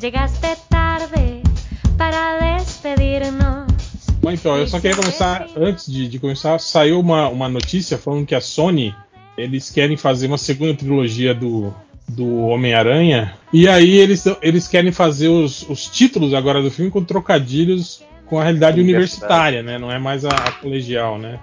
Llegaste tarde para despedirnos. Bom, então, eu só queria começar, antes de, de começar, saiu uma, uma notícia falando que a Sony, eles querem fazer uma segunda trilogia do, do Homem-Aranha, e aí eles, eles querem fazer os, os títulos agora do filme com trocadilhos com a realidade universitária, né? Não é mais a, a colegial, né?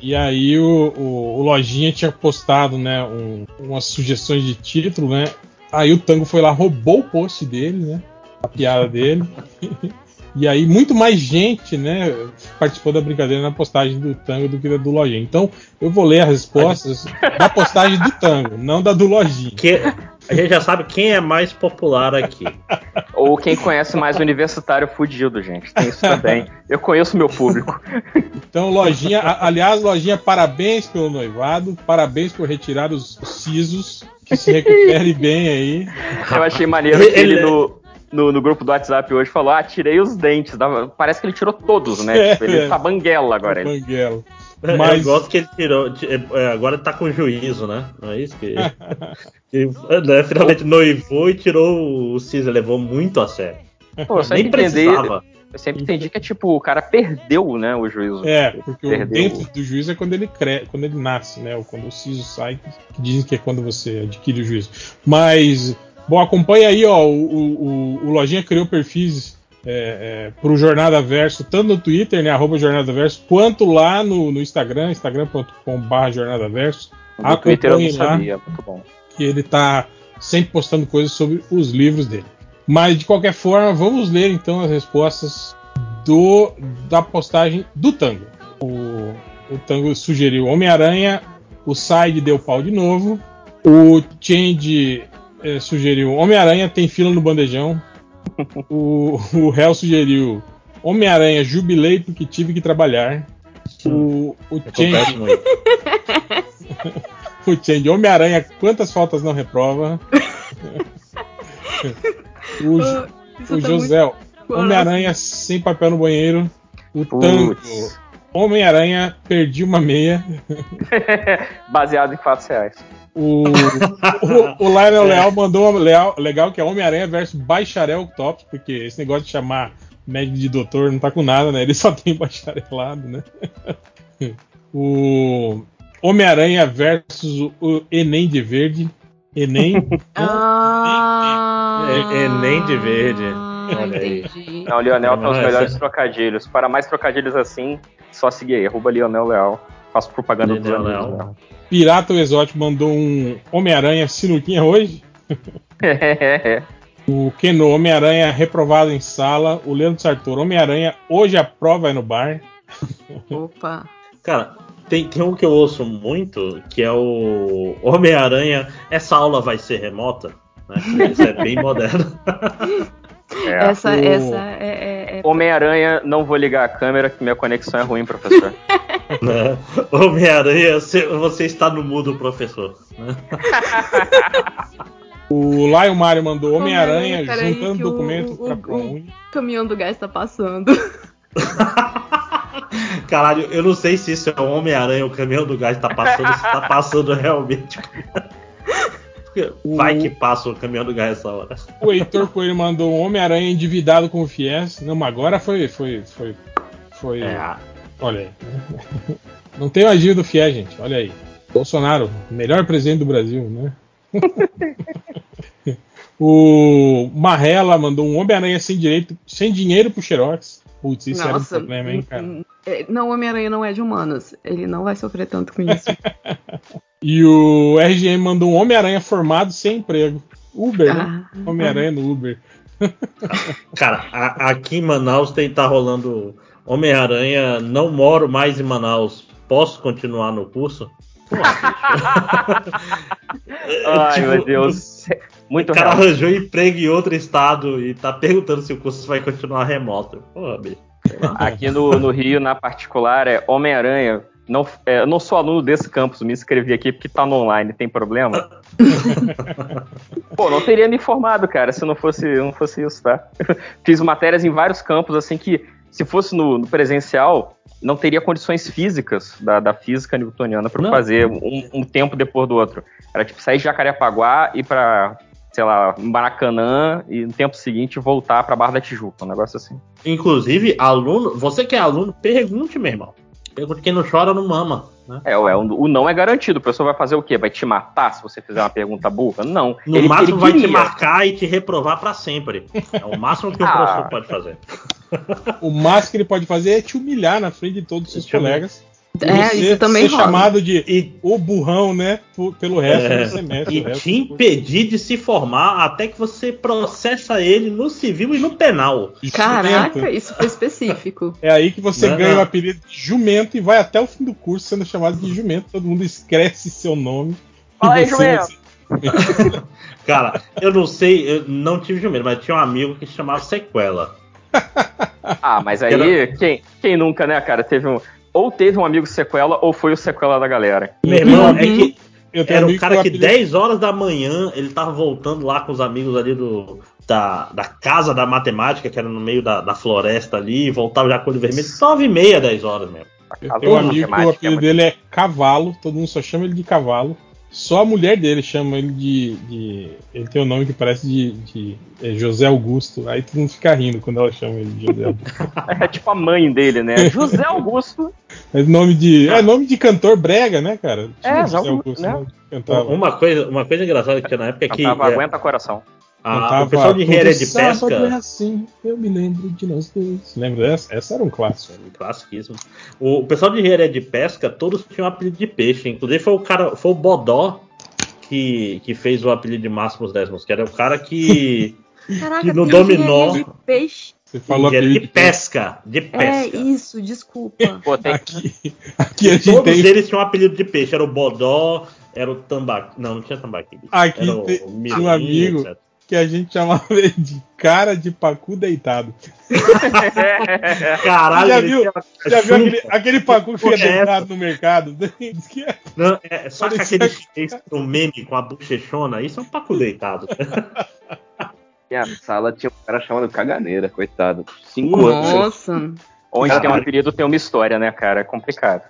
E aí o, o, o, Lojinha tinha postado, né, um, umas sugestões de título, né? Aí o Tango foi lá, roubou o post dele, né? A piada dele. e aí muito mais gente, né, participou da brincadeira na postagem do Tango do que da do Lojinha. Então eu vou ler as respostas da postagem do Tango, não da do Lojinha. Que, a gente já sabe quem é mais popular aqui. Ou quem conhece mais o universitário fudido, gente. Tem isso também. Eu conheço meu público. Então, Lojinha, aliás, Lojinha, parabéns pelo noivado, parabéns por retirar os sisos, que se recupere bem aí. Eu achei maneiro que ele no, no, no, grupo do WhatsApp hoje falou: Ah, tirei os dentes. Parece que ele tirou todos, né? É, tipo, ele é. tá banguela agora. Banguela. Mas... Eu gosto que ele tirou. É, agora tá com juízo, né? Não é isso que. que né, finalmente noivou e tirou o Cisa, levou muito a sério. Pô, Nem precisava. Eu sempre entendi que é tipo, o cara perdeu, né, o juízo. É, porque o dentro do juízo é quando ele cre... quando ele nasce, né? Ou quando o siso sai, que dizem que é quando você adquire o juízo. Mas, bom, acompanha aí, ó. O, o, o Lojinha criou perfis é, é, para o Jornada Verso, tanto no Twitter, né, arroba Jornada Verso, quanto lá no, no Instagram, instagram.com.br Jornada Verso. No Twitter eu não sabia, muito bom. Que ele está sempre postando coisas sobre os livros dele. Mas de qualquer forma, vamos ler então as respostas do da postagem do Tango. O, o Tango sugeriu Homem-Aranha, o Side deu pau de novo, o Change é, sugeriu Homem-Aranha tem fila no bandejão, o, o réu sugeriu Homem-Aranha, jubilei porque tive que trabalhar. O, o Change. o Change, Homem-Aranha, quantas faltas não reprova? o, o tá José, Homem-Aranha sem papel no banheiro. O Tango, Homem-Aranha, perdi uma meia. Baseado em fatos reais. O, o, o Lionel é. Leal mandou uma leal, legal que é Homem-Aranha versus Bacharel Tops, porque esse negócio de chamar médico de doutor não tá com nada, né? Ele só tem bacharelado, né? o Homem-Aranha versus o Enem de Verde. Enem. Ah, Enem de Verde. Olha aí. Não, o Lionel tem os melhores trocadilhos. Para mais trocadilhos assim, só seguir aí. Arroba Lionel Leal. Faço propaganda do Lionel. Leal. Pirata o Exótico mandou um Homem-Aranha sinuquinha hoje. o Keno, Homem-Aranha reprovado em sala. O Leandro Sartor, Homem-Aranha, hoje a prova é no bar. Opa. Cara, tem, tem um que eu ouço muito, que é o Homem-Aranha, essa aula vai ser remota. Né? Isso é bem moderno. É, essa, o... essa é, é, é... Homem-Aranha, não vou ligar a câmera, que minha conexão é ruim, professor. Né? Homem-Aranha, você está no mudo, professor. Né? o Lion Mario mandou Homem-Aranha juntando documento para O caminhão do gás está passando. Caralho, eu não sei se isso é o Homem-Aranha, o caminhão do gás está passando, se está passando realmente. Vai que passa o caminhão do gás essa hora. O Heitor Coelho mandou um Homem-Aranha endividado com o Fies. Não, mas agora foi. Foi. Foi. foi é. Olha aí. Não tem o agir do Fies, gente. Olha aí. Bolsonaro, melhor presidente do Brasil, né? o Marrela mandou um Homem-Aranha sem direito, sem dinheiro pro Xerox. Putz, isso Nossa, era um problema, hein, cara? É, não, o Homem-Aranha não é de humanos. Ele não vai sofrer tanto com isso. e o RGM mandou um Homem-Aranha formado sem emprego. Uber, né? ah, né? Homem-Aranha no Uber. Cara, a, aqui em Manaus tem tá rolando Homem-Aranha, não moro mais em Manaus. Posso continuar no curso? Ai, tipo, meu Deus. Muito o cara real. arranjou emprego em outro estado e tá perguntando se o curso vai continuar remoto. Porra, bicho. Aqui no, no Rio, na particular, é Homem-Aranha. Não, é, eu não sou aluno desse campus, me inscrevi aqui porque tá no online, tem problema? Pô, não teria me informado, cara, se não fosse, não fosse isso, tá? Fiz matérias em vários campos, assim, que se fosse no, no presencial, não teria condições físicas da, da física newtoniana para fazer um, um, tempo depois do outro. Era tipo sair de Jacarepaguá e para sei lá, Maracanã e no tempo seguinte voltar pra Barra da Tijuca, um negócio assim. Inclusive, aluno, você que é aluno, pergunte, meu irmão. Pergunte quem não chora não mama. Né? É, ué, o não é garantido. O professor vai fazer o quê? Vai te matar se você fizer uma pergunta burra? Não. No Ele- máximo ele vai te marcar e te reprovar pra sempre. É o máximo que o Ah. professor pode fazer. O máximo que ele pode fazer é te humilhar na frente de todos os seus colegas. É, você isso também ser rola. chamado de E, o burrão, né? por- pelo resto É. do semestre. e resto te impedir de se formar até que você processa ele no civil e no penal. Caraca, Jumento. isso foi específico. É aí que você Não, ganha não. o apelido de jumento e vai até o fim do curso sendo chamado de jumento. Todo mundo escreve seu nome. Fala E aí, você- jumento. Cara, eu não sei, eu não tive jumento, mas tinha um amigo que se chamava Sequela. Ah, mas aí, quem, quem nunca, né, cara? Teve um. Ou teve um amigo sequela, ou foi o sequela da galera. Meu irmão, é que era um cara que apelido- 10 horas da manhã ele tava voltando lá com os amigos ali do, da, da casa da matemática, que era no meio da, da floresta ali, e voltava já com o olho vermelho. 9 e meia, 10 horas mesmo. Eu tenho um amigo que o apelido mas- dele é Cavalo, todo mundo só chama ele de Cavalo. Só a mulher dele chama ele de. de- ele tem um nome que parece de, de é José Augusto. Aí todo mundo fica rindo quando ela chama ele de José Augusto. É tipo a mãe dele, né? José Augusto. Mas nome de. É nome de cantor brega, né, cara? É, José Augusto, né? né? Uma coisa, uma coisa engraçada que tinha na época é que Cantava é, Aguenta Coração. A- cantava o pessoal de engenharia de sábado É pesca. assim, eu me lembro de nós dois. Lembra dessa? Essa era um clássico. Classiquíssimo. O, o pessoal de engenharia de pesca, todos tinham um apelido de peixe. Inclusive foi o cara, foi o Bodó que, que fez o apelido de Máximos Décimos, que era o cara que. Caraca, Que no dominó- de peixe. Você falou de de pesca. De É, pesca. isso, desculpa. Pô, tem, Aqui, aqui a gente Todos tem. eles tinham um apelido de peixe. Era o Bodó, era o Tambaqui. Não, não tinha Tambaqui. Aqui era o tem- tinha Mirim, um amigo etc. que a gente chamava ele de cara de pacu deitado. Caralho, Já viu? Já viu aquele, aquele pacu que fica é deitado no mercado? É- Não, é, só que aquele chinês meme com a bochechona, isso é um paco deitado. Minha sala tinha um cara chamado Caganeira, coitado. Cinco anos. Nossa. Onde tem um apelido tem uma história, né, cara? É complicado.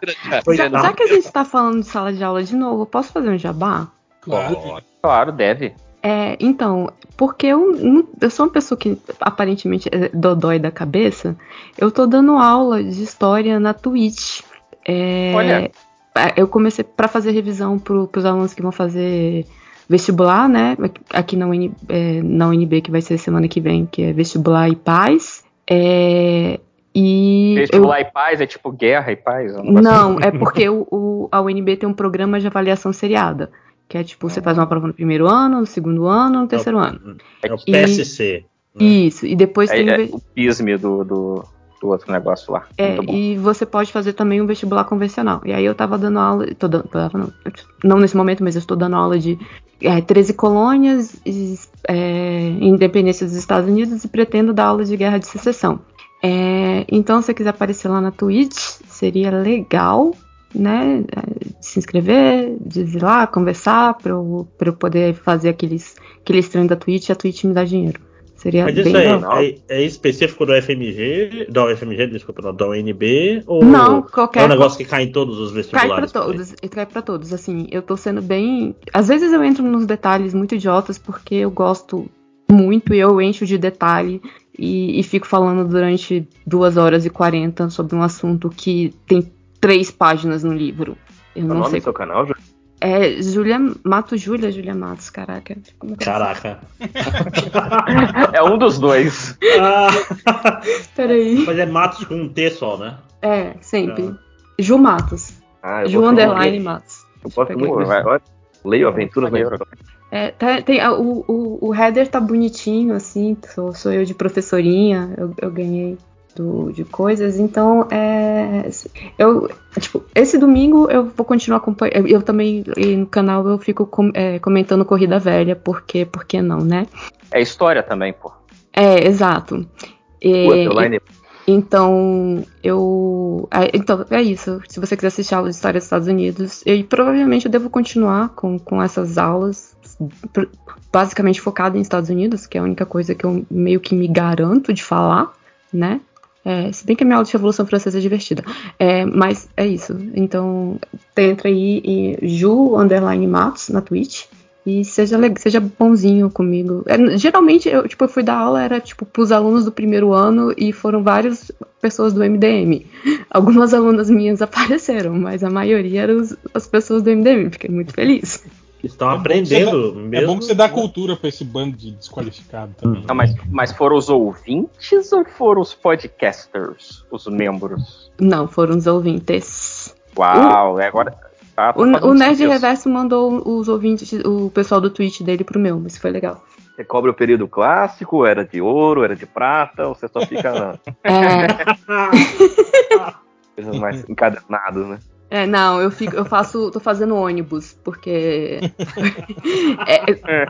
Já, já que a gente tá falando de sala de aula de novo, posso fazer um jabá? Claro. Claro, deve. É, então, porque eu, não- eu sou uma pessoa que aparentemente é dodói da cabeça, eu tô dando aula de história na Twitch. É, Olha. é, Eu comecei para fazer revisão pro, pros alunos que vão fazer vestibular, né? Aqui na, UNB, é, na UNB, que vai ser semana que vem, que é vestibular e paz. É, e eu- Vestibular e paz é tipo guerra e paz? um negócio não, é porque o, o- a UNB tem um programa de avaliação seriada. Que é tipo, você faz uma prova no primeiro ano, no segundo ano, no terceiro ano. É o E- PSC. né? Isso, e depois assim. tem. É, o é o pisme do, do, do outro negócio lá. é, Muito bom. e você pode fazer também um vestibular convencional. E aí eu tava dando aula. Tô dando, tava, não, não nesse momento, mas eu estou dando aula de é, 13 colônias, e, é, independência dos Estados Unidos, e pretendo dar aula de guerra de secessão. É, então, se você quiser aparecer lá na Twitch, seria legal, né? é, Se inscrever, de ir lá, conversar, pra eu, pra eu poder fazer aqueles, aqueles treinos da Twitch e a Twitch me dar dinheiro. Seria Mas bem isso aí é, é específico do FMG, da UFMG, desculpa, não, da UNB, ou Não, é qualquer um negócio que cai em todos os Cai vestibulares? pra todos, e cai pra todos, assim, eu tô sendo bem. Às vezes eu entro nos detalhes muito idiotas porque eu gosto muito e eu encho de detalhe e, e fico falando durante duas horas e 40 sobre um assunto que tem três páginas no livro. Eu Qual o não nome sei. do seu canal, Júlio? É Julia Mato Júlia, Julia Matos, caraca. Como que eu- Caraca. É um dos dois. Ah, Peraí. mas é Matos com um T só, né? É, sempre. Ju Matos. Ah, eu Ju Underline Matos. Eu gosto Peguei. muito história. Leio Aventuras na Maneiro. História. É, tá- tem, a- o, o, o header tá bonitinho, assim, sou, sou eu de professorinha, eu, eu ganhei do, de coisas, então é. Eu, tipo, esse domingo eu vou continuar acompanhando. Eu também, e no canal eu fico com- é, comentando Corrida Velha, porque, por que não, né? É história também, pô. É, exato. E- line então, eu. é, então, é isso. Se você quiser assistir aula de história dos Estados Unidos, eu provavelmente eu devo continuar com, com essas aulas, basicamente focada em Estados Unidos, que é a única coisa que eu meio que me garanto de falar, né? É, se bem que a minha aula de Revolução Francesa é divertida. É, mas é isso. Então, entra aí em Ju Underline Matos na Twitch. E seja, seja bonzinho comigo. É, geralmente, eu, tipo, eu fui dar aula, era tipo pros alunos do primeiro ano e foram várias pessoas do MDM. Algumas alunas minhas apareceram, mas a maioria eram as pessoas do MDM. Fiquei muito feliz. Estão É aprendendo você mesmo. É bom que você dá cultura pra esse bando de desqualificado também. Não, mas, mas foram os ouvintes ou foram os podcasters, os membros? Não, foram os ouvintes. Uau, é agora. Tá O, o Nerd. Reverso mandou os ouvintes, o pessoal do Twitch dele pro meu, mas foi legal. Você cobre o período clássico, era de ouro, era de prata, ou você só fica na É, coisas mais encadernadas, né? É, não, eu fico, eu faço, tô fazendo ônibus, porque é, é-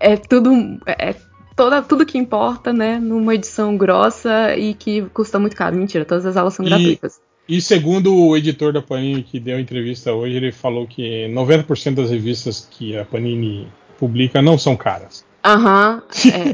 é tudo, é toda, tudo que importa, né, numa edição grossa e que custa muito caro. Mentira, todas as aulas são E- gratuitas. E segundo o editor da Panini que deu a entrevista hoje, ele falou que 90% das revistas que a Panini publica não são caras. Aham, é,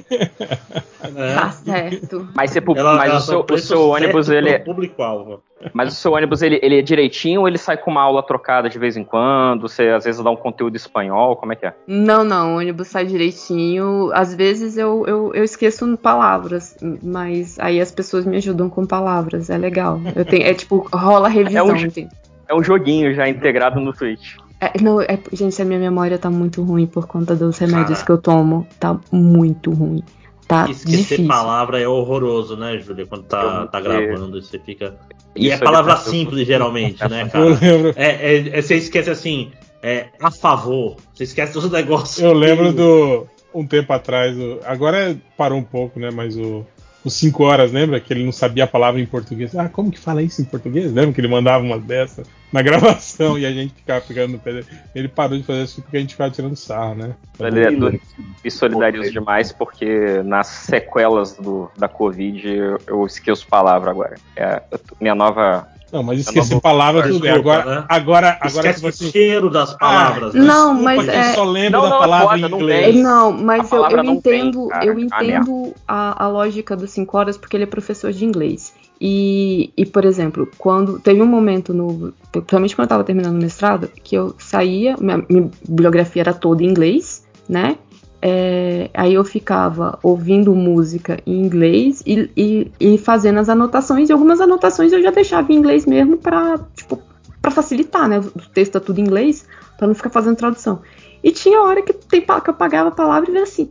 É. tá certo. Mas, você, Ela- mas ela o, seu, o seu ônibus, ele, pro público-alvo. mas o seu ônibus, ele, ele é direitinho ou ele sai com uma aula trocada de vez em quando? Você às vezes dá um conteúdo espanhol, como é que é? Não, não, o ônibus sai direitinho. Às vezes eu, eu, eu esqueço palavras, mas aí as pessoas me ajudam com palavras. É legal. Eu tenho, é tipo, rola revisão. É um? É um joguinho já integrado no Twitch. É, não, é, gente, a minha memória tá muito ruim por conta dos remédios Cara. que eu tomo. Tá muito ruim. Tá Esquecer difícil. palavra é horroroso, né, Júlia? Quando tá, tá gravando você fica. E Isso é palavra tá- simples, geralmente, né, Eu cara? lembro, É, é- é- você esquece assim, é, a favor. Você esquece dos negócios. eu lembro do. Um tempo atrás, agora parou um pouco, né? Mas o. Os 5 horas, lembra? Que ele não sabia a palavra em português. Ah, como que fala isso em português? Lembra que ele mandava uma dessas na gravação e a gente ficava pegando no pé dele. Ele parou de fazer isso porque a gente ficava tirando sarro, né? Ele é me solidarizo demais porque nas sequelas do, da Covid eu, eu esqueço palavra agora. É, minha nova. Não, mas Eu esquecer não vou- palavra tudo bem. Desculpa, Agora, né? agora, agora Esquece que você. o cheiro das palavras. Ah, né? Não, desculpa mas é- eu só lembro Não, da não, é palavra foda, em inglês. Não, mas eu, eu tem, entendo, eu Ah, entendo a, a lógica dos 5 horas porque ele é professor de inglês. E, e, por exemplo, quando teve um momento no. Principalmente quando eu tava terminando o mestrado, que eu saía, minha, minha bibliografia era toda em inglês, né? É, aí eu ficava ouvindo música em inglês e, e, e fazendo as anotações, e algumas anotações eu já deixava em inglês mesmo pra, tipo, pra facilitar, né? O texto tá tudo em inglês, pra não ficar fazendo tradução. E tinha hora que, tem, que eu pagava a palavra e era assim,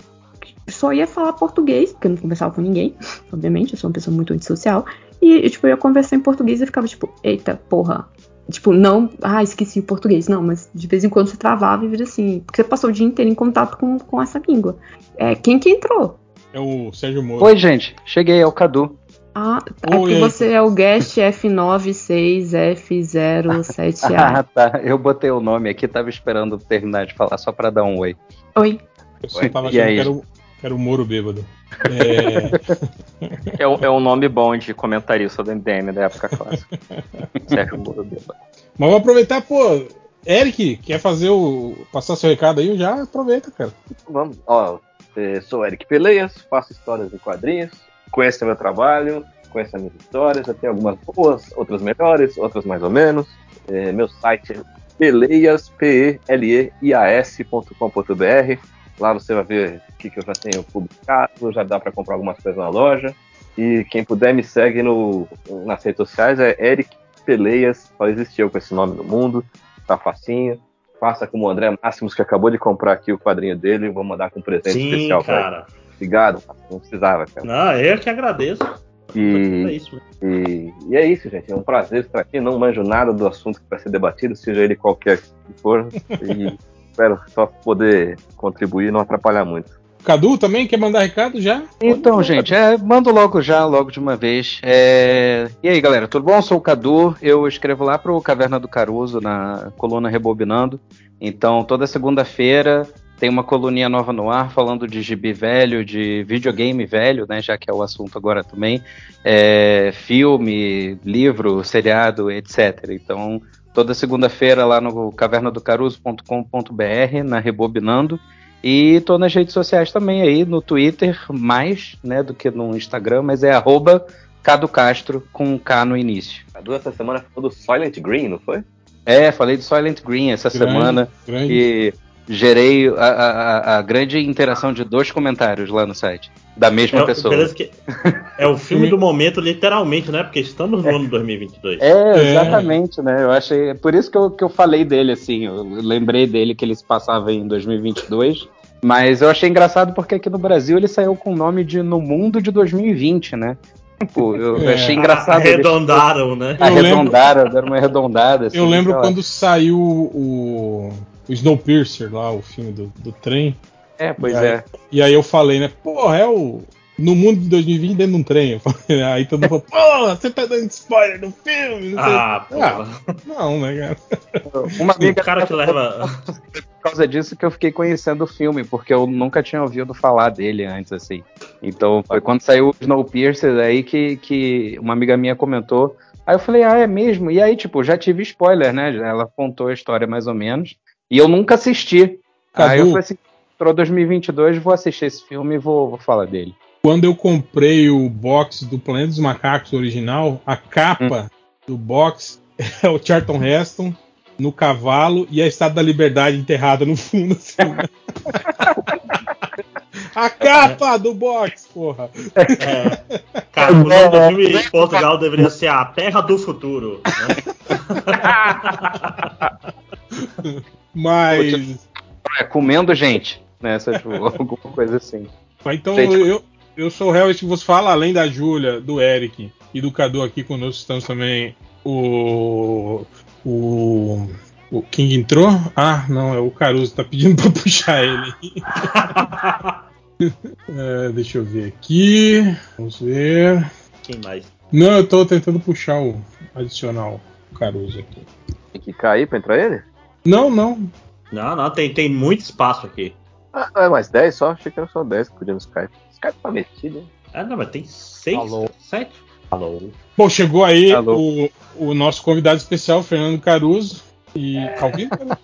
só ia falar português, porque eu não conversava com ninguém, obviamente, eu sou uma pessoa muito antissocial. E, tipo, eu ia conversar em português e ficava tipo, eita, porra. Tipo, não, ah, esqueci o português. Não, mas de vez em quando você travava e vira assim, porque você passou o dia inteiro em contato com, com essa língua. É, quem que entrou? É o Sérgio Moro. Oi, gente. Cheguei, é o Cadu. Ah, é Oi, que aí. você é o guest F96F07A. Ah, tá. Eu botei o nome aqui, tava esperando terminar de falar só pra dar um oi. Oi. Eu só tava e achando aí? que era, o, era o Moro bêbado. É, É, um- é um nome bom de comentarista do MDM da época clássica. Sérgio Moro Bêbado. mas vou aproveitar, pô. Eric, quer fazer o. passar seu recado aí? Já aproveita, cara. Vamos, ó, eh, sou Eric Peleias, faço histórias em quadrinhos, conheça meu trabalho, conheça minhas histórias, eu tenho algumas boas, outras melhores, outras mais ou menos. Eh, meu site é peleias, P-E-L-E-I-A-S.com.br. Lá você vai ver o que, que eu já tenho publicado, já dá para comprar algumas coisas na loja. E quem puder me segue no, nas redes sociais é Eric Peleias, só existe eu com esse nome no mundo, tá facinho. Faça como o André Máximos, que acabou de comprar aqui o quadrinho dele, vou mandar com um presente Sim, especial pra ele. cara. Obrigado, não precisava, cara. Não, eu que agradeço. É E, isso. mesmo. e, e é isso, gente. É um prazer estar aqui. Não manjo nada do assunto que vai ser debatido, seja ele qualquer que for. E espero só poder contribuir e não atrapalhar muito. Cadu também quer mandar recado já? Então, gente, é, mando logo já, logo de uma vez. É, E aí, galera, tudo bom? Eu sou o Cadu, eu escrevo lá pro Caverna do Caruso, na coluna Rebobinando. Então, toda segunda-feira tem uma coluninha nova no ar falando de gibi velho, de videogame velho, né? Já que é o assunto agora também. É, filme, livro, seriado, etc. Então, toda segunda-feira lá no cavernadocaruso.com.br, na Rebobinando. E tô nas redes sociais também aí, no Twitter, mais né, do que no Instagram, mas é arroba Cado Castro com um K no início. Cadu, essa semana falou do Silent Green, não foi? É, falei do Silent Green essa Grande, semana. grande. E gerei a, a- a grande interação de dois comentários lá no site. Da mesma É, pessoa. que é o filme do momento, literalmente, né? Porque estamos no ano 2022. É, exatamente, né? Eu achei. Por isso que eu, que eu falei dele, assim. Eu lembrei dele que ele se passava em 2022. Mas eu achei engraçado porque aqui no Brasil ele saiu com o nome de No Mundo de 2020, né? Tipo, eu É. achei engraçado. eles Arredondaram, né? Eu lembro- Arredondaram, deram uma arredondada. assim, Eu lembro quando saiu o, o Snowpiercer lá, o filme do, do trem. É, pois E aí- é. E aí eu falei, né? Porra, é o. No mundo de 2020 dentro de um trem. Eu falei, aí todo mundo falou, porra, você tá dando spoiler do filme? Não, sei. Ah, pô. Ah, não né, cara? Uma o amiga cara que leva. por causa disso que eu fiquei conhecendo o filme, porque eu nunca tinha ouvido falar dele antes, assim. Então foi quando saiu o Snowpiercer aí que, que uma amiga minha comentou. Aí eu falei, ah, é mesmo? E aí, tipo, já tive spoiler, né? Ela contou a história mais ou menos. E eu nunca assisti. Aí eu Cadu. falei assim, entrou 2022, vou assistir esse filme e vou, vou falar dele. Quando eu comprei o box do Planeta dos Macacos original, a capa do box é o Charlton Heston no cavalo e a Estátua da Liberdade enterrada no fundo. assim, né? a capa do box, porra. É, cara, o nome do filme em Portugal deveria ser A Terra do Futuro. né? Mas. É, comendo gente, né? Essa, tipo, alguma coisa assim. Mas então Gente. eu, eu sou o Helvet que vos fala, além da Júlia, do Eric e do Cadu aqui conosco, estamos também o. O. O King entrou? Ah, não, é o Caruso, tá pedindo pra puxar ele. É, deixa eu ver aqui. Vamos ver. Quem mais? Não, eu tô tentando puxar o adicional Caruso aqui. Tem que cair pra entrar ele? Não, não. Não, não, tem, tem muito espaço aqui. Ah, é mais 10 só? Achei que era só 10 que podia no Skype. Skype tá metido, hein? Ah, não, mas tem seis, Alô. sete. Alô. Bom, chegou aí Alô. o, o nosso convidado especial, Fernando Caruso. E. Vivo, né?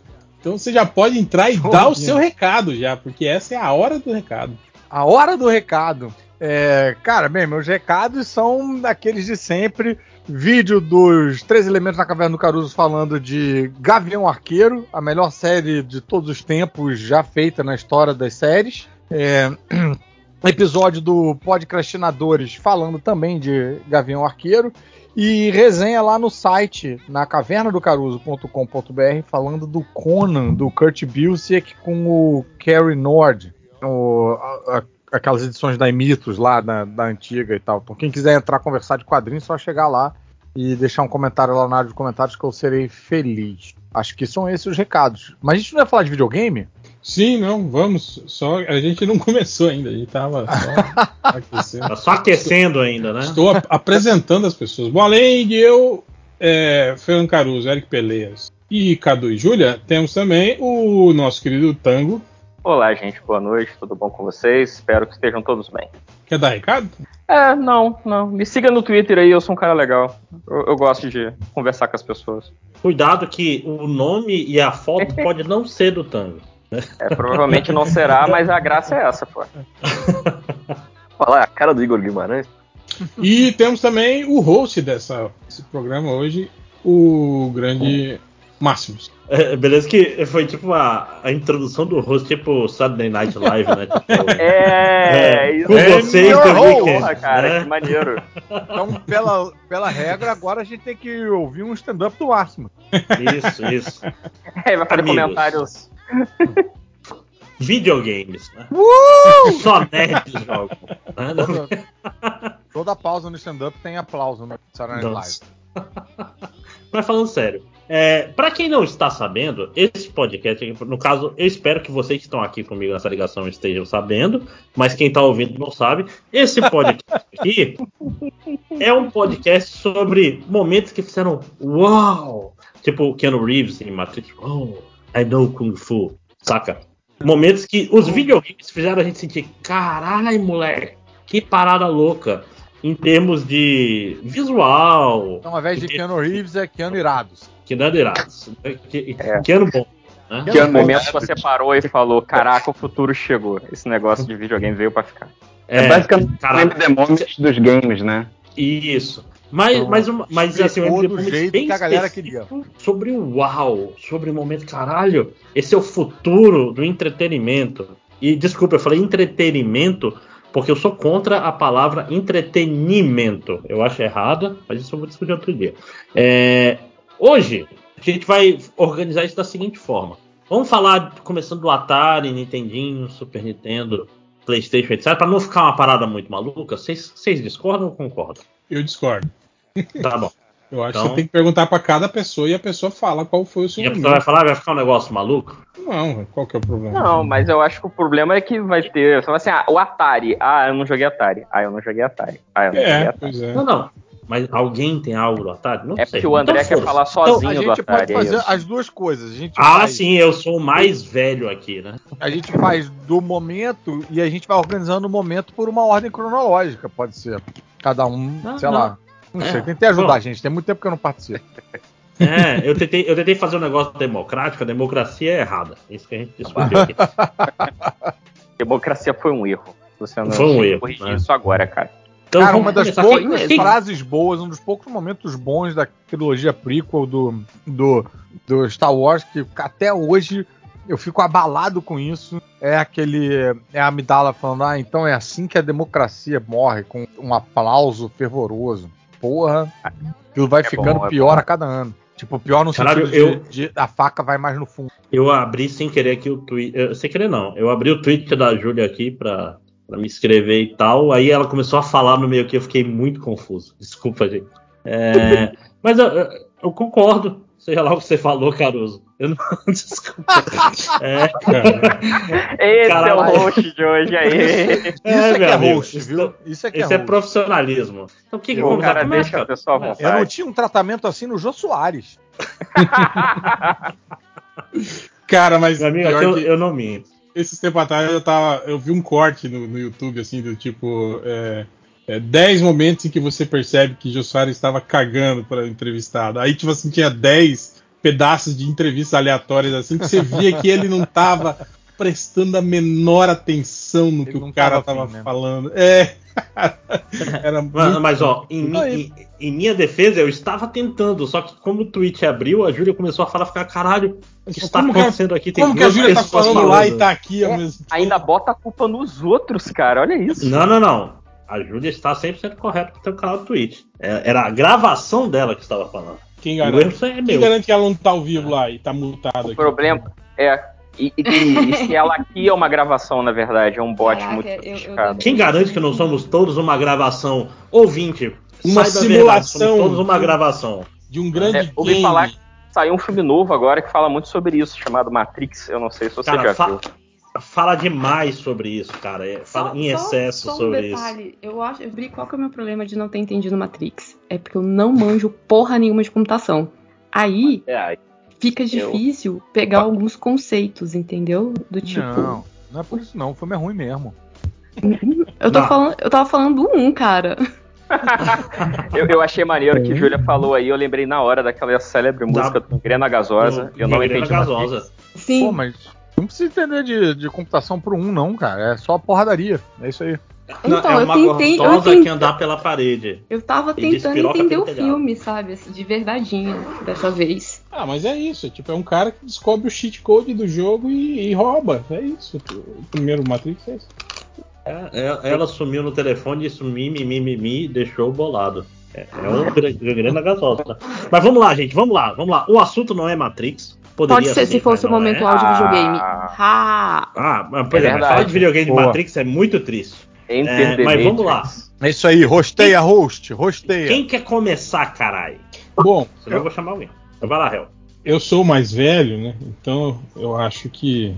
Então você já pode entrar e dar o seu recado já, porque essa é a hora do recado. A hora do recado. É, cara, bem, meus recados são daqueles de sempre. Vídeo dos Três Elementos na Caverna do Caruso falando de Gavião Arqueiro, a melhor série de todos os tempos já feita na história das séries. É, episódio do Podcastinadores falando também de Gavião Arqueiro. E resenha lá no site, na cavernadocaruso.com.br, falando do Conan, do Kurt Busiek com o Cary Nord. O- a- a- aquelas edições da Imitos lá, da, da antiga e tal. Então, quem quiser entrar conversar de quadrinhos, só chegar lá e deixar um comentário lá na área de comentários que eu serei feliz. Acho que são esses os recados. Mas a gente não vai falar de videogame? Sim, não, vamos. Só a gente não começou ainda, a gente tava só aquecendo. Tá só aquecendo ainda, né? Estou ap- apresentando as pessoas. Bom, além de eu, é, Fernando Caruso, Eric Peleias e Cadu e Júlia, temos também o nosso querido Tango. Olá, gente, boa noite, tudo bom com vocês? Espero que estejam todos bem. Quer dar recado? É, não, não. Me siga no Twitter aí, eu sou um cara legal. Eu, eu gosto de conversar com as pessoas. Cuidado que o nome e a foto pode não ser do Tango. É, provavelmente não será, mas a graça é essa, pô. Falar a cara do Igor Guimarães. E temos também o host dessa, desse programa hoje, o grande Máximos. É, beleza que foi tipo a, a introdução do rosto, tipo Saturday Night Live, né? Tipo, É, isso com aí. vocês Porra, cara, né? que maneiro. Então, pela, pela regra, agora a gente tem que ouvir um stand-up do Máximo. Isso, isso. É, vai fazer Amigos. comentários. Videogames, né? Só nerds jogam. né? Toda, toda pausa no stand-up tem aplauso no Saturday Night Live. Mas falando sério, é, para quem não está sabendo, esse podcast, no caso, eu espero que vocês que estão aqui comigo nessa ligação estejam sabendo, mas quem está ouvindo não sabe. Esse podcast aqui é um podcast sobre momentos que fizeram uau! Tipo Keanu Reeves em Matrix. Oh, I know Kung Fu. Saca? Momentos que os videogames fizeram a gente sentir, caralho, moleque, que parada louca. Em termos de visual, Então, ao invés de Keanu Reeves, é Keanu Irados. Que não é irados. Que, É. que ano bom. Né? Que no momento que você parou e falou, caraca, o futuro chegou. Esse negócio de videogame veio pra ficar. É, basicamente cara, o demônios dos games, né? Isso. Mas, Então, mas, uma- mas assim, um do jeito bem que a galera específico Sobre o uau, sobre o momento caralho. Esse é o futuro do entretenimento. E desculpa, eu falei entretenimento porque eu sou contra a palavra entretenimento. Eu acho errada, mas isso eu vou discutir outro dia. É, hoje, a gente vai organizar isso da seguinte forma. Vamos falar, começando do Atari, Nintendinho, Super Nintendo, PlayStation, etc. Para não ficar uma parada muito maluca. Vocês discordam ou concordam? Eu discordo. Tá bom. Eu acho Então- que você tem que perguntar pra cada pessoa e a pessoa fala qual foi o seu E a pessoa vai falar, vai ficar um negócio maluco? Não, qual que é o problema? Não, mas eu acho que o problema é que vai ter. Você fala assim, ah, o Atari. Ah, eu não joguei Atari. Ah, eu não joguei Atari. Ah, eu não joguei É, Atari. pois é. Não, não. Mas alguém tem algo do Atari? Não É sei. porque o André Então, quer falar A sozinho do gente Atari. pode é fazer as duas coisas. A gente, Ah, faz, sim, eu sou o mais velho aqui, né? a gente faz do momento e a gente vai organizando o momento por uma ordem cronológica, pode ser. Cada um, Não, sei não. lá. Não É. sei, tentei ajudar, Bom. gente. Tem muito tempo que eu não participo. É, eu tentei, eu tentei fazer um negócio democrático, a democracia é errada. Isso que a gente discutiu aqui. Democracia foi um erro. Você não Foi um erro, corrigir né? isso agora, cara. Então, Cara, uma das começar. poucas frases boas, um dos poucos momentos bons da trilogia prequel do, do, do Star Wars, que até hoje eu fico abalado com isso, é aquele. É a Amidala falando, ah, então é assim que a democracia morre, com um aplauso fervoroso. Porra, aquilo vai É ficando bom, é pior bom. a cada ano. Tipo, pior no Caralho, sentido eu- de, de a faca vai mais no fundo. Eu abri sem querer aqui o Twitter. Sem querer, não. Eu abri o Twitter da Júlia aqui pra, pra me inscrever e tal. Aí ela começou a falar no meio aqui, eu fiquei muito confuso. Desculpa, gente. É, mas eu, eu- concordo. Seja lá o que você falou, Caruso. Eu não. Desculpa. É, Esse Caralho. é o host de hoje aí. Isso é que meu é amigo, host, isso- viu? Isso é que Esse é é host. profissionalismo. Então o que, que o vamos cara começa, deixa a pessoa à começa. Eu não vontade. tinha um tratamento assim no Jô Soares. Cara, mas Meu amigo, pior aqui eu, que eu não minto. Esses tempos atrás eu tava. Eu vi um corte no, no YouTube, assim, do tipo. É, é, 10 momentos em que você percebe que Soares estava cagando para entrevistado. Aí, tipo assim, tinha 10 pedaços de entrevistas aleatórias, assim, que você via que ele não tava prestando a menor atenção no Ele que o cara tava tava né? falando. É. Era Mas, muito- mas, ó, em, mi- em- em minha defesa, eu estava tentando, só que como o tweet abriu, a Júlia começou a falar, ficar, caralho, o que está acontecendo aqui? Tem Como que a Júlia tá pessoas falando lá e tá aqui ao É, mesmo tempo? Ainda bota a culpa nos outros, cara. Olha isso. Não, não, não. A Júlia está 100% correta com o teu canal do Twitch. É- Era a gravação dela que estava falando. Quem garante? é Quem garante que ela não tá ao vivo lá e tá multado O aqui? problema é. E, e- e se ela aqui é uma gravação, na verdade, é um bot Caraca, muito eu- eu- sofisticado. Quem garante que não somos todos uma gravação? Ouvinte, Uma verdade, simulação. somos todos uma gravação. De um grande É, ouvi game. falar Saiu um filme novo agora que fala muito sobre isso, chamado Matrix. Eu não sei se você Cara, já fa- viu. fala demais sobre isso, cara. É, Fala em excesso só um sobre detalhe. Eu acho, eu brinco, qual que é o meu problema de não ter entendido Matrix? É porque eu não manjo porra nenhuma de computação. Aí É, aí fica difícil pegar alguns conceitos, entendeu? Do tipo. Não, não é por isso não. O filme é ruim mesmo. Eu, tô Não. falando, eu tava falando do 1, cara. Eu, eu achei maneiro É. que Júlia falou aí, eu lembrei na hora daquela célebre música do Grena Gasosa. Do- Eu não entendi. Gasosa. Sim. Pô, mas não precisa entender de, de computação pro um, não, cara. É só porradaria. É isso aí. Então, é eu uma tentei- eu gostosa tentei- que andar pela parede. Eu tava tentando entender o telhado. filme, sabe? assim, De verdadeinha, dessa vez. Ah, mas é isso. Tipo, é um cara que descobre o cheat code do jogo e, e rouba. É isso. O primeiro Matrix é isso. É, é- ela sumiu no telefone e sumiu, mi, mi, mi, e deixou bolado. É, é um gra- grana gasosa. Mas vamos lá, gente, vamos lá, vamos lá. O assunto não é Matrix. Poderia Pode ser ser, se fosse o não momento é. áudio Ah. videogame. Ha! Ah, mas, pois É é, verdade. falar de videogame de. Matrix é muito triste. Enter É, the mas vamos lá. É isso aí. Rosteia, host. Rosteia. Quem quer começar, caralho? Bom, Senão eu eu, vou chamar alguém. Então vai lá, Hel. eu sou o mais velho, né? Então eu acho que.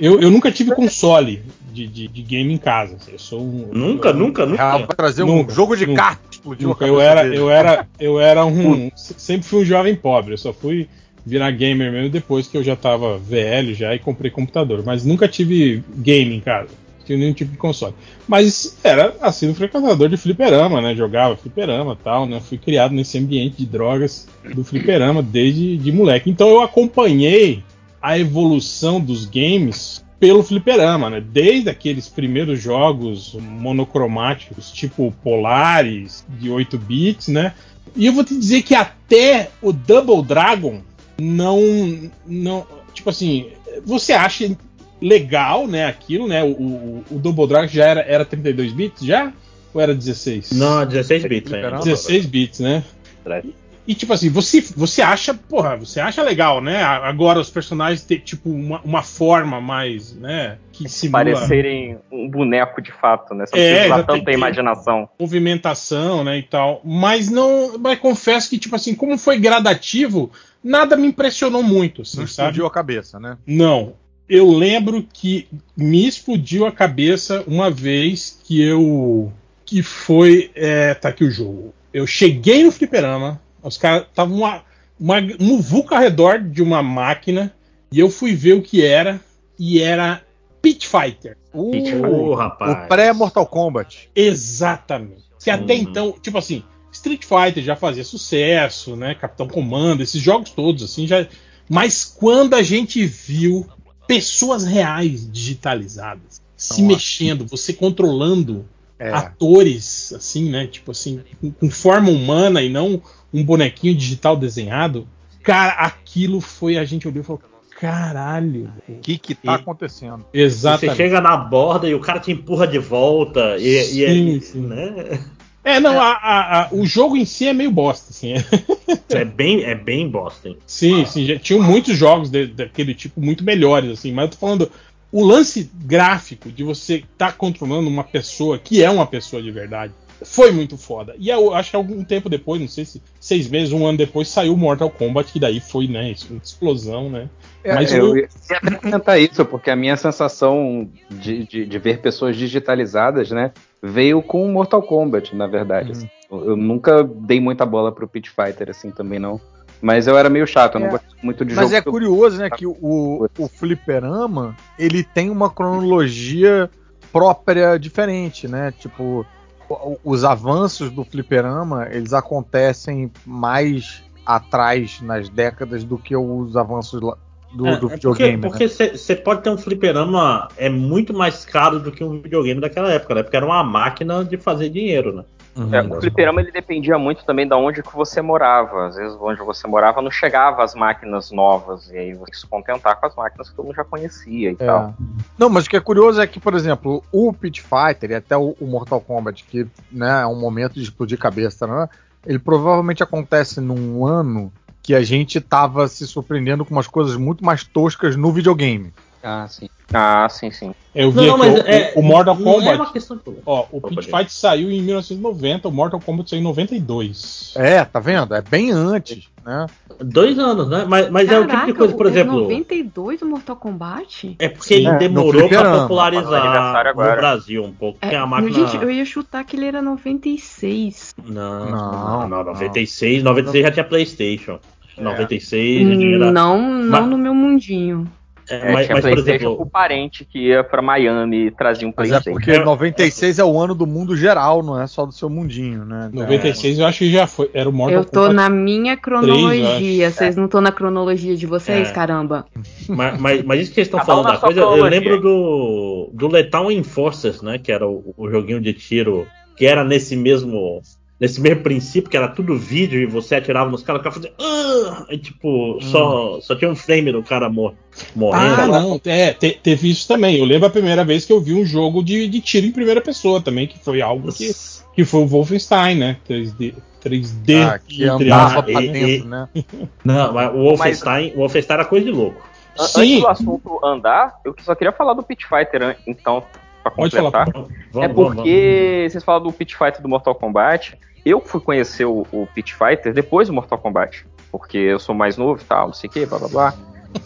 Eu, eu nunca tive console de, de, de game em casa. Eu sou um. Nunca, eu- nunca, Ah, nunca. vai trazer um Nunca, jogo de nunca. carta. Explodiu Nunca, a eu era, dele. eu era, eu era um, sempre fui um jovem pobre. Eu só fui virar gamer mesmo depois que eu já tava velho já e comprei computador. Mas nunca tive game em casa. Tive nenhum tipo de console. Mas era assim, um frequentador de fliperama, né? Jogava fliperama e tal, né? Fui criado nesse ambiente de drogas do fliperama desde de moleque. Então eu acompanhei a evolução dos games pelo fliperama, né? Desde aqueles primeiros jogos monocromáticos, tipo Polaris, de 8 bits, né? E eu vou te dizer que até o Double Dragon não. não tipo assim, você acha legal, né? Aquilo, né? O, o, o Double Dragon já era, era 32 bits já? Ou era 16? Não, 16 bits, né? 16 bits, né? E tipo assim, você, você acha, porra, você acha legal, né? Agora os personagens ter tipo uma, uma forma mais, né? Que simula... Parecerem um boneco de fato, né? Só É, precisa já tanta tem- imaginação. movimentação, né, e tal. Mas não, mas confesso que tipo assim, como foi gradativo, nada me impressionou muito, assim, Não sabe? explodiu a cabeça, né? Não. Eu lembro que me explodiu a cabeça uma vez que eu. Que foi. É, tá aqui o jogo. Eu cheguei no fliperama, os caras estavam uma, uma muvuca ao redor de uma máquina, e eu fui ver o que era, e era Pit Fighter. O, Ô, rapaz. o pré-Mortal Kombat. Exatamente. Que até Uhum. então, tipo assim, Street Fighter já fazia sucesso, né? Capitão Comando, esses jogos todos, assim, já. Mas quando a gente viu pessoas reais digitalizadas se Nossa. mexendo, você controlando É. atores, assim, né? Tipo assim, com, com forma humana e não um bonequinho digital desenhado. Cara, aquilo foi. A gente olhou e falou: caralho. O que que tá E- acontecendo? Você Exatamente. chega na borda e o cara te empurra de volta. E, e- Sim, e- sim. Né? É, não, a- a- a- o jogo em si é meio bosta, assim. É bem, é bem bosta. hein? Sim, sim, já tinham muitos jogos de- daquele tipo muito melhores, assim, mas eu tô falando o lance gráfico de você estar controlando uma pessoa que é uma pessoa de verdade foi muito foda. E eu acho que algum tempo depois, não sei se seis meses, um ano depois, saiu Mortal Kombat, que daí foi, né, isso, uma explosão, né? É, Mas eu ia até comentar isso, porque a minha sensação de, de, de ver pessoas digitalizadas, né, veio com o Mortal Kombat, na verdade. Uhum. assim. Eu, eu nunca dei muita bola pro Pit Fighter, assim, também não. Mas eu era meio chato, eu não É. gosto muito de Mas jogo. é que eu- curioso, né, que o, o fliperama, ele tem uma cronologia própria diferente, né? Tipo, os avanços do fliperama, eles acontecem mais atrás nas décadas do que os avanços do, É, do é videogame. né? porque você pode ter um fliperama é muito mais caro do que um videogame daquela época, né? Porque era uma máquina de fazer dinheiro, né? Uhum. É, o fliperama ele dependia muito também da onde que você morava. Às vezes onde você morava não chegava as máquinas novas. E aí você se contentar com as máquinas que todo mundo já conhecia e É. tal. Não, mas o que é curioso é que, por exemplo, o Pit Fighter e até o, o Mortal Kombat, que né, é um momento de explodir cabeça, né? Ele provavelmente acontece num ano que a gente tava se surpreendendo com umas coisas muito mais toscas no videogame. Ah, sim. Ah, sim, sim. Eu vi aqui, o, o Mortal não Kombat. É uma questão de... Ó, o Opa, Pit gente. Fight saiu em 1990, o Mortal Kombat saiu em 92. É, tá vendo? É bem antes, né? Dois anos, né? Mas, mas é o tipo de coisa, por o- exemplo. o 92 o Mortal Kombat? É porque ele Sim, no demorou pra popularizar aniversário no agora. Brasil um pouco. É, a máquina. Gente, eu ia chutar que ele era 96. Não, Não, não, não, 96, 96 já tinha Playstation. É. 96 já era. Não, não Mas- no meu mundinho. É, É, mas, tinha mas, por exemplo, o parente que ia pra Miami e trazia um Mas é Playstation. porque 96 é o ano do mundo geral, não é só do seu mundinho, né? 96 eu acho que já foi. Era o Mortal eu tô Kombat. na minha cronologia. acho. Vocês não estão na cronologia de vocês, É. caramba? mas, mas, mas isso que eles estão falando na da coisa, eu lembro do, do Lethal Enforcers, né? Que era o, o joguinho de tiro que era nesse mesmo. Nesse mesmo princípio, que era tudo vídeo e você atirava nos caras, o cara fazia. "Ah!" E tipo, só, só tinha um frame do cara mor morrendo. Ah, não, é, te- teve isso também. Eu lembro a primeira vez que eu vi um jogo de, de tiro em primeira pessoa também, que foi algo que, que foi o Wolfenstein, né? 3D, 3D Ah, que entre andava aspas. pra dentro, e- né? Não, mas o Wolfenstein, o Wolfenstein era coisa de louco. An- Antes Sim, do assunto andar, eu só queria falar do Pit Fighter, então, pra completar. Vamos, é vamos, porque vocês falam do Pit Fighter do Mortal Kombat. Eu fui conhecer o, o Pit Fighter depois do Mortal Kombat. Porque eu sou mais novo e tal, não sei o que, blá blá blá.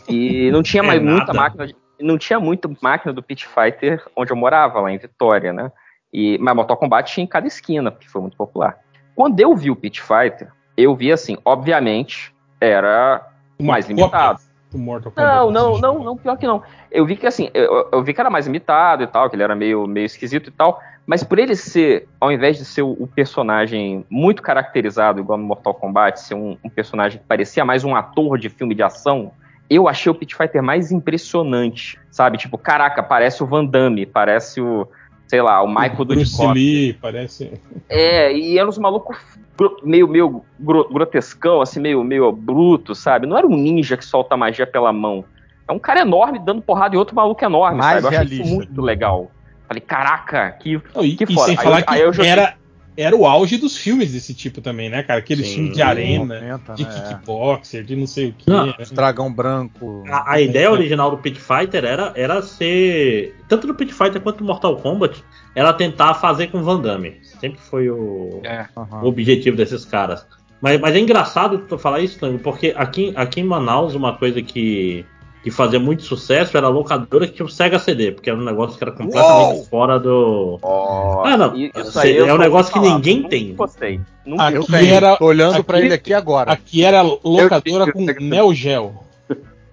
E não tinha É mais muita nada. máquina. de- não tinha muita máquina do Pit Fighter onde eu morava, lá em Vitória, né? E, mas Mortal Kombat tinha em cada esquina, porque foi muito popular. Quando eu vi o Pit Fighter, eu vi assim, obviamente, era mais cópia limitado. Do Mortal Kombat. Não, não, não, não, pior que não. Eu vi que assim, eu, eu vi que era mais imitado e tal, que ele era meio, meio esquisito e tal, mas por ele ser, ao invés de ser o, o personagem muito caracterizado, igual no Mortal Kombat, ser um, um personagem que parecia mais um ator de filme de ação, eu achei o Pit Fighter mais impressionante, sabe? Tipo, caraca, parece o Van Damme, parece o, sei lá, o Michael Bruce Dudikoff. Lee, parece. É, e eram uns malucos meio, meio gro- grotescão, assim, meio, meio bruto, sabe? Não era um ninja que solta magia pela mão. É um cara enorme dando porrada em outro maluco enorme, Mais sabe? Eu achei isso muito legal. Falei, caraca, que, Não, e, que e foda. sem Aí falar eu- que aí eu joguei- era, era o auge dos filmes desse tipo também, né, cara? Aqueles Sim. filmes de arena, 90, de né? kickboxer, de não sei o que. Não. né? Dragão branco. A, a ideia original do Pit Fighter era, era ser. Tanto no Pit Fighter quanto no Mortal Kombat, era tentar fazer com Van Damme. Sempre foi o, É. O objetivo desses caras. Mas, mas é engraçado tu falar isso, Tango, porque aqui, aqui em Manaus, uma coisa que, que fazia muito sucesso era a locadora que tinha o Sega CD, porque era um negócio que era completamente Uou! fora do. Ó, Ah, não. Isso É aí eu um negócio ouvi que falar, ninguém nunca tem. Gostei. Nunca Aqui Eu Aqui tenho, era- tô olhando pra ele aqui agora. Aqui era locadora Eu com Neo Geo.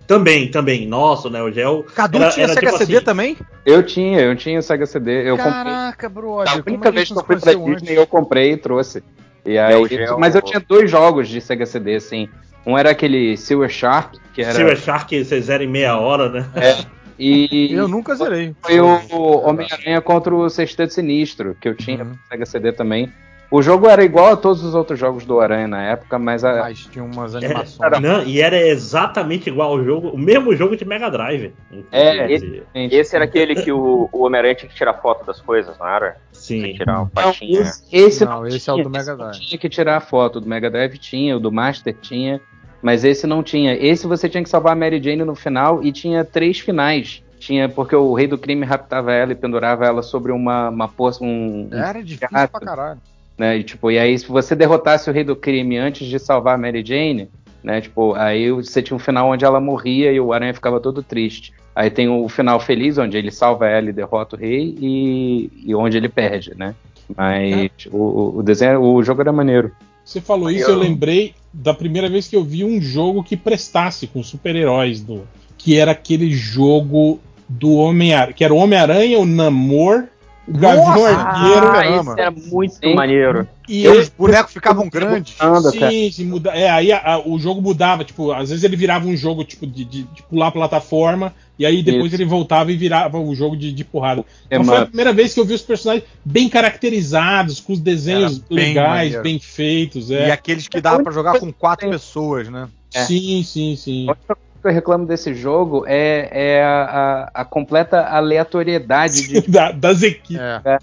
Também, também. Nossa? O Gel. Cadu era- tinha era Sega tipo CD assim, também? Eu tinha, eu tinha o Sega CD. Eu comprei. Caraca, brother. A única a vez que eu fui pra Disney, antes? eu comprei e trouxe. E aí, Neo Geo. mas eu tinha dois jogos de Sega CD, assim. Um era aquele Silver Shark, que era. Silver Shark, vocês eram em meia hora, né? E Eu nunca zerei. foi o Homem-Aranha contra o Sexteto Sinistro, que eu tinha Uhum. Sega CD também. O jogo era igual a todos os outros jogos do Aranha na época, mas a, Mas tinha umas É, animações. não, e era exatamente igual ao jogo, o mesmo jogo de Mega Drive. É, inclusive. Esse era aquele que o, o Homem-Aranha tinha que tirar foto das coisas, não era? Tinha Sim. que tirar uma Não, patinha. esse, esse Não, esse é o do Mega esse não Drive. Tinha que tirar a foto do Mega Drive tinha, o do Master tinha, mas esse não tinha. Esse você tinha que salvar a Mary Jane no final e tinha três finais. Tinha porque o rei do crime raptava ela e pendurava ela sobre uma uma poça, um, um Era difícil Gato. pra caralho. Né? E, tipo, e aí, se você derrotasse o rei do crime antes de salvar a Mary Jane, né? Tipo, aí você tinha um final onde ela morria e o Aranha ficava todo triste. Aí tem o final feliz, onde ele salva ela e derrota o rei, e, e onde ele perde, né? Mas o, o desenho, o jogo era maneiro. Você falou isso, eu lembrei da primeira vez que eu vi um jogo que prestasse com super-heróis do. Que era aquele jogo do Homem-Aranha. Que era o Homem-Aranha, o Namor, Gavião! Arqueiro. Ah, esse era muito Sim. maneiro. E E os bonecos ficavam grandes. Anda, cara. Sim, sim, muda, é, aí a- a- o jogo mudava, tipo, às vezes ele virava um jogo tipo de, de, de pular a plataforma, e aí depois Isso. ele voltava e virava o jogo de, de porrada. É, Então foi a primeira vez que eu vi os personagens bem caracterizados, com os desenhos bem legais, maneiro. bem feitos, E é. aqueles que dava pra jogar com quatro pessoas, né? É. Sim, sim, sim. Que eu reclamo desse jogo é, é a, a- a completa aleatoriedade de Da- das equipes. É.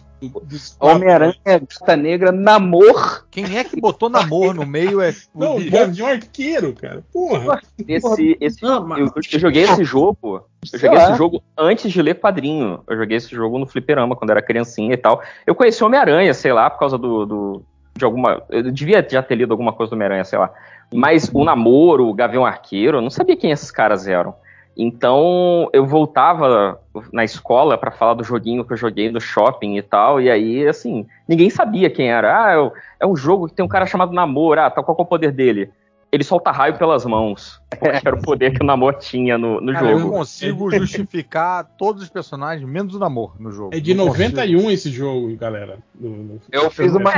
dos- Homem-Aranha, Gata Negra, Namor. Quem é que botou namoro no meio é. Não, o Gavião Arqueiro, cara. Porra. Esse, esse, Não, mas- eu, eu joguei esse jogo. Eu joguei esse jogo antes de ler quadrinho. Eu joguei esse jogo no Fliperama quando era criancinha e tal. Eu conheci Homem-Aranha, sei lá, por causa do, do- de alguma. Eu devia já ter lido alguma coisa do Homem-Aranha, sei lá. Mas o namoro, o Gavião Arqueiro, eu não sabia quem esses caras eram. Então eu voltava na escola pra falar do joguinho que eu joguei no shopping e tal, e aí, assim, ninguém sabia quem era. Ah, é é um jogo que tem um cara chamado Namor, ah, tá, qual é o poder dele? Ele solta raio pelas mãos. Porque era o poder que o Namor tinha no, no Cara, eu não jogo. consigo justificar todos os personagens, menos o namoro no jogo. É de Não consigo. 91 esse jogo, galera. No- no- Eu fiz uma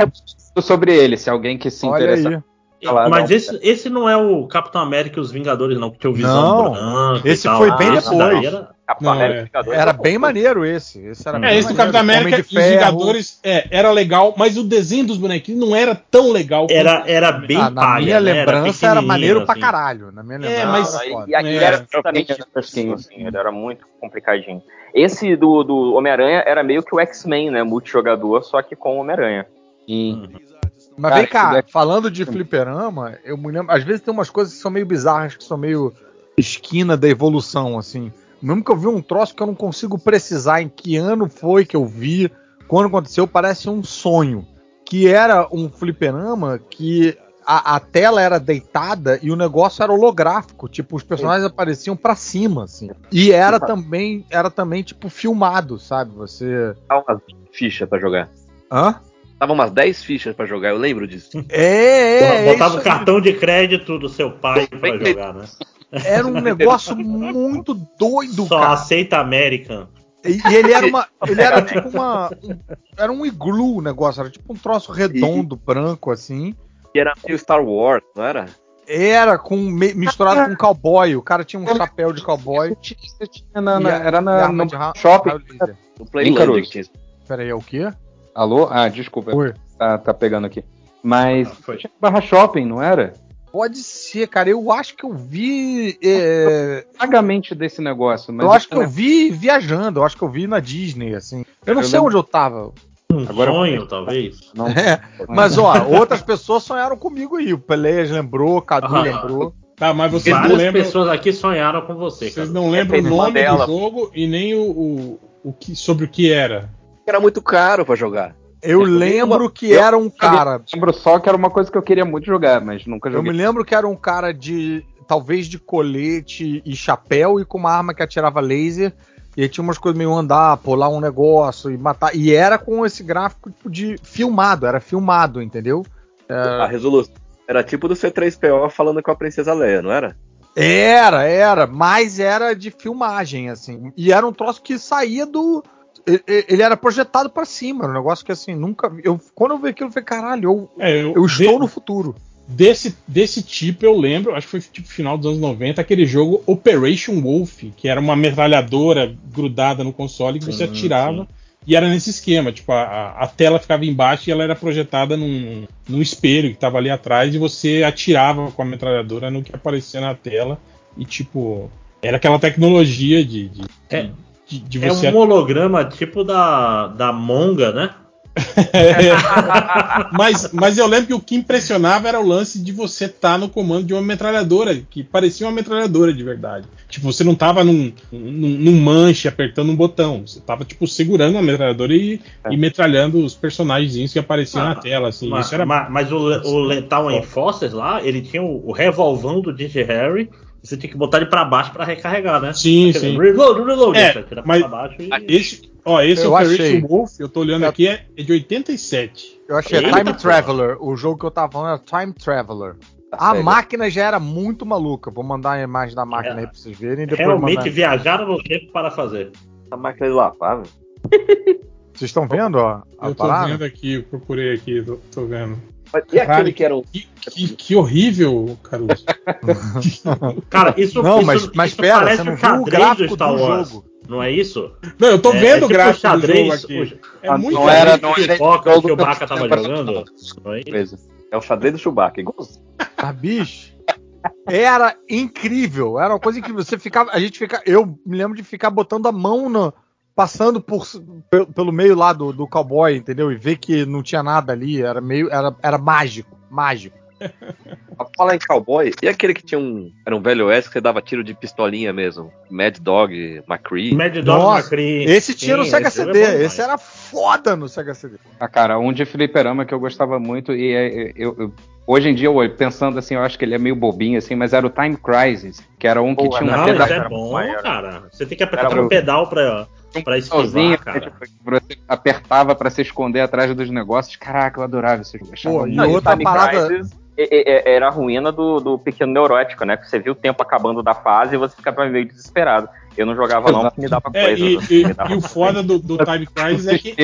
sobre ele, se alguém que se Olha aí. Mas não. esse, esse não é o Capitão América e os Vingadores, não, que tinha o Visão Não, e esse tal. foi bem Esse depois. era- Capitão Não, América é. Vingadores Era é bem maneiro esse. esse era É, bem É, esse do. Capitão América e os. Vingadores é, era legal, mas o desenho dos bonequinhos não era tão legal. Era, era bem Ah, na palha, minha né? lembrança era, pequenininho, maneiro pra assim. caralho. Na minha É, lembrança mas- era Aí- foda. e aqui É. era justamente Era fresquinho. isso, assim, ele era muito complicadinho. Esse do, do Homem-Aranha era meio que o X-Men, né? Multijogador, só que com o Homem-Aranha. E- Mas Cara, vem cá, daqui- falando de fliperama, eu me lembro. Às vezes tem umas coisas que são meio bizarras, que são meio esquina da evolução, assim. Mesmo que eu vi um troço que eu não consigo precisar em que ano foi que eu vi, quando aconteceu, parece um sonho. Que era um fliperama que a, a tela era deitada e o negócio era holográfico. Tipo, os personagens apareciam pra cima, assim. E era também, era também, tipo, filmado, sabe? Você. Tava umas fichas pra jogar. Hã? Tava umas 10 fichas pra jogar, eu lembro disso. É, é, é Botava o cartão de crédito do seu pai pra jogar, né? Era um negócio muito doido, Só cara. aceita American. E, e ele era uma. Ele era tipo uma. um- era um iglu o negócio, era tipo um troço redondo, branco, assim. E era meio Star Wars, não era? Era com misturado com cowboy. O cara tinha um chapéu de cowboy. Isso tinha na- na- E era e na, no shopping. No Playland Caruso? que tinha isso. Pera aí, é o quê? Alô? Ah, desculpa. Oi. Tá, tá pegando aqui. Mas Ah, foi. tinha barra shopping, não era? Pode ser, cara. Eu acho que eu vi. é, Vagamente desse negócio. Mas eu acho que eu vi viajando. Eu acho que eu vi na Disney, assim. Eu não Eu sei lembro- onde eu tava. Um Agora- sonho, talvez. Não, É, mas ó, outras pessoas sonharam comigo aí. O Peleias lembrou, o Cadu Ah. lembrou. Tá, mas vocês não Várias lembram. pessoas aqui sonharam com você, Vocês cara. não lembram o Teve nome Mandela. do jogo e nem o, o, o que, sobre o que era. Era muito caro pra jogar. Eu Eu lembro que eu- era um cara. lembro só que era uma coisa que eu queria muito jogar, mas nunca Eu me joguei. lembro que era um cara de. talvez de colete e chapéu e com uma arma que atirava laser. E tinha umas coisas meio andar, pular um negócio e matar. E era com esse gráfico tipo, de filmado, era filmado, entendeu? A resolução era tipo do C3PO falando com a Princesa Leia, não era? Era, era, mas era de filmagem, assim. E era um troço que saía do. Ele era projetado pra cima, um negócio que assim, nunca. Eu, quando eu vi aquilo, eu falei, caralho, eu, É, eu, eu estou de- no futuro. desse, desse tipo eu lembro, acho que foi tipo final dos anos 90, aquele jogo Operation Wolf, que era uma metralhadora grudada no console que você Sim, atirava. sim. E era nesse esquema, tipo, a, a- tela ficava embaixo e ela era projetada num, num espelho que estava ali atrás e você atirava com a metralhadora no que aparecia na tela. E tipo, era aquela tecnologia de, de, É. de, de É você um holograma tipo da, da Monga, né? mas, mas eu lembro que o que impressionava era o lance de você estar no comando de uma metralhadora, que parecia uma metralhadora de verdade. Tipo, você não tava num, num, num manche apertando um botão. Você tava, tipo, segurando a metralhadora e, e metralhando os personagens que apareciam Ah, na tela, assim. Mas, Isso era. ma- mas o, o Lethal Enforcers lá, ele tinha o, o revolvão do DJ Harry. Você tinha que botar ele pra baixo pra recarregar, né? Sim, Quer dizer, sim. Reload, reload. É, mas- pra baixo e... Esse, ó, esse Eu Operation achei. Wolf, eu tô olhando aqui, é, é de 87. Eu achei Eita, Time porra. Traveler. O jogo que eu tava falando era Time Traveler. A sério. máquina já era muito maluca. Vou mandar a imagem da máquina É. aí pra vocês verem. e Depois Realmente mandar- viajaram no tempo para fazer. A máquina de lavar, velho. Vocês estão vendo, ó? A Eu tô parada? vendo aqui, eu procurei aqui, tô, tô vendo. Mas E Caralho. aquele que era um. Que, que, que horrível, Caruso. Cara, isso, Não, isso, mas, mas isso pera, parece você não o viu o xadrez gráfico do Star do Wars. jogo. Não é isso? Não, eu tô É- vendo é o tipo gráfico xadrez, do jogo aqui. É muito não era- não era pipoca que o Baca tava jogando. É. É o xadrez do Chewbacca, igualzinho. Ah, bicho. Era incrível. Era uma coisa que você ficava. A gente fica. Eu me lembro de ficar botando a mão no. Passando por, pelo, pelo meio lá do, do cowboy, entendeu? E ver que não tinha nada ali. Era meio. Era, era mágico. Mágico. Falar em cowboy, e aquele que tinha um. Era um velho oeste que você dava tiro de pistolinha mesmo? Mad Dog, McCree. Mad Dog Nossa, McCree. Esse tinha no Sega esse CD. é esse era foda no Sega CD. Ah, cara, um de fliperama que eu gostava muito e é, eu, eu- hoje em dia, eu, pensando assim, eu acho que ele é meio bobinho assim, mas era o Time Crisis, que era um que Boa, tinha Não, uma isso pedal é bom, maior. cara. Você tem que apertar Era um pedal pra, pra sozinho, esquivar, cara. tipo, você apertava pra se esconder atrás dos negócios. Caraca, eu adorava esse jogo. Pô, e Não, outra Time parada. Crisis é- é- é- era a ruína do, do pequeno neurótico, né? Que você viu o tempo acabando da fase e você ficava meio desesperado. Eu não jogava não porque me dava É, coisa. e, né? e- dava e o foda do, do Time Crisis é que,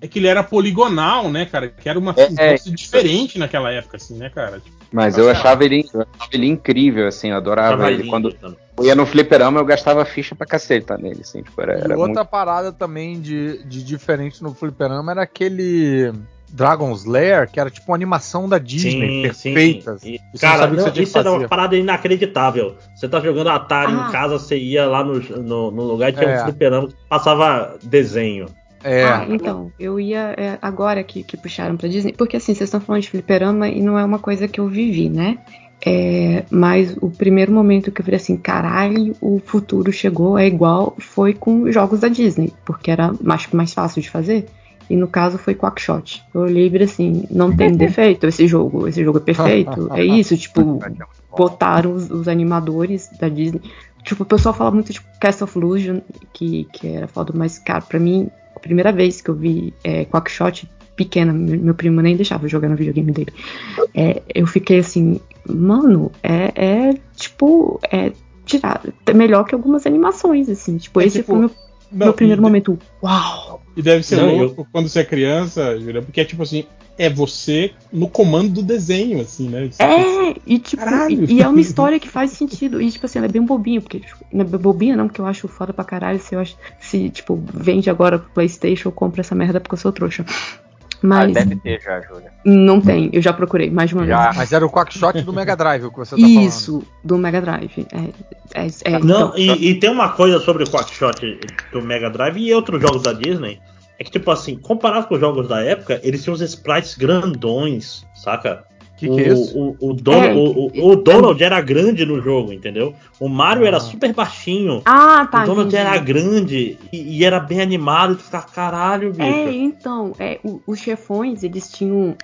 é que ele era poligonal, né, cara? Que era uma É, um é. troço diferente naquela época, assim, né, cara? Tipo, Mas eu achava ele, eu achava ele incrível, assim, eu adorava ele. lindo Quando também. eu ia no fliperama, eu gastava ficha pra cacete tá, nele, assim, tipo, era, E era outra muito... parada também de, de diferente no Fliperama era aquele Dragon's Lair, que era tipo uma animação da Disney, perfeita. sim. E, você não cara, não, isso era uma parada inacreditável. Você tá jogando Atari Ah. em casa, você ia lá no, no, no lugar e tinha É. um fliperama que passava desenho. É, Ah, então, eu ia é, agora que, que puxaram pra Disney, porque assim, vocês estão falando de fliperama e não é uma coisa que eu vivi, né? É, mas o primeiro momento que eu falei assim, caralho, o futuro chegou, é igual, foi com jogos da Disney, porque era mais, mais fácil de fazer. E no caso foi Quackshot. Eu olhei e assim, não tem defeito esse jogo, esse jogo é perfeito. É isso, tipo, botaram os, os animadores da Disney. Tipo, o pessoal fala muito de Castle of Illusion, que, que era foda, mas, cara, pra mim, a primeira vez que eu vi é, Quackshot pequena, meu, meu primo nem deixava eu jogar no videogame dele. É, eu fiquei assim, mano, é, é tipo, é tirado, é melhor que algumas animações, assim. Tipo, É esse tipo, foi meu, não, meu primeiro e, momento. Uau! E deve ser Não, louco quando você é criança, Júlia, porque é tipo assim, é você no comando do desenho, assim, né? Você É, e tipo, e, e é uma história que faz sentido. E, tipo assim, ela é bem bobinha, porque, tipo, não é bobinha não, porque eu acho foda pra caralho se eu acho, se, tipo, vende agora pro Playstation, eu compro essa merda porque eu sou trouxa. Ah, Mas deve ter já, Júlia. não tem, eu já procurei mais de uma Já. vez. Mas era o Quackshot do Mega Drive o que você tá falando. Isso, do Mega Drive. É, é, é, Não, então, e, e tem uma coisa sobre o Quackshot do Mega Drive e outros jogos da Disney. É que, tipo assim, comparado com os jogos da época, eles tinham uns sprites grandões, saca? O que, que é isso? O, o, o, Donald, É, o, o- o Donald era grande no jogo, entendeu? O Mario era Ah. super baixinho. Ah, tá. o Donald entendi. era grande e, e era bem animado. E tu ficava, caralho, bicho. É, então, é, o- os chefões, eles tinham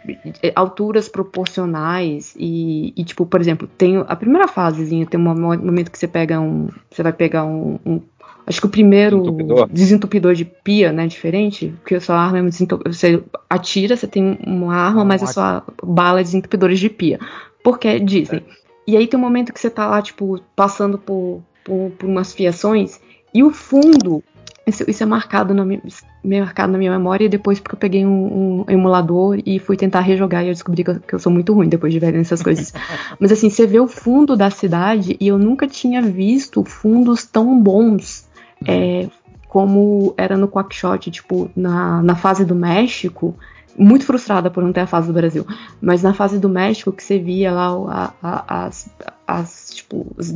é, alturas proporcionais e, e, tipo, por exemplo, tem a primeira fasezinha, tem um mo- momento que você pega um, você vai pegar um, um- acho que o primeiro Desentupidor. desentupidor de pia, né, diferente, porque a sua arma é um desentu- você atira, você tem uma arma, mas a sua bala é desentupidores de pia, porque é Disney. E aí tem um momento que você tá lá, tipo, passando por, por, por umas fiações e o fundo isso, isso é marcado na, minha, marcado na minha memória e depois porque eu peguei um, um emulador e fui tentar rejogar e eu descobri que eu, que eu sou muito ruim depois de ver nessas coisas. Mas assim, você vê o fundo da cidade e eu nunca tinha visto fundos tão bons é, como era no Quackshot, tipo, na, na fase do México. Muito frustrada por não ter a fase do Brasil. Mas na fase do México, que você via lá a- a- as, as, tipo, os,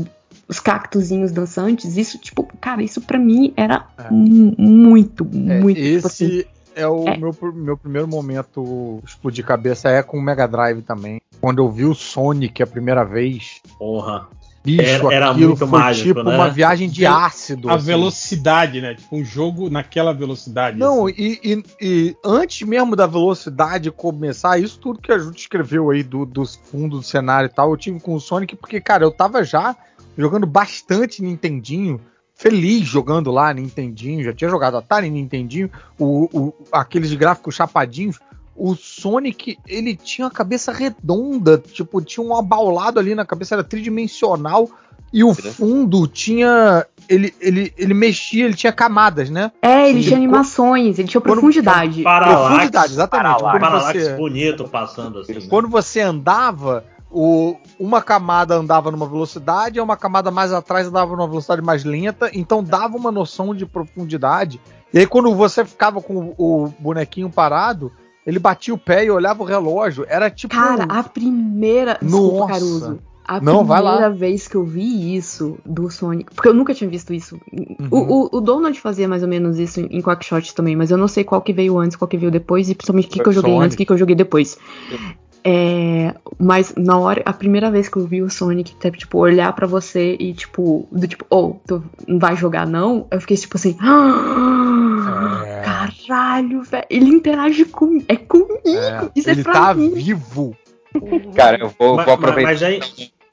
os cactuzinhos dançantes, isso, tipo, cara, isso pra mim era É. mu- muito, É, muito, tipo assim. esse é o é. Meu, meu primeiro momento explodir cabeça é com o Mega Drive também. Quando eu vi o Sonic a primeira vez, Porra. Bicho, Era- era aquilo muito foi mágico, tipo né? uma viagem de ácido. A assim. velocidade, né? Tipo, um jogo naquela velocidade. Não, assim. e, e- e antes mesmo da velocidade começar, isso tudo que a Ju escreveu aí do, dos fundos do cenário e tal, eu tive com o Sonic, porque, cara, eu tava já jogando bastante Nintendinho, feliz jogando lá Nintendinho, já tinha jogado Atari Nintendinho, o, o- aqueles gráficos chapadinhos. O Sonic, ele tinha a cabeça redonda, tipo, tinha um abaulado ali na cabeça, era tridimensional, e o fundo tinha. Ele, ele, ele mexia, ele tinha camadas, né? É, ele tinha animações, ele tinha profundidade. Paralaxe. Profundidade, exatamente. Paralaxe. Quando Paralaxe você, bonito passando assim. né? quando você andava, o, uma camada andava numa velocidade, e uma camada mais atrás andava numa velocidade mais lenta, então dava uma noção de profundidade. E aí, quando você ficava com o bonequinho parado, ele batia o pé e olhava o relógio. Era tipo. Cara, a primeira. Desculpa, Nossa. Caruso. A Não, vai lá. primeira vez que eu vi isso do Sonic. Porque eu nunca tinha visto isso. Uhum. O, o, o Donald fazia mais ou menos isso em, em Quackshot também, mas eu não sei qual que veio antes, qual que veio depois, e principalmente o que, que eu joguei Sonic. antes, o que, que eu joguei depois. É, mas na hora, a primeira vez que eu vi o Sonic, tipo, olhar pra você e tipo, do tipo, oh, tu não vai jogar não? Eu fiquei tipo assim, É. caralho, velho, ele interage com, é comigo, É, isso ele é pra tá mim. vivo. Cara, eu vou, Mas- vou aproveitar mas aí-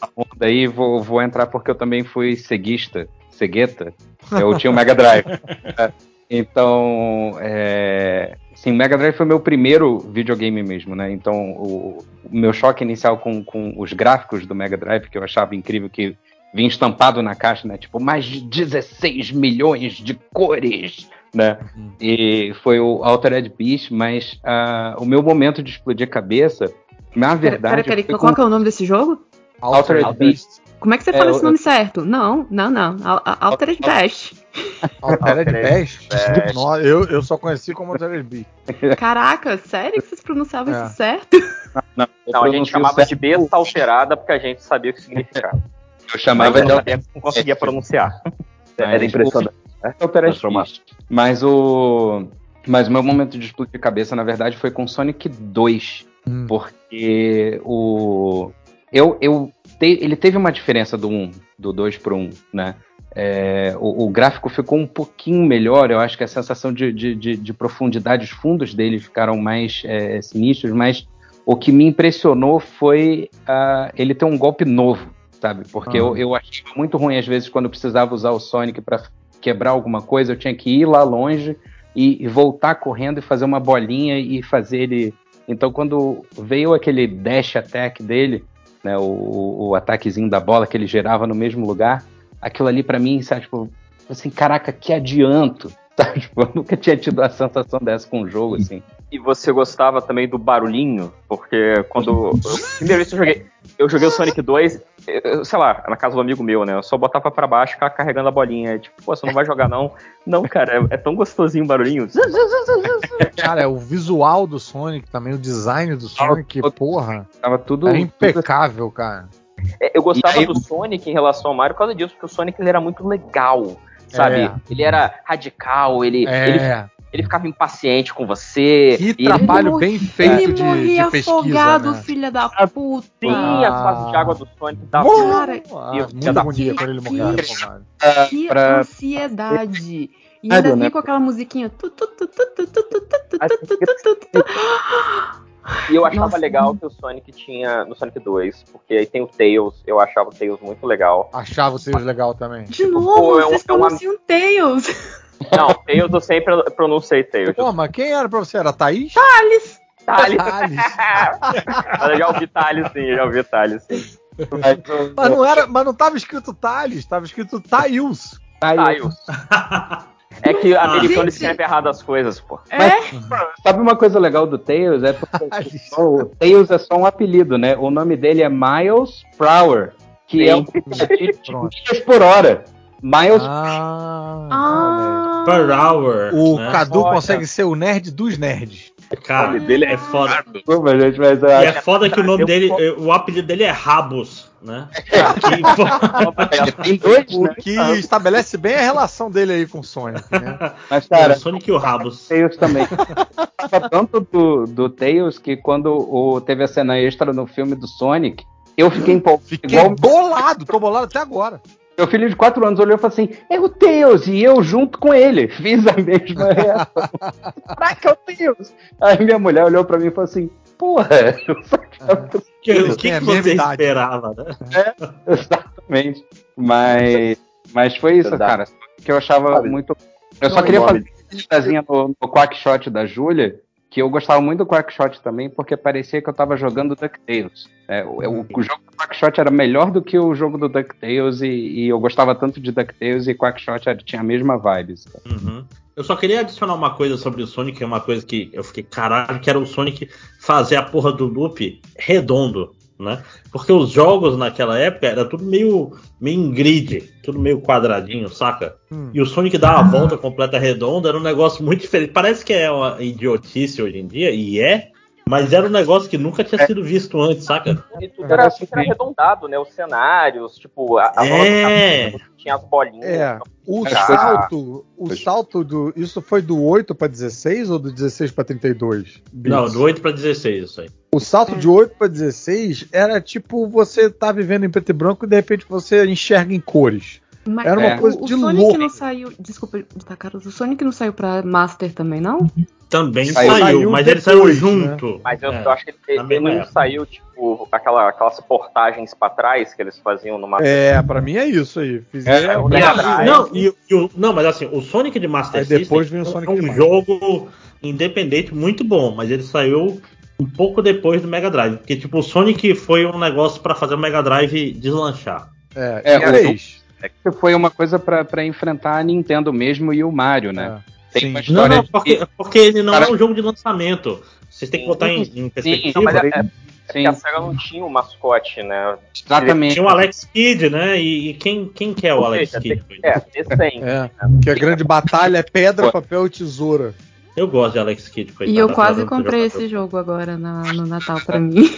a onda aí e vou, vou entrar porque eu também fui ceguista, cegueta. Eu tinha o Mega Drive. É, então, é, sim, o Mega Drive foi meu primeiro videogame mesmo, né? Então, o, o meu choque inicial com, com os gráficos do Mega Drive, que eu achava incrível, que vinha estampado na caixa, né? Tipo, mais de 16 milhões de cores, né? E foi o Altered Beast, mas ah, o meu momento de explodir cabeça, na Pera, verdade... pera, pera, foi qual com que é o nome desse jogo? Altered Beast. Como é que você É, fala eu- esse nome certo? Não, não, não. Al- Al- Altered Best. Altered Altered. Nó- eu, eu só conheci como Altered Beast. Caraca, sério que vocês pronunciavam É. isso certo? Não, eu Não, a gente chamava certo. de besta alterada porque a gente sabia o que significava. Eu chamava eu de não, sabia- não conseguia pronunciar. Mas Era impressionante. Altered. Beast. Mas o. Mas o meu momento de explodir cabeça, na verdade, foi com Sonic 2. Hum. Porque o. Eu, eu te- ele teve uma diferença do 1, do 2 pro 1, né? É, o, o gráfico ficou um pouquinho melhor, eu acho que a sensação de, de, de, de profundidade, os fundos dele ficaram mais é, sinistros, mas o que me impressionou foi ah, ele ter um golpe novo, sabe? Porque Ah. eu, eu achei muito ruim às vezes quando eu precisava usar o Sonic para quebrar alguma coisa, eu tinha que ir lá longe e, e voltar correndo e fazer uma bolinha e fazer ele. Então quando veio aquele dash attack dele, né, o, o, o ataquezinho da bola que ele gerava no mesmo lugar, aquilo ali pra mim, sabe, tipo, assim, caraca, que adianto, Sabe? Tipo, eu nunca tinha tido a sensação dessa com um jogo, assim. E você gostava também do barulhinho? Porque quando. Eu, primeira vez que eu joguei. Eu joguei o Sonic 2, eu- sei lá, na casa do amigo meu, né? Eu só botava pra baixo e ficava carregando a bolinha. Tipo, pô, você não vai jogar não? Não, cara, é, é tão gostosinho o barulhinho. Cara, o visual do Sonic também, o design do Sonic, porra, Tava tudo. era tudo impecável, cara. É, Eu gostava aí- do Sonic em relação ao Mario por causa disso, porque o Sonic ele era muito legal. Sabe? É. Ele era radical, ele, ele, É, ele ele ficava impaciente com você. Que trabalho bem feito ele de, morria de pesquisa, afogado, né? filha da puta. Sim, ah, as fases de água do Sonic. Da cara, cara, ah, muita agonia quando ele morreu afogado. Que pra... ansiedade. E ainda vinha com aquela musiquinha. E eu achava Nossa, legal que o Sonic tinha no Sonic 2, porque aí tem o Tails, eu achava o Tails muito legal. Achava o Tails legal também. De tipo, novo, pô, vocês é um, vocês é conheciam Tails! Não, Tails eu sempre pronunciei Tails. Pô, mas quem era pra você? Era a Thaís? Thales. Thales. Thales. Mas eu já ouvi Thales sim, eu já ouvi Thales sim. Mas, o- Mas não, era, mas não tava escrito Thales, tava escrito Thails. aí, Tails. É que americano Gente. escreve errado as coisas, pô. É? Sabe uma coisa legal do Tails? É o Tails é só um apelido, né? O nome dele é Miles Prower, que Sim. é um de milhas por hora. Miles Ah, Ah. Per hour. o né? Cadu Olha. consegue ser o nerd dos nerds. Cara, dele é foda. Desculpa, gente, mas E é, é foda que o nome dele, o apelido dele é Rabos, né? Que, O né? que estabelece bem a relação dele aí com o Sonic, né? Mas, Cara, cara, o Sonic e o Rabos. Tails também. Tanto do, do Tails que quando o, teve a cena extra no filme do Sonic, eu fiquei empolgado. Fiquei Igual bolado, tô bolado até agora. Meu filho de 4 anos olhou e falou assim: é o Tails, e eu junto com ele. Fiz a mesma reação. Caraca, é o Tails. Aí minha mulher olhou pra mim e falou assim: porra, eu só achava que O que, o que, você idade. esperava, né? Exatamente. Mas, mas foi isso, Verdade. cara. Que eu achava Sabe? muito. Eu só queria fazer uma no, no Quackshot da Júlia, que eu gostava muito do Quackshot também, porque parecia que eu tava jogando DuckTales. É, o, o, o jogo do Quackshot era melhor do que o jogo do DuckTales, e, e eu gostava tanto de DuckTales e Quackshot era- tinha a mesma vibe. Uhum. Eu só queria adicionar uma coisa sobre o Sonic, que é uma coisa que eu fiquei caralho, que era o Sonic fazer a porra do loop redondo, né? Porque os jogos naquela época era tudo meio, meio em grid, tudo meio quadradinho, saca? Hum. E o Sonic dar a volta completa redonda era um negócio muito diferente. Parece que é uma idiotice hoje em dia, e é, mas era um negócio que nunca tinha sido visto antes, saca? E tudo era, arredondado, né? Os cenários, tipo, a, a É. tinha as bolinhas. É, o salto, o salto do. Isso foi do 8 pra 16 ou do 16 pra 32? Não, bits? do 8 pra 16 isso aí. O salto de 8 pra 16 era tipo você tá vivendo em preto e branco e de repente você enxerga em cores. Mas Era uma É. coisa o, o de Sonic louco. não saiu. Desculpa, tá, Carlos. O Sonic não saiu pra Master também, não? Também Saiu- saiu, saiu mas ele depois, saiu né? junto. Mas eu, É. eu acho que ele, ele não saiu, tipo, aquela, aquelas portagens pra trás que eles faziam numa. É, pra mim é isso aí. É, Fizeram. o Mega a- Drive. não, e, e o- não, mas assim, o Sonic de Master Aí depois System vem o Sonic é de um Master. jogo independente muito bom, mas ele saiu um pouco depois do Mega Drive. Porque, tipo, o Sonic foi um negócio pra fazer o Mega Drive deslanchar. É, É, fez. Foi uma coisa pra pra enfrentar a Nintendo mesmo e o Mario, né? É. Tem Sim. uma Não, história não, de- porque, porque ele não Cara- é um jogo de lançamento. Vocês têm que botar em, em perspectiva. Não, mas é, é Sim, porque a SEGA não tinha o mascote, né? exatamente. Tinha o Alex Kidd, né? E, e quem, quem que é o Ou Alex seja, Kidd? É, decente. É, que a grande batalha é pedra, papel e tesoura. Eu gosto de Alex Kidd. coitado, E eu quase adoro comprei esse jogo agora na- no Natal pra mim.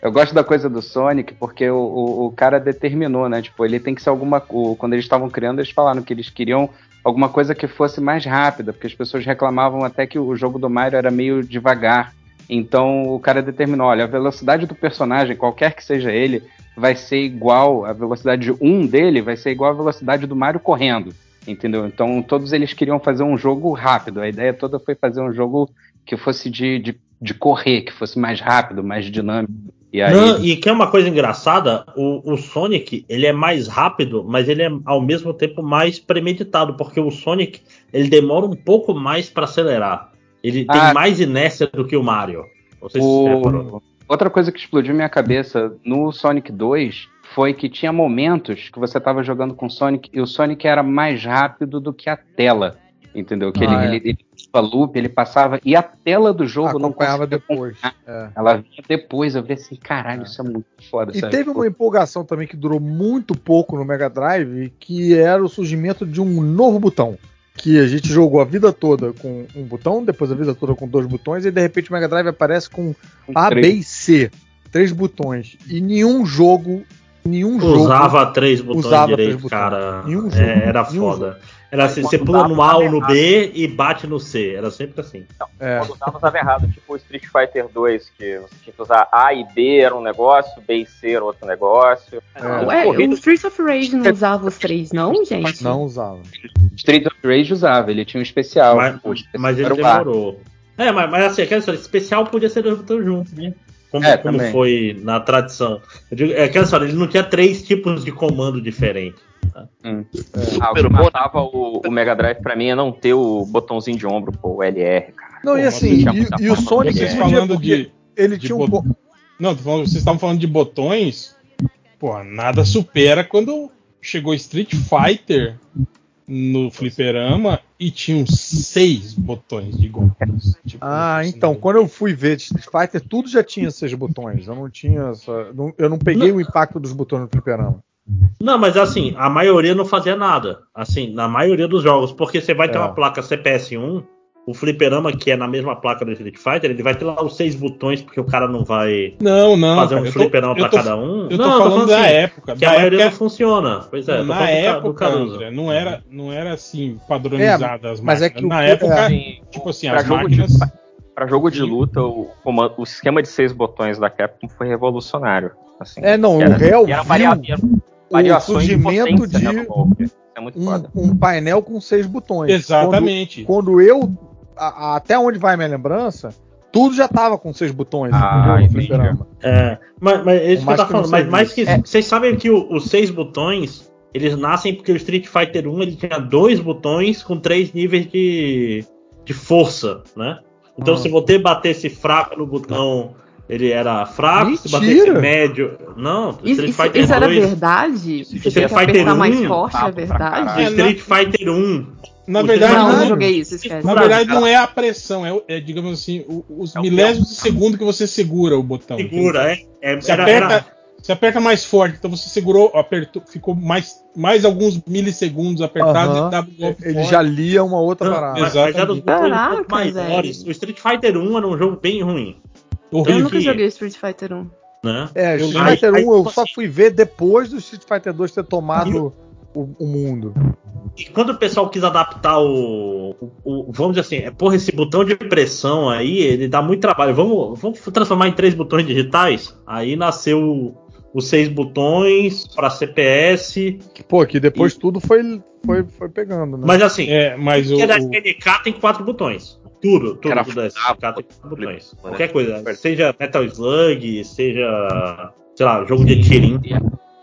Eu gosto da coisa do Sonic porque o, o, o cara determinou, né? Tipo, ele tem que ser alguma. O, quando eles estavam criando, eles falaram que eles queriam alguma coisa que fosse mais rápida, porque as pessoas reclamavam até que o jogo do Mario era meio devagar. Então o cara determinou: olha, a velocidade do personagem, qualquer que seja ele, vai ser igual, a velocidade 1 dele vai ser igual à velocidade do Mario correndo. Entendeu? Então todos eles queriam fazer um jogo rápido. A ideia toda foi fazer um jogo que fosse de, de, de correr, que fosse mais rápido, mais dinâmico. E aí. Não, e que é uma coisa engraçada, o, o Sonic ele é mais rápido, mas ele é ao mesmo tempo mais premeditado, porque o Sonic ele demora um pouco mais para acelerar. Ele tem Ah. mais inércia do que o Mario. Se. O... Outra coisa que explodiu minha cabeça no Sonic 2 foi que tinha momentos que você estava jogando com o Sonic e o Sonic era mais rápido do que a tela. Entendeu? Que Ah, ele, é. ele, loop, ele passava. E a tela do jogo não Acompanhava depois. É. Ela vinha depois, eu vi assim, caralho, isso é muito foda. E sabe? teve uma empolgação também que durou muito pouco no Mega Drive, que era o surgimento de um novo botão. Que a gente jogou a vida toda com um botão, depois a vida toda com dois botões, e de repente o Mega Drive aparece com A, B três. e C. Três botões. E nenhum jogo. Nenhum jogo. Usava três botões usava três direito, botões. cara. Nenhum jogo. É, era Nenhum foda. Era assim, você pula dava, no A ou no errado. B e bate no C. Era sempre assim. É. Quando usava, usava errado. Tipo o Street Fighter 2, que você tinha que usar A e B era um negócio, B e C era outro negócio. É. Ué, o Streets of Rage não usava os três, não, gente? Não usava. Street of Rage usava, ele tinha um especial. Mas, O especial mas ele demorou. É, mas, mas assim, aquela história, especial podia ser dois botões juntos, né? Como, É, como foi na tradição. Eu digo, é aquela história, ele não tinha três tipos de comando diferentes. Ah, o que matava o, o Mega Drive pra mim é não ter o botãozinho de ombro, pô, o LR, cara. Não, e Pô, assim, e, muita e o forma Sonic Vocês falando de. ele de tinha um po- Não, vocês estavam falando de botões. Pô, nada supera quando chegou Street Fighter no fliperama e tinham seis botões de golpes. Tipo, Ah, então, não- quando eu fui ver Street Fighter, tudo já tinha seis botões. Eu não tinha essa. não- eu não peguei o impacto dos botões no fliperama. Não, mas assim, a maioria não fazia nada. Assim, na maioria dos jogos, porque você vai ter É. uma placa CPS1, o fliperama, que é na mesma placa do Street Fighter, ele vai ter lá os seis botões, porque o cara não vai Não, não. fazer cara, um tô- fliperama eu pra tô- cada um. Eu tô não, falando da assim, época. Que da a maioria época não funciona. Pois é, tô na época. André, não era, não era assim padronizada as mas é máquinas. que o- na época, Assim, tipo assim, pra as máquinas. de, pra jogo de luta, o, o esquema de seis botões da Capcom foi revolucionário. Assim, É, não, era- o réu e era era variações de surgimento potência, né, de é muito um, um painel com seis botões. Exatamente. Quando, quando eu. a- a- até onde vai minha lembrança, tudo já tava com seis botões. Ah, entendeu? No. É, mas, mas é isso que eu tava falando. Mas mais que isso, vocês sabem que o- os seis botões eles nascem porque o Street Fighter 1 ele tinha dois botões com três níveis de, de força, né? Então Ah. se você batesse fraco no botão, ele era fraco. Se batesse Mentira! médio. Não, Isso, Street isso- Fighter isso era 2. verdade? Isso Você Street que Fighter apertar mais 1, forte, é verdade? caralho. É, Street Fighter 1. Na verdade, Não, não- não, joguei isso, esquece. na verdade não é a pressão, é, é, digamos assim, os É milésimos de segundo que você segura o botão. Segura, é. é Você era- aperta, era- você aperta mais forte, então você segurou, apertou, ficou mais, mais alguns milissegundos apertado Aham. e dava um golpe Ele forte. já lia uma outra Não, parada. mas, mas era os Caraca, maiores. O Street Fighter 1 era um jogo bem ruim. Eu horrível. nunca joguei Street Fighter 1. Né? É, Eu Street Fighter 1 aí, eu só fui ver depois do Street Fighter 2 ter tomado o, o mundo. E quando o pessoal quis adaptar o, o- o- Vamos dizer assim, é, porra, esse botão de pressão aí, ele dá muito trabalho. Vamos, vamos transformar em três botões digitais? Aí nasceu os seis botões para CPS. Pô, que depois tudo foi, foi, foi pegando, né? Mas assim, É, mas o, que é da o- SNK tem quatro botões. Tudo, tudo, tudo da SNK tem quatro botões. né? Qualquer coisa. Seja Metal Slug, seja. Sei lá, jogo de tirinho.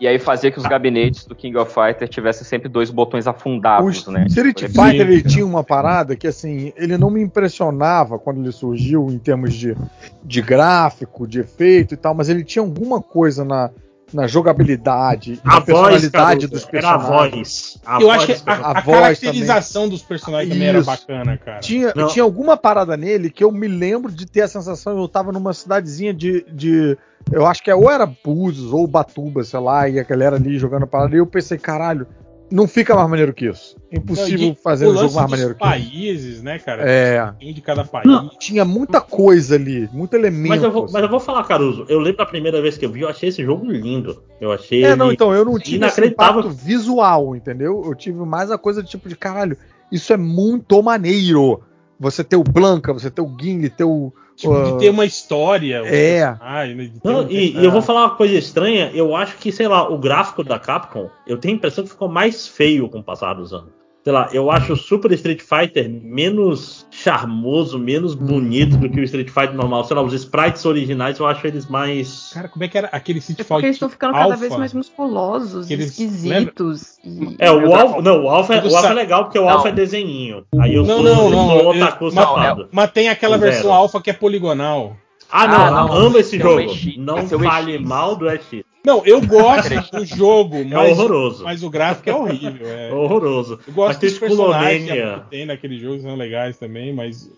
E aí fazia que os gabinetes do King of Fighter tivessem sempre dois botões O afundados, né? Street Fighter ele tinha uma parada que assim, ele não me impressionava quando ele surgiu em termos de, de gráfico, de efeito e tal, mas ele tinha alguma coisa na, na jogabilidade, A na voz, personalidade Caruso, dos era a personagens. voz. A eu voz acho que dos a, personagens. a A voz caracterização dos personagens também era Isso. bacana, cara. Tinha, Não. tinha alguma parada nele que eu me lembro de ter a sensação, eu tava numa cidadezinha de. de eu acho que é, ou era Búzios ou Batuba, sei lá, e a galera ali jogando parada, e eu pensei, caralho, não fica mais maneiro que isso. Impossível Não, e fazer o um jogo mais maneiro que isso. países, né, cara? É. Um de cada país. Não. Tinha muita coisa ali, muito elemento. Mas eu, vou, mas eu vou falar, Caruso. Eu lembro da primeira vez que eu vi, eu achei esse jogo lindo. Eu achei. É, não, então, eu não tive esse inacreditável. impacto visual, entendeu? Eu tive mais a coisa de tipo de caralho, isso é muito maneiro. Você ter o Blanca, você ter o Gimli, ter o. Tipo, uh, de ter uma história. É. né, Não, um- e, e eu vou falar uma coisa estranha. Eu acho que, sei lá, o gráfico da Capcom, eu tenho a impressão que ficou mais feio com o passar dos anos. Sei lá, eu acho o Super Street Fighter menos charmoso, menos bonito do que o Street Fighter normal. Sei lá, os sprites originais eu acho eles mais. Cara, como é que era aquele Street É porque Fighter eles estão ficando cada Alpha? vez mais musculosos, eles- esquisitos. e- É, o Alpha. Não, o Alpha, é- o Alpha é legal porque o Não. Alpha é desenhinho. Aí eu Não, sou, não, eu não. sou eu- otaku mas, safado. mas tem aquela Zero. versão alfa que é poligonal. Ah, não, Ah, não, amo esse é jogo. Não é fale EX. mal do EX. Não, eu gosto do jogo, É mas, horroroso. mas o gráfico é horrível. é. É horroroso. Eu gosto Mas dos personagens que tem naquele jogo, são legais também, mas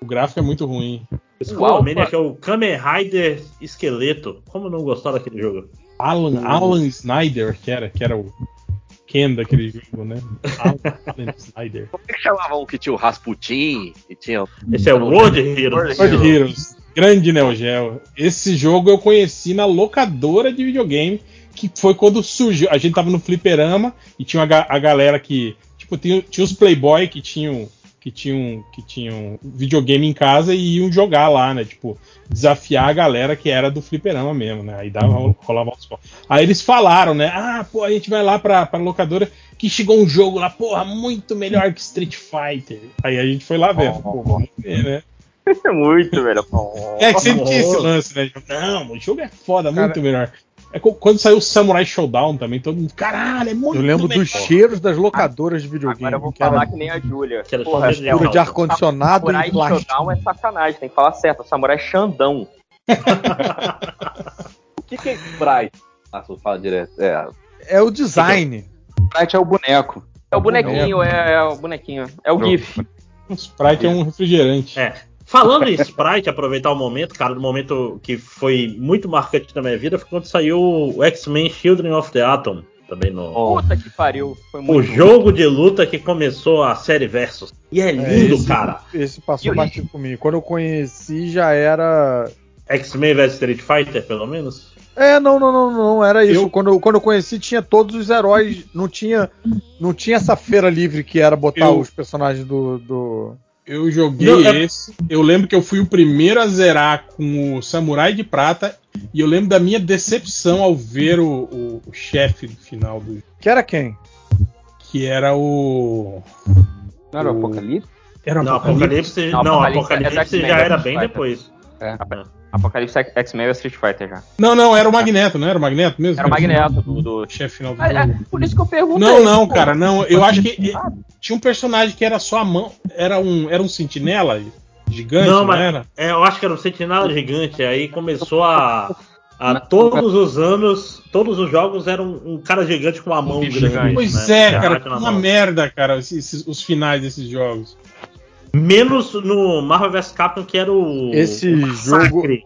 o gráfico é muito ruim. Alpha- que é o Kamen Rider Esqueleto. Como não gostar daquele jogo? Alan, Alan Snyder, que era, que era o Ken daquele jogo, né? Alan, Alan Snyder. Como é que chamavam o que tinha o Rasputin e tinha o Esse é o World Heroes. World Heroes, grande Neo Geo. Esse jogo eu conheci na locadora de videogame, que foi quando surgiu. A gente tava no fliperama e tinha a, a galera que. Tipo, tinha, tinha os Playboy que tinham. Que tinham, que tinham videogame em casa e iam jogar lá, né? Tipo, desafiar a galera que era do fliperama mesmo, né? Aí dava, rolava os. Aí eles falaram, né? Ah, pô, a gente vai lá pra, pra locadora que chegou um jogo lá, porra, muito melhor que Street Fighter. Aí a gente foi lá ver. Pô, vamos ver, né? Muito, velho. É que sempre tinha esse lance, né? Não, o jogo é foda, Cara, muito melhor. É quando saiu o Samurai Showdown também, todo mundo, caralho, é muito Eu lembro melhor. dos cheiros das locadoras de videogame. Agora eu vou que era falar que nem a Júlia. Que era Porra, só é mistura o de ar-condicionado Samurai e plástico. Showdown é sacanagem, tem que falar certo. O Samurai Xandão. O que, que é Sprite? Ah, você fala direto. É, É o design. Sprite é o boneco. É o bonequinho, é, é o bonequinho. É o GIF. O Sprite é um refrigerante. É. Falando em Sprite, aproveitar o momento, cara, do momento que foi muito marcante na minha vida foi quando saiu o X-Men Children of the Atom. Também no. Puta que pariu. Foi O muito jogo de luta que começou a série Versus. E é lindo, esse, cara. Esse passou E- batido comigo. Quando eu conheci já era. X-Men vs Street Fighter, pelo menos. É, não, não, não, não, era isso. Eu- Quando, eu, quando eu conheci tinha todos os heróis, não tinha, não tinha essa feira livre que era botar Eu- os personagens do, do... Eu joguei Não, é- esse. Eu lembro que eu fui o primeiro a zerar com o Samurai de Prata. E eu lembro da minha decepção ao ver o, o- o chefe final do Que era quem? que era o. Não era o O- Apocalipse? Era o Não, Apocalipse, Não, não, Apocalipse Apocalipse, é já era bem depois. Apocalipse X-Men é Street Fighter já. Não, não, era o Magneto, não era o Magneto mesmo? Era o Magneto do. do... Chefe final do É, jogo. é, por isso que eu pergunto. Não, não, cara, não. Eu acho que tinha um personagem que era só a mão. Era um, era um sentinela gigante, Não, não, mas- era? É, eu acho que era um sentinela gigante. Aí começou a. a todos os anos, todos os jogos eram um cara gigante com uma mão bicho grande. gigante. Pois né? é, cara, uma merda, cara, esses- os finais desses jogos. Menos no Marvel vs Capcom, que era o. Esse o massacre.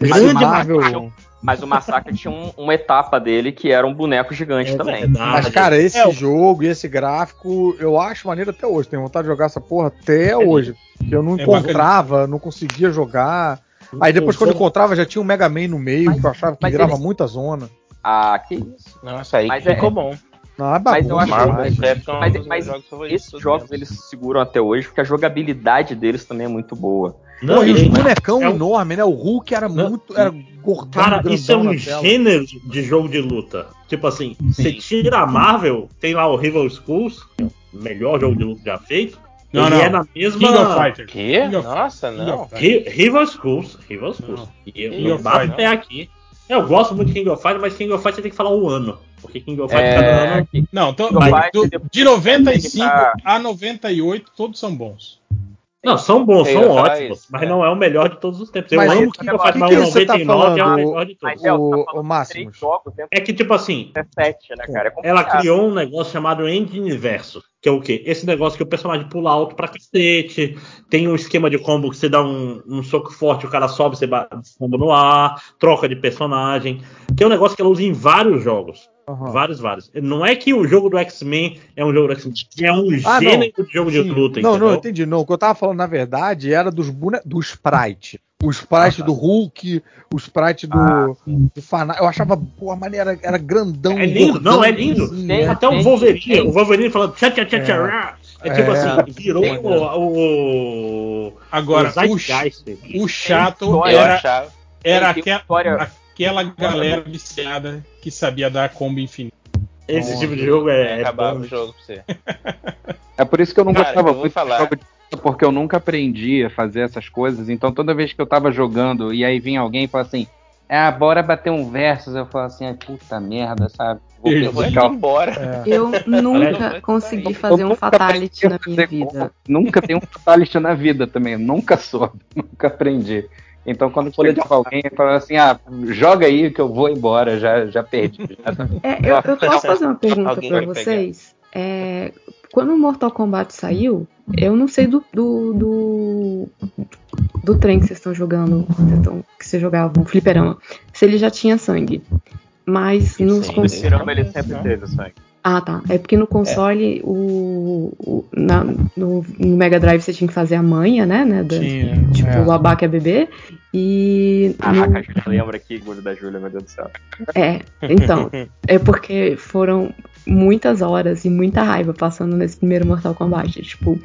Esse Grande Marvel. massacre. Mas o Massacre tinha um- uma etapa dele que era um boneco gigante É também. verdade. Mas, cara, esse É, jogo e esse gráfico eu acho maneiro até hoje. Tenho vontade de jogar essa porra até hoje. Que eu não É encontrava, não conseguia jogar. Aí depois, quando encontrava, já tinha um Mega Man no meio, que eu achava que mas virava eles- muita zona. Ah, que isso. Nossa, aí Mas que é- ficou bom. Não, é Mas eu acho Marvel. Capcom é um Mas, mas jogos esses jogos eles seguram até hoje porque a jogabilidade deles também é muito boa. Não, Pô, e os bonecão é um- enorme, né? O Hulk era Não. muito. Era gordão, Cara, isso é um gênero de jogo de luta. Tipo assim, você tira a Marvel, tem lá o Rival Schools, que é o melhor jogo de luta já feito. Não, ele não. é na mesma. King of Fighters. Que? Nossa, não. Rival Schools. Rival Schools. Não. E eu, eu of bato pé aqui. Eu gosto muito de King of Fighters, mas King of Fighters você tem que falar um ano. Porque King of Fighters cada É, ano. que- Não, então, mas do- de 95 Ah. a 98, todos são bons. Não, são bons, Eu são ótimos. mas é. não é o melhor de todos os tempos. Eu Mas amo que- que mas que o você tá 99 é o melhor de todos. Mas é, O- tá o jogos dentro É que, tipo assim, de 17, né, cara? É ela criou um negócio chamado Engine Verso, que é o quê? Esse negócio que o personagem pula alto pra cacete, tem um esquema de combo que você dá um, um soco forte, o cara sobe, você bate combo no ar, troca de personagem, que é um negócio que ela usa em vários jogos. Aham. Vários, vários. Não é que o jogo do X-Men é um jogo do X-Men, é um Ah, não. gênero de jogo de Sim. luta, Não, não, entendeu? entendi. Não, o que eu tava falando, na verdade, era dos bone... do Sprite. O Sprite Ah, tá. do Hulk, o Sprite do, do Fana... Eu achava, pô, a maneira era grandão. É lindo, gordão, não, é lindo. assim, Tem- é. Até o Wolverine, tem- o Wolverine falando tchá, tchá, tchá, tchá, É. É tipo É. assim, virou Tem- o, o, Agora, o o, o chato era, era aquela, história- aquela galera viciada que sabia dar combo infinito. Esse tipo de jogo é, é Acabava bom. o jogo pra você. É por isso que eu não Cara, gostava eu muito falar. de jogo de luta, porque eu nunca aprendi a fazer essas coisas. Então toda vez que eu tava jogando e aí vinha alguém e falava assim, ah, bora bater um versus, eu falava assim, ai, puta merda, sabe? Vou Eu vou embora. É. Eu nunca consegui fazer um fatality na minha vida. Nunca tenho um fatality na vida também, nunca soube, nunca aprendi. Então, quando chegava alguém e falava assim, ah, joga aí que eu vou embora, já, já perdi. Já tá- É, eu, eu posso fazer uma pergunta pegar. vocês? É, quando o Mortal Kombat saiu, eu não sei do do, do, do trem que vocês estão jogando, que vocês estão- que vocês jogavam, fliperama, se ele já tinha sangue. Mas nos Sim, sim. Tirama ele sempre teve sangue. Ah, tá. É porque no console, o, o- na- no, no Mega Drive você tinha que fazer a manha, né? né da- Tinha, tipo, é. o abaca é bebê. E. Caraca, no- a Júlia lembra aqui, gordo da Júlia, meu Deus do céu. é, então. é porque foram muitas horas e muita raiva passando nesse primeiro Mortal Kombat. Tipo,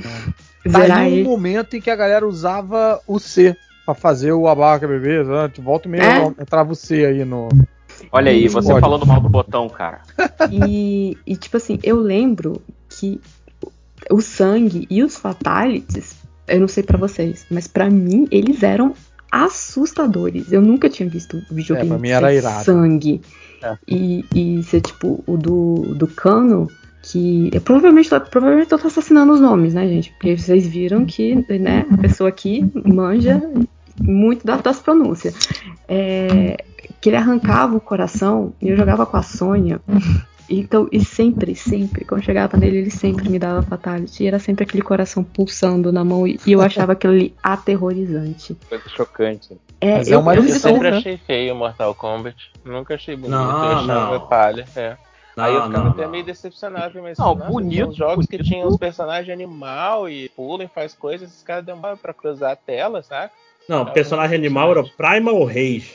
zerar Aí um ele. momento em que a galera usava o C pra fazer o abaca bebê, né? Volta e meia É? entrava o C aí no. Olha aí, você Pode. falando mal do botão, cara. E, e, tipo assim, eu lembro que o sangue e os fatalities, eu não sei pra vocês, mas pra mim eles eram assustadores. Eu nunca tinha visto um videogame É, sem sangue. É. E, e ser tipo o do, do cano, que eu provavelmente, provavelmente eu tô assassinando os nomes, né, gente? Porque vocês viram que, né, a pessoa aqui manja muito das, das pronúncias. É, que ele arrancava o coração e eu jogava com a Sônia. Então, e sempre, sempre, quando chegava nele, ele sempre me dava fatality. E era sempre aquele coração pulsando na mão. E e eu achava aquilo ali aterrorizante. Coisa chocante. É, Mas é eu, uma eu, sempre né? achei feio o Mortal Kombat. Nunca achei bonito. Não, eu achava não. palha. É. Aí eu Não, ficava não, até não. meio decepcionado, mas Não, nossa, bonito, uns jogos que bonito. tinham os personagens animal e pulam e faz coisas, esses caras demoram pra cruzar a tela, saca? Não, personagem animal era o Primal Rage.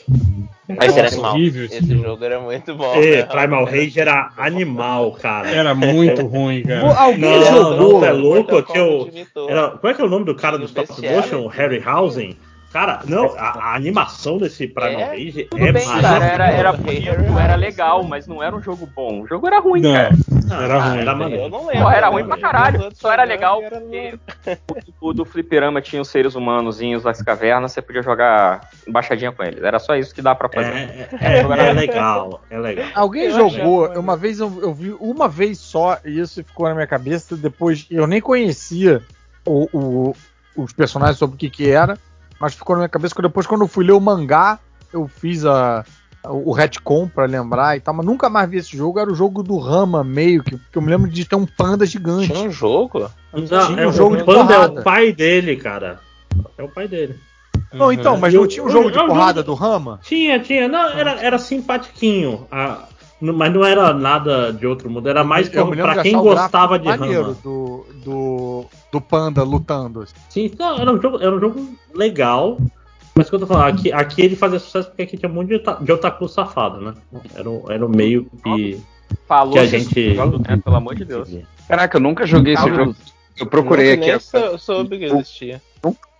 Mas era animal. horrível esse Esse jogo. jogo era muito bom. É, né? Primal Rage era animal, cara. Era muito ruim, Pô, cara. Alguém Não, jogou. não, é louco que eu. Era, qual é que é o nome do cara do stop motion? Harryhausen? Cara, não, a, a animação desse Primal É? Rage Tudo é bem, maravilhosa. cara, era, era bonito, era legal, mas não era um jogo bom. O jogo era ruim, Não, cara. era Ah, ruim. Era Eu maneiro. não Pô, lembro. era ruim pra caralho. Só era legal era porque o do fliperama tinha os seres humanozinhos das cavernas, você podia jogar embaixadinha com eles. Era só isso que dá pra fazer. É, é, é, é legal, é legal. Alguém Eu jogou, achava- uma vez eu, eu vi uma vez só, e isso ficou na minha cabeça, depois eu nem conhecia o- o- os personagens sobre o que que era, mas ficou na minha cabeça que depois quando eu fui ler o mangá, eu fiz a, o retcon pra lembrar e tal, mas nunca mais vi esse jogo, era o jogo do Rama meio, que, que eu me lembro de ter um panda gigante. Tinha um jogo? Não, Tinha é um o jogo de Panda é porrada. o pai dele, cara. É o pai dele. Não, então, mas Eu- não tinha um eu- jogo de eu- porrada do Rama? Tinha, tinha. Não, era, era simpatiquinho. ah, n- mas não era nada de outro mundo. Era mais Eu pra, quem gostava de Rama. do, do, do panda lutando. Sim, não, era um jogo, era um jogo legal. Mas o que eu tô falando, aqui, aqui ele fazia sucesso porque aqui tinha um monte de, ota- de otaku safado, né? Era, o- era o meio que. Falou Que a gente- jogo, né, pelo amor de Deus. Caraca, eu nunca joguei esse jogo. Eu procurei aqui. Sou- soube que existia.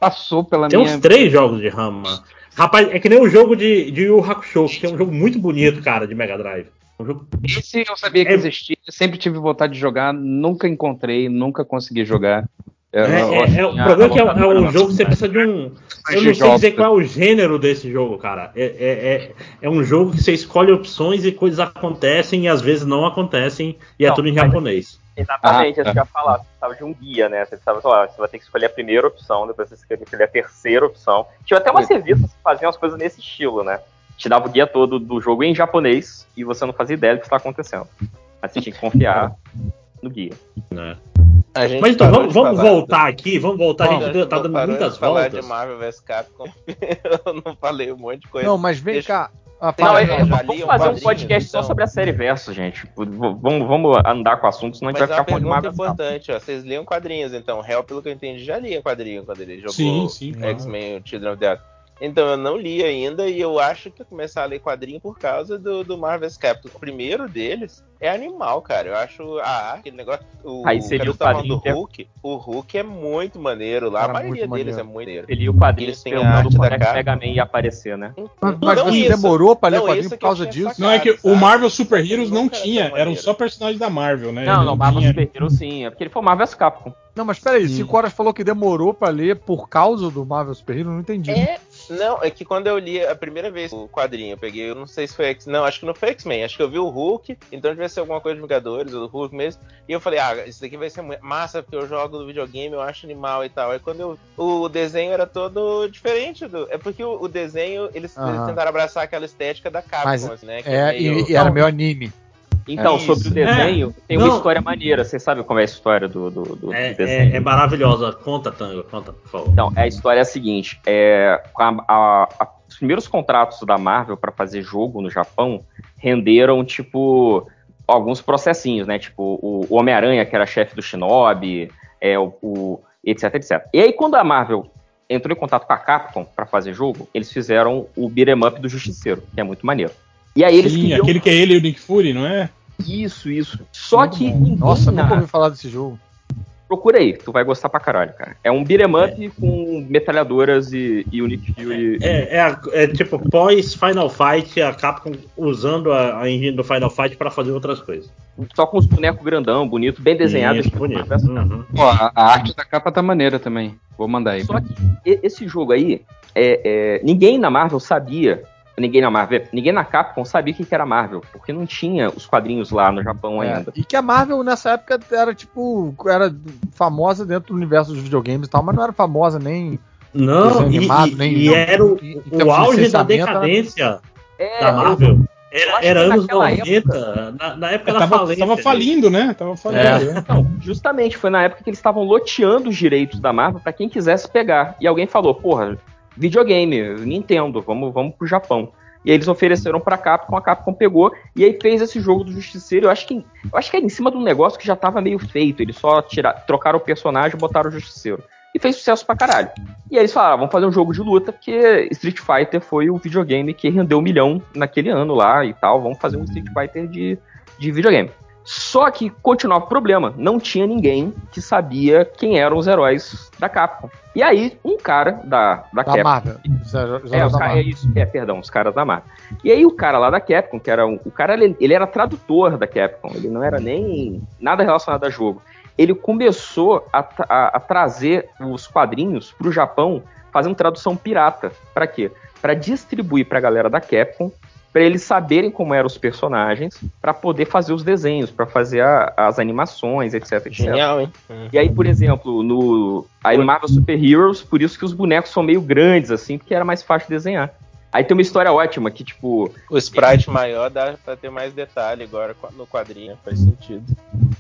Passou pela Tem minha. uns três jogos de Rama. Rapaz, é que nem o jogo de, de Yu Hakusho, que é um jogo muito bonito, cara, de Mega Drive. Um jogo Esse eu sabia que É- existia, sempre tive vontade de jogar, nunca encontrei, nunca consegui jogar. É, eu- é- é- o problema é que é, é um jogo que você precisa de um. Eu não sei dizer qual é o gênero desse jogo, cara. É, é, é, é um jogo que você escolhe opções e coisas acontecem e às vezes não acontecem e é Não, tudo em japonês. Exatamente, Ah, isso que eu ia falar. Você precisava de um guia, né? Você precisava, sei lá, você vai ter que escolher a primeira opção, depois você tem que escolher a terceira opção. Tinha até umas revistas que faziam as coisas nesse estilo, né? Te dava o guia todo do jogo em japonês e você não fazia ideia do que estava acontecendo. Mas você tinha que confiar no guia. Né? A gente Mas então, vamos, vamos falar voltar aqui, vamos voltar. do- a gente tá dando muitas de voltas. de Marvel vs Capcom. eu não falei um monte de coisa. Não, mas vem Deixa- cá. Ah, Não, é- vamos um fazer um podcast só então. sobre a série Versus, gente. Vamos, vamos andar com o assunto, senão a gente Mas vai ficar falando de Marvel. importante, ó. Vocês liam quadrinhos, então. Hell, pelo que eu entendi, já lia quadrinho quando ele jogou Sim, sim. X-Men Children of the Earth. Então eu não li ainda e eu acho que eu começar a ler quadrinho por causa do, do Marvel's Capcom. O primeiro deles é animal, cara. Eu acho a arte, aquele negócio. O, Aí seria o tá falando quadrinho do é- Hulk. O Hulk é muito maneiro lá. Cara, a maioria deles maneiro. é muito maneiro. Ele e o quadrinho Eles têm a perguntando arte da é que capa. Mega Man ia aparecer, né? Mas, mas Não você isso. demorou pra ler Não, quadrinho por causa disso? Não, é que sabe? o Marvel Super Heroes não tinha, eram maneiro. só personagens da Marvel, né? Não, Ele não, Marvel tinha- Super Hero sim. É porque ele foi Marvel vs Capcom. Não, mas peraí, Sim. cinco horas falou que demorou pra ler por causa do Marvel Super Hero, não entendi. É Não, é que quando eu li a primeira vez o quadrinho, eu peguei, eu não sei se foi X, não, acho que não foi X-Men, acho que eu vi o Hulk, então devia ser alguma coisa de Vingadores, ou do Hulk mesmo, e eu falei, ah, isso daqui vai ser massa, porque eu jogo no videogame, eu acho animal e tal. Aí quando eu, o desenho era todo diferente do. É porque o, o desenho, eles, eles tentaram abraçar aquela estética da Capcom, Mas assim, né? que É, meio- e, e era meio anime. Então, Isso. sobre o desenho, tem uma Não. história maneira. Você sabe como é a história do, do, do- É, do desenho? é, é maravilhosa. Conta, Tango, conta, por favor. Então, a história é a seguinte: é, a- a- a- os primeiros contratos da Marvel para fazer jogo no Japão renderam, tipo, alguns processinhos, né? Tipo, o, o Homem-Aranha, que era chefe do Shinobi, é, o, o- etc, etc. E aí, quando a Marvel entrou em contato com a Capcom para fazer jogo, eles fizeram o beat'em up do Justiceiro, que é muito maneiro. E aí eles Sim, queriam... aquele que é ele e o Nick Fury, não é? Isso, isso. Só Muito que bom. Nossa, nunca ouvi falar desse jogo. Procura aí, tu vai gostar pra caralho, cara. É um beat'em up com metralhadoras e, e Nick Fury. É, é, a- é tipo pós Final Fight, a Capcom usando a, a engine do Final Fight pra fazer outras coisas. Só com os bonecos grandão, bonito, bem desenhado. Isso, bonito. Uhum. Pô, a, a arte da capa tá maneira também. Vou mandar aí. Só que e- esse jogo aí, é, é, ninguém na Marvel sabia. Ninguém na Marvel, ninguém na Capcom sabia o que era Marvel, porque não tinha os quadrinhos lá no Japão É, ainda. E que a Marvel nessa época era tipo. Era famosa dentro do universo dos videogames e tal, mas não era famosa nem. Não, e, animado, e- nem- e era o, em o auge da decadência É, da Marvel. eu Era, era anos naquela 90, na, na época da tava, falência. tava falindo, né? Tava falindo. É. né? Então, justamente foi na época que eles estavam loteando os direitos da Marvel pra quem quisesse pegar. E alguém falou, porra, videogame, Nintendo, vamos, vamos pro Japão. E aí eles ofereceram pra Capcom, a Capcom pegou e aí fez esse jogo do Justiceiro. Eu acho que, eu acho que era em cima de um negócio que já tava meio feito. Eles só tira, trocaram o personagem e botaram o Justiceiro. E fez sucesso pra caralho. E aí eles falaram, ah, vamos fazer um jogo de luta, porque Street Fighter foi o videogame que rendeu um milhão naquele ano lá e tal. Vamos fazer um Street Fighter de, de videogame. Só que continuava o problema, não tinha ninguém que sabia quem eram os heróis da Capcom. E aí, um cara da, da, Da Capcom. Marvel. É, os da é isso, é, perdão, os caras da Marvel. E aí o cara lá da Capcom, que era um, o cara, ele, ele era tradutor da Capcom, ele não era nem nada relacionado a jogo. Ele começou a, a- a trazer os quadrinhos pro Japão, fazendo tradução pirata. Pra quê? Pra distribuir pra galera da Capcom, pra eles saberem como eram os personagens, pra poder fazer os desenhos, pra fazer a- as animações, etc, etc. Genial, hein? E aí, por exemplo, no, aí no Marvel Super Heroes, por isso que os bonecos são meio grandes, assim, porque era mais fácil de desenhar. Aí tem uma história ótima que, tipo, O sprite maior dá pra ter mais detalhe agora no quadrinho, faz sentido.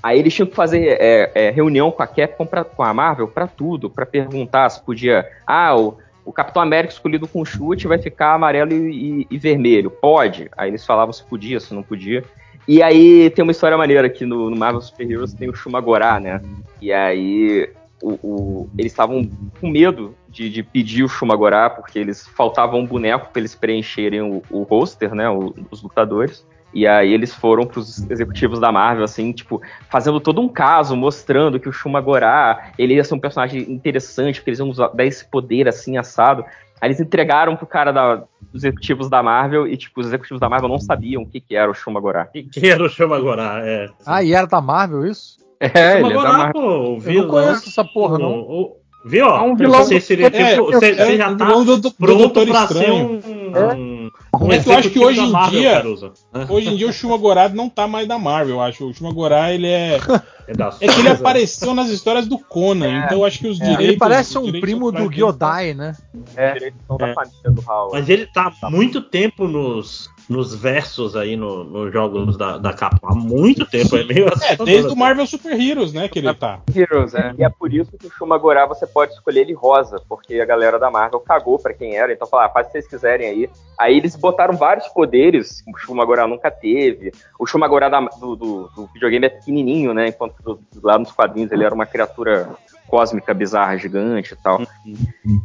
aí eles tinham que fazer é, é, reunião com a Capcom, pra, com a Marvel, pra tudo, pra perguntar se podia. Ah, o, o Capitão América escolhido com chute vai ficar amarelo e, e- e vermelho. Pode. Aí eles falavam se podia, se não podia. E aí tem uma história maneira que no, no Marvel Super Heroes tem o Shumagorá, né? E aí o, o- eles estavam com medo de, de pedir o Shumagorá, porque eles faltavam um boneco para eles preencherem o, o roster, né? o- os lutadores. E aí eles foram pros executivos da Marvel, assim, tipo, fazendo todo um caso, mostrando que o Shumagorá, ele ia ser um personagem interessante, porque eles iam usar, dar esse poder, assim, assado. Aí eles entregaram pro cara da, dos executivos da Marvel e, tipo, os executivos da Marvel não sabiam o que, que era o Shumagorá. Que, que era o Chama agora? É. Ah, e era da Marvel isso? É, ele é da Marvel. pô, o Eu vilão. não conheço essa porra, não. O- o- Viu? ó? É um vilão você do- seria É, tipo. Você, é você o já tá vilão do, do pronto pra ser Estranho. um. um, um É que eu acho que hoje da em Marvel, dia- Caruso. Hoje em dia o Shumagorá não tá mais da Marvel, eu acho. O Shumagorá, ele é. É, da É que ele apareceu nas histórias do Conan, então eu acho que os direitos. Ele parece um primo do Gyodai, né? Da É. família do Howard. Mas ele tá há muito tempo nos, nos versos aí, no- nos jogos da, da Capcom. Há muito tempo, é meio É, assustador, desde o assim. Marvel Super Heroes, né, que ele tá. Heroes, é. E é por isso que o Shumagorá você pode escolher ele rosa, porque a galera da Marvel cagou pra quem era, então falaram, ah, faz o que vocês quiserem aí. Aí eles botaram vários poderes que o Shumagorá nunca teve. O Shumagorá da- do, do- do videogame é pequenininho, né? Enquanto do- lá nos quadrinhos ele era uma criatura cósmica, bizarra, gigante e tal.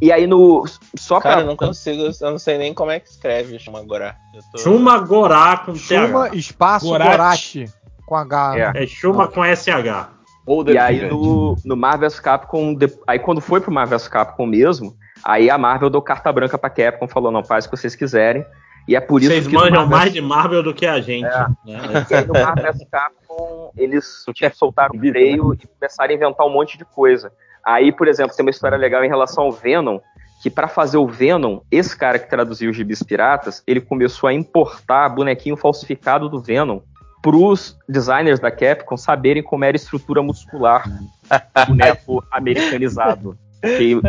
E aí no. Só Cara, pra. eu não consigo, eu não sei nem como é que escreve. Eu tô... Chuma Gorá com Chuma TH. espaço. Gorati. Com H. É. É Chuma com SH. Ou E aí no, no Marvel vs Capcom, de- aí quando foi pro Marvel vs Capcom mesmo, aí a Marvel deu carta branca pra Capcom, falou, não, faz o que vocês quiserem. E é por isso Vocês que manjam mais de Marvel do que a gente. É. né? E aí no Marvel Capcom, eles tipo, soltaram o freio e começaram a inventar um monte de coisa. Aí, por exemplo, tem uma história legal em relação ao Venom, que para fazer o Venom, esse cara que traduziu os gibis piratas, ele começou a importar bonequinho falsificado do Venom pros designers da Capcom saberem como era a estrutura muscular do boneco americanizado. Porque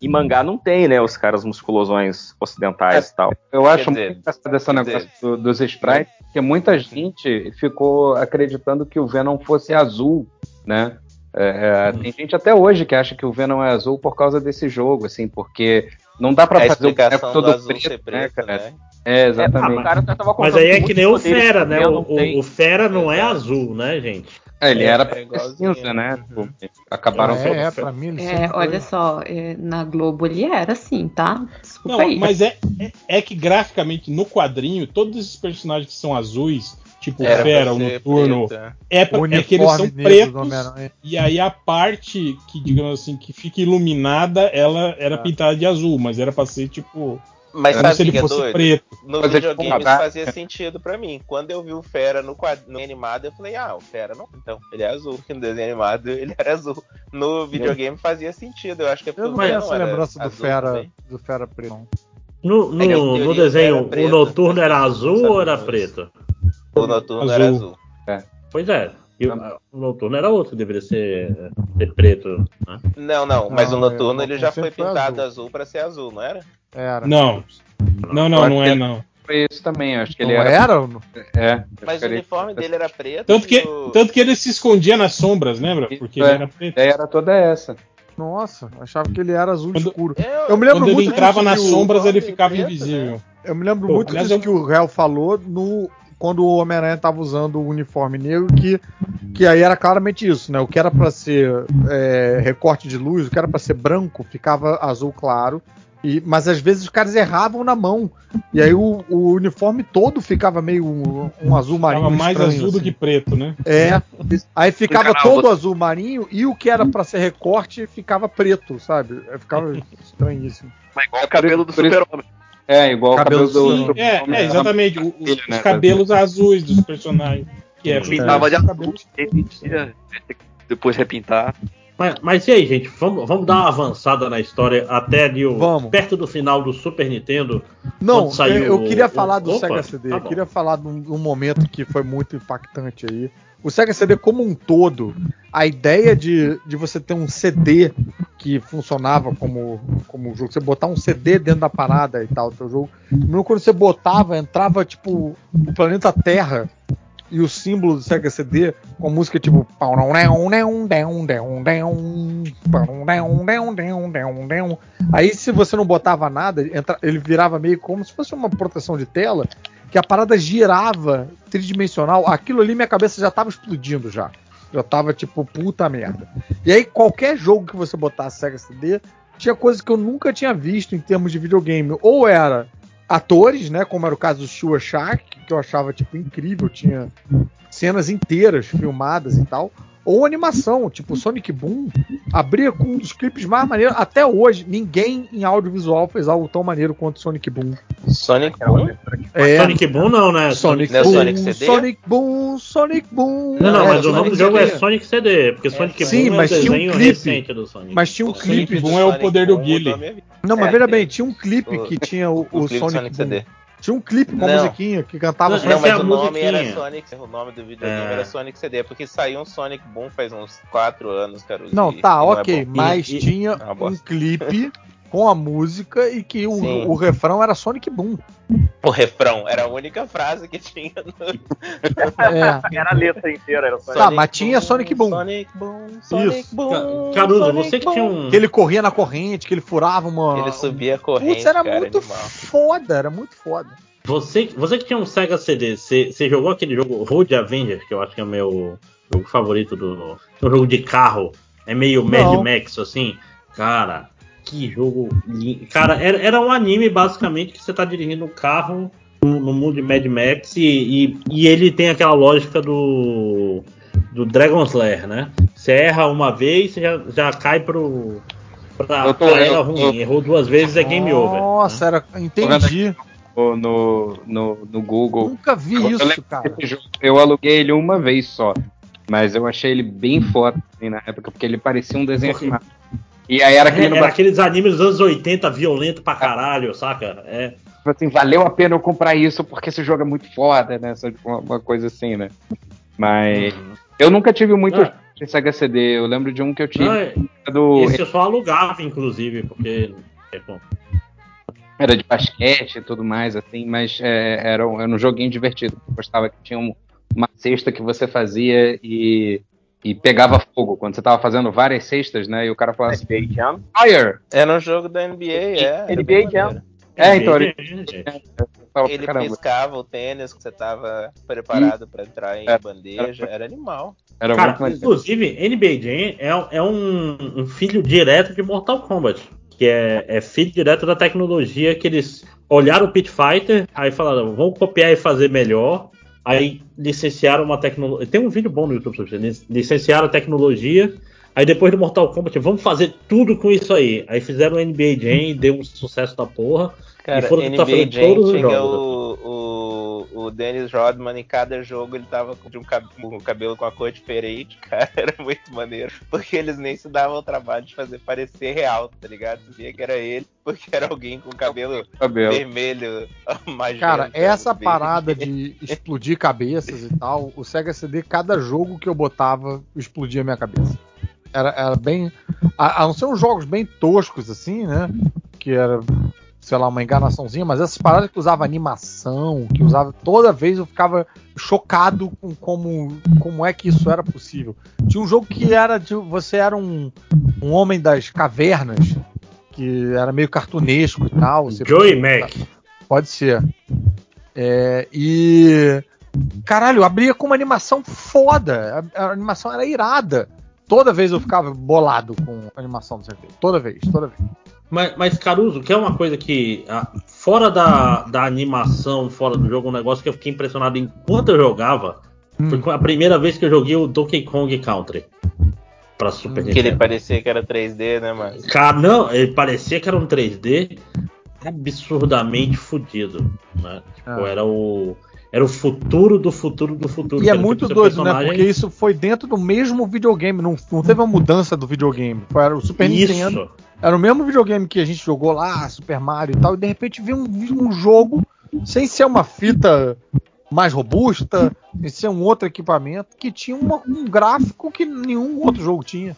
em mangá não tem, né, os caras musculosões ocidentais e tal. Eu acho dizer, muito engraçado esse quer negócio do- dos sprites, porque muita gente ficou acreditando que o Venom fosse azul, né? É, é, tem gente até hoje que acha que o Venom é azul por causa desse jogo, assim, porque não dá pra a fazer o boneco todo azul preto, ser né, preto, cara? né? É, É, exatamente. tava Mas aí é que nem o Fera, que né? O, o, o Fera não é azul, né, gente? É, ele É, era é cinza, né? Tipo, acabaram é, é, pra mim ele É, sempre foi- olha só, é, na Globo ele era assim, tá? Desculpa Não, aí. mas é, é, é que graficamente no quadrinho, todos esses personagens que são azuis, tipo o Era Fera, o Noturno, é, pra, é que eles são pretos. E aí a parte que, digamos assim, que fica iluminada, ela era pintada de azul, mas era pra ser tipo. Mas é fosse doido? preto. No Mas é videogame isso fazia sentido pra mim. Quando eu vi o Fera no quadrinho animado, eu falei, ah, o Fera não. Então, ele é azul. No desenho animado, ele era azul. No videogame fazia sentido. Eu acho que é porque Eu não tenho essa era lembrança do azul Fera, também. do Fera preto. No, no, É em no teoria, desenho, preto. o noturno era azul ou era é preto? O Noturno Azul. era azul. Pois é. E o, o noturno era outro, deveria ser, ser preto. Né? Não, não, mas Não, o Noturno é, ele já foi pintado azul. azul. pra ser azul, não era? Era. Não. Não, não, não é não. Foi isso também, acho que Não ele era. era? É, Mas o ele- uniforme dele era preto. Tanto que, o- tanto que ele se escondia nas sombras, lembra? Porque É. ele era preto. era toda essa. Nossa, achava que ele era azul Quando- escuro. Eu, Eu me lembro Quando ele muito entrava disso nas sombras, ele preto, ficava né? invisível. Eu me lembro Pô, muito disso eu- que o Réu falou no, quando o Homem-Aranha tava usando o uniforme negro, que, que aí era claramente isso, né? O que era pra ser é, recorte de luz, o que era pra ser branco, ficava azul claro. E, mas às vezes os caras erravam na mão. E aí o, o uniforme todo ficava meio um, um azul marinho. Ficava mais estranho, azul do assim. que preto, né? É. Aí ficava todo azul marinho e o que era pra ser recorte ficava preto, sabe? Aí Ficava estranhíssimo. Mas igual o cabelo do super-homem. É, igual o cabelo do. sim, É, é exatamente. o- o- Ele, os né, cabelos azuis dos personagens. Que é, Pintava de os azul, depois repintar. Mas, mas e aí, gente? Vamos, vamos dar uma avançada na história até ali o, Vamos. perto do final do Super Nintendo. Não, saiu eu, eu o- queria o- falar do Opa, Sega CD. tá eu queria falar de um, um momento que foi muito impactante aí. O Sega CD como um todo, a ideia de, de você ter um CD que funcionava como, como jogo, você botar um CD dentro da parada e tal, do teu jogo. Mesmo quando você botava, entrava tipo o planeta Terra e o símbolo do Sega CD com a música tipo Aí se você não botava nada, ele virava meio como se fosse uma proteção de tela, que a parada girava tridimensional. Aquilo ali minha cabeça já tava explodindo já. Já tava tipo, puta merda. E aí qualquer jogo que você botasse Sega CD, tinha coisas que eu nunca tinha visto em termos de videogame. Ou era atores, né, como era o caso do Shua Shark, que eu achava tipo incrível, tinha cenas inteiras filmadas e tal. Ou animação, tipo Sonic Boom, abria com um dos clipes mais maneiros. Até hoje, ninguém em audiovisual fez algo tão maneiro quanto Sonic Boom. Sonic Boom? É, Sonic Boom não, né? Sonic Não é Boom, Sonic CD? Sonic Boom, Sonic Boom. Não, não, É, mas o nome do jogo é CD. Sonic CD, porque Sonic Sim, Boom mas é o tinha um desenho clipe. recente do Sonic. Mas tinha um O clipe. clipe Boom é o Sonic poder do Guile. Não, mas É, veja bem, tinha um clipe o- que tinha o, O o clipe Sonic, Sonic Boom. CD. Tinha um clipe com a musiquinha que cantava Não, Não, é mas a o nome era. Sonic. O nome do videogame É. era Sonic CD, porque saiu um Sonic Boom faz uns 4 anos, cara. Não, e- tá, e não é ok, bom. mas E- e- tinha É uma um clipe com a música e que o, o refrão era Sonic Boom. O refrão era a única frase que tinha no É. Era a letra inteira, era só Tá, mas tinha Sonic Boom. Sonic Boom, Sonic Isso. Boom. Caruso, Sonic você que Boom. tinha um. Que ele corria na corrente, que ele furava uma. Ele subia a corrente, Putz, era cara, muito animal. foda, era muito foda. Você, você que tinha um Sega CD, você, você jogou aquele jogo Road Avenger, que eu acho que é o meu jogo favorito do. É um jogo de carro. É meio Mad Não. Max, assim. Cara, que jogo lindo. Cara, era, era um anime basicamente que você tá dirigindo um carro no, no mundo de Mad Max e, e, e ele tem aquela lógica do. do Dragon Slayer, né? Você erra uma vez, você já, já cai pro. Pra, Eu tô- pra eu- era ruim. Errou duas vezes é game over. Nossa, era. Entendi. No, no, no, Google. Nunca vi Eu isso, lembro cara. Eu aluguei ele uma vez só. Mas eu achei ele bem foda assim, na época, porque ele parecia um desenho animado. E aí era aquele no era aqueles animes dos anos 80, violento pra caralho, saca? É. Tipo assim, valeu a pena eu comprar isso porque esse jogo é muito foda, né? Sabe, Uma, coisa assim, né? Mas eu nunca tive muito Ah. em Sega CD. Eu lembro de um que eu tive Não, é- do esse eu só alugava, inclusive, porque. é, bom. era de basquete e tudo mais, assim, mas é, era, um, era um joguinho divertido. Eu gostava que tinha um- uma cesta que você fazia e, e pegava fogo. Quando você tava fazendo várias cestas, né? E o cara falava assim, NBA Jam. Fire! Era um jogo da NBA, é. era NBA Jam. É, então, ele, Ele piscava o tênis que você tava preparado pra entrar em É. bandeja. Era animal. era Cara, inclusive, NBA Jam é, é um, um filho direto de Mortal Kombat. Que é, é filho direto da tecnologia que eles olharam o Pit Fighter, aí falaram, vamos copiar e fazer melhor. Aí licenciaram uma tecnologia. Tem um vídeo bom no YouTube sobre isso. Lic- Licenciaram a tecnologia. Aí depois do Mortal Kombat, vamos fazer tudo com isso aí. Aí fizeram o NBA Jam e deu um sucesso da porra. Cara, E foram NBA fazer Jam todos os jogos. o, o, o Dennis Rodman em cada jogo ele tava com um cab- com o cabelo com a cor diferente, cara, era muito maneiro. Porque eles nem se davam o trabalho de fazer parecer real, tá ligado? Você via que era ele, porque era alguém com cabelo Cabelo. vermelho, magenta. Cara, essa verde. parada de explodir cabeças e tal, o Sega CD, cada jogo que eu botava, explodia a minha cabeça. Era, era bem. A, a não ser uns jogos bem toscos, assim, né? Que era, sei lá, uma enganaçãozinha, mas essas paradas que usava animação, que usava. Toda vez eu ficava chocado com como, como é que isso era possível. Tinha um jogo que era de. Você era um, um homem das cavernas, que era meio cartunesco e tal. Joey Mac. Pode ser. É, e. Caralho, abria com uma animação foda. A, a animação era irada. Toda vez eu ficava bolado com a animação do CP. Toda vez, toda vez. Mas, mas, Caruso, que é uma coisa que, ah, fora da, da animação, fora do jogo, um negócio que eu fiquei impressionado enquanto eu jogava, Hum. foi a primeira vez que eu joguei o Donkey Kong Country pra Super Que ele Nintendo. parecia que era 3D, né, mano? Cara, não, ele parecia que era um 3D absurdamente fodido, né? Tipo, Ah. era o era o futuro do futuro do futuro. E é era muito doido, né? personagem- Porque isso foi dentro do mesmo videogame. Não, não teve uma mudança do videogame. Foi era o Super Nintendo. Isso. Era o mesmo videogame que a gente jogou lá, Super Mario e tal. E de repente veio um, um jogo sem ser uma fita mais robusta, sem ser um outro equipamento, que tinha uma- um gráfico que nenhum outro jogo tinha.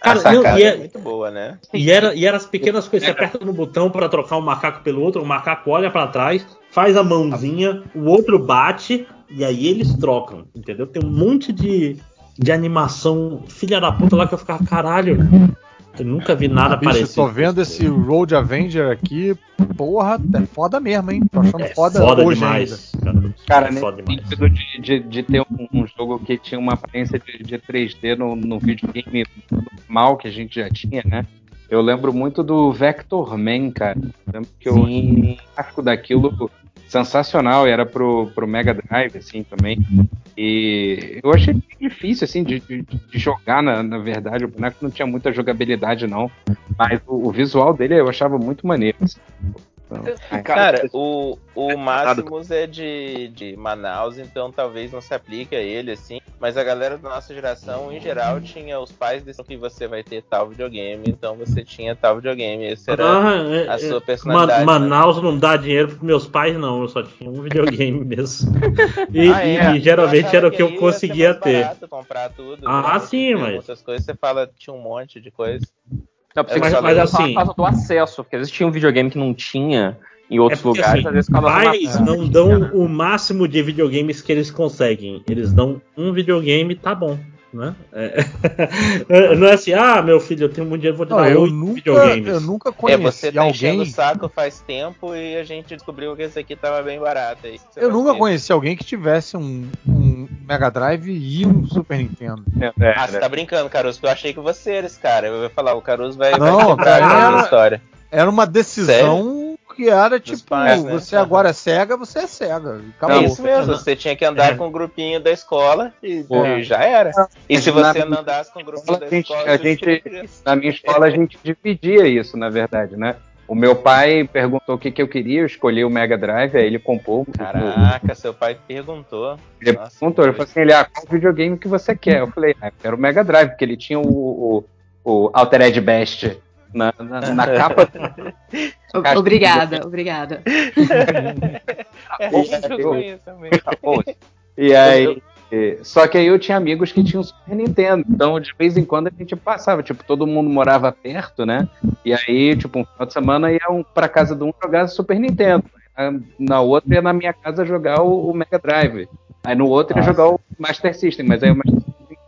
Cara, a sacada não, e é... é- muito boa, né? E era, e eram as pequenas coisas, você aperta no botão pra trocar um macaco pelo outro, o macaco olha pra trás, faz a mãozinha, o outro bate, e aí eles trocam, entendeu? Tem um monte de, de animação filha da puta lá que eu ficava, caralho, eu nunca vi nada Bicho, parecido. tô vendo esse Road Avenger aqui. Porra, é foda mesmo, hein? Tô achando É foda, foda, hoje demais. ainda. Cara, Cara, é foda sentido de, de, de ter um, um jogo que tinha uma aparência de, de 3D no, no videogame normal que a gente já tinha, né? Eu lembro muito do Vector Man, cara. Eu lembro que eu Sim. o gráfico daquilo sensacional, e era pro, pro Mega Drive, assim, também. E eu achei difícil, assim, de, de, de jogar, na, na verdade. O boneco não tinha muita jogabilidade, não. Mas o, o visual dele eu achava muito maneiro. assim. Então, é. Cara, o, o Máximos é de, de Manaus, então talvez não se aplique a ele, assim. Mas a galera da nossa geração, em geral, tinha os pais decidiam que você vai ter tal videogame, então você tinha tal videogame. Esse era Ah, é- a é- sua personalidade. Ma- né? Manaus não dá dinheiro pros meus pais, não. Eu só tinha um videogame mesmo. E, Ah, é? e geralmente era o que eu conseguia ter. barato comprar tudo. Ah, né? sim, mas- Outras coisas, você fala, tinha um monte de coisa. Não, você Mas- mas assim- por causa do acesso, porque às vezes tinha um videogame que não tinha em outros É porque, lugares, assim, às vezes ficava uma- não dão o máximo de videogames que eles conseguem. Eles dão um videogame, tá bom. Né? É- não é assim, ah, meu filho, eu tenho muito dinheiro, vou te Não, dar eu nunca, videogames. eu nunca É, conheci você tá enchendo alguém. o saco faz tempo e a gente descobriu que esse aqui tava bem barato. Aí você Eu vai nunca ter. conheci alguém que tivesse um, um Mega Drive e um Super Nintendo. É, Ah, você tá brincando, Caruso, porque eu achei que você era esse cara. Eu ia falar, o Caruso vai, Não, vai quebrar cara, a história. Era uma decisão que era tipo, pais, né? você agora é cega, você é cega. É Acabou. isso mesmo, você tinha que andar É. com o grupinho da escola e, É. e já era. E se você não andasse com o grupinho da a gente- escola, a gente- Na minha escola a gente dividia isso, na verdade, né? O meu pai perguntou o que, que eu queria, eu escolhi o Mega Drive, aí ele comprou. Caraca, seu pai perguntou. Ele Nossa, perguntou, ele falou assim, ele, ah, qual videogame que você quer? Eu falei, ah, eu quero o Mega Drive, porque ele tinha o, o, o Altered Best na, na, na capa. O- Obrigada, obrigada. É, bom, eu eu- conheço também. E aí. Só que aí eu tinha amigos que tinham Super Nintendo. Então, de vez em quando, a gente passava. Tipo, todo mundo morava perto, né? E aí, tipo, um final de semana ia um pra casa de um jogar Super Nintendo. Na- Na outra ia na minha casa jogar o, o Mega Drive. Aí no outro ia jogar o Master System. Mas aí o Master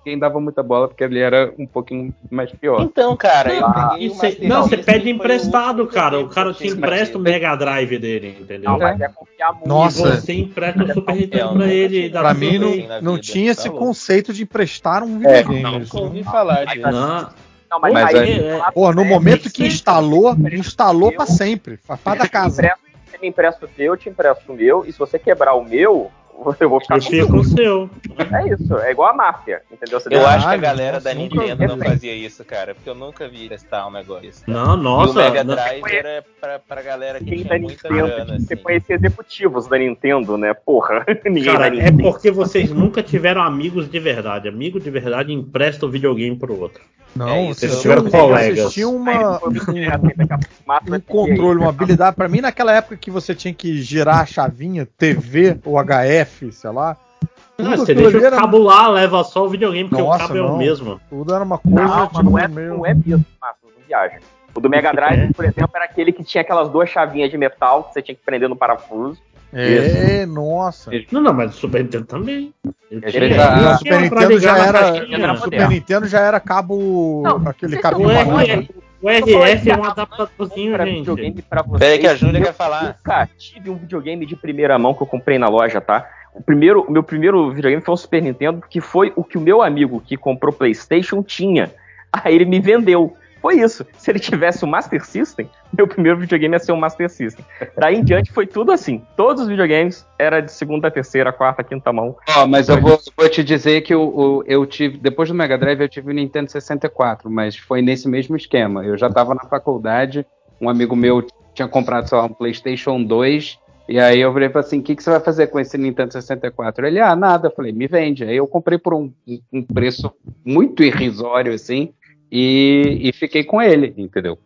Ninguém dava muita bola porque ele era um pouquinho mais pior. Então, cara, eu Ah, peguei não, você System, pede emprestado, cara. O videogame cara te empresta o. Mega Drive dele, entendeu? Não, mas é confiar muito. Nossa. E você empresta o Super Nintendo pra ele. Pra mim não, não tinha tá esse conceito de emprestar um É, videogame. Nunca Isso ouvi não- falar disso. Não, Não, mas, Mas aí, é- lá- Pô, no é, momento que instalou, instalou pra sempre. Faz da casa. você me empresta o teu, eu te empresto o meu, e se você quebrar o meu, eu vou ficar eu com fico o seu. É isso, é igual a máfia, entendeu? Você Eu acho que a galera nossa, da nunca Nintendo não fazia isso, cara, porque eu nunca vi testar um negócio desse. cara. Não, e o nossa. Mega não- Drive era pra, pra galera que Quem tinha da muita Nintendo, grana, você assim. conhecia executivos da Nintendo, né? Porra, ninguém Cara, da é Nintendo. porque vocês nunca tiveram amigos de verdade. Amigo de verdade empresta o videogame pro outro. Não, É isso, vocês tiveram colegas. vocês tinham uma, Mata um controle, uma habilidade. Pra mim, naquela época que você tinha que girar a chavinha, TV ou HF, sei lá. Tudo você deixa o era- cabo lá, leva só o videogame, porque Nossa, o cabo é não. o mesmo. Tudo era uma coisa Não, mas tipo, não é, meio- não é mesmo, Márcio, não viaja. O do Mega Drive, por exemplo, era aquele que tinha aquelas duas chavinhas de metal que você tinha que prender no parafuso. É, nossa. Não, não, mas o Super Nintendo também. Ele Super Nintendo já era- Super. Nintendo já era cabo. Não, aquele cabo O. RF, o RF é um adaptadorzinho, Pra gente. Peraí que a Júlia Eu quer falar. Nunca tive um videogame de primeira mão que eu comprei na loja, tá? O primeiro, o meu primeiro videogame foi um Super Nintendo, que foi o que o meu amigo que comprou PlayStation tinha. Aí ele me vendeu. Foi isso. Se ele tivesse o Master System, meu primeiro videogame ia ser o Master System. Daí em diante foi tudo assim. Todos os videogames era de segunda, terceira, quarta, quinta mão. Ó, mas eu vou, vou te dizer que o- eu tive, depois do Mega Drive, eu tive o Nintendo 64, mas foi nesse mesmo esquema. Eu já estava na faculdade, um amigo meu tinha comprado, lá, um PlayStation 2, e aí eu falei assim: o que, que você vai fazer com esse Nintendo 64? Ele, ah, nada. Eu falei, me vende. Aí eu comprei por um, um preço muito irrisório, assim, e, e fiquei com ele, entendeu?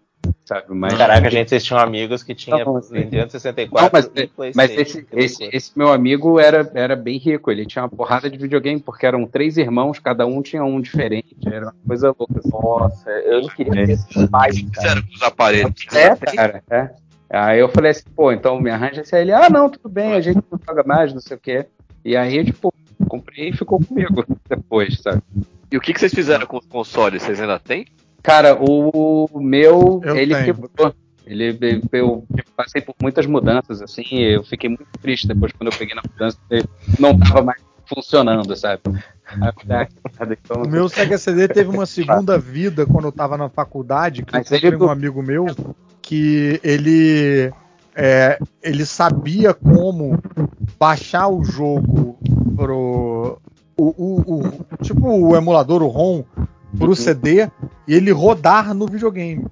Sabe? Mas, Caraca, gente, vocês tinham amigos que tinham Não. Nintendo Não, 64 mas, e mas PlayStation. esse, que esse, esse meu amigo era, era bem rico, ele tinha uma porrada de videogame, porque eram três irmãos, cada um tinha um diferente, era uma coisa louca. assim. Nossa, eu não queria ter esses pais, cara. Fizeram com os aparelhos. É, cara, é. Aí eu falei assim, pô, então me arranja esse aí. Ele, ah, não, tudo bem, a gente não paga mais, não sei o quê. E aí, tipo, comprei e ficou comigo depois, sabe? E o que, que vocês fizeram com os consoles? Vocês ainda têm? Cara, o meu, Eu ele tenho. quebrou. Ele, eu passei por muitas mudanças, assim, e eu fiquei muito triste depois quando eu peguei na mudança, ele não tava mais funcionando, sabe? Então- O meu Sega CD teve uma segunda vida quando eu tava na faculdade, que Mas eu ele- um amigo meu que ele é, ele sabia como baixar o jogo pro o, o- o- tipo o emulador, o ROM, pro Uhum. CD e ele rodar no videogame.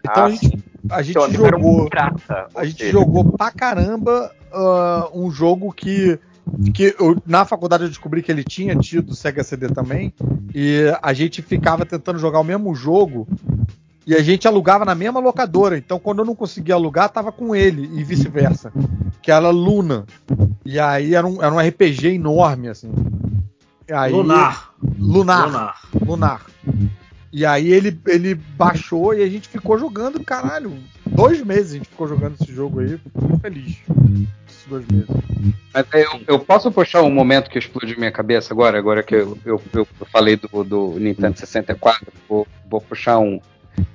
Então Ah, a gente, a gente um jogou pirata, a gente jogou pra caramba ah, um jogo que, que eu- na faculdade eu descobri que ele tinha tido Sega CD também. E a gente ficava tentando jogar o mesmo jogo. E a gente alugava na mesma locadora. Então, quando eu não conseguia alugar, tava com ele e vice-versa. Que era Luna. E aí era um, era um RPG enorme, assim. Aí- Lunar. Lunar. Lunar. Lunar. E aí ele, ele baixou e a gente ficou jogando, caralho. Dois meses a gente ficou jogando esse jogo aí. Fico muito feliz. Esses dois meses. Mas eu, eu posso puxar um momento que explodiu minha cabeça agora, agora que eu, eu, eu falei do, do Nintendo 64, vou, vou puxar um,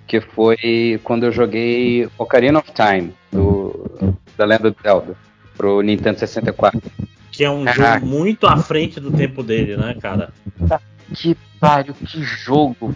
que foi quando eu joguei Ocarina of Time, do, da Lenda do Zelda, pro Nintendo 64. Que é um Caraca. jogo muito à frente do tempo dele, né, cara? Que pariu, que jogo!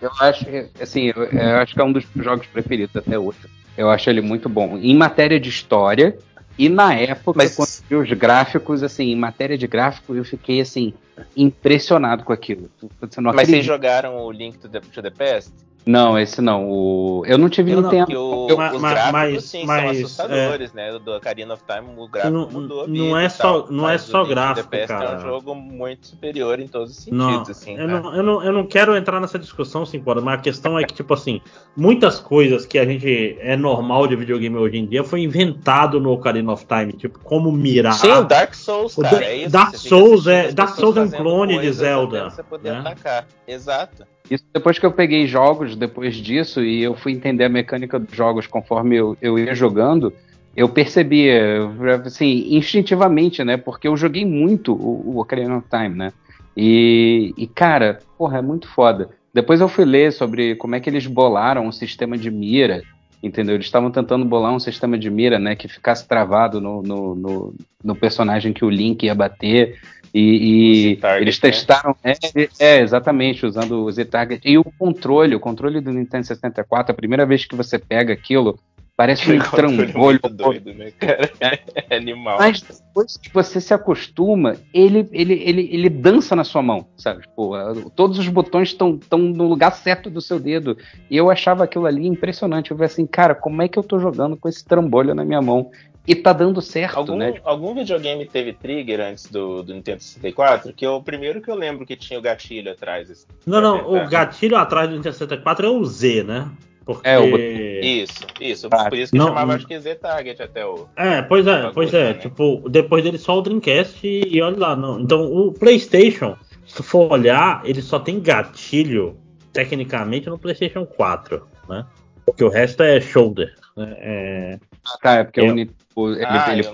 Eu acho, assim, eu, eu acho que é um dos jogos preferidos até hoje. Eu acho ele muito bom. Em matéria de história, e na época, Mas- quando eu vi os gráficos, assim, em matéria de gráfico, eu fiquei, assim, impressionado com aquilo. Você não Mas vocês jogaram o Link to the, to the Past? Não, esse não. O... Eu não tive Eu não- Nintendo. Que o, O- Mas- os mas- gráficos, mas- sim, mas, são assustadores, né? O do Ocarina of Time, o gráfico Não- mudou a não vida é só- tal, não é só o to the gráfico, Past cara. É um jogo muito superior em todos os Não, sentidos, assim, eu, não, eu, não, eu não quero entrar nessa discussão, sim, mas a questão é que, tipo assim, muitas coisas que a gente é normal de videogame hoje em dia foi inventado no Ocarina of Time, tipo, como mirar. Sim, o Dark Souls, O cara, Da- é isso. Dark Souls é- Dark Souls é um clone de Zelda, você poder né? atacar. Exato. Isso depois que eu peguei jogos depois disso e eu fui entender a mecânica dos jogos conforme eu, eu ia jogando, eu percebia, assim, instintivamente, né? Porque eu joguei muito o, o Ocarina of Time, né? E, e, cara, porra, é muito foda. Depois eu fui ler sobre como é que eles bolaram um sistema de mira, entendeu? Eles estavam tentando bolar um sistema de mira, né? Que ficasse travado no, no, no, no personagem que o Link ia bater. E, e eles né? testaram, é, é, exatamente, usando o Z-Target. E o controle, o controle do Nintendo 64, a primeira vez que você pega aquilo, parece um trambolho. doido, né, cara? É animal. Mas depois que você se acostuma, ele, ele, ele, ele dança na sua mão, sabe? Tipo, todos os botões estão no lugar certo do seu dedo. E eu achava aquilo ali impressionante. Eu falei assim, cara, como é que eu tô jogando com esse trambolho na minha mão? E tá dando certo, Algum, né? algum videogame teve trigger antes do, do Nintendo 64? Que é o primeiro que eu lembro que tinha o gatilho atrás. assim. Não, não, É, o gatilho atrás do Nintendo 64 é o Z, né? Porque. É, o. Isso, isso. Ah, Por isso que não, chamava, acho que Z-Target até o. É, pois é, pois é. né? Tipo, depois dele só o Dreamcast e, e olha lá. Não. Então, o PlayStation, se tu for olhar, ele só tem gatilho, tecnicamente, no PlayStation 4, né? Porque o resto é shoulder. Né? É... Tá, é porque Eu- o Nintendo- ele, ah, ele,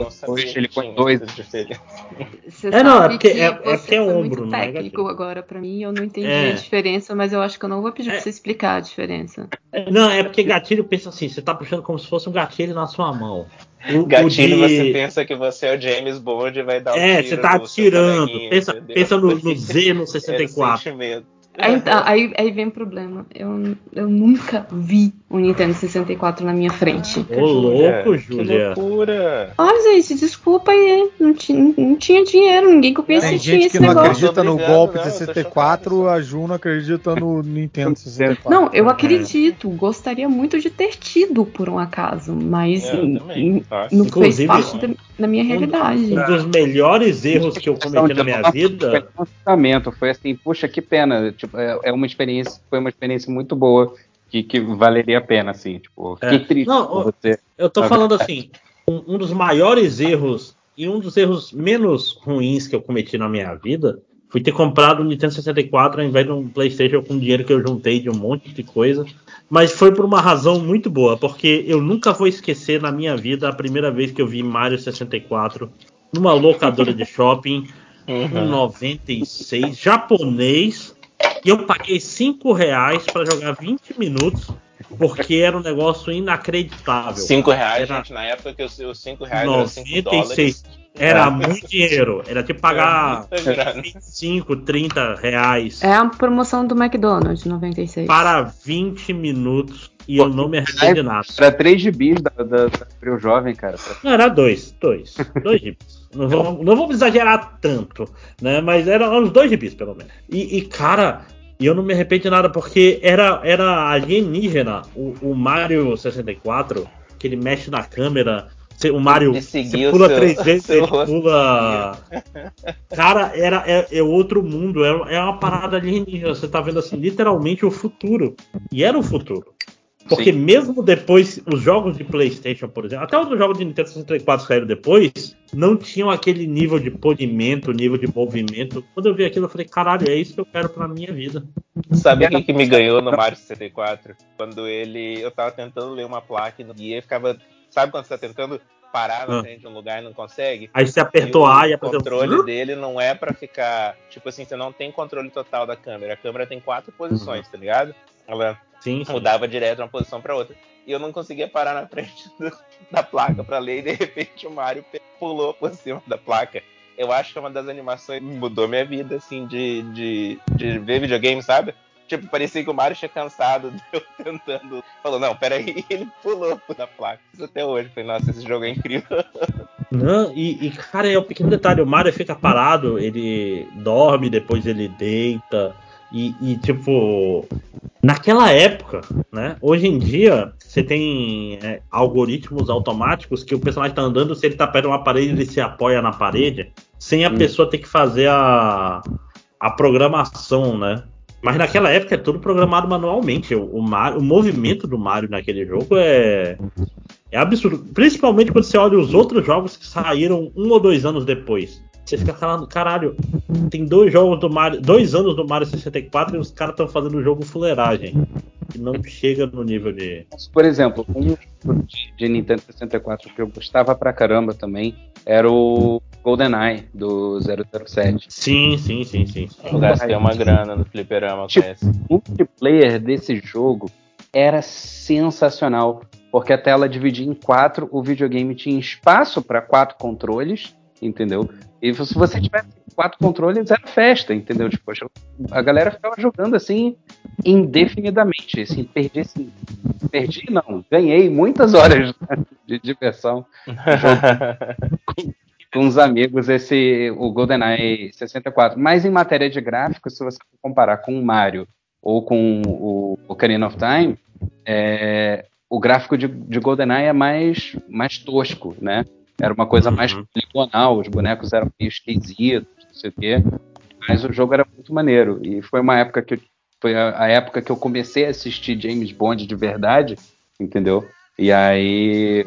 ele, tinha dois. Você É, não, é porque- que é- é você porque é foi ombro, muito não é técnico gatilho. agora pra mim, eu não entendi É. a diferença, mas eu acho que eu não vou pedir É. pra você explicar a diferença. Não, é porque gatilho pensa assim, você tá puxando como se fosse um gatilho na sua mão. O- o Gatilho, de- você pensa que você é o James Bond e vai dar um É, tiro você tá atirando. Pensa, pensa no, no Z no Era o 64. sentimento. Aí, tá, aí, aí vem o problema. Eu, eu nunca vi um Nintendo 64 na minha frente. Ô, louco, Que Júlia. loucura. Olha, gente, desculpa aí. Não, não tinha dinheiro, ninguém que eu conhecia Tem tinha gente esse que não negócio. acredita no Obrigado, golpe não, eu tô 64, chocado, a Ju não acredita no Nintendo 64. Não, eu acredito. Gostaria muito de ter tido, por um acaso, mas n- também. não fez parte da, da minha realidade. Um dos melhores erros que eu cometi na minha vida. Um foi assim, puxa, que pena. Tipo, é, é uma experiência, foi uma experiência muito boa que, que valeria a pena, assim. Tipo, É. fiquei triste Não, você. Eu tô falando assim, um, um dos maiores erros e um dos erros menos ruins que eu cometi na minha vida foi ter comprado um Nintendo 64 ao invés de um PlayStation com dinheiro que eu juntei de um monte de coisa. Mas foi por uma razão muito boa, porque eu nunca vou esquecer na minha vida a primeira vez que eu vi Mario 64 numa locadora de shopping, Uhum. em 96, japonês, e eu paguei 5 reais para jogar 20 minutos, porque era um negócio inacreditável. 5 reais, Era- gente, na época que os- os 5 reais eram 5 dólares. 96. Era muito dinheiro. Era tipo pagar Era muita grana. 25, 30 reais É a promoção do McDonald's 96. para 20 minutos e eu não me arrependo de nada. Era 3 gibis da, da, da Jovem, cara. Não, era dois, dois. Dois gibis. Não vamos, não vamos exagerar tanto, né? Mas eram uns dois gibis, pelo menos. E, e, cara, eu não me arrependo de nada, porque era, era alienígena o, o Mario 64, que ele mexe na câmera. O Mario pula seu- três vezes, seu ele pula. Cara, era, é, é outro mundo, é, é uma parada alienígena. Você tá vendo assim, literalmente o futuro. E era o futuro. Porque mesmo depois, os jogos de PlayStation, por exemplo, até os jogos de Nintendo 64 saíram depois, não tinham aquele nível de polimento, nível de movimento. Quando eu vi aquilo, eu falei, caralho, é isso que eu quero pra minha vida. Sabe o que, que me ganhou no Mario 64? Quando ele. Eu tava tentando ler uma placa e ficava. Sabe quando você tá tentando parar na Ah. frente de um lugar e não consegue? Aí você apertou o A e apertou controle dele não é pra ficar. Tipo assim, você não tem controle total da câmera. A câmera tem quatro posições, tá ligado? Ela Sim, sim. mudava direto de uma posição pra outra. E eu não conseguia parar na frente do- da placa pra ler e de repente o Mario pulou por cima da placa. Eu acho que é uma das animações que mudou minha vida, assim, de, de, de ver videogame, sabe? Tipo, parecia que o Mario tinha cansado de eu tentando. Falou, não, peraí, ele pulou da placa. Isso até hoje. Falei, nossa, esse jogo é incrível. Não, e, e, cara, é um pequeno detalhe, o Mario fica parado, ele dorme, depois ele deita. E, e, tipo, Naquela época, né? Hoje em dia, você tem é, algoritmos automáticos que o personagem tá andando, se ele tá perto de uma parede, ele se apoia na parede, sem a pessoa ter que fazer a, a programação, né? Mas naquela época é tudo programado manualmente. O, o, Mario- o movimento do Mario naquele jogo é, é absurdo. Principalmente quando você olha os outros jogos que saíram um ou dois anos depois. Você fica falando, caralho, tem dois jogos do Mario, dois anos do Mario 64 e os caras estão fazendo o jogo fuleiragem. Que não chega no nível de. Por exemplo, um jogo de, de Nintendo 64 que eu gostava pra caramba também era o GoldenEye do 007. Sim, sim, sim, sim. Eu gastei uma grana no fliperama com Tipo, esse. O multiplayer desse jogo era sensacional, porque a tela dividia em quatro, o videogame tinha espaço para quatro controles, entendeu? E se você tivesse quatro controles, era festa, entendeu? Tipo, a galera ficava jogando assim indefinidamente, assim, perdi assim, perdi não, ganhei muitas horas de diversão com os amigos esse o GoldenEye 64. Mas em matéria de gráfico, se você comparar com o Mario ou com o Ocarina of Time, é, o gráfico de, de GoldenEye é mais, mais tosco, né? Era uma coisa mais Uhum. poligonal, os bonecos eram meio esquisitos, não sei o quê. Mas o jogo era muito maneiro. E foi uma época que eu, foi a, a época que eu comecei a assistir James Bond de verdade, entendeu? E aí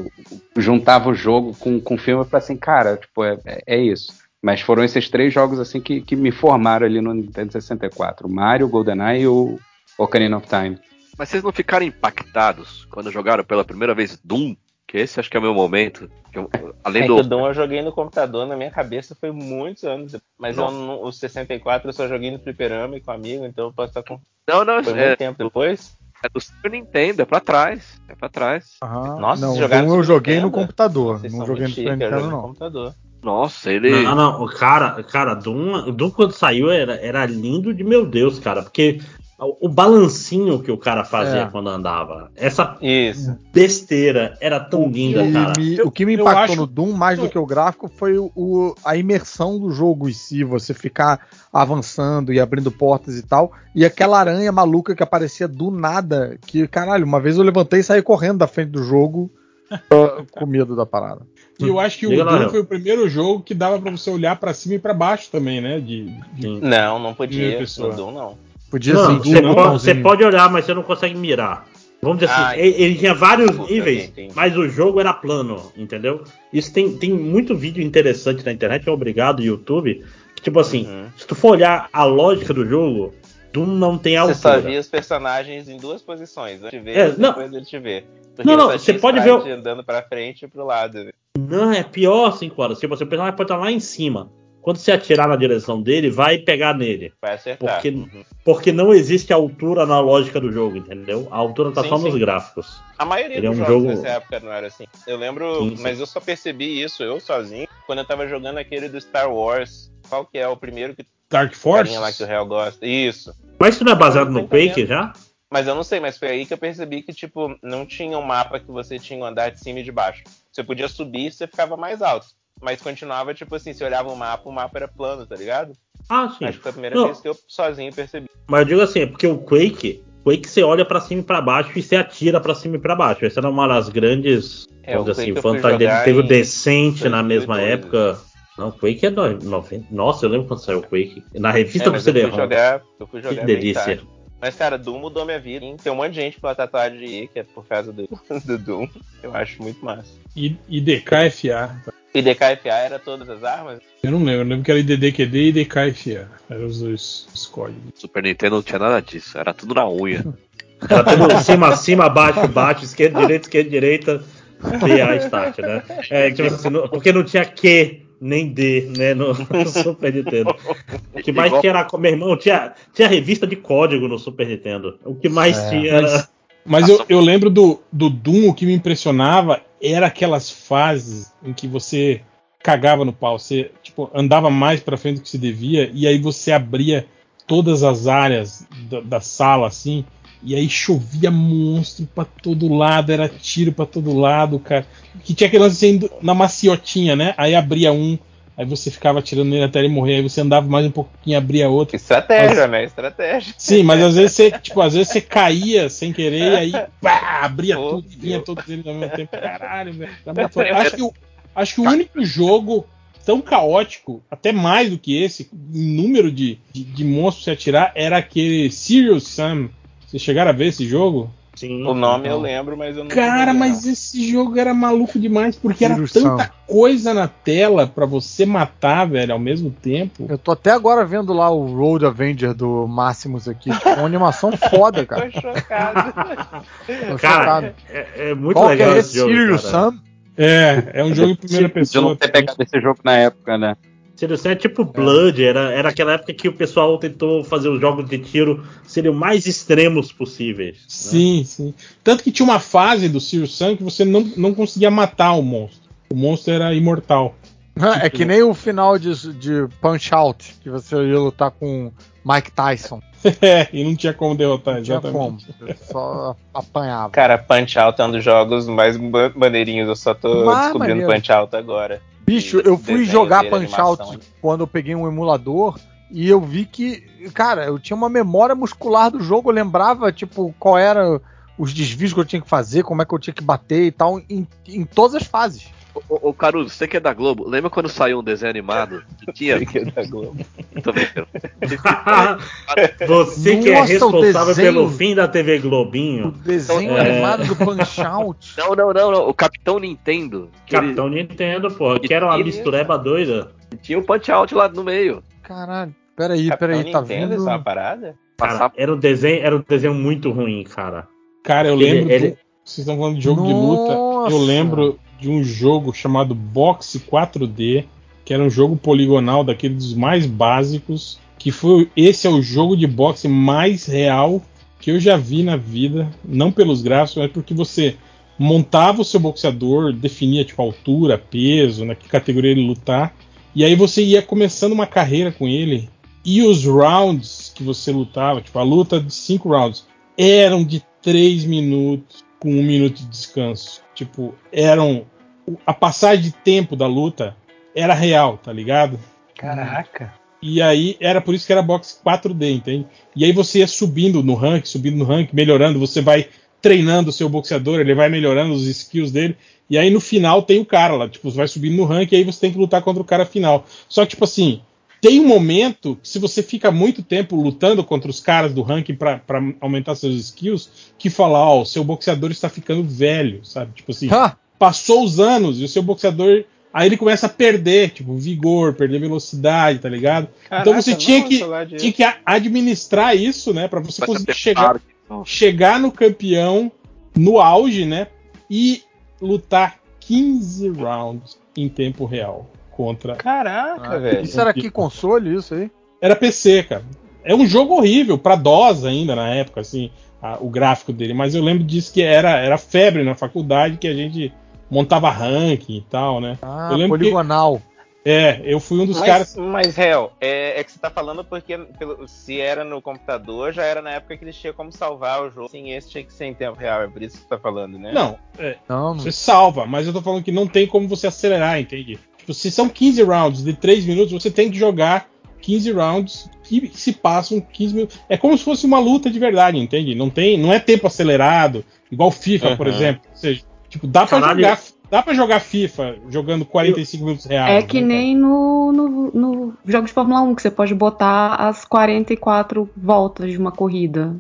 juntava o jogo com, com o filme e falei assim, cara, tipo, é, é- é isso. Mas foram esses três jogos assim que, que me formaram ali no Nintendo 64. O Mario, GoldenEye e o Ocarina of Time. Mas vocês não ficaram impactados quando jogaram pela primeira vez Doom? Que esse acho que é o meu momento. Que eu- além É do. que o Doom eu joguei no computador, na minha cabeça foi muitos anos depois. Mas eu não- o 64 eu só joguei no fliperama e com amigo, então eu posso estar com. Não, não, Foi é, muito tempo depois. é do Super Nintendo, é pra trás. É pra trás. Aham. Nossa, não, jogaram Doom eu no joguei no Nintendo? computador, Vocês não joguei no Super eu Nintendo no não. computador. Nossa, ele. Não, não, o cara, cara, Doom, Doom quando saiu era, era lindo de meu Deus, cara, porque o, o balancinho que o cara fazia É. quando andava, essa Isso. besteira era tão linda, E cara. me- Eu- o que me impactou acho- no Doom, mais do que o gráfico, foi o, o- a imersão do jogo em si. Você ficar avançando e abrindo portas e tal. E aquela aranha maluca que aparecia do nada. Que, caralho, uma vez eu levantei e saí correndo da frente do jogo com medo da parada. E eu acho que o Diga Doom foi o primeiro jogo que dava pra você olhar pra cima e pra baixo também, né? De, de-. Não, não podia. No Doom, não. Podia Não, sentir você, pode, você pode olhar, mas você não consegue mirar. Vamos dizer assim, Ah, ele, ele tinha vários níveis, entendi. mas o jogo era plano, entendeu? Isso tem, tem muito vídeo interessante na internet, obrigado, YouTube. Que, tipo assim, Uhum. se tu for olhar a lógica do jogo, Doom não tem Você altura. só via os personagens em duas posições, antes de ver É, não. depois ele te ver. Porque Não, não, você pode ver andando pra frente e pro lado. né? Não, é pior 5 horas. Tipo assim, o personagem pode estar lá em cima. Quando você atirar na direção dele, vai pegar nele. Vai acertar. Porque, Uhum. porque não existe altura na lógica do jogo, entendeu? A altura tá Sim, só nos sim. gráficos. A maioria Ele é dos um jogos jogo- nessa época não era assim. Eu lembro, Sim, mas eu só percebi isso, eu sozinho, quando eu tava jogando aquele do Star Wars. Qual que é o primeiro que Dark Force. lá que o Real gosta? Isso. Mas isso não é baseado não no Quake já? Mas eu não sei, mas foi aí que eu percebi que, tipo, não tinha um mapa que você tinha um andar de cima e de baixo. Você podia subir e você ficava mais alto. Mas continuava, tipo assim, se olhava o mapa, o mapa era plano, tá ligado? Ah, sim. Acho que foi a primeira Não. vez que eu sozinho percebi. Mas eu digo assim, é porque o Quake, Quake você olha pra cima e pra baixo e você atira pra cima e pra baixo. Essa era uma das grandes. É, vamos o dizer assim, vantagens dele. Teve o Decente na mesma 2002, época. Não, Quake é no- 90. Nossa, eu lembro quando saiu o Quake. Na É, revista do mas eu fui jogar, eu fui Que jogar bem delícia. tarde. Mas, cara, Doom mudou minha vida. hein? Tem um monte de gente pela tatuagem de I, que é por causa do, do Doom. Eu acho muito massa. E, e DKFA. E DKFA era todas as armas? Eu não lembro, eu lembro que era IDDQD e DKFA. Eram os dois os códigos. Super Nintendo não tinha nada disso, era tudo na unha. Era tudo cima, cima, baixo, baixo, esquerda, direita, esquerda, direita, PA start, né? É, tipo assim, porque não tinha Q nem D, né, no, no Super Nintendo. O que mais Igual- tinha era, meu irmão, tinha, tinha revista de código no Super Nintendo. O que mais É, tinha era... Mas, mas eu, eu lembro do, do Doom, o que me impressionava era aquelas fases em que você cagava no pau. Você tipo, andava mais pra frente do que se devia, e aí você abria todas as áreas da, da sala, assim, e aí chovia monstro pra todo lado, era tiro pra todo lado, cara. Que tinha aquele lance assim, na maciotinha, né? Aí abria um, Aí você ficava atirando nele até ele morrer, aí você andava mais um pouquinho, abria outro. Estratégia, né? Estratégia. Sim, mas às vezes você, tipo, às vezes você caía sem querer, e aí pá, abria Oh, tudo e vinha todos eles ao mesmo tempo. Caralho, velho. Tá. Acho que, o, acho que o único jogo tão caótico, até mais do que esse, em número de, de, de monstros se atirar, era aquele Serious Sam. Vocês chegaram a ver esse jogo? Sim. O nome eu lembro, mas eu não Cara, mas esse jogo era maluco demais, porque era tanta coisa na tela pra você matar, velho, ao mesmo tempo. Eu tô até agora vendo lá o Road Avenger do Máximos aqui. Uma animação foda, não. cara. Tô chocado. Tô Cara, chocado. é, é muito Qual que legal é esse. Sirius cara. Sam? É, é um jogo em primeira De pessoa. não ter pegado esse jogo na época, né? Serious Sam é tipo Blood, era, era aquela época que o pessoal tentou fazer os jogos de tiro serem o mais extremos possíveis. né? Sim, sim. Tanto que tinha uma fase do Sirius Sam que você não, não conseguia matar o monstro. O monstro era imortal. É que nem o final de, de Punch Out, que você ia lutar com Mike Tyson. É, e não tinha como derrotar, Não tinha exatamente. como. Você só apanhava. Cara, Punch Out é um dos jogos mais ma- maneirinhos. Eu só tô Mas descobrindo maneiro. Punch Out agora. Bicho, eu fui jogar Punch. Out quando eu peguei um emulador e eu vi que, cara, eu tinha uma memória muscular do jogo, eu lembrava, tipo, qual era os desvios que eu tinha que fazer, como é que eu tinha que bater e tal, em, em todas as fases. Ô, ô Caruso, você que é da Globo, lembra quando saiu um desenho animado que tinha. Sei que é da Globo. Tô brincando. Você que é Nossa, o responsável desenho- pelo fim da TV O Globinho, desenho É. animado do Punch Out. Não, não, não, não. O Capitão Nintendo. Que ele- Capitão Nintendo, pô, que era uma Ele- mistureba doida. tinha o Punch Out lá no meio. Caralho, peraí, Capitão peraí, tá Nintendo, vindo. isso é parada? Cara, era um desenho, era um desenho muito ruim, cara. Cara, eu Ele- lembro. ele- do- vocês estão falando de jogo de luta. Nossa. Eu lembro de um jogo chamado Boxe 4D, que era um jogo poligonal daqueles dos mais básicos. Que foi. Esse é o jogo de boxe mais real que eu já vi na vida. Não pelos gráficos, mas porque você montava o seu boxeador, definia tipo altura, peso, na que categoria ele lutar. E aí você ia começando uma carreira com ele. E os rounds que você lutava, tipo, a luta de cinco rounds, eram de três minutos com um minuto de descanso. Tipo, eram. A passagem de tempo da luta era real, tá ligado? Caraca. E aí era por isso que era boxe 4D, entende? E aí você ia subindo no rank, subindo no rank, melhorando, você vai treinando o seu boxeador, ele vai melhorando os skills dele, e aí no final tem o cara lá, tipo, você vai subindo no rank e aí você tem que lutar contra o cara final. Só que, tipo assim, tem um momento que se você fica muito tempo lutando contra os caras do ranking pra pra aumentar seus skills, que fala, ó, o seu boxeador está ficando velho, sabe? Tipo assim, Ah, passou os anos e o seu boxeador. Aí ele começa a perder, tipo, vigor, perder velocidade, tá ligado? então você Caraca, tinha não, que, falar disso. tinha que administrar isso, né? Pra você Vai conseguir chegar, que não. chegar no campeão no auge, né? E lutar 15 rounds em tempo real contra. Caraca, velho. isso era que console, isso aí? Era PC, cara. É um jogo horrível, pra DOS ainda na época, assim, a- o gráfico dele. Mas eu lembro disso que era, era febre na faculdade que a gente montava ranking e tal, né? Ah, Eu lembro que- poligonal. É, eu fui um dos Mas, caras. mas Hel, é, é que você tá falando porque pelo- se era no computador, já era na época que eles tinham como salvar o jogo. Sim, esse tinha que ser em tempo real, é por isso que você tá falando, né? Não, é, Não, não. você salva, mas eu tô falando que não tem como você acelerar, entende? Tipo, se são 15 rounds de 3 minutos, você tem que jogar 15 rounds que se passam 15 minutos. É como se fosse uma luta de verdade, entende? Não tem, não é tempo acelerado, igual FIFA, por Uhum. exemplo. Ou seja, tipo, dá pra Caralho. jogar, dá para jogar FIFA jogando 45 minutos reais. É que né, nem no, no, no jogo de Fórmula 1, que você pode botar as 44 voltas de uma corrida.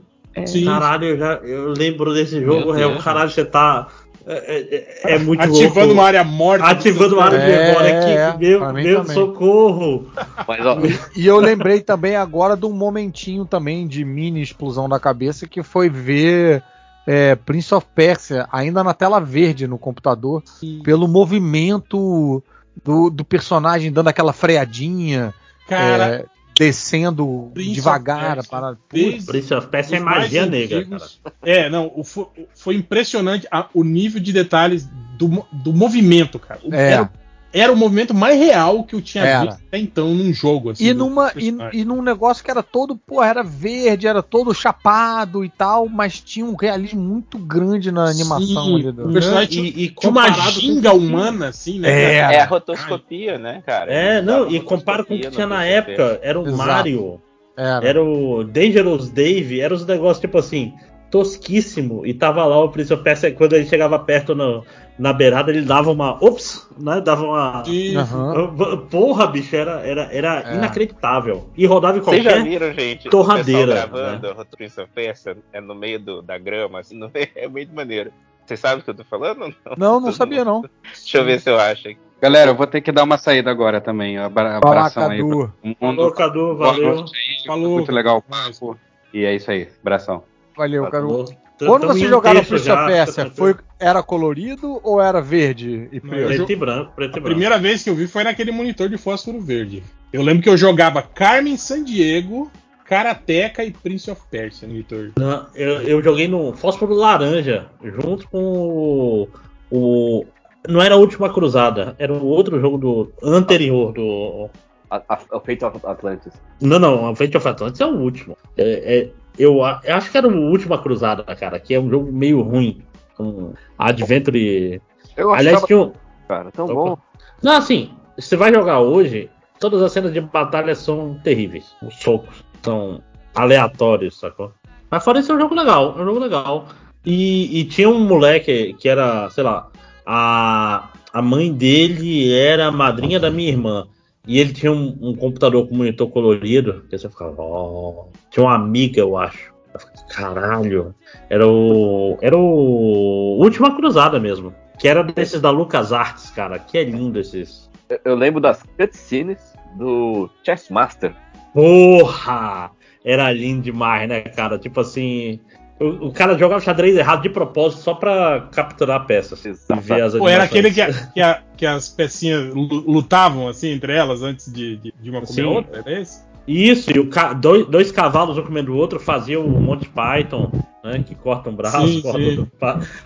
Sim, Caralho, eu, já, eu lembro desse jogo, é, o caralho, você tá. É, é- é muito ativando louco. uma área morta. Ativando uma área de É, memória aqui. é, meu meu socorro. Mas, ó, E eu lembrei também agora de um momentinho também de mini explosão da cabeça que foi ver é, Prince of Persia ainda na tela verde no computador pelo movimento do, do personagem dando aquela freadinha, Cara, é, descendo Prince devagar. Persia, Para... desde- Prince of Persia é magia negra, cara. É, não, o- foi, foi impressionante a- o nível de detalhes do, do movimento, cara. O- É. Era, era o movimento mais real que eu tinha Era. visto até então num jogo. Assim, E, numa, e, e num negócio que era todo, pô, era verde, era todo chapado e tal, mas tinha um realismo muito grande na animação Sim, ali. Do... o personagem E- e tinha uma comparado com ginga humana, assim, né? É? É a rotoscopia, né, cara? É, não, e compara com o que tinha na época. Era o Exato. Mario, Era. era o Dangerous Dave, era os negócios tipo assim, tosquíssimo. E tava lá o Prince of Persia, quando ele chegava perto no- na beirada, ele dava uma. Ops! Né? Dava uma. Aham. Porra, bicho, era, era, era É. inacreditável. E rodava em Vocês já qualquer. viram, gente? torradeira, gravando né? o Prince of Persia é no meio do- da grama, assim, no meio- é muito maneiro. Vocês sabem o que eu tô falando? Não, Não, não sabia não. Deixa eu ver se eu acho aqui. Galera, eu vou ter que dar uma saída agora também. Abra Fala, abração aí Cadu. todo Falou, mundo. Cadu, valeu. Falou. Muito legal o papo. E é isso aí. Abração. Valeu, Cadu. Falou. Quando você jogava Prince of Persia, foi, era colorido ou era verde e preto? e branco, preto e A branco. primeira vez que eu vi foi naquele monitor de fósforo verde. Eu lembro que eu jogava Carmen Sandiego, Karateka e Prince of Persia no monitor. Não, eu, eu joguei no Fósforo Laranja, junto com o, o- Não era a última cruzada, era o outro jogo do anterior do. A, a, o Fate of Atlantis. Não, não, a Fate of Atlantis é o último. É, é- eu, eu acho que era o última cruzada, cara, que é um jogo meio ruim. Um Adventure. Eu Aliás, tinha um. cara, tão Opa. bom. Não, assim, você vai jogar hoje, todas as cenas de batalha são terríveis. Os socos são aleatórios, sacou? Mas fora isso, é um jogo legal, é um jogo legal. E, e tinha um moleque que era, sei lá, a, a mãe dele era a madrinha da minha irmã. E ele tinha um, um computador com monitor colorido. Que você ficava, ó. Tinha uma amiga, eu acho. Eu ficava, Caralho. Era o. Era o. Última Cruzada mesmo. Que era desses da Lucas Arts, cara. Que é lindo esses. Eu, eu lembro das cutscenes do Chessmaster. Porra! Era lindo demais, né, cara? Tipo assim. O, o cara jogava xadrez errado de propósito só pra capturar peças. E ver as Pô, era aquele que, a- que, a- que as pecinhas lu- lutavam assim entre elas antes de, de, de uma comer outra? Era esse? Isso, e o dois, dois cavalos um comendo o outro faziam o Monty Python, né? Que corta um braço, Sim, corta sim. outro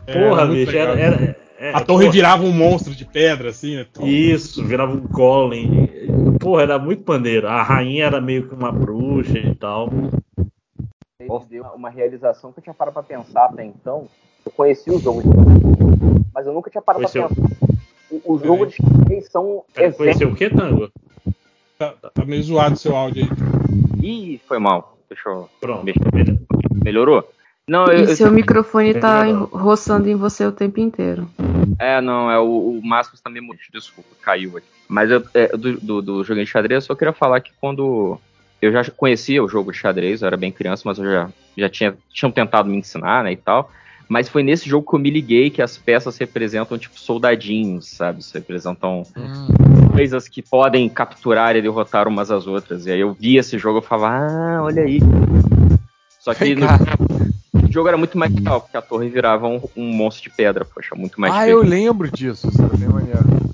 É, Porra, era bicho, era. era- é, a torre porra, virava um monstro de pedra, assim, né? Isso, virava um golem. Porra, era muito maneiro. A rainha era meio que uma bruxa e tal. Ele deu uma realização que eu tinha parado pra pensar até então. Eu conheci o jogo de mas eu nunca tinha parado Conheceu. pra pensar. O, o jogo de xadrez são Cara, Conheceu o que, Tango? Tá, tá meio zoado seu áudio aí. Ih, foi mal. Deixa eu. Pronto. Deixa eu ver. Melhorou? Não, eu, E eu- seu microfone tá roçando em você o tempo inteiro. É, não, é o, o Márcio também mudou. Desculpa, caiu aqui. Mas eu, é, do, do, do joguinho de xadrez, eu só queria falar que quando. Eu já conhecia o jogo de xadrez, eu era bem criança, mas eu já, já tinha, tinham tentado me ensinar, né, e tal. Mas foi nesse jogo que eu me liguei que as peças representam, tipo, soldadinhos, sabe? Representam coisas que podem capturar e derrotar umas às outras. E aí eu vi esse jogo e falava, ah, olha aí. Só que no, o jogo era muito mais legal, porque a torre virava um, um monstro de pedra, poxa, muito mais Ah, eu lembro disso, isso era bem maneiro.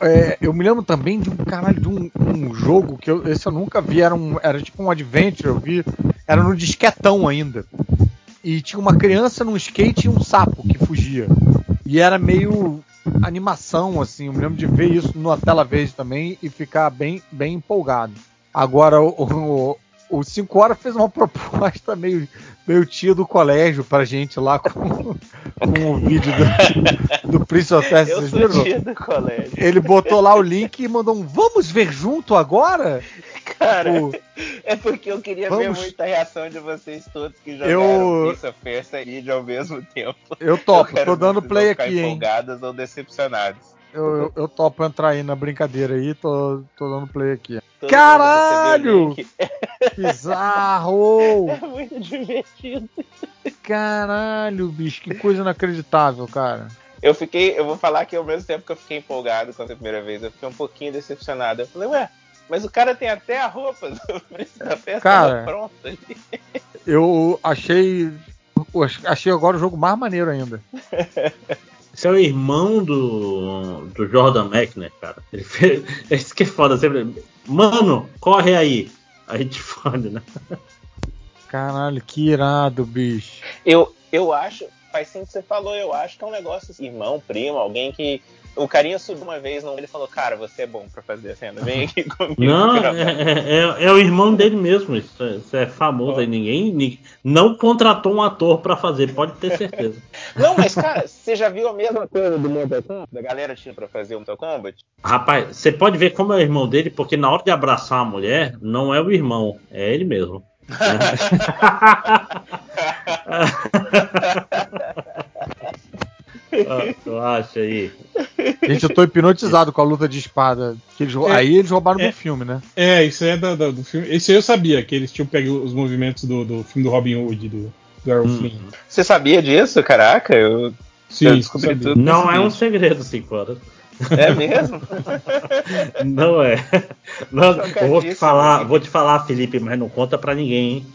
É, eu me lembro também de um caralho de um, um jogo que eu, esse eu nunca vi, era, um, era tipo um adventure, eu vi, era no disquetão ainda. E tinha uma criança num skate e um sapo que fugia. E era meio animação, assim, eu me lembro de ver isso numa tela verde também e ficar bem, bem empolgado. Agora, o, o, o 5 Horas fez uma proposta meio, meio tia do colégio pra gente lá com, com o vídeo do, do Prince of Persia. Eu sou viram? tia do colégio. Ele botou lá o link e mandou um vamos ver junto agora? Cara, Tipo, é porque eu queria ver vamos- muito a reação de vocês todos que jogaram Eu- Prince of Persia e ao mesmo tempo. eu topo, Eu tô dando ver play aqui, hein? empolgados ou decepcionados. Eu, eu, eu topo entrar aí na brincadeira aí, tô, tô dando play aqui. Todo Caralho! Bizarro! É muito divertido. Caralho, bicho, que coisa inacreditável, cara. Eu fiquei, eu vou falar que ao mesmo tempo que eu fiquei empolgado com a primeira vez, eu fiquei um pouquinho decepcionado. Eu falei, ué, mas o cara tem até a roupa da Festa Cara. pronta ali. Eu achei. eu Achei agora o jogo mais maneiro ainda. Esse é o irmão do, do Jordan Mechner, cara. Ele fez, esse que é foda sempre. Mano, corre aí. Aí te fode, né? Caralho, que irado, bicho. Eu, eu acho, faz sim que você falou, eu acho que é um negócio assim, irmão, primo, alguém que. O carinha subiu uma vez, não, ele falou, cara, você é bom pra fazer a cena, vem aqui comigo. Não, gravar." é, é- é o irmão dele mesmo. Isso é, isso é famoso aí. Ninguém, ni- não contratou um ator pra fazer, pode ter certeza. Não, mas cara, você já viu a mesma coisa do Mortal Kombat? Da galera tinha pra fazer o Mortal Kombat? Rapaz, você pode ver como é o irmão dele, porque na hora de abraçar a mulher, não é o irmão, é ele mesmo. Tu acha aí? Gente, eu tô hipnotizado com a luta de espada. Que eles, É, aí eles roubaram é. do filme, né? É, isso aí é da- da- do filme. Esse aí eu sabia, que eles tinham pego os movimentos do, do filme do Robin Hood, do, do Errol Flynn. Você sabia disso? Caraca, eu, Sim, eu descobri sabia. tudo. Não é um segredo, cinco horas. É mesmo? Não é. Não, vou te falar, hein? vou te falar, Felipe, mas não conta pra ninguém, hein?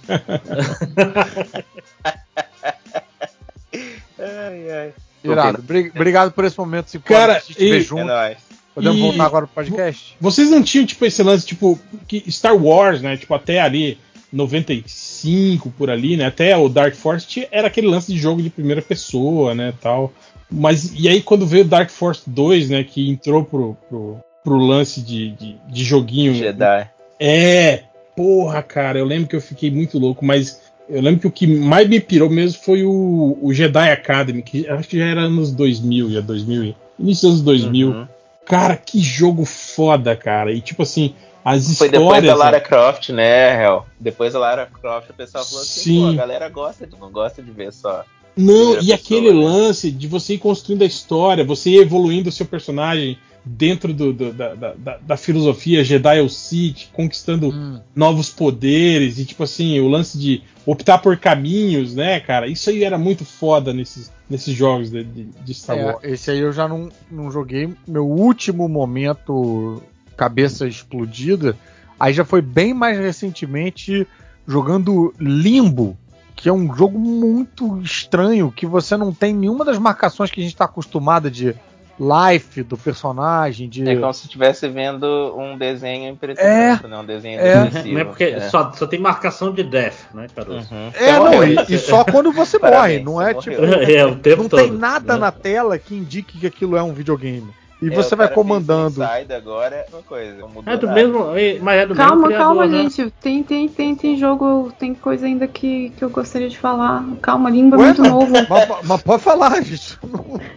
ai, ai. Irado. Bri- Obrigado por esse momento, Cinco Cara, vê e- junto. É nóis. Podemos E- voltar agora pro podcast? Vocês não tinham, tipo, esse lance, tipo, que Star Wars, né? Tipo, até ali 95 por ali, né? Até o Dark Force tinha- era aquele lance de jogo de primeira pessoa, né? Tal. Mas e aí quando veio o Dark Force 2, né? Que entrou pro, pro, pro lance de, de, de joguinho. Jedi. É, porra, cara, eu lembro que eu fiquei muito louco, mas eu lembro que o que mais me pirou mesmo foi o, o Jedi Academy, que acho que já era anos 2000, já 2000, início dos anos 2000. Uhum. Cara, que jogo foda, cara. E tipo assim, as Foi histórias. depois da Lara né? Croft, né, Hel? Depois da Lara Croft, o pessoal falou assim, Sim. pô, a galera gosta de, não gosta de ver só. Não, e pessoa, aquele né? lance de você ir construindo a história, você ir evoluindo o seu personagem dentro do- do- da, da, da- da filosofia Jedi ou Sith, conquistando Hum. novos poderes, e tipo assim, o lance de optar por caminhos, né, cara? Isso aí era muito foda nesses, nesses jogos de, de, de Star É, Wars. esse aí eu já não, não joguei. Meu último momento, cabeça explodida, aí já foi bem mais recentemente jogando Limbo, que é um jogo muito estranho, que você não tem nenhuma das marcações que a gente está acostumado de life do personagem, de. É como se estivesse vendo um desenho em preto e É. branco, né? Um desenho É. Não é porque É. só, só tem marcação de death, né, Caruso? Uhum. É, não, e, e só quando você morre, Parabéns, não é tipo. É, o tempo Não todo. tem nada né? na tela que indique que aquilo é um videogame. E É, você o vai comandando. agora é uma coisa. É do nada. mesmo, é- mas é do Calma, mesmo criador, calma, né? gente. Tem, tem, tem, tem jogo, tem coisa ainda que, que eu gostaria de falar. Calma, língua é Ué, muito mas- novo. Mas, mas pode falar, gente.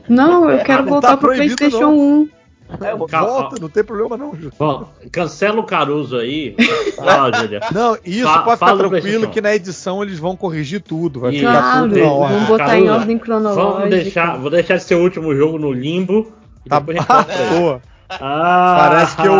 Não, eu quero Não voltar tá pro PlayStation não. 1. É, eu vou- Calma. Volta, não tem problema não, Ju. Bom, cancela o Caruso aí. Fala, Júlia. Não, isso Fa- pode ficar tranquilo que na edição eles vão corrigir tudo. Vai Isso. ficar Claro, tudo na ordem. vamos botar em Caruso, ordem cronológica. Vamos deixar, vou deixar esse seu último jogo no limbo. Tá depois a gente volta pra ele. boa. Ah, Parece que eu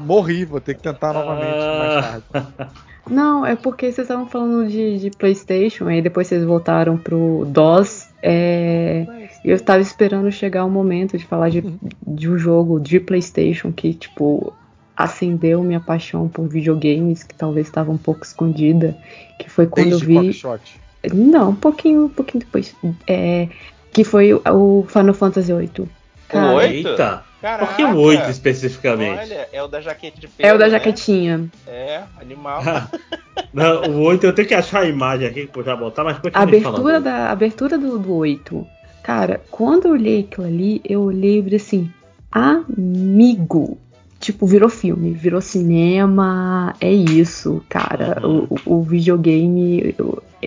morri, vou ter que tentar novamente mais tarde. Não, é porque vocês estavam falando de, de PlayStation, aí depois vocês voltaram pro DOS. É, e eu tava esperando chegar o momento de falar de, de um jogo de PlayStation que, tipo, acendeu minha paixão por videogames, que talvez estava um pouco escondida. Que foi quando Desde eu vi. Quackshot. Não, um pouquinho, um pouquinho depois. É, que foi o, o Final Fantasy VIII. Cara, Oito? Eita, Caraca. por que o 8 especificamente? Olha, é o da jaqueta de pelo, é o da né? jaquetinha. É, animal. Não, o 8 eu tenho que achar a imagem aqui pra já botar, mas A continue abertura, falando. da, a abertura do, do 8. Cara, quando eu olhei aquilo ali, eu olhei e falei assim, amigo. Tipo, virou filme, virou cinema, é isso, cara. Uhum. O, o- videogame,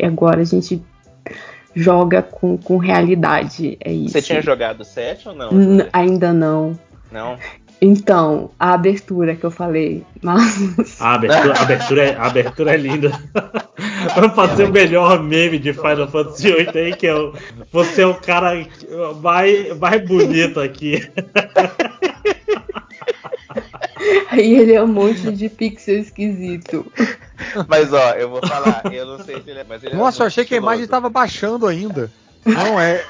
agora a gente joga com, com realidade, é isso. Você tinha jogado 7 ou não? N- ainda não. Não. Então, a abertura que eu falei, mas. A abertura, a abertura, é, a abertura é linda. Vamos fazer o melhor meme de Final Fantasy VIII aí, que é o. Você é o cara mais, mais bonito aqui. Aí ele é um monte de pixel esquisito. Mas ó, eu vou falar, eu não sei se ele é. Mas ele é Nossa, eu muito achei que a imagem estiloso. tava baixando ainda. Não, é.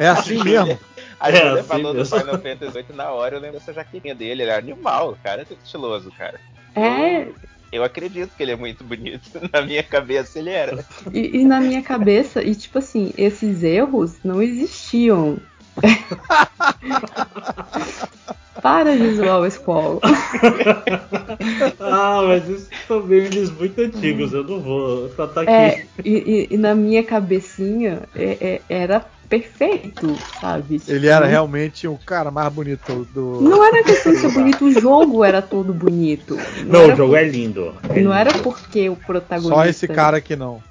É assim mesmo. A É, Júlia assim falou do mesmo. Final Fantasy VIII na hora, eu lembro dessa jaquetinha dele, ele é animal, o cara é estiloso, cara. É, Eu acredito que ele é muito bonito. Na minha cabeça ele era. E, e na minha cabeça, e tipo assim, esses erros não existiam. Para de zoar o Squall. ah, mas isso são memes muito antigos, eu não vou tratar aqui. É, e, e- e na minha cabecinha é- é- era perfeito, sabe? Ele era realmente o cara mais bonito do. Não era questão de ser bonito, o jogo era todo bonito. Não, era o jogo é lindo. É Não era lindo. porque o protagonista. Só esse cara aqui não.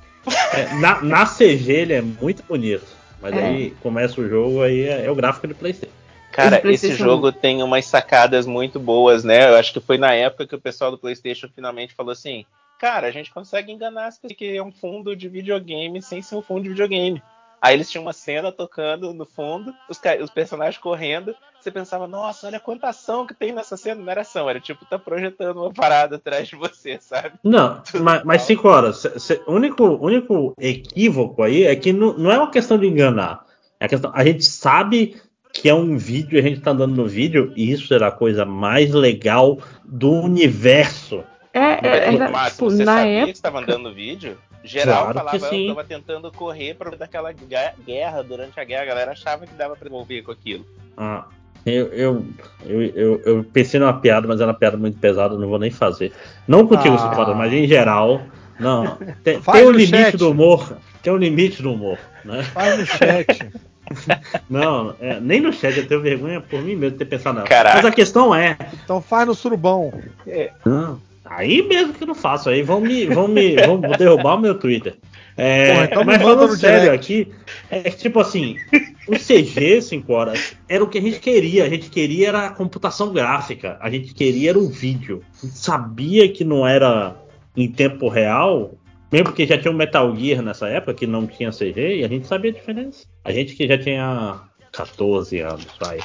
É, na, na CG ele é muito bonito. Mas É. aí começa o jogo, aí é, é o gráfico de Playstation. Cara, Esse jogo tem umas sacadas muito boas, né? Eu acho que foi na época que o pessoal do PlayStation finalmente falou assim: Cara, a gente consegue enganar as pessoas que é um fundo de videogame sem ser um fundo de videogame. Aí eles tinham uma cena tocando no fundo, os, os personagens correndo. Você pensava, nossa, olha quanta ação que tem nessa cena. Não era ação, era tipo, tá projetando uma parada atrás de você, sabe? Não, mas, mas cinco horas. cê- cê- O único, único equívoco aí é que não, não é uma questão de enganar. É a, questão, a gente sabe que é um vídeo, a gente tá andando no vídeo, e isso era a coisa mais legal do universo. É, é, era, Máximo, tipo, você na sabia época. que estava andando no vídeo? Geral Claro que falava, eu sim. tava tentando correr pra daquela guerra, durante a guerra, a galera achava que dava pra envolver com aquilo. Ah, eu, eu, eu, eu, pensei numa piada, mas era uma piada muito pesada, não vou nem fazer. Não contigo, Ah. Cicora, mas em geral. Não. Tem, tem um limite chat. do humor. Tem um limite do humor, né? Faz no chat. Não, é, nem no chat eu tenho vergonha por mim mesmo de ter pensado nela. Caraca. Mas a questão é. Então faz no surubão. Não, aí mesmo que eu não faço, aí vão me, vão me vão derrubar o meu Twitter. É, Porra, então mas falando sério direct. aqui, é tipo assim, o CG 5 horas era o que a gente queria. A gente queria era a computação gráfica, a gente queria era o vídeo. A gente sabia que não era em tempo real, mesmo porque já tinha o Metal Gear nessa época que não tinha CG e a gente sabia a diferença. A gente que já tinha 14 anos, vai,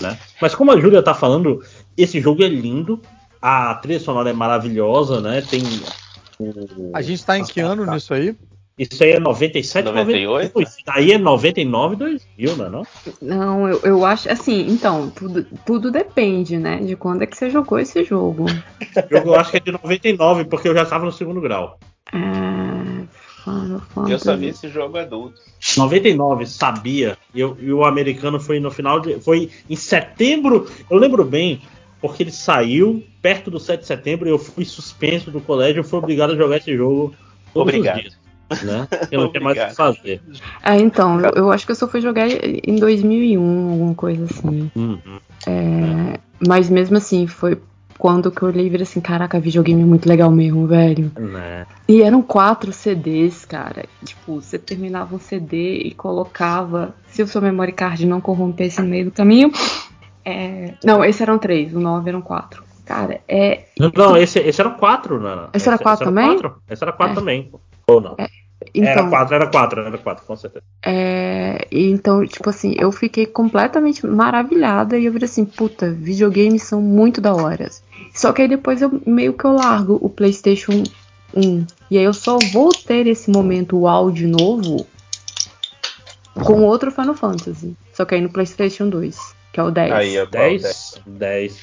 né? Mas como a Júlia tá falando, esse jogo é lindo, a trilha sonora é maravilhosa, né? Tem o- A gente tá em que ano nisso aí? Isso aí é 97, 98? 98. Isso aí é 99, 2000, não é não? Não, eu, eu acho assim, então, tudo, tudo depende, né? De quando é que você jogou esse jogo eu acho que é de 99, porque eu já estava no segundo grau. É, Final Eu só Fantasy. vi esse jogo adulto. 99, sabia. E, eu- e o americano foi no final de. Foi em setembro. Eu lembro bem, porque ele saiu perto do 7 de setembro e eu fui suspenso do colégio. Eu fui obrigado a jogar esse jogo todos Obrigado. os dias. Né? Eu não tinha mais o que fazer. É, então, eu, eu acho que eu só fui jogar em 2001, alguma coisa assim. Uhum. É, mas mesmo assim, foi quando que eu olhei e virei assim, caraca, videogame é muito legal mesmo, velho. Né? E eram quatro CDs, cara. Tipo, você terminava um CD e colocava. Se o seu memory card não corrompesse no meio do caminho. é, Não, esses eram três, o nove eram quatro. Cara, é. Não, esse, esse era 4, Nana. Esse era quatro também? quatro. Esse era 4 É. também. Ou não? Era Então, 4, era 4, era 4, com certeza. é, então, tipo assim, eu fiquei completamente maravilhada e eu virei assim, puta, videogames são muito da hora. Só que aí depois eu meio que eu largo o PlayStation 1. E aí eu só vou ter esse momento uau de novo com outro Final Fantasy. Só que aí no PlayStation 2, que é o 10. Aí, ó, 10, 10.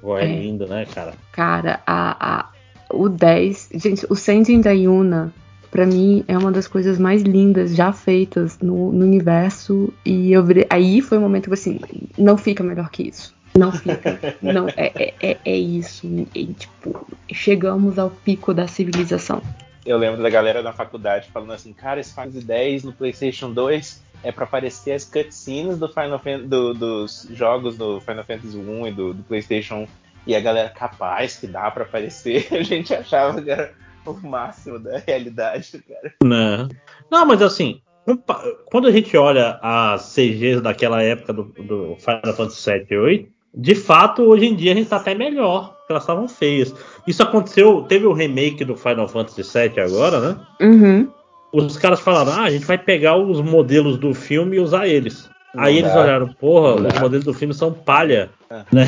Pô, é, É. lindo, né, cara? Cara, a, a, o 10. Gente, o Sending da Yuna, pra mim, é uma das coisas mais lindas já feitas no, no universo. E eu aí foi o momento que eu assim, não fica melhor que isso. Não fica. não, é, é, é, é isso. E, tipo, chegamos ao pico da civilização. Eu lembro da galera na faculdade falando assim, cara, esse Final Fantasy X no PlayStation 2 é pra aparecer as cutscenes do Final Fan- do- dos jogos do Final Fantasy 1 e do, do PlayStation 1. E a galera, capaz que dá pra aparecer. A gente achava que era o máximo da realidade, cara. Não. Não, mas assim, quando a gente olha as CGs daquela época do, do Final Fantasy 7 e 8, de fato, hoje em dia a gente tá até melhor, porque elas estavam feias. Isso aconteceu, teve o remake do Final Fantasy 7 agora, né? Uhum. Os caras falaram, ah, a gente vai pegar os modelos do filme e usar eles. Não Aí eles dá. olharam, porra, Não os dá. modelos do filme são palha. É. Né?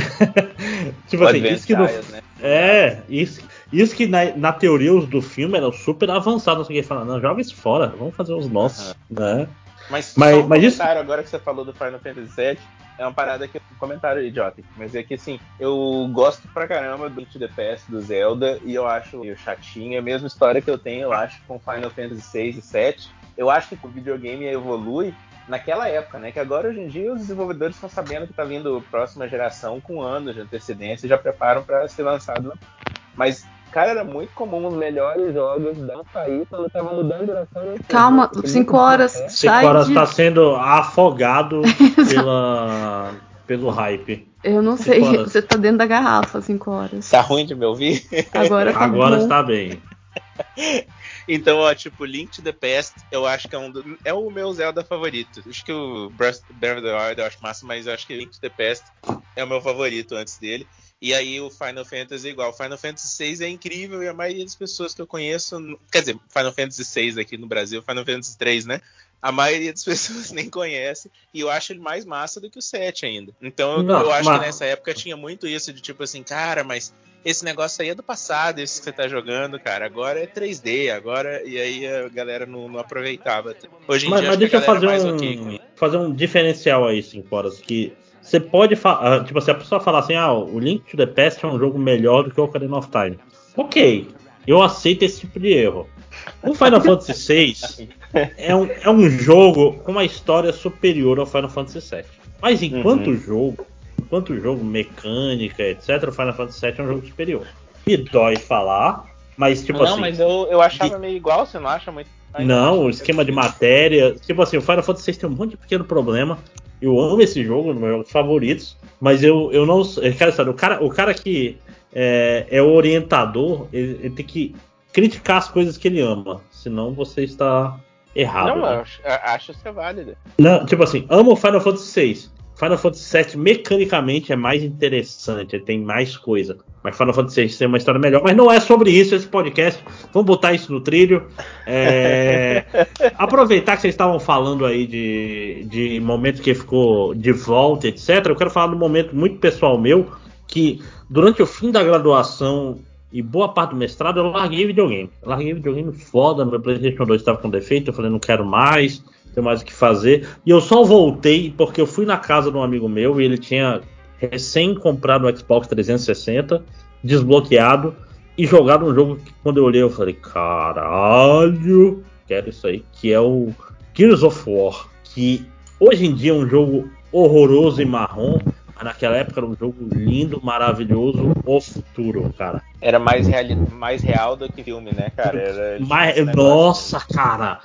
tipo O assim, isso que no, né? é, isso, isso que na, na teoria os do filme eram super avançados, não sei o que falar, não, joga isso fora, vamos fazer os nossos, né? Mas, Mas- um mas isso- agora que você falou do Final Fantasy VII, é uma parada que um comentário idiota, mas é que assim, eu gosto pra caramba do To The Past do Zelda e eu acho meio chatinho, a mesma história que eu tenho, eu acho, com Final Fantasy VI e VII. Eu acho que o videogame evolui naquela época, né? Que agora hoje em dia os desenvolvedores estão sabendo que tá vindo próxima geração com anos de antecedência e já preparam para ser lançado. Mas Cara, era muito comum os melhores jogos não sair quando tava mudando de geração. né? Calma, Tipo, 5 horas. é. Cinco sai horas de- tá sendo afogado pela, pelo hype. Eu não Cinco sei, horas. você tá dentro da garrafa 5 horas. Tá ruim de me ouvir? Agora tá Agora bom. está bem. Então, ó, tipo, Link to the Past, eu acho que é um do- é o meu Zelda favorito. Acho que o Breath Breath of the Wild eu acho massa, mas eu acho que Link to the Past é o meu favorito antes dele. E aí o Final Fantasy é igual. Final Fantasy VI é incrível e a maioria das pessoas que eu conheço, quer dizer, Final Fantasy VI aqui no Brasil, Final Fantasy 3, né? A maioria das pessoas nem conhece e eu acho ele mais massa do que o 7 ainda. Então eu, Não, eu acho mas- que nessa época tinha muito isso de tipo assim, cara, mas esse negócio aí é do passado, esse que você tá jogando, cara. Agora é 3D, agora. E aí a galera não, não aproveitava. Hoje em Mas, dia mas deixa a eu fazer é mais um, ok com isso. fazer um diferencial aí, 5 horas. Que você pode falar. Tipo, se a pessoa falar assim, ah, o Link to the Past é um jogo melhor do que o Ocarina of Time. Ok, eu aceito esse tipo de erro. O Final Fantasy VI é um, é um jogo com uma história superior ao Final Fantasy VII. Mas enquanto jogo, enquanto jogo, mecânica, etc., o Final Fantasy VII é um jogo superior. Me dói falar, mas tipo não, assim. mas eu, eu achava meio igual, você não acha muito? Não, o esquema de matéria. Tipo assim, o Final Fantasy VI tem um monte de pequeno problema. Eu amo esse jogo, um dos meus jogos favoritos. Mas eu, eu não. Eu quero saber, o cara, o cara que é, é o orientador, ele, ele tem que criticar as coisas que ele ama. Senão você está errado. Não, né? eu acho, eu acho isso é válido. Não, tipo assim, amo o Final Fantasy VI. Final Fantasy VII mecanicamente é mais interessante, tem mais coisa. Mas Final Fantasy VI tem uma história melhor. Mas não é sobre isso esse podcast. Vamos botar isso no trilho. É, Aproveitar que vocês estavam falando aí de, de momento que ficou de volta, etc. Eu quero falar de um momento muito pessoal meu que durante o fim da graduação e boa parte do mestrado eu larguei videogame. Eu larguei videogame foda, meu PlayStation 2 estava com defeito, eu falei não quero mais, tenho mais o que fazer. E eu só voltei porque eu fui na casa de um amigo meu e ele tinha recém comprado o Xbox 360, desbloqueado e jogado um jogo que quando eu olhei eu falei, caralho, quero isso aí, que é o Gears of War, que hoje em dia é um jogo horroroso e marrom, mas naquela época era um jogo lindo, maravilhoso, o futuro, cara. Era mais, reali mais real do que filme, né, cara? Era, negócio. nossa, cara,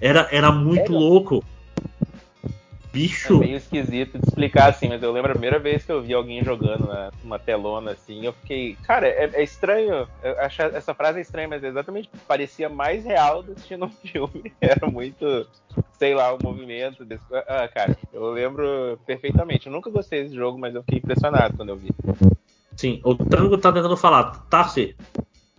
era, era muito louco. É Bicho, meio esquisito de explicar assim, mas eu lembro a primeira vez que eu vi alguém jogando na- numa telona assim, eu fiquei. Cara, é, é estranho. Eu acho essa frase é estranha, mas é exatamente parecia mais real do que assistindo um filme. Era muito, sei lá, o movimento. Desse... Ah, cara, eu lembro perfeitamente. Eu nunca gostei desse jogo, mas eu fiquei impressionado quando eu vi. sim, o Tango tá tentando falar, Tarsi,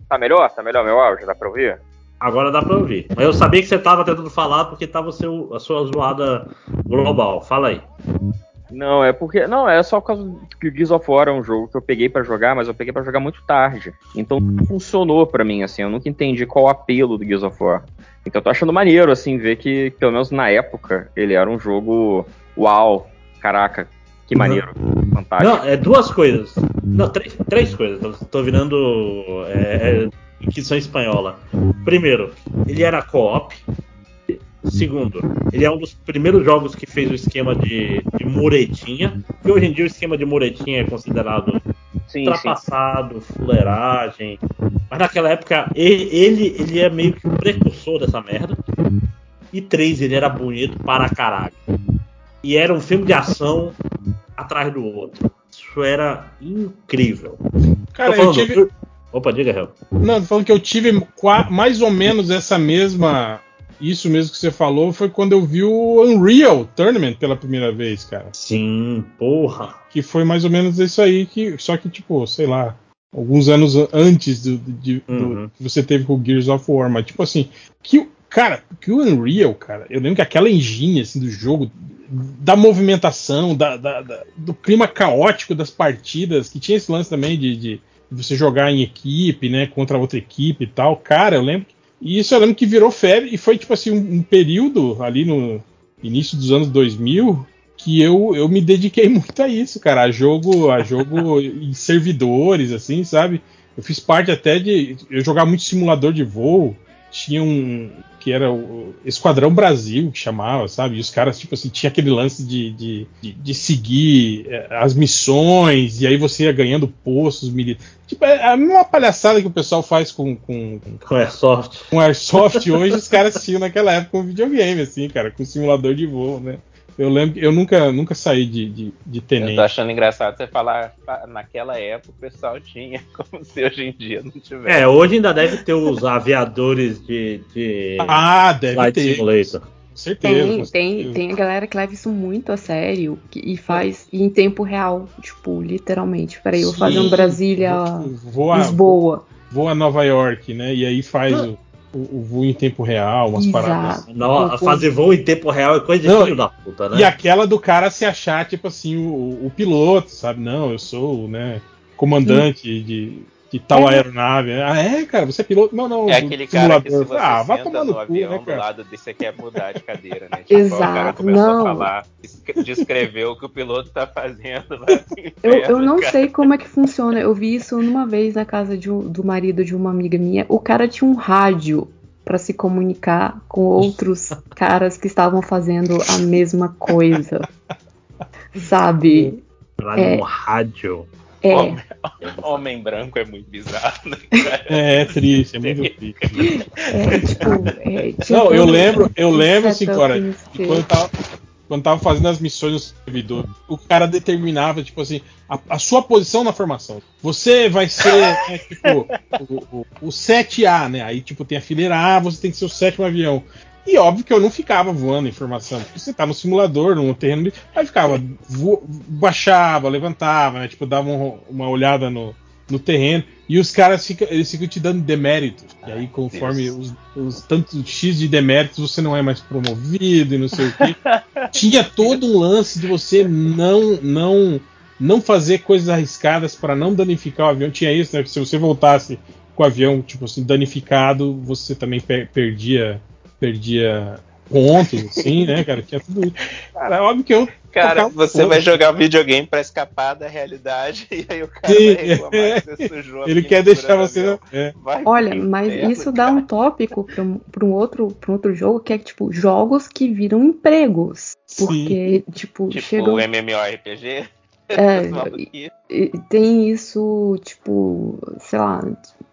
Tá melhor? Tá melhor meu áudio? Dá pra ouvir? Agora dá pra ouvir. Mas eu sabia que você tava tentando falar porque tava o seu, a sua zoada global. Fala aí. Não, é porque. Não, é só por causa que o Gears of War é um jogo que eu peguei pra jogar, mas eu peguei pra jogar muito tarde. Então não funcionou pra mim, assim. Eu nunca entendi qual o apelo do Gears of War. Então eu tô achando maneiro, assim, ver que, pelo menos na época, ele era um jogo. Uau! Caraca, que maneiro. Fantástico. Não, é duas coisas. Não, três, três coisas. Tô, tô virando é, é, Inquisição espanhola. Primeiro, ele era co-op. Segundo, ele é um dos primeiros jogos que fez o esquema de, de muretinha. Que hoje em dia o esquema de muretinha é considerado sim, sim. ultrapassado, fuleiragem. Mas naquela época ele, ele é meio que o precursor dessa merda. E três, ele era bonito para caralho. E era um filme de ação atrás do outro. Isso era incrível. Cara, eu falando- tive. Opa, diga, Hel. Não, tô falando que eu tive mais ou menos essa mesma. Isso mesmo que você falou foi quando eu vi o Unreal Tournament pela primeira vez, cara. Sim, porra. Que foi mais ou menos isso aí, que, só que, tipo, sei lá, alguns anos antes do, de- do- Uhum. que você teve com o Gears of War. Mas, tipo assim, que, o- cara, que o Unreal, cara, eu lembro que aquela engine assim, do jogo, da movimentação, da, da- da- do clima caótico das partidas, que tinha esse lance também de, de você jogar em equipe, né, contra outra equipe e tal. Cara, eu lembro. E isso eu lembro que virou febre e foi, tipo assim, um, um período ali no início dos anos 2000 que eu, eu me dediquei muito a isso, cara, a jogo, a jogo em servidores, assim, sabe? Eu fiz parte até de eu jogar muito simulador de voo. tinha um que era o Esquadrão Brasil que chamava, sabe? E os caras tipo assim tinha aquele lance de, de, de, de seguir eh, as missões e aí você ia ganhando postos militares. Tipo, é a mesma palhaçada que o pessoal faz com, com, Com Airsoft. com Airsoft hoje, os caras tinham naquela época com videogame, assim, cara, com simulador de voo, né? Eu lembro que eu nunca, nunca saí de, de, de Eu tô tenente. achando engraçado você falar "Ah, naquela época o pessoal tinha, como se hoje em dia não tivesse. É, hoje ainda deve ter os aviadores de, de Ah, deve Flight ter. Simulator. Certeza. Tem, tem, tem a galera que leva isso muito a sério que- e faz em tempo real, tipo, literalmente. Peraí, eu vou fazer um Brasília, vo- voa, Lisboa. voa a Nova York, né? E aí faz o, o, o voo em tempo real, umas Exato. paradas. Não, Com- fazer voo em tempo real é coisa de Não, filho da puta, né? E aquela do cara se achar, tipo assim, o, o piloto, sabe? Não, eu sou, né, comandante de, de tal É. aeronave. Ah, é, cara, você é piloto? Não, não. É aquele cara que se você Ah, vai tomar no no cu, avião né, do cara? lado desse, você quer mudar de cadeira, né? Tipo, o cara Exato, começou não. a falar, es- descreveu o que o piloto tá fazendo. pro Eu, eu inferno, não cara. sei como é que funciona. Eu vi isso numa vez na casa de do marido de uma amiga minha. O cara tinha um rádio pra se comunicar com outros caras que estavam fazendo a mesma coisa. Sabe? Lá é. no rádio. É. Homem, homem branco é muito bizarro, né, cara? É, é triste, é muito triste. É, tipo, é, tinha Não, eu lembro, eu lembro, nisso que quando eu tava, quando tava fazendo as missões no servidor, o cara determinava, tipo assim, a, a sua posição na formação. Você vai ser, né, tipo, o, o, o 7A, né? Aí, tipo, tem a fileira A, você tem que ser o sétimo avião. E óbvio que eu não ficava voando informação, porque você tá no simulador, no terreno. de- Aí ficava, vo- baixava, levantava, né? Tipo, dava um- uma olhada no, no terreno. E os caras ficam, eles ficam te dando deméritos. E aí, conforme os, os tantos X de deméritos, você não é mais promovido e não sei o quê. Tinha todo um lance de você não não não fazer coisas arriscadas para não danificar o avião. Tinha isso, né? Se você voltasse com o avião, tipo assim, danificado, você também per- perdia perdia pontos, assim, né, cara? Tinha tudo isso. Cara, é óbvio que eu Cara, você vai jogar videogame pra escapar da realidade e aí o cara Sim, vai reclamar que você sujou a Ele quer deixar você. É. Olha, mas isso dá um tópico para um, pra um outro, pra um outro jogo que é tipo jogos que viram empregos. Porque, tipo, Tipo chegam. o MMORPG. É, tem isso, tipo, sei lá,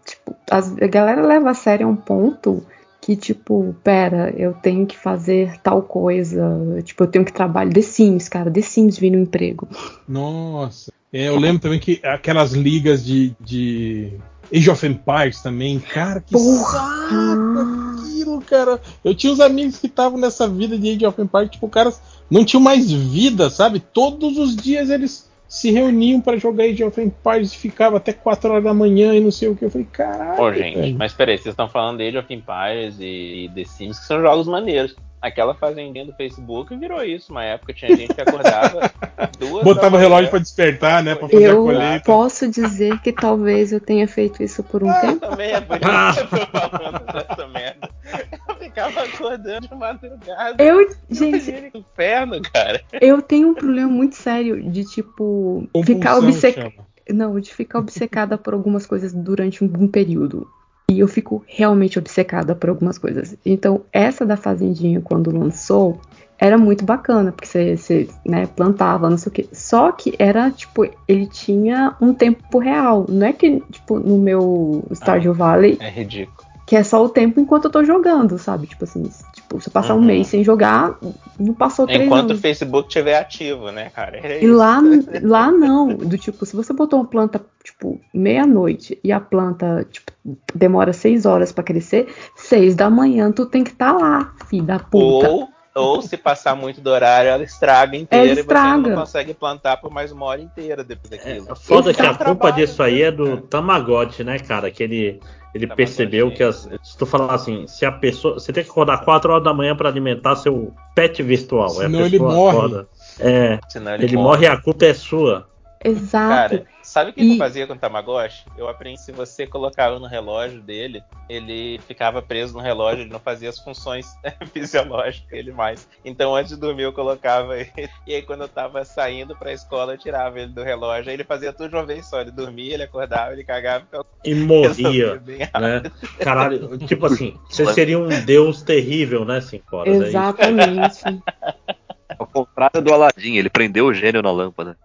tipo, as- a galera leva a sério a um ponto que, tipo, pera, eu tenho que fazer tal coisa, tipo, eu tenho que trabalhar. The Sims, cara, The Sims vira um emprego. Nossa. É, eu lembro também que aquelas ligas de, de Age of Empires também, cara, que saco aquilo, cara. Eu tinha uns amigos que estavam nessa vida de Age of Empires, tipo, caras não tinham mais vida, sabe? Todos os dias eles se reuniam pra jogar Age of Empires e ficava até 4 horas da manhã e não sei o que. Eu falei, caralho. Pô, gente, velho. mas peraí, vocês estão falando de Age of Empires e The Sims, que são jogos maneiros. Aquela fazendinha do Facebook virou isso. Uma época tinha gente que acordava duas Botava relógio pra despertar, né? Pra fazer a Eu colheita. posso dizer que talvez eu tenha feito isso por um tempo. Também é por isso que eu tô falando dessa merda. Eu ficava acordando de madrugada. Eu, gente, Que inferno, cara. eu tenho um problema muito sério de, tipo, ficar Compulsão obcecada. chama. Não, de ficar obcecada por algumas coisas durante um, um período. E eu fico realmente obcecada por algumas coisas. Então, essa da Fazendinha, quando lançou, era muito bacana, porque você, você né, plantava, não sei o quê. Só que era, tipo, ele tinha um tempo real. Não é que, tipo, no meu Stardew Valley, É ridículo. que é só o tempo enquanto eu tô jogando, sabe? Tipo assim, tipo, se eu passar um Uhum. mês sem jogar, não passou três Enquanto o anos. Facebook estiver ativo, né, cara? Era E isso. lá, lá não, do tipo, se você botou uma planta, tipo, meia-noite e a planta, tipo, demora seis horas pra crescer, seis da manhã tu tem que estar lá, filho da puta. Ou, ou se passar muito do horário, ela estraga inteira Ela e você estraga. não consegue plantar por mais uma hora inteira depois daquilo. É foda Esse que dá a culpa disso aí é do Tamagotchi, né, cara? Que ele, ele Tamagotchi. percebeu que as, se tu falar assim, se a pessoa. Você tem que acordar 4 horas da manhã pra alimentar seu pet virtual. aí a Senão ele pessoa morre. acorda. É, Senão ele, ele morre e a culpa é sua. Exato. Cara, sabe o que E- eu fazia com o Tamagotchi? Eu aprendi se você colocava no relógio dele, ele ficava preso no relógio, ele não fazia as funções fisiológicas dele mais. Então antes de dormir eu colocava ele. E aí quando eu tava saindo pra escola, eu tirava ele do relógio. Aí ele fazia tudo de uma vez só. Ele dormia, ele acordava, ele cagava e ficava E morria, né? Caralho, tipo assim, você seria um deus terrível, né, cinco horas? é isso? Exatamente. Ao contrário do Aladim, ele prendeu o gênio na lâmpada.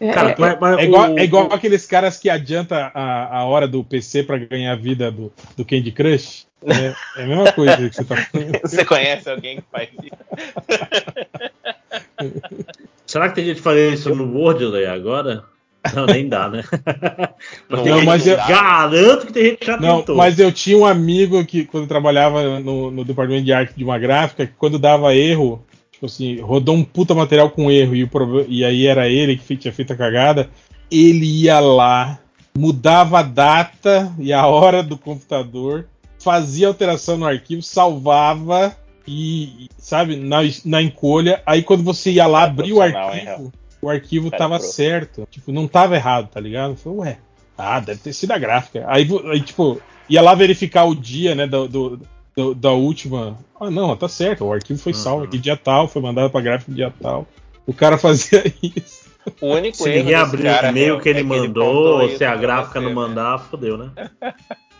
É, Cara, é- mas É igual, o- é igual aqueles caras que adianta a, a hora do PC pra ganhar a vida do, do Candy Crush. É, é a mesma coisa que você tá falando. Você conhece alguém que faz isso? Será que tem gente fazendo isso no Wordley agora? Não, nem dá, né? Mas Não, mas eu- garanto que tem gente que já Não, tentou. mas eu tinha um amigo que, quando trabalhava no, no departamento de arte de uma gráfica, que quando dava erro, tipo assim, rodou um puta material com erro e, e aí era ele que tinha feito a cagada, ele ia lá, mudava a data e a hora do computador, fazia alteração no arquivo, salvava e, sabe, na, na encolha, aí quando você ia lá abrir o hein, arquivo, o arquivo tava pro. certo, tipo, não tava errado, tá ligado? Eu falei, ué, ah, deve ter sido a gráfica. Aí, aí, tipo, ia lá verificar o dia, né, do, do- do- da última. Ah, não, tá certo, o arquivo foi salvo aqui dia tal, foi mandado pra gráfica dia tal. O cara fazia isso. O único Se erro ninguém desse abrir cara, o e-mail meu, que ele é mandou, ou isso se a gráfica não né? mandar, fodeu, né?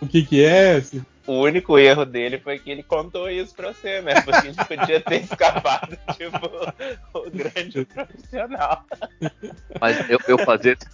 O que que é? O único erro dele foi que ele contou isso pra você, né? Porque ele podia ter escapado, tipo, o grande profissional. Mas eu, eu fazia esse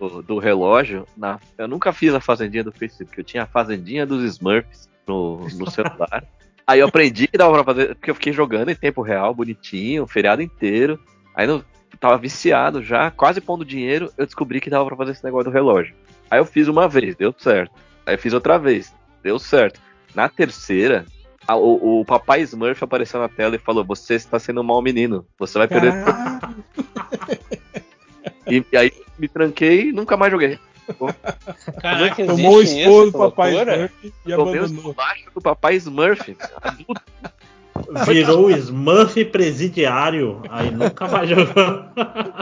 do, do relógio. Na, eu nunca fiz a fazendinha do Facebook. Eu tinha a fazendinha dos Smurfs no, no celular. Aí eu aprendi que dava pra fazer, porque eu fiquei jogando em tempo real, bonitinho, o feriado inteiro. Aí eu tava viciado já, quase pondo dinheiro. Eu descobri que dava pra fazer esse negócio do relógio. Aí eu fiz uma vez, deu certo. Aí eu fiz outra vez, deu certo. Na terceira, a- o, o papai Smurf apareceu na tela e falou: Você está sendo um mau menino. Você vai perder e, e aí me tranquei e nunca mais joguei. Caraca, Tomou o isso, do papai? Smurf e Tomei abandonou. bolachos do papai Smurf. adulto. Virou o Smurf presidiário, aí nunca mais jogou.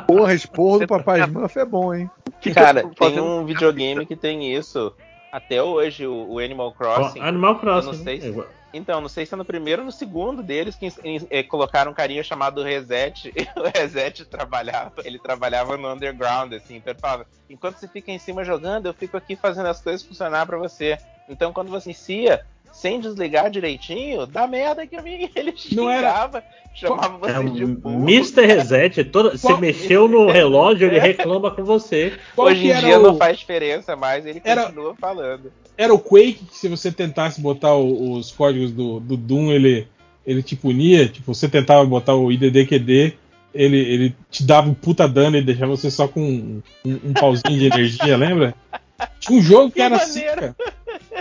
Porra, esporro do Papai Smurf é bom, hein? Cara, tô tem um videogame que tem isso. Até hoje, o, o Animal Crossing. Animal Crossing. Eu não sei se- né? Então, não sei se é no primeiro ou no segundo deles que eh, colocaram um carinha chamado Reset. E o Reset trabalhava, ele trabalhava no underground, assim. Então ele falava: enquanto você fica em cima jogando, eu fico aqui fazendo as coisas funcionar pra você. Então quando você inicia, sem desligar direitinho, dá merda que vi. Ele Não era- xingava, chamava você É de burro. Mr. Reset, você Qual- mexeu no relógio, ele reclama com você. Qual Hoje em dia o- não faz diferença mais, ele Era- continua falando. Era o Quake que se você tentasse botar o- os códigos do, do Doom, ele, ele te punia. Tipo, você tentava botar o IDDQD, ele, ele te dava um puta dano e deixava você só com um, um- um pauzinho de energia, lembra? Tinha um jogo que, Que era assim, maneiro. cara.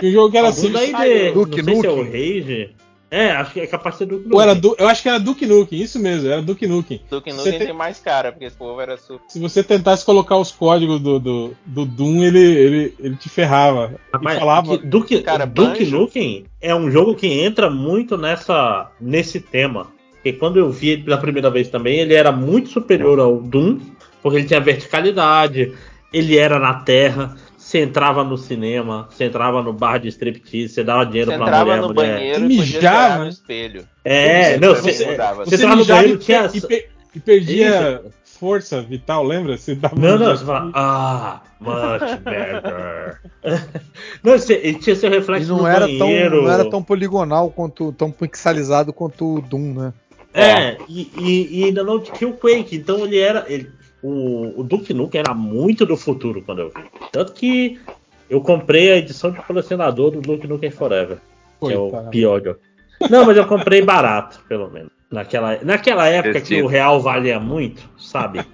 Tinha um jogo que era Algum assim. daí de, Duke não sei se é o. Rage. É, acho que é capaz de ser Duke Ou era Nukem. Du- eu acho que era Duke Nukem, isso mesmo, era Duke Nukem. Duke Nukem tem- tem mais cara, porque esse povo era super. Se você tentasse colocar os códigos do, do, do Doom, ele, ele, ele te ferrava. E falava. que Duke, Cara, Duke Banjo. Nukem é um jogo que entra muito nessa nesse tema. Porque quando eu vi ele pela primeira vez também, ele era muito superior ao Doom, porque ele tinha verticalidade, ele era na terra, você entrava no cinema, você entrava no bar de striptease, você dava dinheiro Você pra entrava mulher, no mulher. banheiro Você e mijava, no né? espelho. É, Você não, você, mudava. você entrava no banheiro, e, tinha... e, pe- e perdia Isso. força vital, lembra? Você dava Não, não, você fala, de- ah, much better. não, você, ele tinha seu E reflexo não no era, tão, banheiro. não era tão poligonal quanto, tão pixelizado quanto o Doom, né? É, e, e- e ainda não tinha o Quake, então ele era. ele- o, o Duke Nukem era muito do futuro quando eu vi. Tanto que eu comprei a edição de colecionador do Duke Nukem Forever. Que é o Coitado. pior jogo. Não, mas eu comprei barato, pelo menos. Naquela, naquela época que o real valia muito, sabe?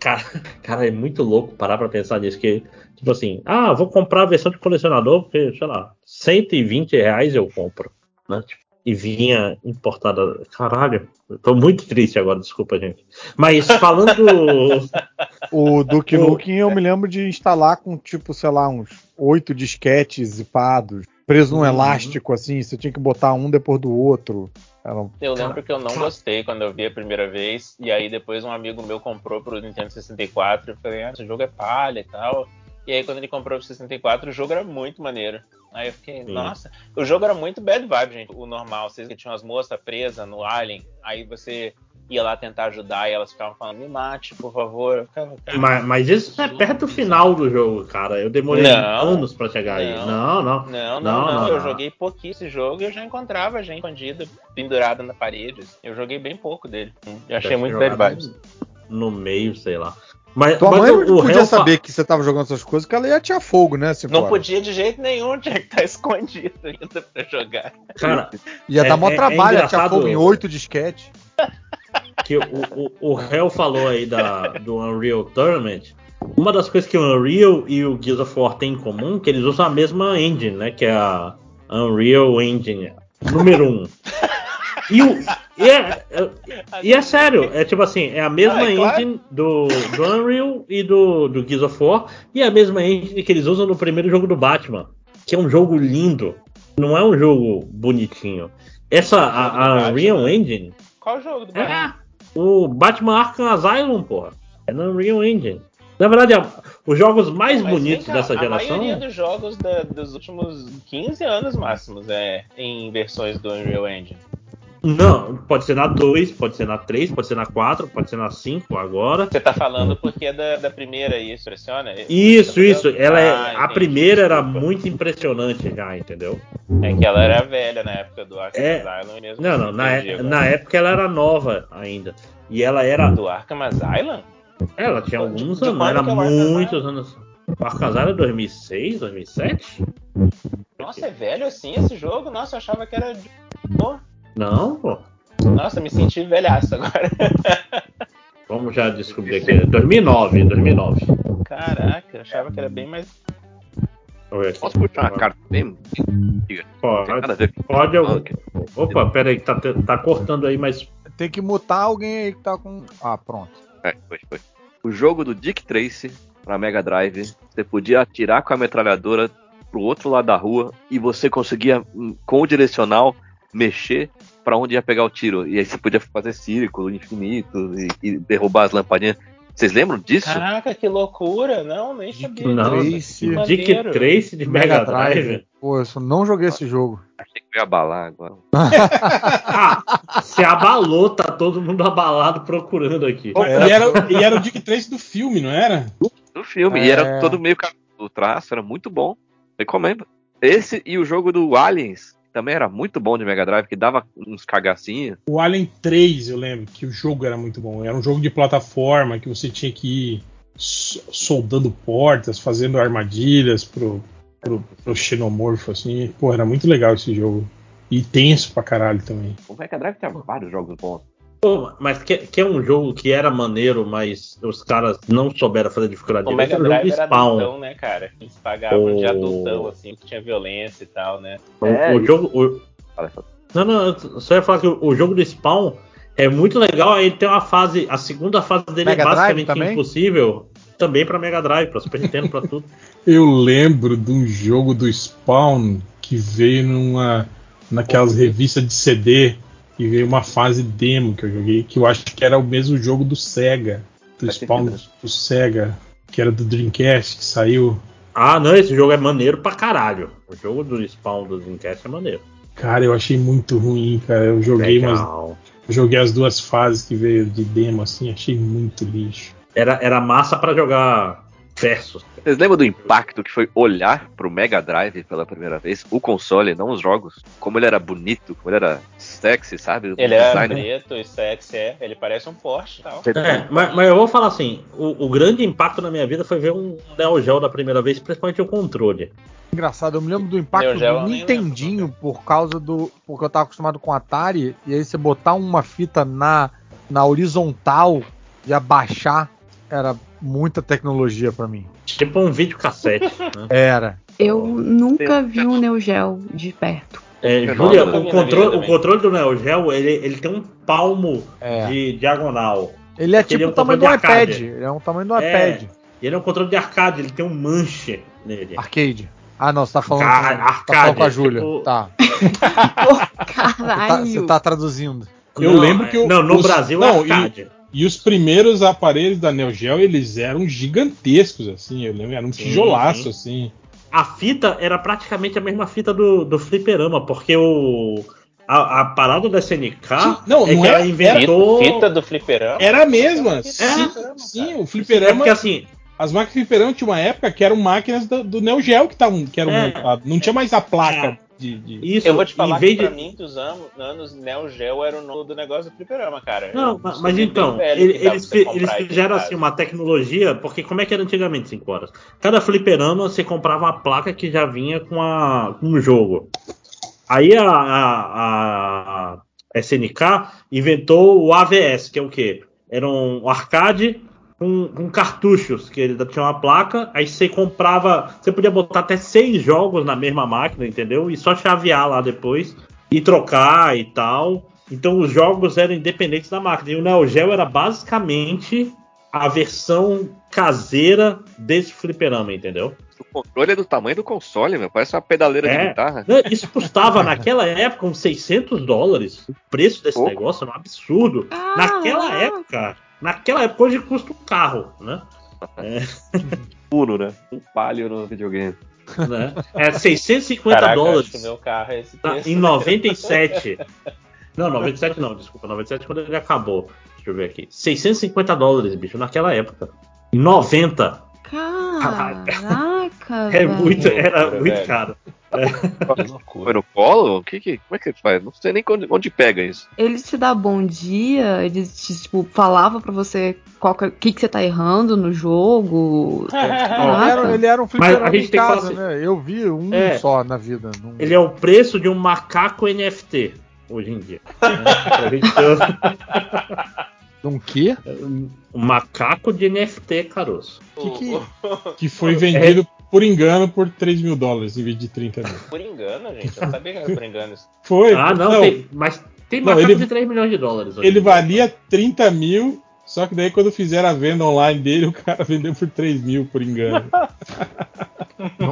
Cara, cara, é muito louco parar pra pensar nisso. Que, tipo assim, ah, vou comprar a versão de colecionador, porque, sei lá, 120 reais eu compro. Né? Tipo, e vinha importada. Caralho, eu tô muito triste agora, desculpa, gente. Mas falando. O Duke Nukem eu me lembro de instalar com, tipo, sei lá, uns oito disquetes zipados, preso num Uhum. elástico, assim, você tinha que botar um depois do outro. Era- Eu lembro que eu não gostei quando eu vi a primeira vez, e aí depois um amigo meu comprou pro Nintendo 64, eu falei, ah, esse jogo é palha e tal. E aí quando ele comprou pro 64, o jogo era muito maneiro. Aí eu fiquei, Sim. nossa, o jogo era muito bad vibe, gente. O normal, vocês que tinham as moças presas no Alien, aí você ia lá tentar ajudar e elas ficavam falando, me mate, por favor. Ficava, Mas, mas isso é perto do final do jogo, cara. Eu demorei Não. anos pra chegar aí. Não. Não, não. Não, não, Não, não, não, Eu joguei pouquinho esse jogo e eu já encontrava gente escondida, pendurada na parede. Eu joguei bem pouco dele. Eu achei Deve muito bad vibes. No meio, sei lá. Mas, Tua mas mãe o, não o podia réu fa- saber que você tava jogando essas coisas, que ela ia tirar fogo, né? Se Não for. podia de jeito nenhum, tinha que estar escondido ainda pra jogar. Cara, Ia É- dar mó é- é trabalho, ia tirar engraçado- fogo em oito disquete. que o, o, o réu falou aí da, do Unreal Tournament. Uma das coisas que o Unreal e o Gears of War têm em comum é que eles usam a mesma engine, né? Que é a Unreal Engine número 1. Um. E, o, e, é, é- e é sério, é tipo assim, é a mesma Ah, é claro. engine do, do Unreal e do, do Gears of War, e é a mesma engine que eles usam no primeiro jogo do Batman, que é um jogo lindo, não é um jogo bonitinho. Essa, a, a Unreal? Engine, Qual jogo do Batman? é o Batman Arkham Asylum, porra, é na Unreal Engine. Na verdade, a- os jogos mais Mas bonitos vem cá, dessa A geração... maioria dos jogos da- dos últimos 15 anos máximos é em versões do Unreal Engine. Não, pode ser na 2, pode ser na 3, pode ser na 4, pode ser na 5 agora. Você tá falando porque é da, da primeira isso, impressiona? Isso, isso. Ela é, Ah, a entendi, primeira era muito impressionante já, entendeu? É que ela era velha na época do Arkham É. Asylum mesmo. Não, não, na, agora. na época ela era nova ainda. E ela era. Do Arkham Asylum? Ela tinha De- alguns de anos, quando era é muitos anos. O Arkham Asylum é 2006, 2007? Nossa, é velho assim esse jogo? Nossa, eu achava que era. de- Não, pô. Nossa, me senti velhaço agora. Vamos já descobrir aqui. 2009, 2009. Caraca, eu achava que era bem mais. Eu. Posso puxar uma carta bem? Pode, pode algum. Ok. Opa, pera aí, que tá, tá cortando aí, mas. Tem que mutar alguém aí que tá com. Ah, pronto. É, foi, foi. O jogo do Dick Tracy pra Mega Drive, você podia atirar com a metralhadora pro outro lado da rua e você conseguia, hum, com o direcional, mexer pra onde ia pegar o tiro. E aí você podia fazer círculo infinito e, e derrubar as lampadinhas. Vocês lembram disso? Caraca, que loucura! Não, nem sabia. Não, Tracy. Que Dick. Trace de Mega Drive. Pô, eu só não joguei esse jogo. Achei que eu ia abalar agora. Ah, se abalou, tá todo mundo abalado procurando aqui. E, era, e era o Dick Trace do filme, não era? No filme. É. E era todo meio o traço, era muito bom. Recomendo. Esse e o jogo do Aliens também era muito bom de Mega Drive, que dava uns cagacinhos. O Alien 3, eu lembro que o jogo era muito bom. Era um jogo de plataforma que você tinha que ir so- soldando portas, fazendo armadilhas pro, pro, pro xenomorfo, assim. Pô, era muito legal esse jogo. E tenso pra caralho também. O Mega Drive tinha vários jogos bons. Pô, mas que, que é um jogo que era maneiro, mas os caras não souberam fazer dificuldade. O Mega é o jogo Drive de era Spawn. adultão, né, cara? Eles pagavam de O- adultão, assim, que tinha violência e tal, né? O, É, o jogo. o- não, não, só ia falar que o, jogo do Spawn é muito legal. Aí ele tem uma fase. A segunda fase dele Mega é Drive basicamente também? impossível. Também pra Mega Drive, pra Super Nintendo, pra tudo. Eu lembro de um jogo do Spawn que veio numa naquelas revistas de CD e veio uma fase demo que eu joguei, que eu acho que era o mesmo jogo do Sega, do Faz Spawn sentido, do Sega, que era do Dreamcast, que saiu. Ah, não, esse jogo é maneiro pra caralho. O jogo do Spawn do Dreamcast é maneiro. Cara, eu achei muito ruim, cara. Eu joguei, mas Legal. joguei as duas fases que veio de demo assim, achei muito lixo. Era, era massa pra jogar versus. Vocês lembram do impacto que foi olhar pro Mega Drive pela primeira vez? O console, não os jogos. Como ele era bonito, como ele era sexy, sabe? O Ele é design- preto e sexy, é. Ele parece um Porsche e tal. É, mas, mas eu vou falar assim: o, o grande impacto na minha vida foi ver um Neo Geo da primeira vez, principalmente o controle. Engraçado, eu me lembro do impacto Geo do Nintendinho por causa do. Porque eu tava acostumado com Atari, e aí você botar uma fita na, na horizontal e abaixar era muita tecnologia pra mim. Tipo um videocassete. né? Era. Eu nunca vi um Neo Geo de perto. É, Júlia, o controle, o controle do Neo Geo ele, ele tem um palmo É. de diagonal. Ele é Porque ele tipo é um o tamanho do iPad. arcade. Ele é um tamanho do É. iPad. E ele é um controle de arcade, ele tem um manche nele. Arcade. Ah, não, você tá falando, Arcade, com, tá falando com a arcade, Júlia. tipo- Tá. Tá- Caralho. Você tá traduzindo. Eu Não, lembro que é- o- Não, no os- Brasil não, é arcade. E os primeiros aparelhos da Neo Geo, eles eram gigantescos, assim. Eu lembro, era um Sim, tijolaço, sim. assim. A fita era praticamente a mesma fita do, do fliperama, porque o. A, a parada da SNK Não, é não que era- ela inventou. Fita do fliperama? Era a mesma. Sim, fliperama, sim, cara. o É fliperama. porque assim, As máquinas de fliperama tinha uma época que eram máquinas do, do Neo Geo que, tavam, que eram É. montadas. Não tinha mais a placa É. de. de- isso Eu vou te falar que pra de. mim, dos anos, anos Neo Geo era o nome do negócio do fliperama, cara. Não, mas, mas então, ele- eles, eles fizeram assim uma tecnologia, porque como é que era antigamente 5 horas? Cada fliperama você comprava uma placa que já vinha com, a, com um jogo. Aí a, a- a SNK inventou o AVS, que é o quê? Era um arcade com, com cartuchos, que ele tinha uma placa, aí você comprava, você podia botar até seis jogos na mesma máquina, entendeu? E só chavear lá depois e trocar e tal. Então os jogos eram independentes da máquina. E o Neo Geo era basicamente a versão caseira desse fliperama, entendeu? O controle é do tamanho do console, meu. Parece uma pedaleira de É. guitarra. Né, Isso custava naquela época uns 600 dólares. O preço desse Pouco. negócio era um absurdo. Naquela Caraca. época. Naquela época hoje custa um carro, né? Uno, né? Um palio no videogame. né? É 650 Caraca, dólares. meu carro é esse Tá, preço. em 97. Não, 97 não, desculpa. 97 quando ele acabou. Deixa eu ver aqui. 650 dólares, bicho, naquela época. Em 90. Caraca, É velho. muito, era Loucura, muito velho. caro. Que Foi loucura. no colo? O que que, como é que faz? Não sei nem onde, onde pega isso. Eles te dão bom dia, eles te, tipo, falavam pra você o que, que, que você tá errando no jogo. Ele Caraca. era, ele era um fliperama em falar casa, assim- né? Eu vi um É. só na vida. não- Ele é o preço de um macaco NFT hoje em dia. Pra gente ter Um quê? um macaco de NFT, caroço. Que, que, que foi vendido por engano por 3 mil dólares em vez de 30 mil. Por engano, gente. Eu sabia que era por engano. isso. Foi. Ah, não, tem, mas tem Não, macaco ele- de 3 milhões de dólares. hoje Ele valia 30 mil, só que daí quando fizeram a venda online dele, o cara vendeu por 3 mil por engano.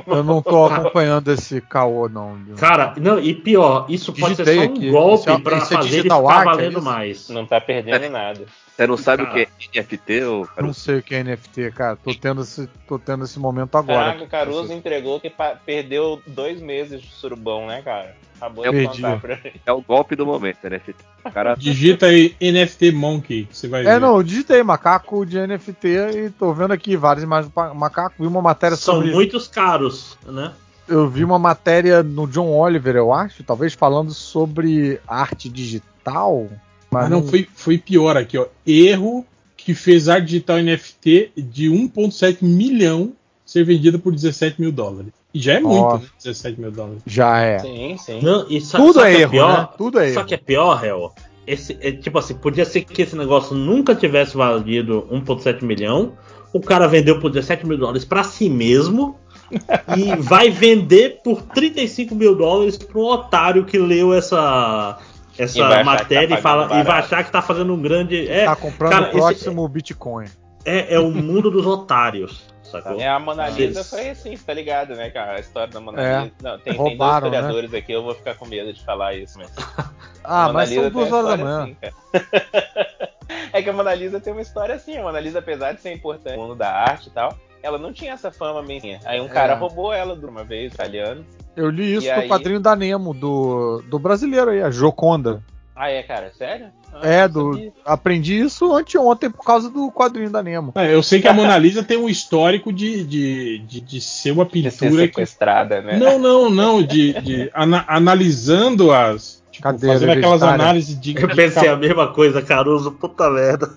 Eu não tô acompanhando esse caô, não. Cara, não, e pior, isso pode ser Digitei só um aqui. golpe Esse é- pra esse é fazer ele ficar art, é valendo isso? mais. Não tá perdendo nada. Você não sabe Cara. o que é NFT, ou cara? Não sei o que é NFT, cara. Tô tendo esse, tô tendo esse momento agora. Caraca, o Caruso entregou que perdeu dois meses de surubão, né, cara? Acabou Eu de perdi. contar pra gente. É o golpe do momento, NFT. O cara Digita aí NFT Monkey, você vai ver. É, não, eu digitei macaco de NFT e tô vendo aqui várias imagens do macaco. Vi uma matéria São sobre. muitos caros, né? Eu vi uma matéria no John Oliver, eu acho, talvez falando sobre arte digital. Mas Ah, não, foi, foi pior aqui, ó. Erro que fez arte digital NFT de 1,7 milhão ser vendida por 17 mil dólares. E já é muito, né? 17 mil dólares. Já é. Sim, sim. Não, e sa- Tudo sabe é que erro, pior? né? Tudo é Só erro. que é pior, Hel. Esse, é, tipo assim, podia ser que esse negócio nunca tivesse valido 1,7 milhão. O cara vendeu por 17 mil dólares pra si mesmo. e vai vender por 35 mil dólares um otário que leu essa, essa que matéria tá e, fala, e vai achar que tá fazendo um grande. É, Tá comprando cara, o esse- próximo Bitcoin. é, é o mundo dos otários. Sacou? É, a Mona Lisa Eles- foi assim, tá ligado, né, cara? A história da Mona É. Lisa. Não, tem, tem Roubaram, dois historiadores aqui, eu vou ficar com medo de falar isso, mas. Ah, mas são Lisa tem duas horas da manhã. assim, é que a Mona Lisa tem uma história assim. A Mona Lisa, apesar de ser importante no mundo da arte e tal, ela não tinha essa fama bem. Aí um cara É. roubou ela de uma vez, italiano. Eu li isso E no aí? quadrinho da Nemo, do, do brasileiro aí, a Joconda. Ah, é, cara? Sério? Ah, É, do, sabia. aprendi isso anteontem por causa do quadrinho da Nemo. É, eu sei que a Mona Lisa tem um histórico de, de, de, de ser uma De ser pintura que. sequestrada, né? Não, não, não. De, de ana- analisando as. Tipo, Cadeira fazendo aquelas análises de. Eu pensei a mesma coisa, Caruso, puta merda.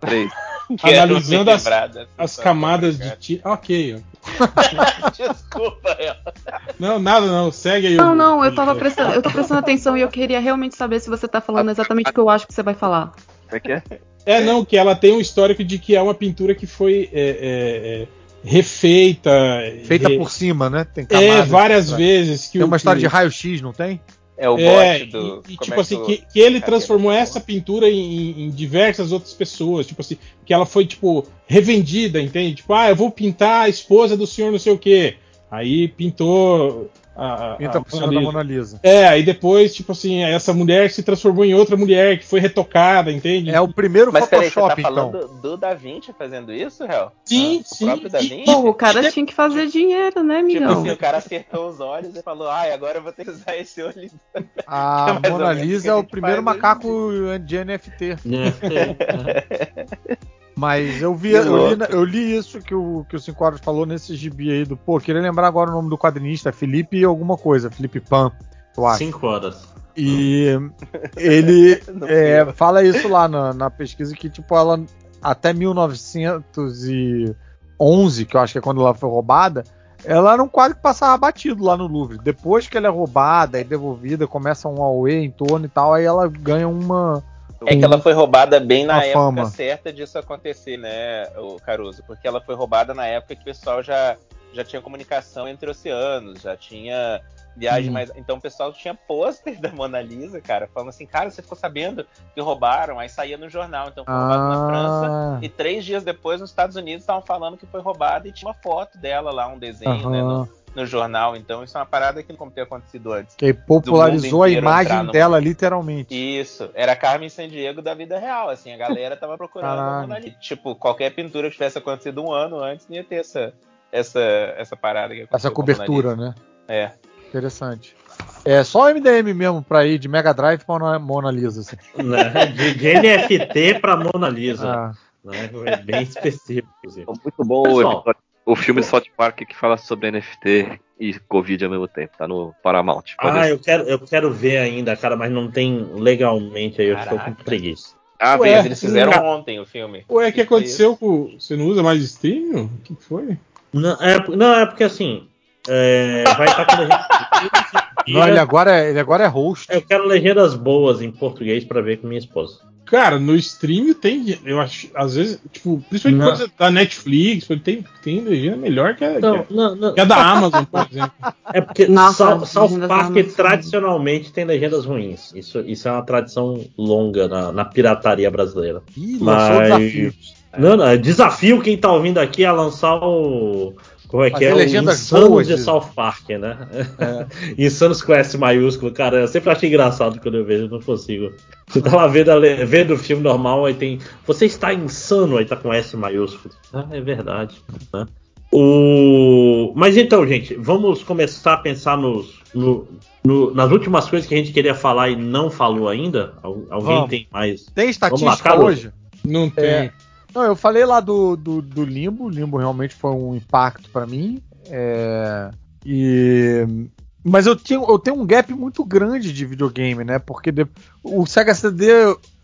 três. Analisando as, as camadas de ti. Ok. Desculpa, eu. Não, nada não. Segue aí. Não, o- não, eu tava prestando, eu tô prestando atenção e eu queria realmente saber se você tá falando exatamente o que eu acho que você vai falar. É que é? É, não, que ela tem um histórico de que é uma pintura que foi é, é, é, refeita. Feita re- por cima, né? Tem É, camadas. várias vezes. Que Tem o- uma história que- de raio-x, não tem? É o É, bote do. e, e como tipo é assim, tu- que, que ele transformou essa pintura em, em diversas outras pessoas. Tipo assim, que ela foi, tipo, revendida, entende? Tipo, ah, eu vou pintar a esposa do senhor não sei o quê. Aí pintou a, a- Pinta a por cima da Mona Lisa. É, aí depois, tipo assim, essa mulher se transformou em outra mulher que foi retocada, entende? É o primeiro Mas peraí, você tá Photoshop, falando então. do, Da Vinci fazendo isso, Hel? Sim, O sim. próprio Da. Vinci? Pô, o cara tinha que fazer dinheiro, né, Tipo amigão? assim, o cara acertou os olhos e falou, ai, agora eu vou ter que usar esse olho. A Mona o Lisa que é a o gente primeiro em macaco de NFT. Né? Mas eu vi, eu li, eu li isso que o, que o Cinco Horas falou nesse gibi aí do. Pô, queria lembrar agora o nome do quadrinista, Felipe alguma coisa, Felipe Pan, eu acho. Cinco horas. E ele é, fala isso lá na, na pesquisa que, tipo, ela até 1911, que eu acho que é quando ela foi roubada, ela era um quadro que passava batido lá no Louvre. Depois que ela é roubada e devolvida, começa um auê em torno e tal, aí ela ganha uma. É que ela foi roubada bem na época fama. certa disso acontecer, né, o Caruso? Porque ela foi roubada na época que o pessoal já, já tinha comunicação entre oceanos, já tinha viagem Hum. mais. Então o pessoal tinha pôster da Mona Lisa, cara, falando assim, cara, você ficou sabendo que roubaram? Aí saía no jornal, então foi roubado na França. Ah, E três dias depois, nos Estados Unidos, estavam falando que foi roubada e tinha uma foto dela lá, um desenho, né, aham. no, no jornal. Então isso é uma parada que não como ter acontecido antes. Que popularizou a imagem no- dela, literalmente. Isso, era a Carmen Sandiego da vida real, assim, a galera tava procurando a. Mona Lisa. Tipo, qualquer pintura que tivesse acontecido um ano antes, não ia ter essa, essa, essa parada que aconteceu Essa cobertura, né? É. Interessante. É só o MDM mesmo pra ir de Mega Drive pra Mona- Lisa. Assim. Né? De, de NFT pra Mona Lisa. Ah, Né? É bem específico. inclusive. Muito bom o, Pessoal. episódio- o filme de South Park que fala sobre NFT e Covid ao mesmo tempo. Tá no Paramount. Pode Ah, eu quero, eu quero ver ainda, cara, mas não tem legalmente aí, eu estou com preguiça. Ah, Ué, eles fizeram Não. ontem o filme. Ué, o que Isso aconteceu com. Você não usa mais streaming? O que que foi? Não, é, não, é porque assim. é, vai estar com legenda. não, ele agora, é, ele agora é host. Eu quero legendas boas em português pra ver com minha esposa. Cara, no streaming tem. Eu acho. Às vezes, tipo, principalmente Não. coisa da Netflix, tem, tem legenda melhor que a, Não, que não, não. a- que a da Amazon, por exemplo. É porque Nossa, South, Park tradicionalmente tem legendas ruins. Isso, isso é uma tradição longa na, na pirataria brasileira. Ih, lançou o Mas- desafio. Não, não, é desafio quem tá ouvindo aqui a lançar o. Como é que é? O Insanos de de- South Park, né? É. Insanos com S maiúsculo, cara, eu sempre achei engraçado quando eu vejo, eu não consigo. Você tá lá vendo, vendo o filme normal, aí tem. Você está insano, aí tá com S maiúsculo. Ah, é verdade. Né? O... Mas então, gente, vamos começar a pensar nos, no- no- nas últimas coisas que a gente queria falar e não falou ainda. Al- Alguém Vamos. tem mais? Tem lá, estatística Carlos. hoje? Não tem. É. Não, eu falei lá do, do, do Limbo. Limbo realmente foi um impacto pra mim. É, e mas eu, tinha, eu tenho um gap muito grande de videogame, né? Porque de- o Sega CD,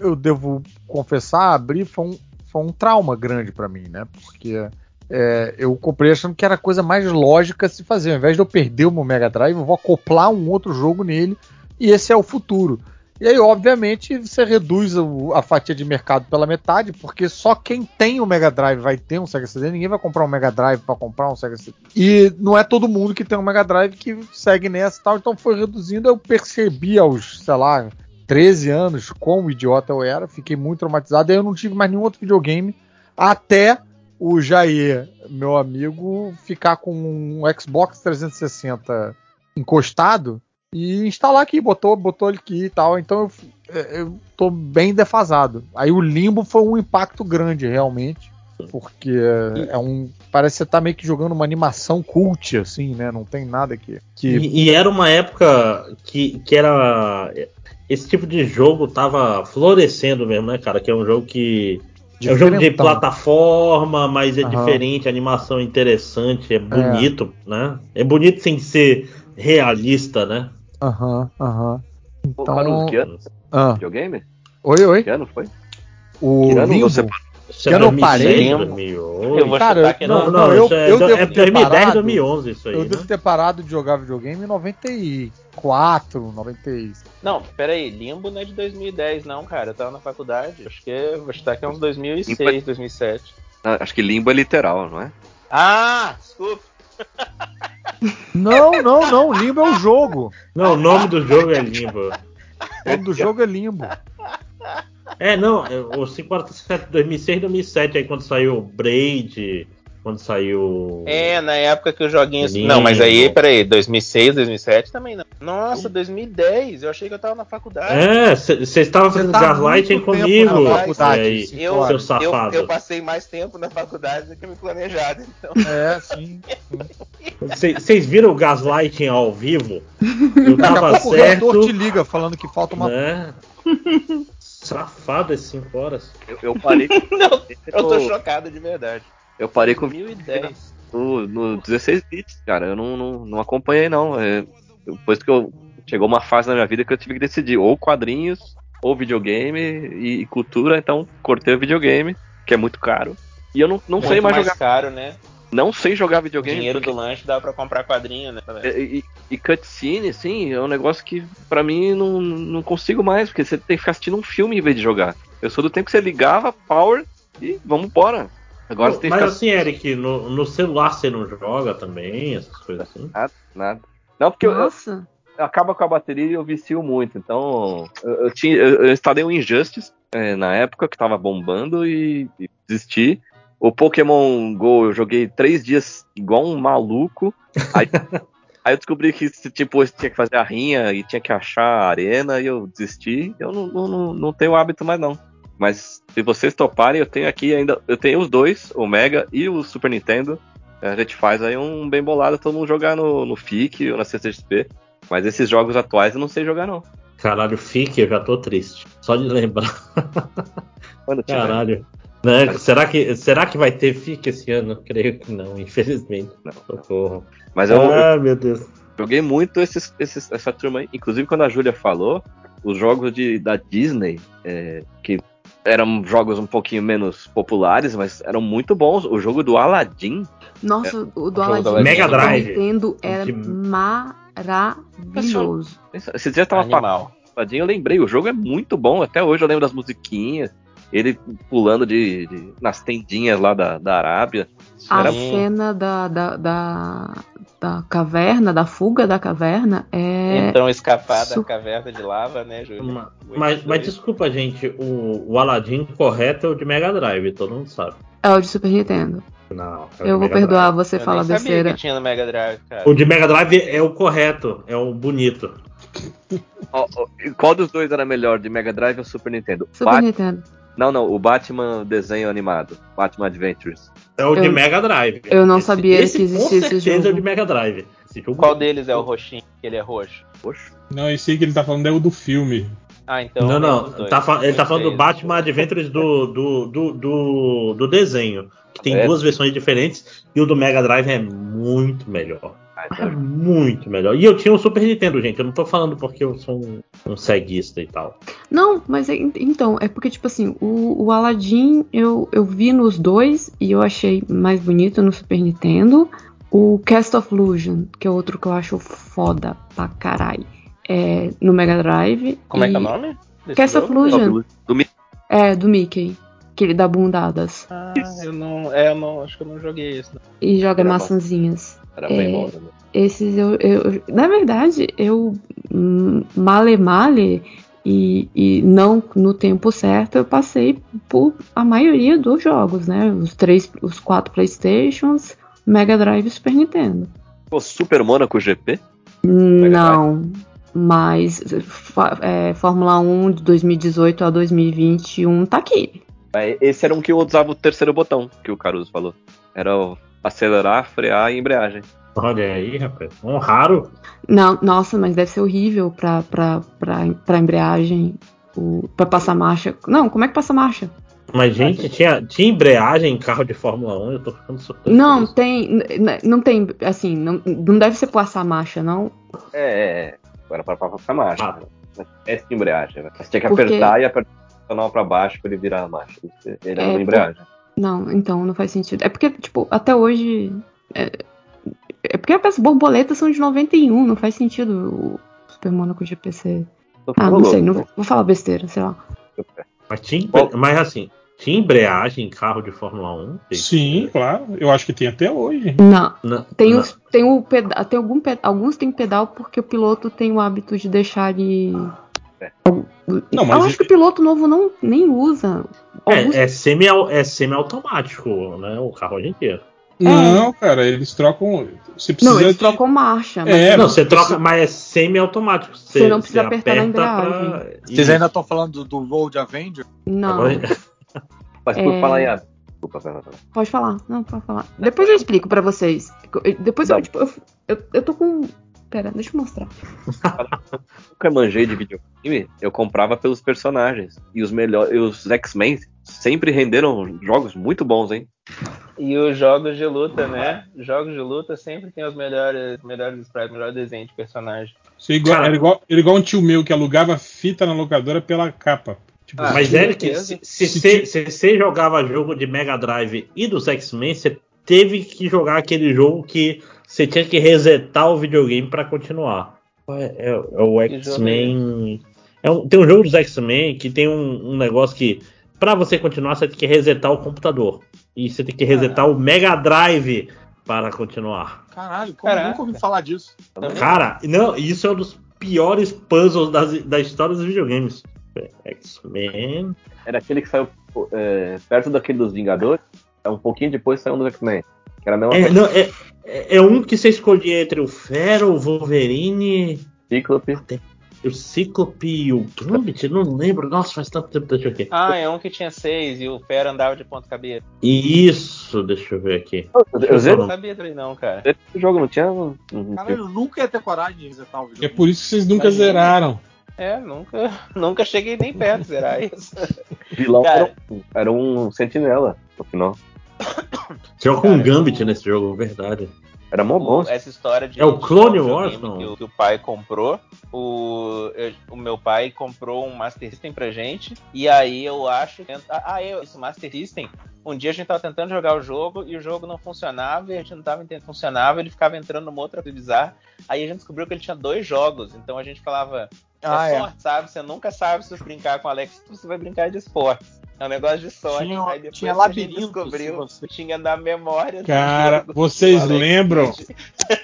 eu, devo confessar, abrir foi um, foi um trauma grande pra mim, né? Porque é, eu comprei achando que era a coisa mais lógica se fazer. Ao invés de eu perder o meu Mega Drive, eu vou acoplar um outro jogo nele e esse é o futuro. E aí, obviamente, você reduz a fatia de mercado pela metade, porque só quem tem o Mega Drive vai ter um Sega CD, ninguém vai comprar um Mega Drive para comprar um Sega CD. E não é todo mundo que tem um Mega Drive que segue nessa e tal, então foi reduzindo. Eu percebi aos, sei lá, 13 anos quão idiota eu era, fiquei muito traumatizado, aí eu não tive mais nenhum outro videogame até o Jair, meu amigo, ficar com um Xbox 360 encostado e instalar aqui, botou, botou ele aqui e tal. Então eu, eu tô bem defasado. Aí o limbo foi um impacto grande, realmente. Porque é um. Parece que você tá meio que jogando uma animação cult, assim, né? Não tem nada que. que E, e era uma época que, que era. Esse tipo de jogo tava florescendo mesmo, né, cara? Que é um jogo que. É um jogo de plataforma, mas é Aham. diferente, a animação é interessante, é bonito, né? É bonito sem ser realista, né? Aham, aham. Ô, Então- Caruso, que ano? Ah, Videogame? oi, oi. Que ano foi? O Que ano limbo. você eu não parei? 2008. Eu vou Cara, que Não, não. não, eu- é, eu devo é ter 2010, parado. 2011 isso aí, Eu né? devo ter parado de jogar videogame em 94, 96. Não, peraí, Limbo não é de 2010, não, cara. Eu tava na faculdade. Acho que eu vou chutar que é uns 2006, 2007. Ah, Acho que limbo é literal, não é? Ah, desculpa. Não, não, não. Limbo é o jogo. Não, o nome do jogo é Limbo. O nome do jogo é Limbo. É, não, é, o 547 2006, 2007, aí quando saiu o Braid, Quando saiu. É, na época que os joguinhos. Não, mas aí, peraí, 2006, 2007 também não. Nossa, 2010, eu achei que eu tava na faculdade. É, você estava fazendo tá gaslighting comigo. na faculdade, aí. Eu, seu eu, safado. eu passei mais tempo na faculdade do que me planejado. Então, É, sim. Vocês viram o gaslighting ao vivo? Eu Daqui a tava pouco o certo. te liga falando que falta uma. Né? Safado esses 5 horas. Eu, eu parei. não, eu tô chocado de verdade. Eu parei com 2010. no, no 16 bits, cara. Eu não, não, não acompanhei, não. É, depois que eu. Chegou uma fase na minha vida que eu tive que decidir ou quadrinhos, ou videogame e, e cultura, então cortei o videogame, que é muito caro. E eu não, não sei Muito mais mais jogar. caro, né? Não sei jogar O videogame. dinheiro porque- do lanche dá pra comprar quadrinho, né? E, e, e cutscene, assim, é um negócio que pra mim não, não consigo mais, porque você tem que ficar assistindo um filme em vez de jogar. Eu sou do tempo que você ligava, power e vamos embora. Agora você Mas ficar assim, Eric, no, no celular você não joga também, essas coisas assim? nada, nada. Não, porque eu, Nossa. acaba com a bateria e eu vicio muito. Então, eu, eu tinha, eu, eu instalei o Injustice é, na época que tava bombando e, e desisti. O Pokémon Go eu joguei três dias igual um maluco. Aí, aí eu descobri que tipo, tinha que fazer a rinha e tinha que achar a arena e eu desisti. Eu não, não, não, não tenho hábito mais não. Mas se vocês toparem, eu tenho aqui ainda. Eu tenho os dois, o Mega e o Super Nintendo. A gente faz aí um bem bolado, todo mundo jogar no, no FIC ou na CCXP. Mas esses jogos atuais eu não sei jogar, não. Caralho, fique, eu já tô triste. Só de lembrar. Quando tiver. Caralho. Né? Será, que, será que vai ter FIC esse ano? Creio que não, infelizmente. Não. Socorro. Mas eu, eu Ah, meu Deus. joguei muito esses, esses- essa turma aí. Inclusive, quando a Júlia falou, os jogos de, da Disney, é, que eram jogos um pouquinho menos populares, mas eram muito bons. O jogo do Aladdin, Nossa, o do jogo Aladdin Aladdin. Mega do Drive. Nintendo era De- maravilhoso. esse dia eu tava falando Animal. eu lembrei, o jogo é muito bom. Até hoje eu lembro das musiquinhas. Ele pulando de, de- nas tendinhas lá da, da Arábia. A Era- cena da, da, da, da caverna, da fuga da caverna, é. Então escapar da su- caverna de lava, né, Júlio? Ma- Mas, mas desculpa, gente, o, o Aladdin correto é o de Mega Drive, todo mundo sabe. É o de Super Nintendo. Não, é Eu vou Mega perdoar você Eu falar besteira. que tinha no Mega Drive, cara. Drive. O de Mega Drive é o correto, é o bonito. Ó, e qual dos dois era melhor, de Mega Drive ou Super Nintendo? Super Bat- Nintendo. Não, não, o Batman desenho animado. Batman Adventures. É o de Eu- Mega Drive. eu não sabia que existia esse certeza é o jogo. de Mega Drive. Esse jogo Qual deles é o roxinho? Que ele é roxo. Poxa. Não, esse aí que ele tá falando é o do filme. Ah, então. não, é não. tá fa- ele tá falando do. Batman Adventures do, do, do, do, do desenho. Que tem É. duas versões diferentes. E o do Mega Drive é muito melhor. É muito melhor. E eu tinha um Super Nintendo, gente. Eu não tô falando porque eu sou um, um ceguista e tal. Não, mas é- então, é porque, tipo assim, o, o Aladdin eu, eu vi nos dois e eu achei mais bonito no Super Nintendo. O Cast of Illusion, que é outro que eu acho foda pra caralho, é no Mega Drive. Como é que é o e- nome? desse Cast of? Illusion. do Mi- É, do Mickey. Que ele dá bundadas. Ah, eu não. É, eu não. Acho que eu não joguei não. E joga Era bom. maçãzinhas. Era bem É. bom também. Esses eu, eu- Na verdade, eu. hum, Male male. E, e não no tempo certo, eu passei por a maioria dos jogos, né? Os três, os quatro Playstations, Mega Drive e Super Nintendo. Pô, Super Monaco GP? Não, mas fa- é, Fórmula 1 de 2018 a 2021 tá aqui. É, Esse era um que eu usava o terceiro botão, que o Caruso falou. Era o acelerar, frear e embreagem. Olha aí, rapaz. Um raro. Não, nossa, mas deve ser horrível pra, pra, pra, pra embreagem, o, pra passar marcha. Não, como é que passa marcha? Mas, gente, tinha, tinha embreagem em carro de Fórmula 1. Eu tô ficando surpreso. Não, tem. Não tem, assim, não, não deve ser passar marcha, não. É, é, é. Agora para passar marcha. Ah. Né? Essa embreagem, né? Você tinha que Porque- apertar e apertar o canal pra baixo pra ele virar a marcha. Ele era É, uma embreagem. Não, então não faz sentido. É porque, tipo, até hoje. É, é porque as borboletas são de 91, não faz sentido o Super Monaco GPC. Tô Ah, não sei, não, vou falar besteira, sei lá. Mas, tinha, mas assim, tinha embreagem em carro de Fórmula 1? Sim, claro. Eu acho que tem até hoje. Não, Não, tem, não. os, tem o pedal, tem algum alguns tem pedal porque o piloto tem o hábito de deixar ele. É. Não, Eu mas acho que o piloto novo não nem usa. Alguns- É, é, semi, é semi-automático, né? O carro hoje inteiro. Não, cara, eles trocam. Você precisa Não, eles de- trocam marcha. Mas É, não, você você- troca, mas é semi-automático. Você não precisa apertar na aperta embreagem. pra- Vocês ainda estão falando do, Road Avenger? não. Agora- Mas por É. falar em. a- Desculpa, Fernanda. Pode falar. Não, pode falar. Depois eu explico pra vocês. Eu- Depois eu, tipo, eu, eu, eu tô com. Pera, deixa eu mostrar. nunca manjei de videogame, eu comprava pelos personagens. E os melhores. Os X-Men sempre renderam jogos muito bons, hein? E os jogos de luta, né? Jogos de luta sempre tem os melhores, melhores sprites, melhor desenho de personagem. Isso é igual, era, igual, era igual um tio meu que alugava fita na locadora pela capa. Tipo, Ah, Mas, Eric, se, se, você- se você jogava jogo de Mega Drive e dos X-Men, você teve que jogar aquele jogo que você tinha que resetar o videogame pra continuar. É, é- é o Que X-Men. É um- tem um jogo dos X-Men que tem um, um negócio que, pra você continuar, você tem que resetar o computador. E você tem que resetar o Mega Drive para continuar. Caralho, como eu Caraca. nunca ouvi falar disso. Cara, não, isso é um dos piores puzzles das, da história dos videogames. X-Men. Era aquele que saiu é, perto daquele dos Vingadores. É um pouquinho depois saiu um dos X-Men. Que era a mesma É, coisa. não, é, é, é um que você escolhia entre o Fero, o Wolverine, Cíclope. o Cíclope e o Gambit. Não lembro. Nossa, faz tanto tempo. Deixa eu ver aqui. Ah, é um que tinha seis e o Fera andava de ponta cabeça. Isso, deixa eu ver aqui. Eu, eu não sabia também não, cara. o jogo, não tinha. Caralho, eu nunca ia ter coragem de resetar o é videogame. por isso que vocês nunca Imagina. zeraram. É, nunca, nunca cheguei nem perto de zerar isso. vilão Cara. era, um- era um sentinela, no final. Você joga com um Gambit o- nesse jogo, verdade. Era mó bom. Essa história de É o Clone Wars, não? que, o- que o pai comprou. O, eu- o meu pai comprou um Master System pra gente. E aí eu acho. que- Ah, eu, esse Master System. Um dia a gente tava tentando jogar o jogo e o jogo não funcionava e a gente não tava entendendo funcionava, ele ficava entrando numa outra coisa bizarra. Aí a gente descobriu que ele tinha dois jogos, então a gente falava, Ah, é. sorte, sabe? Você nunca sabe se brincar com o Alex, você vai brincar de esportes. É um negócio de sorte. Tinha- aí depois tinha que a gente labirinto, descobriu, você- tinha na memória. do Cara, vocês lembram?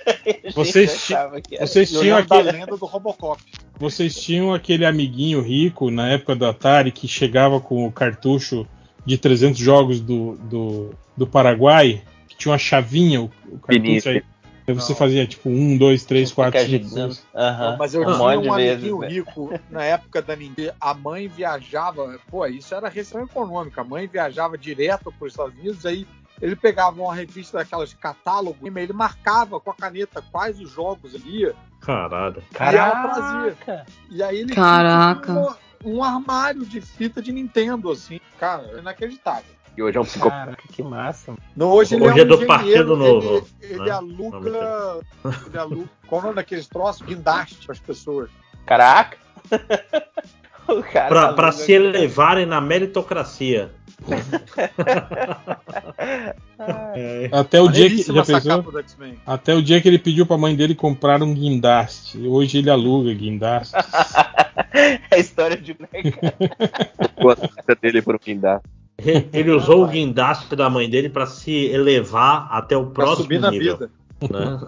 Vocês ti- Vocês tinham, da aquele, lenda do Robocop. vocês tinham aquele amiguinho rico na época do Atari que chegava com o cartucho de 300 jogos do, do, do Paraguai, que tinha uma chavinha, o, o cartucho aí. Aí você Não. fazia tipo 1, 2, 3, 4, Fica 5, agitando. 6. Aham. Mas eu Um tinha de um vezes, amiguinho né? rico na época da Nintendo. A mãe viajava, pô, isso era restrição econômica. A mãe viajava direto para os Estados Unidos, aí ele pegava uma revista daquelas catálogos, e ele marcava com a caneta quais os jogos ali, Caralho. e trazia. E aí ele Caraca. tinha um, um armário de fita de Nintendo, assim. Cara, inacreditável. E hoje é um psicopata. Caraca, que massa. No, hoje ele Hoje é, é um do engenheiro, Partido Novo, Ele, ele né? aluga. Ele aluga. Qual o nome daqueles troços? Guindaste para as pessoas. Caraca! o cara Pra, tá se elevarem na meritocracia. É. Até o dia que. Já pensou? do. Até o dia que ele pediu pra mãe dele comprar um guindaste. Hoje ele aluga guindaste. É a história de boneca. Gosta dele por fim da. Ele usou o guindaste da mãe dele pra se elevar até o Pra próximo subir na nível. vida. né?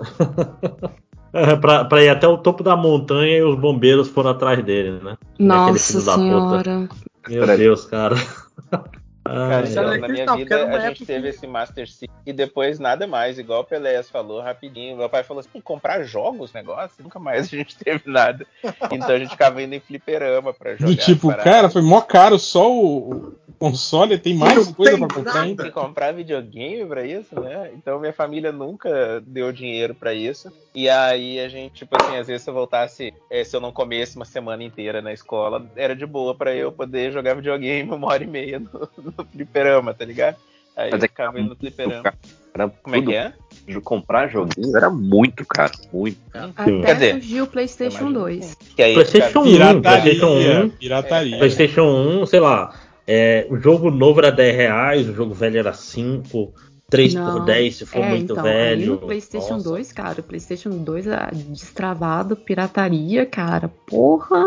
É, pra, pra ir até o topo da montanha e os bombeiros foram atrás dele, né? Aquele Nossa filho da puta. senhora. Meu Deus, cara. Cara, então, na minha vida a gente teve que- esse Master System e depois nada mais, igual o Peléas falou rapidinho. Meu pai falou assim: comprar jogos, negócio, nunca mais a gente teve nada. Então a gente ficava indo em fliperama pra jogar. Do tipo, as paradas. cara, foi mó caro só o, console, tem mais Não coisa tem pra comprar. Tem que comprar videogame pra isso, né? Então minha família nunca deu dinheiro pra isso. E aí a gente, tipo assim, às vezes se eu voltasse, eh, se eu não comesse uma semana inteira na escola, era de boa pra eu poder jogar videogame uma hora e meia no, no fliperama, tá ligado? Aí Mas eu é ficava indo no fliperama. Era Como é tudo- que é? Comprar joguinho era muito caro. Muito. Até Quer dizer, surgiu o PlayStation imagino 2. Que aí PlayStation 1, Pirataria, PlayStation 1, pirataria. PlayStation 1, sei lá. é, o jogo novo era 10 reais, o jogo velho era 5, 3 por Não. 10 se for é, muito então, aí velho. no PlayStation Nossa. 2, cara, o PlayStation 2 é destravado, pirataria, cara. Porra!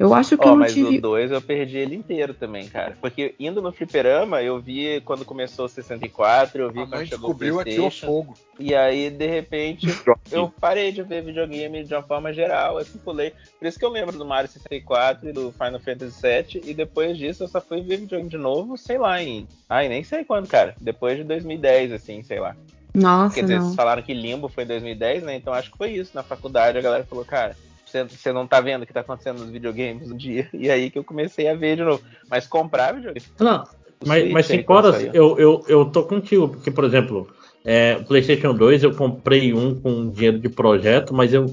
Eu acho que Ó, eu não mas tive. o 2 eu perdi ele inteiro também, cara. Porque indo no fliperama, eu vi quando começou o 64, eu vi A quando chegou o atirou Playstation. fogo. E aí, de repente, eu parei de ver videogame de uma forma geral, assim, pulei. Por isso que eu lembro do Mario 64 e do Final Fantasy VII, e depois disso eu só fui ver videogame de novo, sei lá, em. Ai, nem sei quando, cara. Depois de 2010, assim, sei lá. Nossa, Quer dizer, não. vocês falaram que Limbo foi em 2010, né? Então acho que foi isso. Na faculdade a galera falou, cara, você, você não tá vendo o que tá acontecendo nos videogames no dia. E aí que eu comecei a ver de novo. Mas comprar videogame. Não, O mas, mas cinco horas, eu, eu, eu tô contigo, porque, por exemplo, é, o PlayStation 2 eu comprei um com dinheiro de projeto, mas eu,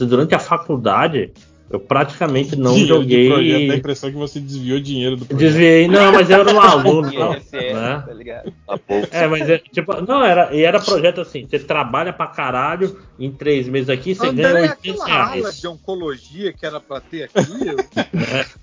durante a faculdade, eu praticamente não Dinheiro de projeto, dá a joguei. impressão que você desviou dinheiro do projeto. Desviei, não, mas eu era um aluno, não, INSS, né? tá ligado? É, mas é, tipo, não, era, e era projeto assim, você trabalha pra caralho, em três meses aqui, você ganha André, 80 aquela aula reais. de oncologia que era pra ter aqui, eu-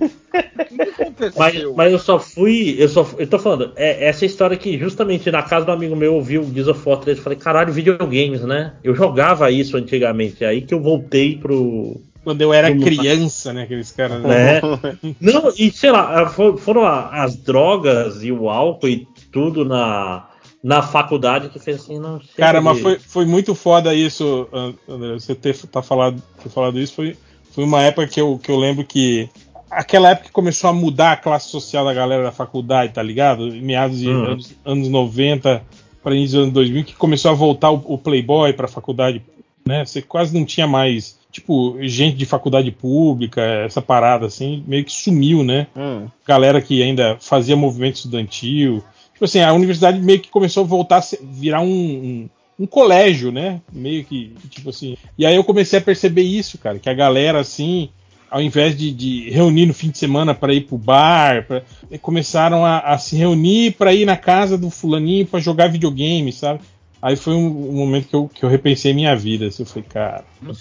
o que aconteceu? Mas, mas eu só fui. Eu só eu tô falando, é essa história que justamente na casa do amigo meu eu ouvi o Gears of War 3 e falei, caralho, videogames, né? Eu jogava isso antigamente, é aí que eu voltei pro. Quando eu era criança, né? Aqueles caras. Né? Não, e sei lá, fo- foram a- as drogas e o álcool e tudo na, na faculdade que fez assim, não sei. Cara, mas foi, foi muito foda isso, An- André. Você ter, tá falado, ter falado isso foi, foi uma época que eu, que eu lembro que. Aquela época que começou a mudar a classe social da galera da faculdade, tá ligado? Em meados de Uhum. anos, anos 90 para início dos anos 2000, que começou a voltar o, o Playboy pra faculdade, né? Você quase não tinha mais, tipo, gente de faculdade pública, essa parada assim, meio que sumiu, né? Hum. galera que ainda fazia movimento estudantil. Tipo assim, a universidade meio que começou a voltar a virar um, um, um colégio, né? Meio que, tipo assim. E aí eu comecei a perceber isso, cara, que a galera, assim, ao invés de, de reunir no fim de semana para ir pro bar, pra- começaram a, a se reunir para ir na casa do fulaninho para jogar videogame, sabe? Aí foi um, um momento que eu, que eu repensei minha vida. Assim, eu falei, cara, eu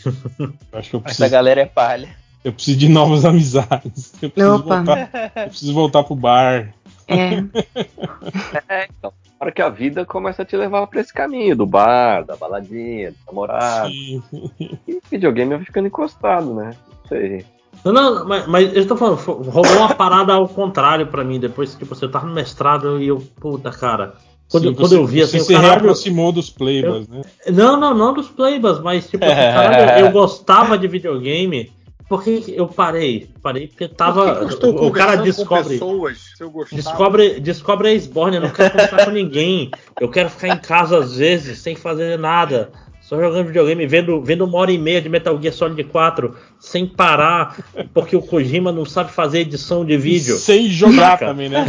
acho que eu Essa preciso, galera é palha. eu preciso de novas amizades. Eu preciso, Opa. voltar, eu preciso voltar pro bar. É. É, então. Na hora que a vida começa a te levar pra esse caminho, do bar, da baladinha, do namorado. Sim. E videogame vai ficando encostado, né? Não sei. Não, não, mas, mas eu tô falando, rolou uma parada ao contrário pra mim, depois que tipo, você tava no mestrado e eu, puta, cara. Quando, Sim, quando você- eu vi assim, você o se caralho, reaproximou dos playbas, né? Não, não, não dos playbas, mas tipo, assim, caralho, eu gostava de videogame. Por que eu parei? Parei porque tava. Por que o cara descobre. pessoas, se? Descobre, descobre a Esborne, eu não quero conversar com ninguém. Eu quero ficar em casa às vezes, sem fazer nada. Só jogando videogame, vendo, vendo uma hora e meia de Metal Gear Solid 4, sem parar, porque o Kojima não sabe fazer edição de vídeo. Sem jogar Saca? também, né?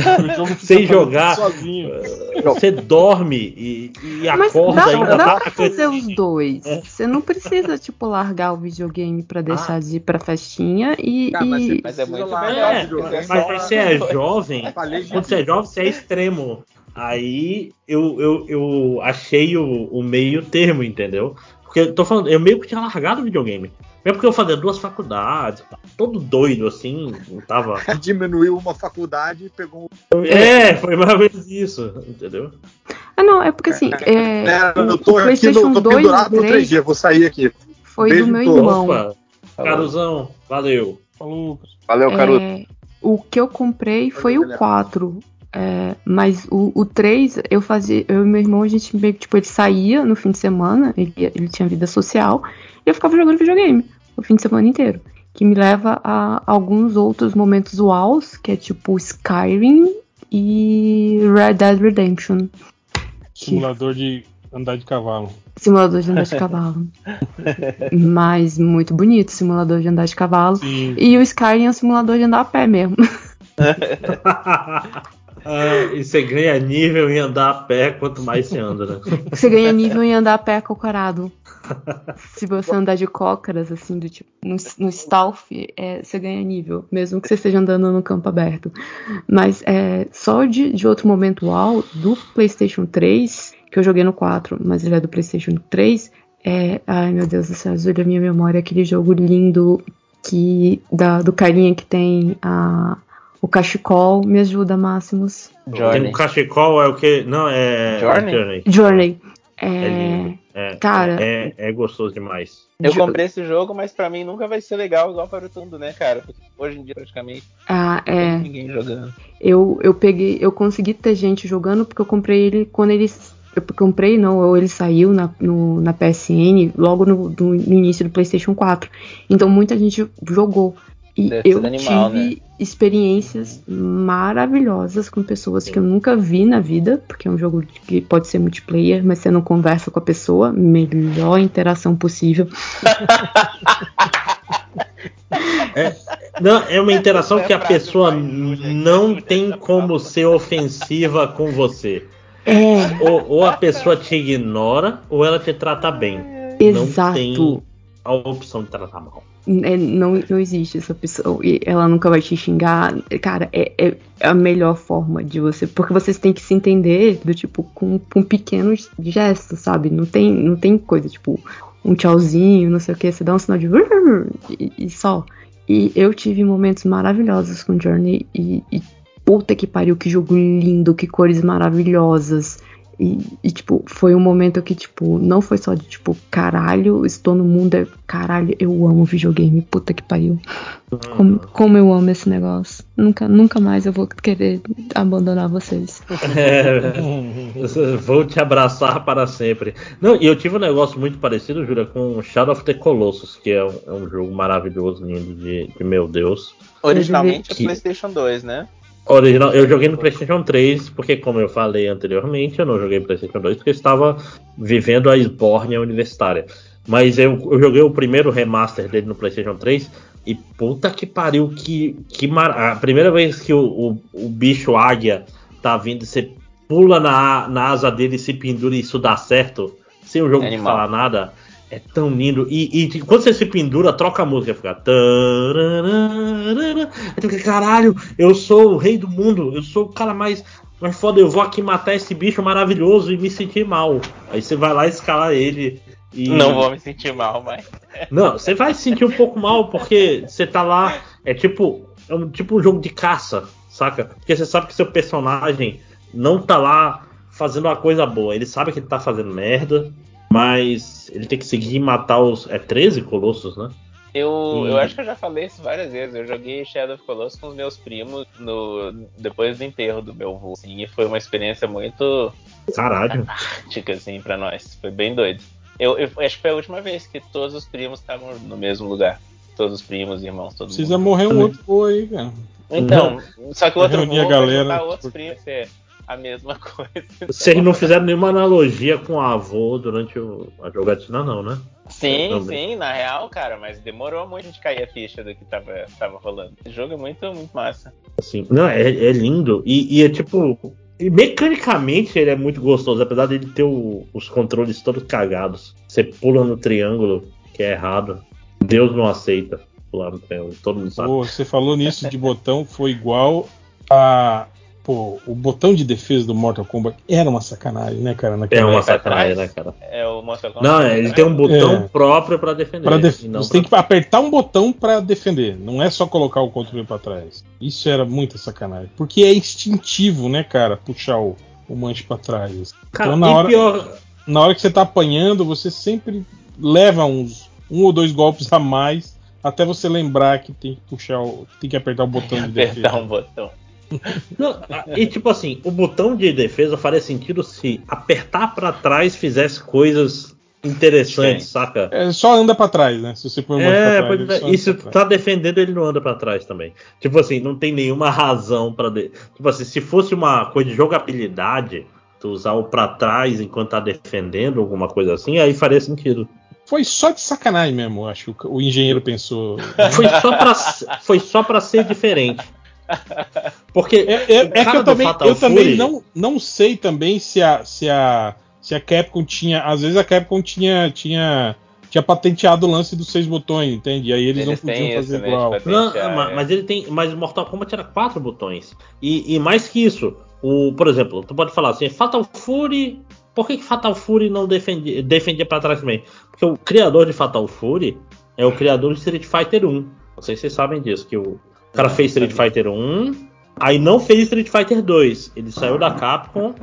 Sem jogar. Sozinho. Você dorme e, e Mas acorda dá, ainda dá tá pra fazer os dois. É. Você não precisa, tipo, largar o videogame pra deixar de ir pra festinha e. Cara, mas você e- Mas é muito largar melhor, o É, videogame. mas aí você é jovem, quando você é jovem, você é extremo. Aí eu, eu, eu achei o, o meio termo, entendeu? Porque eu tô falando, eu meio que tinha largado o videogame. Mesmo porque eu fazia duas faculdades, tá? todo doido assim, não tava. Diminuiu uma faculdade e pegou um. É, foi mais ou menos isso, entendeu? Ah, não, é porque assim. É, É, o- eu tô aqui no, tô 2 pendurado no 3 3G, vou sair aqui. foi Beijo do meu em todos. irmão. Opa, Caruzão, valeu. Falou. Valeu, Caruso. É, o que eu comprei foi o 4. É, mas o, o 3, eu fazia. Eu e meu irmão, a gente meio que, tipo, ele saía no fim de semana, ele, ele tinha vida social, e eu ficava jogando videogame o fim de semana inteiro. Que me leva a alguns outros momentos uaus, que é tipo Skyrim e Red Dead Redemption. Simulador de andar de cavalo. Simulador de andar de cavalo. Mas muito bonito, simulador de andar de cavalo. Sim. E o Skyrim é um simulador de andar a pé mesmo. Ah, e você ganha nível em andar a pé quanto mais você anda, né? Você ganha nível em andar a pé cocorado. Se você andar de cócaras, assim, do tipo, no, no stealth, é, você ganha nível, mesmo que você esteja andando no campo aberto. Mas é, só de, de outro momento uau, do PlayStation 3, que eu joguei no 4, mas ele é do PlayStation 3, é. Ai meu Deus do céu, ajuda a minha memória, aquele jogo lindo que da, do carinha que tem a, o cachecol. Me ajuda, Máximos. Journey. um cachecol, é o que? Não, é. Journey? Journey. É É, lindo. É, Cara. é, é gostoso demais. Eu comprei esse jogo, mas pra mim nunca vai ser legal igual para o Tundo, né, cara? Porque hoje em dia praticamente ah, não é. tem ninguém jogando. Eu, eu peguei, eu consegui ter gente jogando porque eu comprei ele quando ele. Eu comprei, não, ou ele saiu na, no, na PSN logo no, no início do PlayStation 4. Então muita gente jogou. E Deve eu animal, tive né? experiências maravilhosas com pessoas que eu nunca vi na vida, porque é um jogo que pode ser multiplayer, mas você não conversa com a pessoa, melhor interação possível. Não, é uma interação é que a pessoa não tem como ser ofensiva com você. É, Ou, ou a pessoa te ignora, ou ela te trata bem. exato. Não tem a opção de tratar mal. É, não, não existe essa pessoa. E ela nunca vai te xingar. Cara, é, é a melhor forma de você. Porque vocês têm que se entender do tipo, com, com pequenos gestos, sabe? Não tem, não tem coisa, tipo, um tchauzinho, não sei o que. Você dá um sinal de. E, e só. E eu tive momentos maravilhosos com Journey. E, e puta que pariu, que jogo lindo, que cores maravilhosas. E, e, tipo, foi um momento que, tipo, não foi só de, tipo, caralho, estou no mundo, é, caralho, eu amo videogame, puta que pariu. Como, como eu amo esse negócio. Nunca, nunca mais eu vou querer abandonar vocês. É, vou te abraçar para sempre. Não, e eu tive um negócio muito parecido, Júlia, com Shadow of the Colossus, que é um, é um jogo maravilhoso, lindo, de, de meu Deus. Originalmente é Que- PlayStation 2, né? Original, eu joguei no PlayStation 3, porque, como eu falei anteriormente, eu não joguei no PlayStation 2 porque eu estava vivendo a esbórnia universitária. Mas eu, eu joguei o primeiro remaster dele no PlayStation 3 e puta que pariu, que, que mar... A primeira vez que o, o, o bicho águia tá vindo, você pula na, na asa dele e se pendura e isso dá certo, sem o jogo É falar nada. É tão lindo. E, e quando você se pendura, troca a música, fica. caralho, eu sou o rei do mundo, eu sou o cara mais, mais foda, eu vou aqui matar esse bicho maravilhoso e me sentir mal. Aí você vai lá escalar ele. E... Não vou me sentir mal, mas. Não, você vai se sentir um pouco mal porque você tá lá. É tipo. É um tipo um jogo de caça, saca? Porque você sabe que seu personagem não tá lá fazendo uma coisa boa. Ele sabe que ele tá fazendo merda, mas ele tem que seguir e matar os. É 13 colossos, né? Eu, eu acho que eu já falei isso várias vezes. Eu joguei Shadow of Colossus com os meus primos no, depois do enterro do meu avô. Assim, e foi uma experiência muito Caralho. prática, assim, pra nós. Foi bem doido. Eu, eu acho que foi a última vez que todos os primos estavam no mesmo lugar. Todos os primos, irmãos, todo Precisa mundo. morrer um outro vô aí, cara. Então, só que o outro vô vai galera, outros porque- primos. É a mesma coisa. Vocês não fizeram nenhuma analogia com o avô durante o- a jogatina, não, né? Sim, Também. sim, na real, cara, mas demorou muito de cair a ficha do que tava, tava rolando. Esse jogo é muito, muito massa. Assim, não, é, é lindo. E, e é tipo. E mecanicamente ele é muito gostoso, apesar dele ter o- os controles todos cagados. Você pula no triângulo, que é errado. Deus não aceita pular no triângulo, todo mundo sabe. Pô, você falou nisso de botão, foi igual a. Pô, o botão de defesa do Mortal Kombat era uma sacanagem, né, cara? É Naquela uma época. sacanagem, né, cara? É o Mortal Kombat. Não, é, ele tem um botão É. próprio pra defender. Pra def- não Você tem pra- que apertar um botão pra defender, não é só colocar o controle pra trás. Isso era muita sacanagem. Porque é instintivo, né, cara, puxar o, o manche pra trás. Cara, então, na hora, pior, na hora que você tá apanhando, você sempre leva uns um ou dois golpes a mais até você lembrar que tem que puxar o, tem que apertar o botão de defesa. Apertar um botão. Não, e tipo assim, o botão de defesa faria sentido se apertar pra trás fizesse coisas interessantes, Sim. saca? É, só anda pra trás, né? Se você põe manche É, pra trás. e se tu tá defendendo, ele não anda pra trás também. Tipo assim, não tem nenhuma razão pra. De... Tipo assim, se fosse uma coisa de jogabilidade, tu usar o pra trás enquanto tá defendendo, alguma coisa assim, aí faria sentido. Foi só de sacanagem mesmo, acho. que O engenheiro pensou. Foi só pra, foi só pra ser diferente. Porque É, é- é que eu também, Fatal eu também não, não sei também se a, se a se a Capcom tinha, às vezes a Capcom tinha tinha tinha patenteado o lance dos seis botões, entende? E aí eles, Eles não podiam fazer isso, né, igual. Não, é. mas ele tem. Mas o Mortal Kombat era quatro botões. E, e mais que isso, o, por exemplo, tu pode falar assim, Fatal Fury. Por que, que Fatal Fury não defendia, defendia pra trás também? Porque o criador de Fatal Fury é o criador de Street Fighter 1. Não sei se vocês sabem disso, que o cara Não, fez Street. Fighter 1, aí não fez Street Fighter 2. Ele saiu da Capcom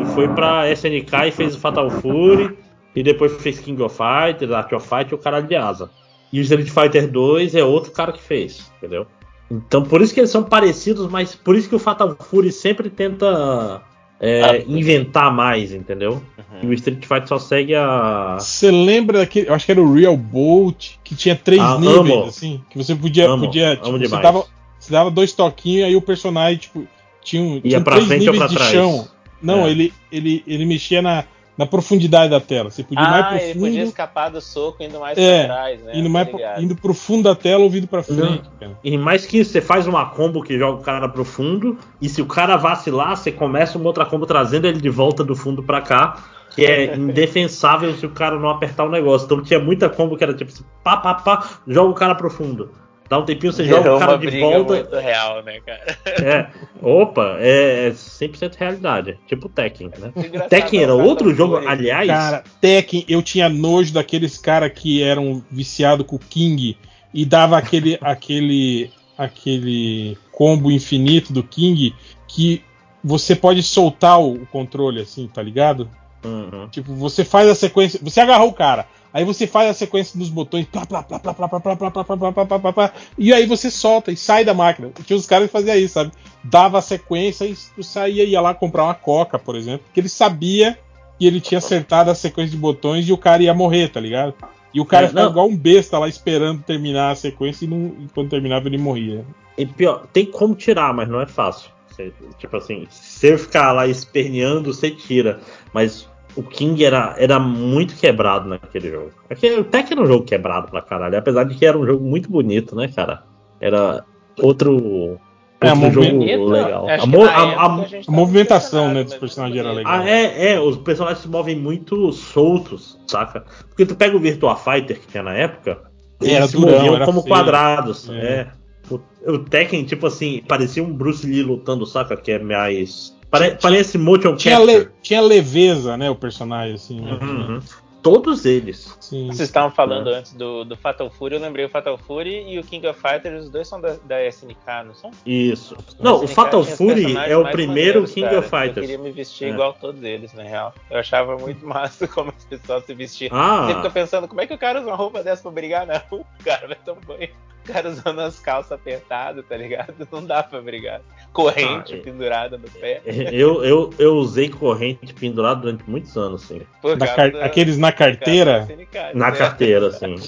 e foi pra SNK e fez o Fatal Fury. E depois fez King of Fighters, Art of Fight e o caralho de asa. E o Street Fighter 2 é outro cara que fez, entendeu? Então por isso que eles são parecidos, mas por isso que o Fatal Fury sempre tenta é, Ah. inventar mais, entendeu? E o Street Fighter só segue a. Você lembra daquele. Eu acho que era o Real Bolt, que tinha três Ah, níveis, amo. assim. Que você podia. Amo, podia amo tipo, você, demais. dava, você dava dois toquinhos, aí o personagem, tipo, tinha, um, tinha pra três frente ou níveis pra de trás? chão. Não, É. ele, ele, ele mexia na, na profundidade da tela. Você podia ir mais Ah, pro ele podia escapar do soco indo mais É, pra trás, né? indo, Tô mais pro, indo pro fundo da tela ou vindo pra frente, cara. E mais que isso, você faz uma combo que joga o cara pro fundo, e se o cara vacilar, você começa uma outra combo trazendo ele de volta do fundo pra cá, que é indefensável se o cara não apertar o negócio. Então tinha muita combo que era tipo assim, pá, pá, pá, joga o cara pro fundo. Dá um tempinho, você joga Virou o cara de volta. muito real, né, cara? É, opa, é 100% realidade. Tipo Tekken, né? Tekken era outro jogo, aliás. Cara, Tekken, eu tinha nojo daqueles caras que eram viciados com o King e dava aquele, aquele, aquele combo infinito do King que você pode soltar o, o controle assim, tá ligado? Uhum. Tipo, você faz a sequência, você agarrou o cara, aí você faz a sequência dos botões, plá, plá, plá, plá, plá, plá, plá, plá, plá, plá, plá, plá, plá, plá, plá, e aí você solta e sai da máquina. Tinha os caras que faziam isso, sabe? Dava a sequência e tu saía ia lá comprar uma coca, por exemplo, porque ele sabia que ele tinha acertado a sequência de botões e o cara ia morrer, tá ligado? E o cara É, ficava igual um besta lá esperando terminar a sequência e, não, e quando terminava ele morria. E pior, tem como tirar, mas não é fácil. Você- tipo assim, se eu ficar lá esperneando, você tira. Mas o King era, era muito quebrado naquele jogo. Aquele, o Tekken era um jogo quebrado pra caralho, apesar de que era um jogo muito bonito, né, cara? Era outro, É, outro jogo Bonito, legal. A que mo- a- a- A movimentação né, dos personagens era legal. Ah, é, é, os personagens se movem muito soltos, saca? Porque tu pega o Virtua Fighter que tinha na época, eles Era se durão, moviam era como feio. quadrados. É. É. O, o Tekken, tipo assim, parecia um Bruce Lee lutando, saca? Que é mais. Pare, parece motion Tinha, capture. le- tinha leveza, né, o personagem, assim. né? Uhum. Todos eles. Sim. Vocês estavam falando É. antes do, do Fatal Fury, eu lembrei o Fatal Fury e o King of Fighters, os dois são da, da SNK, não são? Isso. Não, o Fatal Fury é o primeiro maneiros, King cara. of Eu Fighters. queria me vestir É. igual a todos eles, na real. Eu achava muito massa como as pessoas se vestiam. Ah. Sempre tô pensando, como é que o cara usa uma roupa dessa pra brigar na rua? O cara vai tomar banho. Cara usando as calças apertadas, tá ligado? Não dá pra brigar. Corrente Ah, é. pendurada no pé. Eu, eu, eu usei corrente pendurada durante muitos anos. Por Da causa car- da- Aqueles na carteira. Na né? carteira, assim.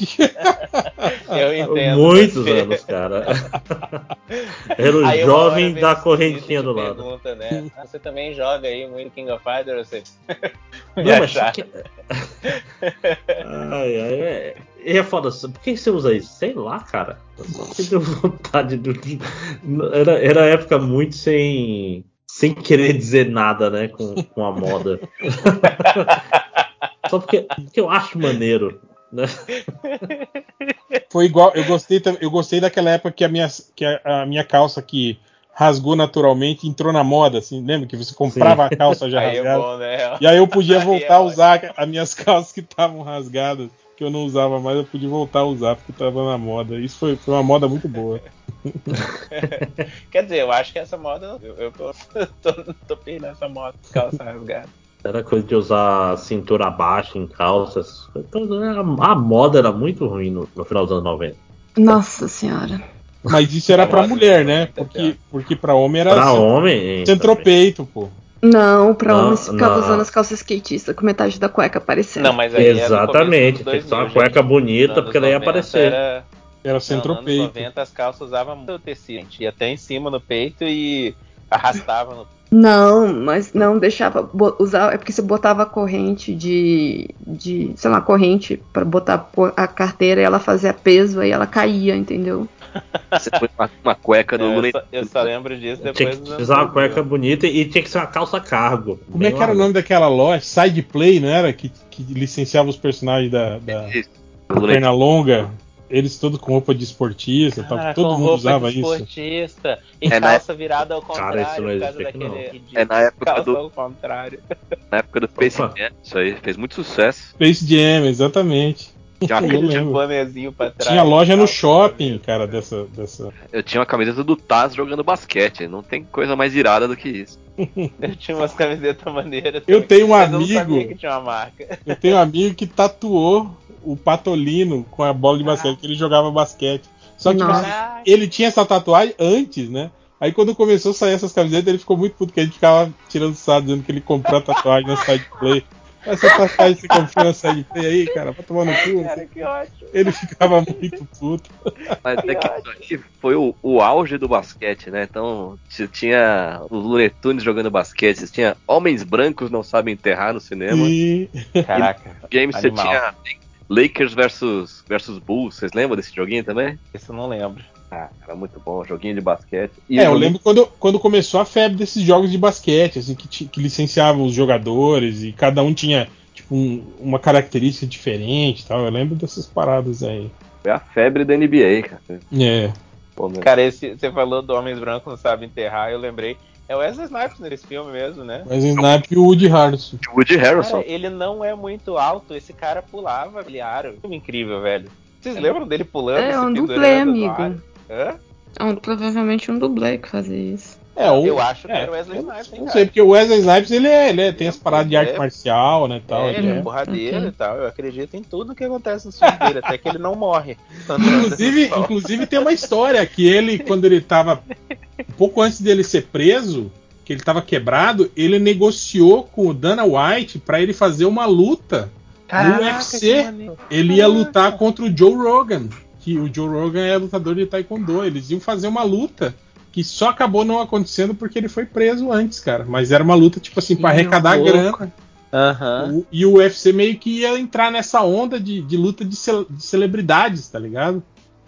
Eu entendo. Muitos você. anos, cara. Era o Aí jovem vem da correntinha do lado. Pergunta, né? Ah, Você também joga aí muito King of Fighters? Você... Não, mas que... ai, ai, é... E é foda, por que você usa isso? Sei lá, cara. Você deu vontade do. Era, era época muito sem. Sem querer dizer nada, né? Com, com a moda. Só porque, porque eu acho maneiro. Né? Foi igual, eu gostei, eu gostei daquela época que a minha, que a, a minha calça que rasgou naturalmente entrou na moda, assim, lembra que você comprava a calça já Aí é rasgada? bom, né? E aí eu podia Aí voltar é a usar as minhas calças que estavam rasgadas, que eu não usava mais, eu podia voltar a usar porque tava na moda. Isso foi, foi uma moda muito boa. Quer dizer, eu acho que essa moda. Eu, eu tô, tô, tô perdendo essa moda, calça rasgada. Era coisa de usar cintura baixa em calças. Então, a, a moda era muito ruim no, no final dos anos 90. Nossa senhora. Mas isso era pra mulher, né? muito Porque, porque pra homem era Pra cent- homem. centropeito, pô. Não, pra Não, se ficava não. usando as calças skatistas com metade da cueca aparecendo. Não, mas aí é Exatamente, tem que ser uma 2000, cueca gente. bonita, porque daí ia anos 90 aparecer. Era, Era não, nos anos centropeito. 90 as calças usavam muito tecido. gente. Ia até em cima no peito e arrastava no Não, mas não deixava usar. É porque você botava a corrente de. de sei lá, corrente pra botar a carteira e ela fazia peso, aí ela caía, entendeu? Você põe uma, uma cueca do É, eu, Lula só, eu só lembro disso Tinha depois que dos anos usar uma 2000. cueca bonita e tinha que ser uma calça cargo. Como é que era o nome daquela loja? Side Play, não era? Que, que licenciava os personagens da, da perna longa. Eles todos com roupa de esportista, Cara, todo com mundo roupa usava de isso. esportista. E É, calça virada ao Cara, contrário, isso não existe aqui, daquele não. É na época calça do, ao contrário. na época do Space Opa. Jam, isso aí fez muito sucesso. Space Jam, exatamente. Tinha Aquele bonezinho pra trás. Tinha loja no calça shopping, cara, dessa. dessa... eu tinha uma camiseta do Taz jogando basquete. Não tem coisa mais irada do que isso. Eu tinha umas camisetas maneiras. Eu tenho um amigo. que tinha uma marca. Eu tenho um amigo que tatuou o Patolino com a bola de basquete, que ele jogava basquete. Só que ele tinha essa tatuagem antes, né? Aí quando começou a sair essas camisetas, ele ficou muito puto, que a gente ficava tirando sarro, dizendo que ele comprou a tatuagem na side play. Essa que você comprou na side play aí, cara, vai tomar no cu. Cara, que ótimo. Ele ficava muito puto. Mas é que isso aqui foi o, o auge do basquete, né? Então, tinha os Looney Tunes jogando basquete, tinha Homens Brancos Não Sabem Enterrar no cinema. E Caraca, Games você Animal. tinha Lakers versus, versus Bulls. Vocês lembram desse joguinho também? isso eu não lembro. Ah, era muito bom, joguinho de basquete. E É, eu lembro quando, quando começou a febre desses jogos de basquete, assim, que, que licenciavam os jogadores e cada um tinha tipo, um- uma característica diferente e tal. Eu lembro dessas paradas aí. Foi a febre da NBA, cara. É. Pô, meu. Cara, esse, você falou do Homens Brancos Não Sabem Enterrar, eu lembrei. É o Wesley Snipes nesse filme mesmo, né? Mas o Snipe e o Woody Harrison. Woody Harrelson. Cara, ele não é muito alto, esse cara pulava. Filme incrível, velho. Vocês lembram dele pulando? É um no amigo. Hã? É um, provavelmente um dublê que fazia isso. É, o, Eu acho que é, era o Wesley eu Snipes, hein, Não cara? sei, porque o Wesley Snipes ele, é, ele é- tem as paradas de É. arte marcial, né? Tal, É, ele é é. porradeiro Ok. e tal. Eu acredito em tudo que acontece no filme dele, até que ele não morre. Inclusive, inclusive tem uma história que ele, quando ele tava. Um pouco antes dele ser preso, que ele tava quebrado, ele negociou com o Dana White pra ele fazer uma luta no UFC. Ele ia lutar contra o Joe Rogan, que o Joe Rogan é lutador de Taekwondo. Eles iam fazer uma luta que só acabou não acontecendo porque ele foi preso antes, cara. Mas era uma luta, tipo assim, pra Que arrecadar louco. grana. Aham. O- e o UFC meio que ia entrar nessa onda de, de luta de, cel- de celebridades, tá ligado?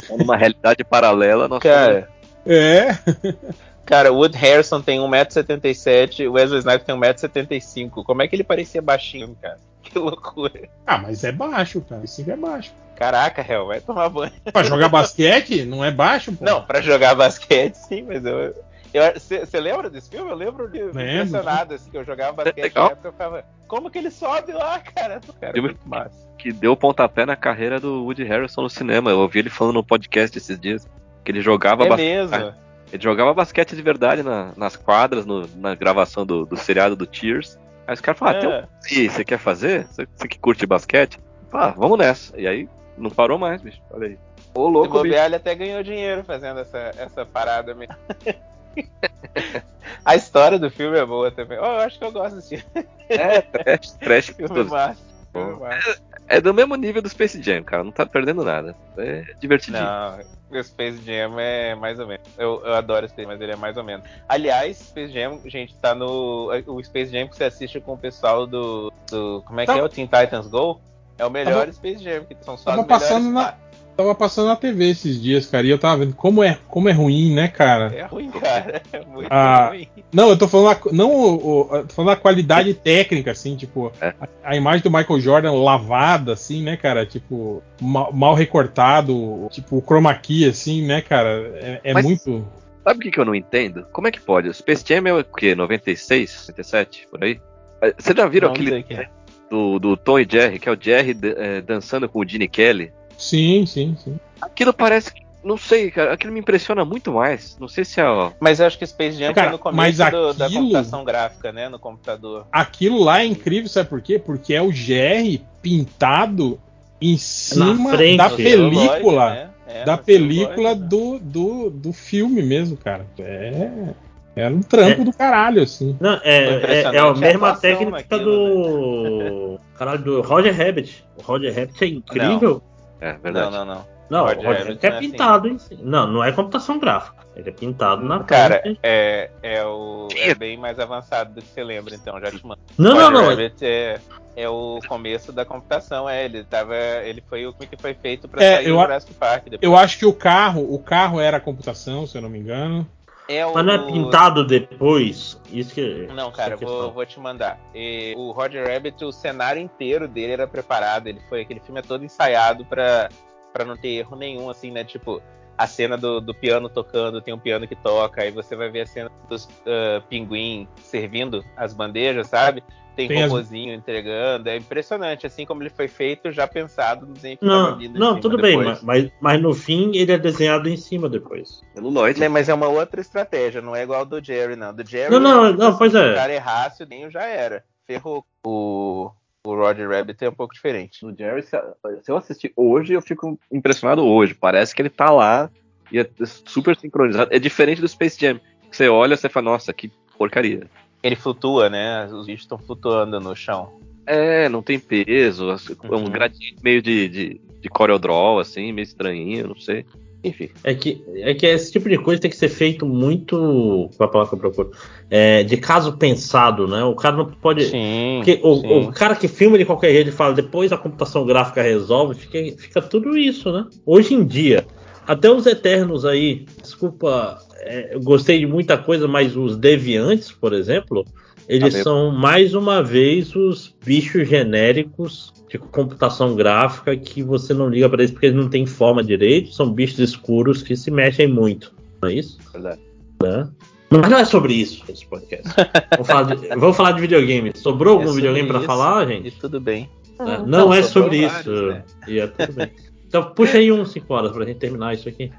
Numa realidade paralela, nós Cara, É. cara, o Wood Harrison tem 1,77m, o Wesley Snipes tem 1,75m. Como é que ele parecia baixinho, cara? Que loucura. Ah, mas é baixo, cara. Esse é baixo. Caraca, Hel, vai tomar banho. Pra jogar basquete, não é baixo, pô? Não, pra jogar basquete, sim, mas eu. Você lembra desse filme? Eu lembro de impressionado, assim, que eu jogava basquete legal. na época, eu ficava. Como que ele sobe lá, cara? Cara, Filme- muito massa. que deu pontapé na carreira do Woody Harrelson no cinema. Eu ouvi ele falando no podcast esses dias que ele jogava É bas- mesmo. Ele jogava basquete de verdade na- nas quadras, no- na gravação do, do seriado do Tears. Aí os caras falaram, ah, um É. e você quer fazer? Você, você que curte basquete? Ah, vamos nessa. E aí não parou mais, bicho. Olha aí. Ô, louco, bicho. bobear, até ganhou dinheiro fazendo essa, essa parada mesmo. A história do filme é boa também. Oh, eu acho que eu gosto desse filme. É, trash, trash Filme massa. Filme massa. É do mesmo nível do Space Jam, cara. Não tá perdendo nada. É divertidinho. Não, o Space Jam é mais ou menos. Eu, eu adoro Space Jam, mas ele é mais ou menos. Aliás, Space Jam, gente, tá no. O Space Jam que você assiste com o pessoal do. do como é que Tá. é? O Teen Titans Go? É o melhor Space Jam, que são só Tava os melhores. passando na- Tava passando na TV esses dias, cara, e eu tava vendo como é, como é ruim, né, cara? É ruim, cara. É muito Ah, ruim. Não, eu tô falando, a, não, o, tô falando a qualidade técnica, assim, tipo, É. a, a imagem do Michael Jordan lavada, assim, né, cara? Tipo, mal, mal recortado, tipo, o chroma key, assim, né, cara? É, é Mas- muito. Sabe o que, que eu não entendo? Como é que pode? O Space Jam é o quê? 96, 97, por aí? É, Vocês já viram Não aquele é. do, do Tom e Jerry, que é o Jerry é, dançando com o Gene Kelly? Sim, sim, sim. Aquilo parece que. Não sei, cara. Aquilo me impressiona muito mais. Não sei se é. ó, Mas eu acho que Space Jam Cara, foi no começo do- da aquilo- computação gráfica, né? No computador. Aquilo lá é incrível, sabe por quê? Porque é o GR pintado em cima frente. da película. né? É, da película né? do, do, do filme mesmo, cara. É. Era um trampo do caralho, assim. Não, é, é, é a a mesma atuação técnica naquilo, do. Caralho, do Roger Rabbit. O Roger Rabbit é incrível. É Não, verdade. não, não. Não, Roger o Roger Rabbit Rabbit é não é assim. pintado em si. Não, não é computação gráfica. Ele é pintado na Cara, frente. é, é, o, é bem mais avançado do que você lembra, então, já te mando. Não, não, Roger não. Rabbit é, é o começo da computação, é. Ele tava. Ele foi o que foi feito pra É, sair eu do Jurassic Park. Depois. Eu acho que o carro, o carro era computação, se eu não me engano. É o, Mas não é pintado depois? Isso que. Não, cara, é vou, vou te mandar. E o Roger Rabbit, o cenário inteiro dele era preparado. Ele foi aquele filme é todo ensaiado pra, pra não ter erro nenhum, assim, né? Tipo, a cena do, do piano tocando, tem um piano que toca, aí você vai ver a cena dos ah, pinguim servindo as bandejas, sabe? Tem, Tem as- robozinho entregando. É impressionante, assim como ele foi feito, já pensado no desenho que Não, não, tudo bem, depois. mas, mas, mas no fim ele é desenhado em cima depois. Celuloide. Né, mas é uma outra estratégia, não é igual ao do Jerry, não. Do Jerry, Não, não, não, pois se o é. cara errasse, nem já era. Ferrou. O, o Roger Rabbit é um pouco diferente. No Jerry, se, se eu assistir hoje, eu fico impressionado hoje. Parece que ele tá lá e é super sincronizado. É diferente do Space Jam. Você olha, você fala, nossa, que porcaria. Ele flutua, né? Os bichos estão flutuando no chão. É, não tem peso, é um Uhum. gradiente meio de, de, de CorelDRAW, assim, meio estranhinho, não sei. Enfim. É que, é que esse tipo de coisa tem que ser feito muito. Qual é a palavra que eu procuro? É, de caso pensado, né? O cara não pode. Sim. Porque o, sim. o cara que filma de qualquer jeito e fala depois a computação gráfica resolve, fica, fica tudo isso, né? Hoje em dia, até os Eternos aí, desculpa, é, eu gostei de muita coisa, mas os Deviantes, por exemplo, eles Tá são mais uma vez os bichos genéricos de computação gráfica que você não liga para eles porque eles não têm forma direito, são bichos escuros que se mexem muito, não é isso? Verdade. Né? Mas não é sobre isso esse podcast. Vamos falar de, vamos falar de videogame. Sobrou algum É videogame para falar, E gente? tudo bem. É, Não, não, é sobre vários, isso. né? E é tudo bem. Então puxa aí uns 5 horas pra gente terminar isso aqui.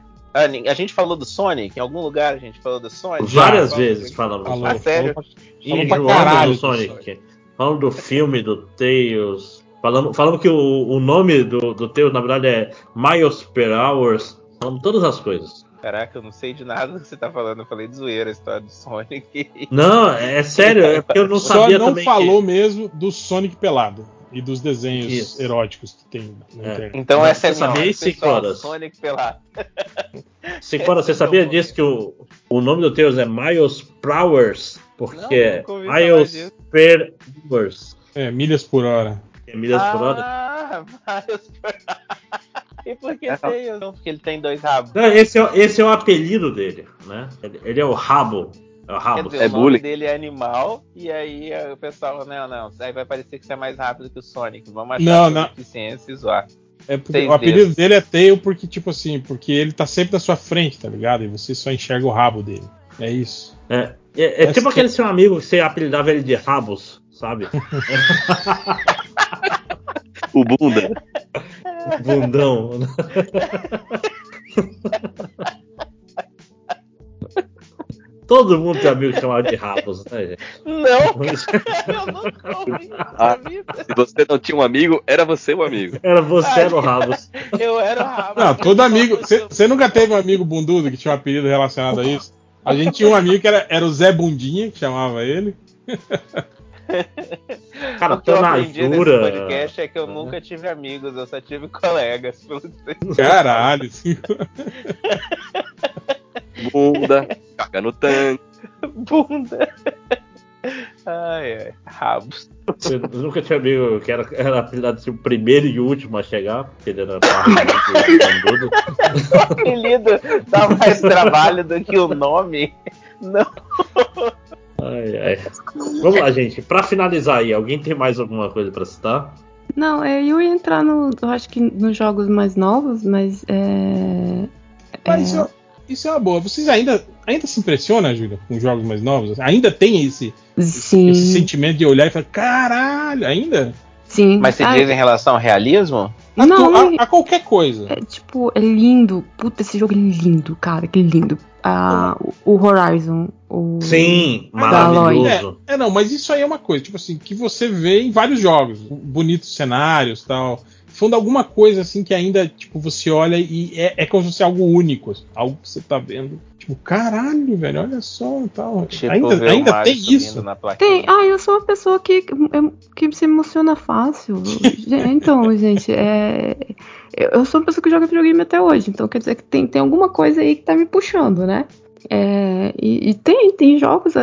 Ni- A gente falou do Sonic, em algum lugar a gente falou do Sonic. Várias vezes falamos. Falou, Ah, sério? falou falou caralho do do Sonic. Falando do filme do Tails. Falando, falando que o, o nome do, do Tails, na verdade, é Miles per Hours. Falando todas as coisas. Caraca, eu não sei de nada do que você tá falando. Eu falei de zoeira a história do Sonic. Não, é sério, é porque eu não Só sabia não também. falou mesmo do Sonic pelado e dos desenhos Isso. eróticos que tem na É. internet. Então Mas essa é a minha horas? Sonic pelado. Cicora, você sabia disso que o, o nome do Tails é Miles per Hours? Porque Não, é Miles per Hours. É, milhas por hora. É milhas por hora. Ah, Miles per- E por que Tails? Não, porque ele tem dois rabos. Não, esse, é, esse é o apelido dele, né? Ele, ele é o rabo. É o Quer rabo. dizer, É o nome bullying. dele é animal, e aí eh, o pessoal, não, não, aí vai parecer que você é mais rápido que o Sonic. Vamos achar Não, sua não. deficiência e zoar. É porque Seis o apelido dedos. dele é Tail porque, tipo assim, porque ele tá sempre na sua frente, tá ligado? E você só enxerga o rabo dele. É isso. É, é, é tipo aquele seu amigo que você apelidava ele de Rabos, sabe? O bunda. Bundão. Todo mundo tem amigo chamado de Rabos, né, gente? Não, eu nunca ouvi Ah. Se você não tinha um amigo, era você o amigo. Era você, era o Rabos. Eu era o rabo. Não, todo amigo. Você nunca teve um amigo bundudo que tinha um apelido relacionado a isso? A gente tinha um amigo que era, era o Zé Bundinha, que chamava ele. Cara, o que eu aprendi nesse podcast é que eu nunca tive amigos, eu só tive colegas. Caralho. Bunda, caga no tanque. Bunda. Ai, ai. Rabos. Eu nunca tinha amigo que era, era apelidado assim, o primeiro e o último a chegar, porque ele era O apelido dá mais trabalho do que o nome. Não. Ai, ai. Vamos lá, gente. Pra finalizar aí, alguém tem mais alguma coisa pra citar? Não, é, eu ia entrar no. Eu acho que nos jogos mais novos, mas é. Mas isso, isso é uma boa. Vocês ainda, ainda se impressionam, Júlia, com jogos mais novos? Ainda tem esse, Sim. esse sentimento de olhar e falar, caralho, ainda? Sim. Mas você Ah, diz em relação ao realismo? A, Não, to- a- a qualquer coisa. É tipo, é lindo. Puta, esse jogo é lindo, cara, que lindo. Ah, o o Horizon. O... Sim, maravilhoso. É, não, mas isso aí é uma coisa, tipo assim, que você vê em vários jogos, bonitos cenários tal. Falando alguma coisa assim que ainda, tipo, você olha e é, é como se fosse algo único, assim, algo que você tá vendo. Tipo, caralho, velho, olha só tal. Tipo, ainda ainda tem isso. Tem, ah, eu sou uma pessoa que, que se emociona fácil. Então, gente, é. Eu eu sou uma pessoa que joga videogame até hoje, então quer dizer que tem, tem alguma coisa aí que tá me puxando, né? É, e, e tem, tem jogos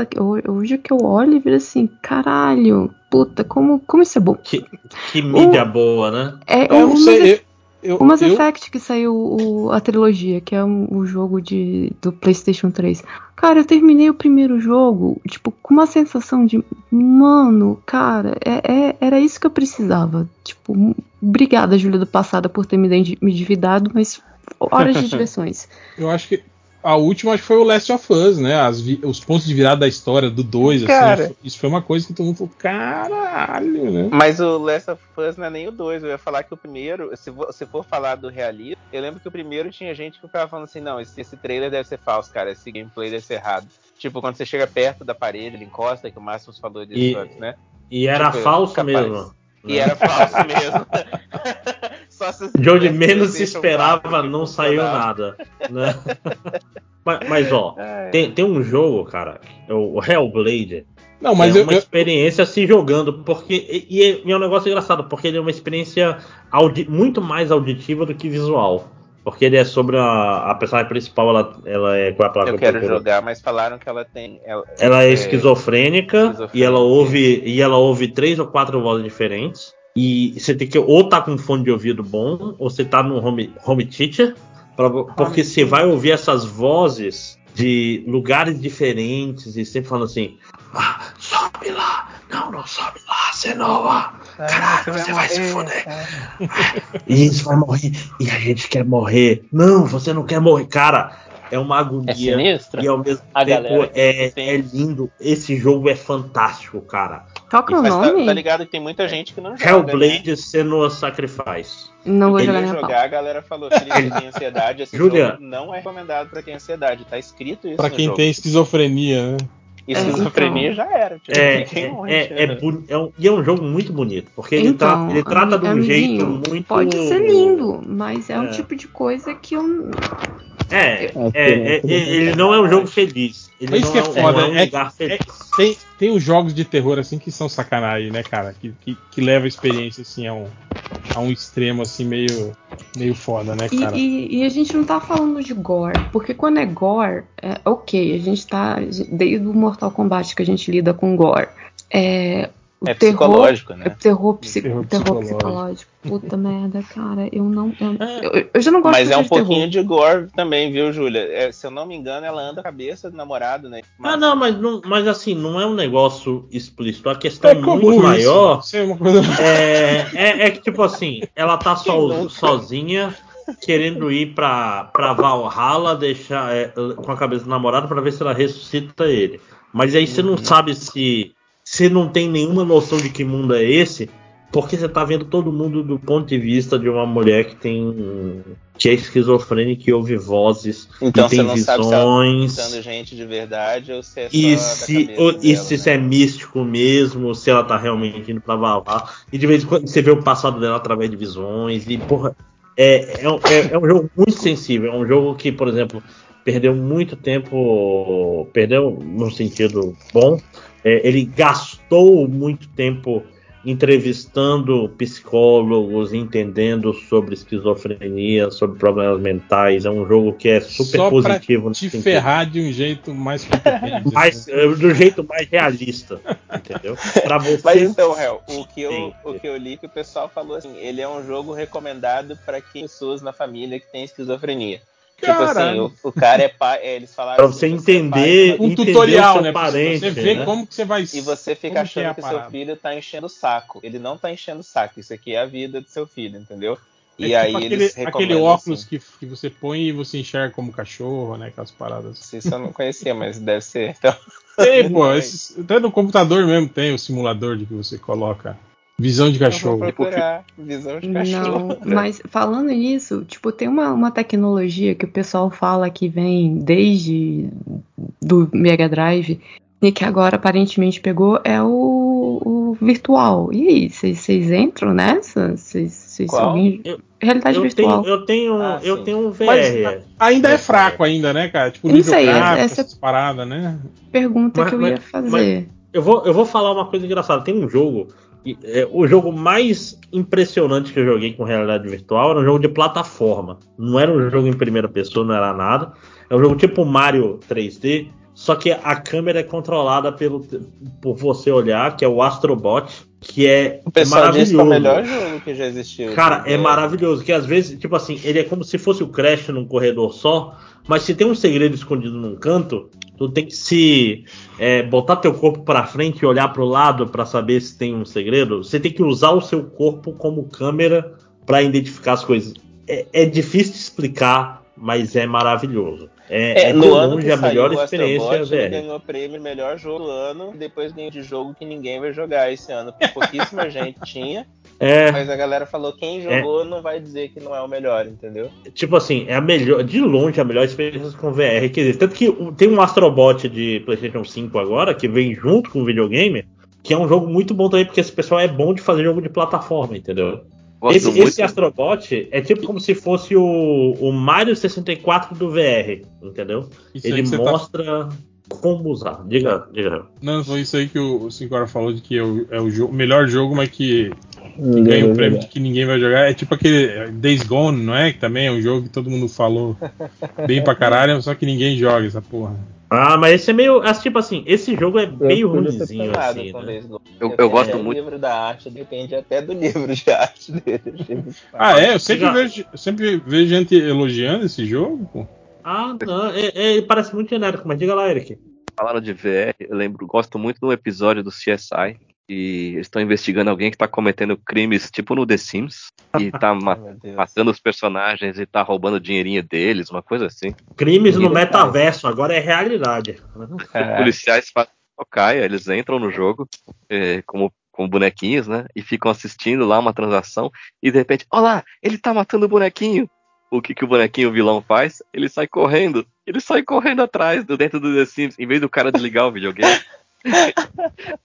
hoje que eu olho e vejo assim, caralho, puta, como, como isso é bom. Que, que mídia boa, né? É, Eu o não Mass sei, eu, eu, o Mass eu- Effect que saiu o- a trilogia, que é um- o jogo de, do PlayStation 3. Cara, eu terminei o primeiro jogo, tipo, com uma sensação de, mano, cara, é, é- era isso que eu precisava. Tipo, m- obrigada, Júlia do passado, por ter me, me endividado, mas horas de diversões. eu acho que a última acho que foi o Last of Us, né? As vi- os pontos de virada da história do 2, Cara. assim. Isso foi uma coisa que todo mundo falou, caralho, né? Mas o Last of Us não é nem o 2. Eu ia falar que o primeiro, se vo- se for falar do realismo, eu lembro que o primeiro tinha gente que ficava falando assim: não, esse, esse trailer deve ser falso, cara. Esse gameplay deve ser errado. Tipo, quando você chega perto da parede, ele encosta, que o Máximo falou disso E- antes, né? E era Tipo, falso capaz. mesmo. E era falso mesmo. De onde menos se esperava, 4 que não saiu nada. Né? Mas, mas, ó, tem, tem um jogo, cara, é o Hellblade. Não, mas é eu, uma eu- experiência se jogando, porque. E, e é- e é um negócio engraçado, porque ele é uma experiência audi- muito mais auditiva do que visual. Porque ele é sobre a, a personagem principal, ela, ela é. Qual é a palavra Eu que eu quero jogar, mas falaram que ela tem. Ela, Ela é esquizofrênica, esquizofrênica. e ela ouve e ela ouve três ou quatro vozes diferentes. E você tem que ou tá com fone de ouvido bom, ou você tá no home, home teacher, pra- porque você vai ouvir essas vozes de lugares diferentes e sempre falando assim: ah, sobe lá, não, não sobe lá, Senova, caralho, você vai se foder. Isso vai morrer, e a gente quer morrer. Não, você não quer morrer, cara. É uma É agonia sinistro? e ao mesmo A tempo é, é lindo. Esse jogo é fantástico, cara. Qual que é o Mas tá, nome? tá ligado que tem muita gente que não joga. Né? Hellblade Senua Sacrifice. Não vou Ele jogar jogar, a galera falou que ele tem ansiedade. Esse Júlia. jogo não é recomendado pra quem tem ansiedade. Tá escrito isso pra no quem jogo. tem esquizofrenia, né? Esquizofrenia então. já era. Tipo, É, é, é, é né? é um, e é um jogo muito bonito, porque ele, Então, tra- ele trata de um jeito muito. Pode ser lindo, mas é, um É. tipo de coisa que eu. É, é, é, é, ele não é um jogo feliz. Ele É isso não que é é, um- foda, é um é- lugar feliz. Tem, tem os jogos de terror assim que são sacanagem, né, cara? Que, que, que leva a experiência assim a um, a um extremo assim meio, meio foda, né, E, cara? e- e a gente não tá falando de gore, porque quando é gore, é ok, a gente tá. Desde o Mortal Kombat que a gente lida com gore. É, o É terror, psicológico, é né? terror, psi- Terror terror psicológico. psicológico. Puta merda, cara. Eu não. Eu, eu- eu já não gosto Mas de é um de terror. pouquinho de gore também, viu, Júlia? É, se eu não me engano, ela anda a cabeça do namorado, né? Ah, não, mas, não, mas assim, não é um negócio explícito. A questão É muito isso. maior Isso é é, é, é que, tipo assim, ela tá so- sozinha, querendo ir pra, pra Valhalla, deixar é, com a cabeça do namorado pra ver se ela ressuscita ele. Mas aí você não sabe se. Você não tem nenhuma noção de que mundo é esse, porque você tá vendo todo mundo do ponto de vista de uma mulher que tem. que é esquizofrênica e ouve vozes, Então e tem você não sabe se ela tá visões. gente de verdade ou se é só E se, ou- e dela, se né? isso é místico mesmo, se ela tá realmente indo pra Valhalla. E de vez em quando você vê o passado dela através de visões. E, porra, é, é, um- é- é um jogo muito sensível. É um jogo que, por exemplo, perdeu muito tempo. Perdeu no sentido bom. É, ele gastou muito tempo entrevistando psicólogos, entendendo sobre esquizofrenia, sobre problemas mentais. É um jogo que é super Só pra positivo. nesse te sentido. ferrar de um jeito mais mais, assim. é, do jeito mais realista, entendeu? Pra você. Mas então, Hel, o que, eu, Sim. o que eu li que o pessoal falou assim, ele é um jogo recomendado para pessoas na família que tem esquizofrenia. Tipo assim, Caralho. o, o cara é pai, é, eles falaram Pra você é entender- pai, um entender o tutorial, né? pra parente, você ver né? como que você vai. e você fica como que é achando que, seu filho tá enchendo o saco. Ele não tá enchendo o saco, isso aqui é a vida do seu filho, entendeu? É E tipo aí aquele, eles aquele óculos assim. que, que você põe e você enxerga como cachorro, né? Aquelas paradas. Isso eu não conhecia, mas deve ser. Então, Tem, pô. Esses- até no computador mesmo tem o simulador de que você coloca visão de eu vou cachorro. procurar visão de cachorro. Não, mas falando nisso, tipo, tem uma, uma tecnologia que o pessoal fala que vem desde do Mega Drive e que agora aparentemente pegou é o, o virtual. E aí, vocês entram nessa? Vocês Eu- Realidade eu virtual. tenho, eu tenho, Ah, eu sim. tenho um VR. Mas ainda é fraco ainda, né, cara? Tipo, Não nível sei, gráfico, essa- essas paradas, né? Pergunta Mas- que eu mas- ia fazer. Eu vou, eu vou falar uma coisa engraçada. Tem um jogo. É, o jogo mais impressionante que eu joguei com realidade virtual era um jogo de plataforma. Não era um jogo em primeira pessoa, não era nada. É um jogo tipo Mario 3D. Só que a câmera é controlada pelo, por você olhar, que é o Astrobot, que é, O pessoal diz que é o maravilhoso. melhor jogo que já existiu. Cara, é maravilhoso. Que às vezes, tipo assim, ele é como se fosse o Crash num corredor só. Mas se tem um segredo escondido num canto, tu tem que se é, botar teu corpo pra frente e olhar pro lado pra saber se tem um segredo. Você tem que usar o seu corpo como câmera pra identificar as coisas. É, é difícil de explicar, mas é maravilhoso. É, É, é no ano longe que a melhor o experiência Astrobot, ele VR. ganhou prêmio melhor jogo do ano depois ganhou de jogo que ninguém vai jogar esse ano. porque Pouquíssima gente tinha, É, mas a galera falou quem jogou não vai dizer que não é o melhor, entendeu? tipo assim, é a melhor, de longe a melhor experiência com VR que existe. Tanto que tem um Astrobot de PlayStation 5 agora, que vem junto com o videogame, que é um jogo muito bom também, porque esse pessoal é bom de fazer jogo de plataforma, entendeu? Gosto Esse, muito. esse Astrobot é tipo como se fosse o, o Mario 64 do VR, entendeu? Isso Ele tá- mostra como usar. Diga, diga. Não, foi isso aí que o, o Sincora falou de que é o, é o jo- melhor jogo, mas que Ninguém ganha o prêmio que ninguém vai jogar. É tipo aquele Days Gone, não é? Que também é um jogo que todo mundo falou bem pra caralho, só que ninguém joga essa porra. Ah, mas esse é meio. ah, Tipo assim, esse jogo é meio ruimzinho assim, né? Eu- eu gosto até muito. livro da arte, depende até do livro de arte dele. Ah, é? Eu sempre, Já- vejo, eu sempre vejo gente elogiando esse jogo, pô. Ah, não, é, é- ele parece muito genérico, mas diga lá, Eric. Falaram de VR, eu lembro, gosto muito de um episódio do CSI. E eles estão investigando alguém que tá cometendo crimes tipo no The Sims. E tá ma- matando os personagens e tá roubando o dinheirinho deles, uma coisa assim. Crimes no metaverso, agora é realidade. Os Caraca. policiais fazem tocaia, eles entram no jogo eh, como, como bonequinhos, né? E ficam assistindo lá uma transação. E de repente, olha lá, ele tá matando o bonequinho. O que, que o bonequinho o vilão faz? Ele sai correndo. Ele sai correndo atrás, do dentro do The Sims, em vez do cara desligar o videogame.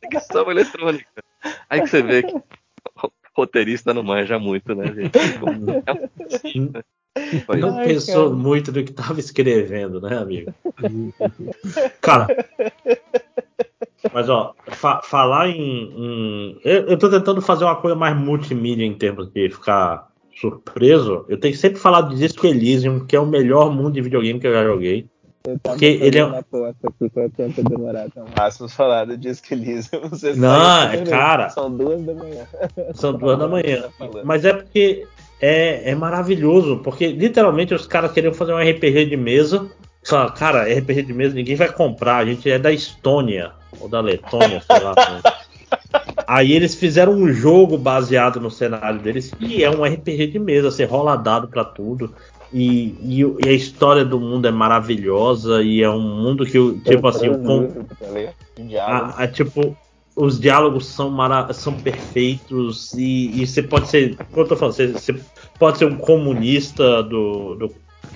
Ficção eletrônica. Aí que você vê que o roteirista não manja muito, né, gente? Foi Não Ai, pensou cara. muito no que tava escrevendo, né, amigo? Cara. Mas ó, fa- falar em. em- eu, eu tô tentando fazer uma coisa mais multimídia em termos de ficar surpreso. Eu tenho sempre falar de Disco Elysium, que é o melhor mundo de videogame que eu já joguei. Porque ele é. Uma aposta aqui quanto tempo demorar até o máximo falar do Disco Elysium. Você Não, é cara. São duas da manhã. São duas da manhã. Tá. Mas é porque é, é maravilhoso, porque literalmente os caras queriam fazer um RPG de mesa. Fala, cara, RPG de mesa ninguém vai comprar, a gente é da Estônia, ou da Letônia, sei lá. Aí eles fizeram um jogo baseado no cenário deles, e é um RPG de mesa, você rola dado pra tudo. E, e, e a história do mundo é maravilhosa, e é um mundo que, o- tipo assim, ler, diálogo. a- a, tipo, os diálogos são, mara são perfeitos e, e você pode ser. Como eu tô falando, você, você pode ser um comunista do. do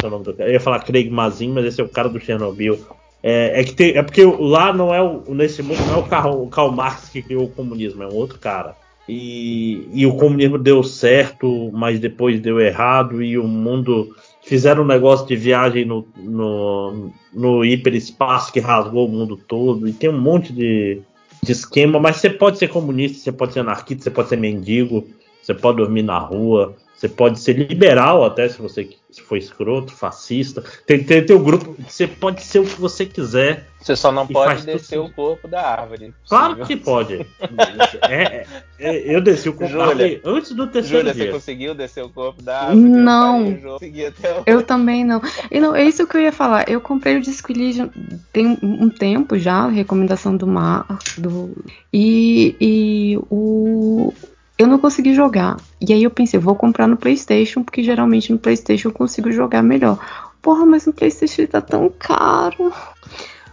do eu ia falar Craig Mazin, mas esse é o cara do Chernobyl. É, é que tem, é porque lá não é o. Nesse mundo não é o Karl, o Karl Marx que criou o comunismo, é um outro cara. E, e o comunismo deu certo, mas depois deu errado, e o mundo. Fizeram um negócio de viagem no, no, no hiperespaço que rasgou o mundo todo, e tem um monte de, de esquema, mas você pode ser comunista, você pode ser anarquista, você pode ser mendigo, você pode dormir na rua, você pode ser liberal até se você se for escroto, fascista. Tem, tem, tem o grupo, você pode ser o que você quiser. Você só não pode faz tudo descer o corpo da árvore. Claro Possível. que pode. É, é, é, eu desci o corpo da Júlia. árvore antes do terceiro Júlia, você dia. conseguiu descer o corpo da árvore? Não. Eu o... Eu também não. E não, é isso que eu ia falar. Eu comprei o Disco Elysium tem um um tempo já, recomendação do Mar, do e, e o eu não consegui jogar. E aí eu pensei, vou comprar no PlayStation, porque geralmente no PlayStation eu consigo jogar melhor. Porra, mas no PlayStation ele tá tão caro.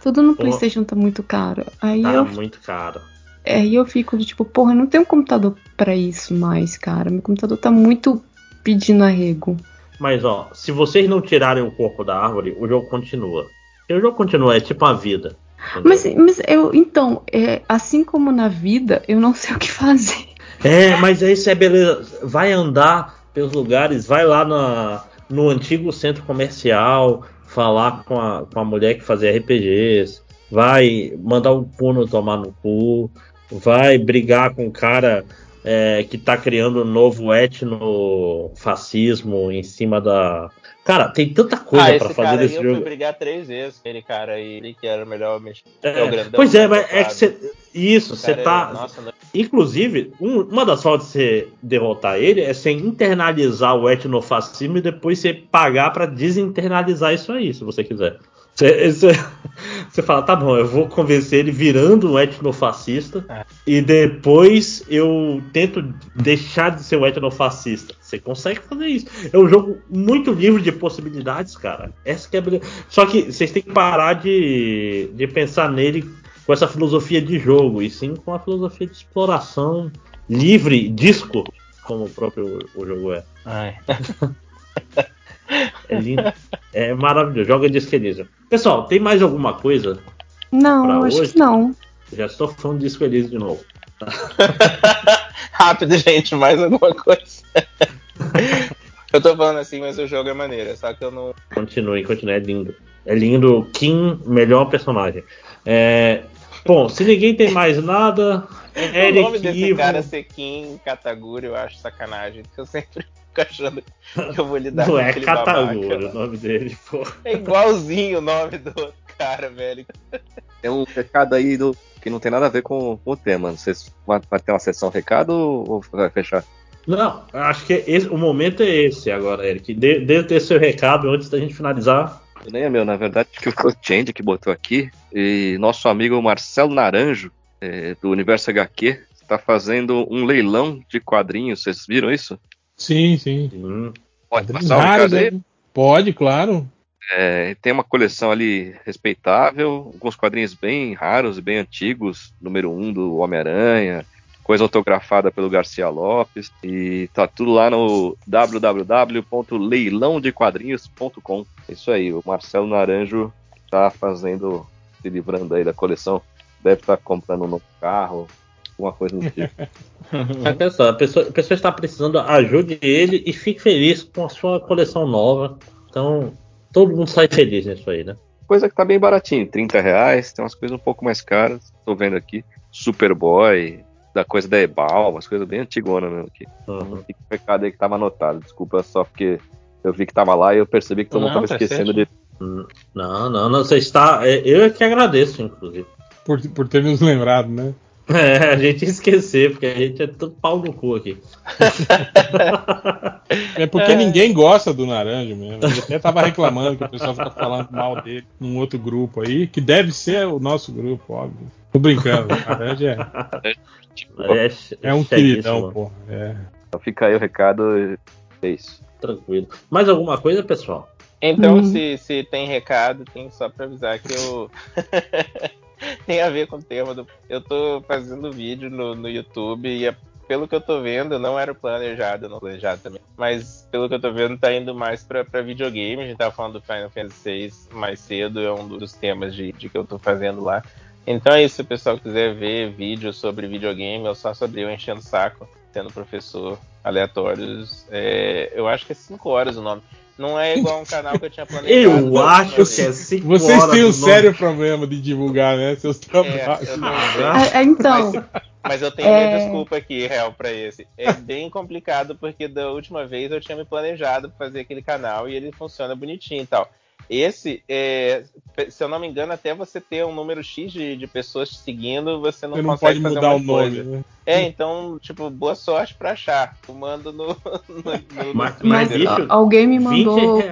Tudo no Porra. PlayStation tá muito caro. Aí Tá eu muito caro. Aí eu fico do tipo, porra, eu não tenho computador pra isso mais, cara. Meu computador tá muito pedindo arrego. Mas ó, se vocês não tirarem o corpo da árvore, o jogo continua. E o jogo continua, é tipo a vida. entendeu? Mas, mas eu, então, é, assim como na vida, eu não sei o que fazer. É, mas aí isso é beleza. Vai andar pelos lugares, vai lá na, no antigo centro comercial, falar com a, com a mulher que fazia RPGs, vai mandar o Puno tomar no cu, vai brigar com o cara é, que tá criando um novo etnofascismo em cima da. Cara, tem tanta coisa ah, esse fazer nesse eu jogo. fui brigar três vezes. Aquele cara aí, ele que era o melhor mexer. É, É pois é, né, mas é que você. Isso, você cara tá. é- nossa, não- Inclusive, um- uma das formas de você derrotar ele é você internalizar o etnofascismo e depois você pagar pra desinternalizar isso aí, se você quiser. Você, você- você fala, tá bom, eu vou convencer ele virando um etnofascista É. e depois eu tento deixar de ser um etnofascista. Você consegue fazer isso. É um jogo muito livre de possibilidades, cara. Essa que é. Só que vocês têm que parar de, de pensar nele com essa filosofia de jogo, e sim com a filosofia de exploração livre, disco, como o próprio o jogo é. Ai. É lindo. É maravilhoso. Joga Disco Elysium. Pessoal, tem mais alguma coisa? Não, acho hoje? que não. Já estou falando de Disco Elysium de novo. Rápido, gente, mais alguma coisa. eu tô falando assim, mas o jogo é maneiro, só que eu não. Continue, continue, é lindo. É lindo. Kim, melhor personagem. É, bom, se ninguém tem mais nada. Eric, o nome desse Ivo- cara ser Kim Kataguri eu acho sacanagem, porque eu sempre fico achando que eu vou lidar Não com é aquele babaca o nome dele, pô. É igualzinho o nome do cara, velho. Tem um recado aí do, que não tem nada a ver com, com o tema. Não sei se vai, vai ter uma sessão recado ou vai fechar. Não, acho que esse- o momento é esse agora, Eric. Dê, dê dê seu recado antes da gente finalizar. Nem é meu, na verdade, que foi o Change que botou aqui. E nosso amigo Marcelo Naranjo, é, do Universo HQ, está fazendo um leilão de quadrinhos. Vocês viram isso? Sim, sim. Hum, Pode Quadrinhos passar aí? né? Pode, claro. É, tem uma coleção ali respeitável, alguns quadrinhos bem raros e bem antigos, número 1 um do Homem-Aranha, coisa autografada pelo Garcia Lopes, e tá tudo lá no www.leilãodequadrinhos.com. É Isso aí, o Marcelo Naranjo tá fazendo, se livrando aí da coleção, deve estar comprando um novo carro, alguma coisa do tipo. A pessoa, a pessoa está precisando, ajude ele e fique feliz com a sua coleção nova. Então, todo mundo sai feliz nisso aí, né? Coisa que tá bem baratinho, 30 reais, tem umas coisas um pouco mais caras, tô vendo aqui, Superboy, da coisa da Ebal, umas coisas bem antigonas mesmo aqui. Uhum. Fica o recado aí que tava anotado, desculpa só porque eu vi que tava lá e eu percebi que todo mundo tava tá esquecendo certo. de... Não, não, não, você está. é, Eu é que agradeço, inclusive. Por, por ter nos lembrado, né? É, a gente ia esquecer, porque a gente é todo pau no cu aqui. É porque ninguém gosta do Naranjo mesmo. Ele até tava reclamando que o pessoal fica falando mal dele num outro grupo aí, que deve ser o nosso grupo, óbvio. Tô brincando, o Naranjo é, É, é um cheguíssimo, queridão, pô. É. Então fica aí o recado, é isso. Tranquilo. Mais alguma coisa, pessoal? Então, Hum. se, se tem recado, tem só pra avisar que eu. tem a ver com o tema do. Eu tô fazendo vídeo no, no YouTube e é- pelo que eu tô vendo, não era planejado, não planejado também. Mas pelo que eu tô vendo, tá indo mais pra, pra videogame. A gente tava falando do Final Fantasy VI mais cedo, é um dos temas de, de que eu tô fazendo lá. Então é isso, se o pessoal quiser ver vídeos sobre videogame, ou só sobre eu enchendo o saco, sendo professor aleatórios, é, eu acho que é 5 horas o nome. Não é igual um canal que eu tinha planejado. Eu acho que é 5 Vocês têm um sério problema de divulgar, né? Seus É, trabalhos. Ah, é, então, Mas eu tenho É. minha desculpa aqui, real, pra esse. É bem complicado porque da última vez eu tinha me planejado pra fazer aquele canal e ele funciona bonitinho e tal. Esse, é, se eu não me engano, até você ter um número X de, de pessoas te seguindo, você não, Você não consegue pode fazer mudar uma o nome, coisa. né? É, então, tipo, boa sorte pra achar. Eu mando no, no, no, Mas- mas bicho, alguém me 20 mandou.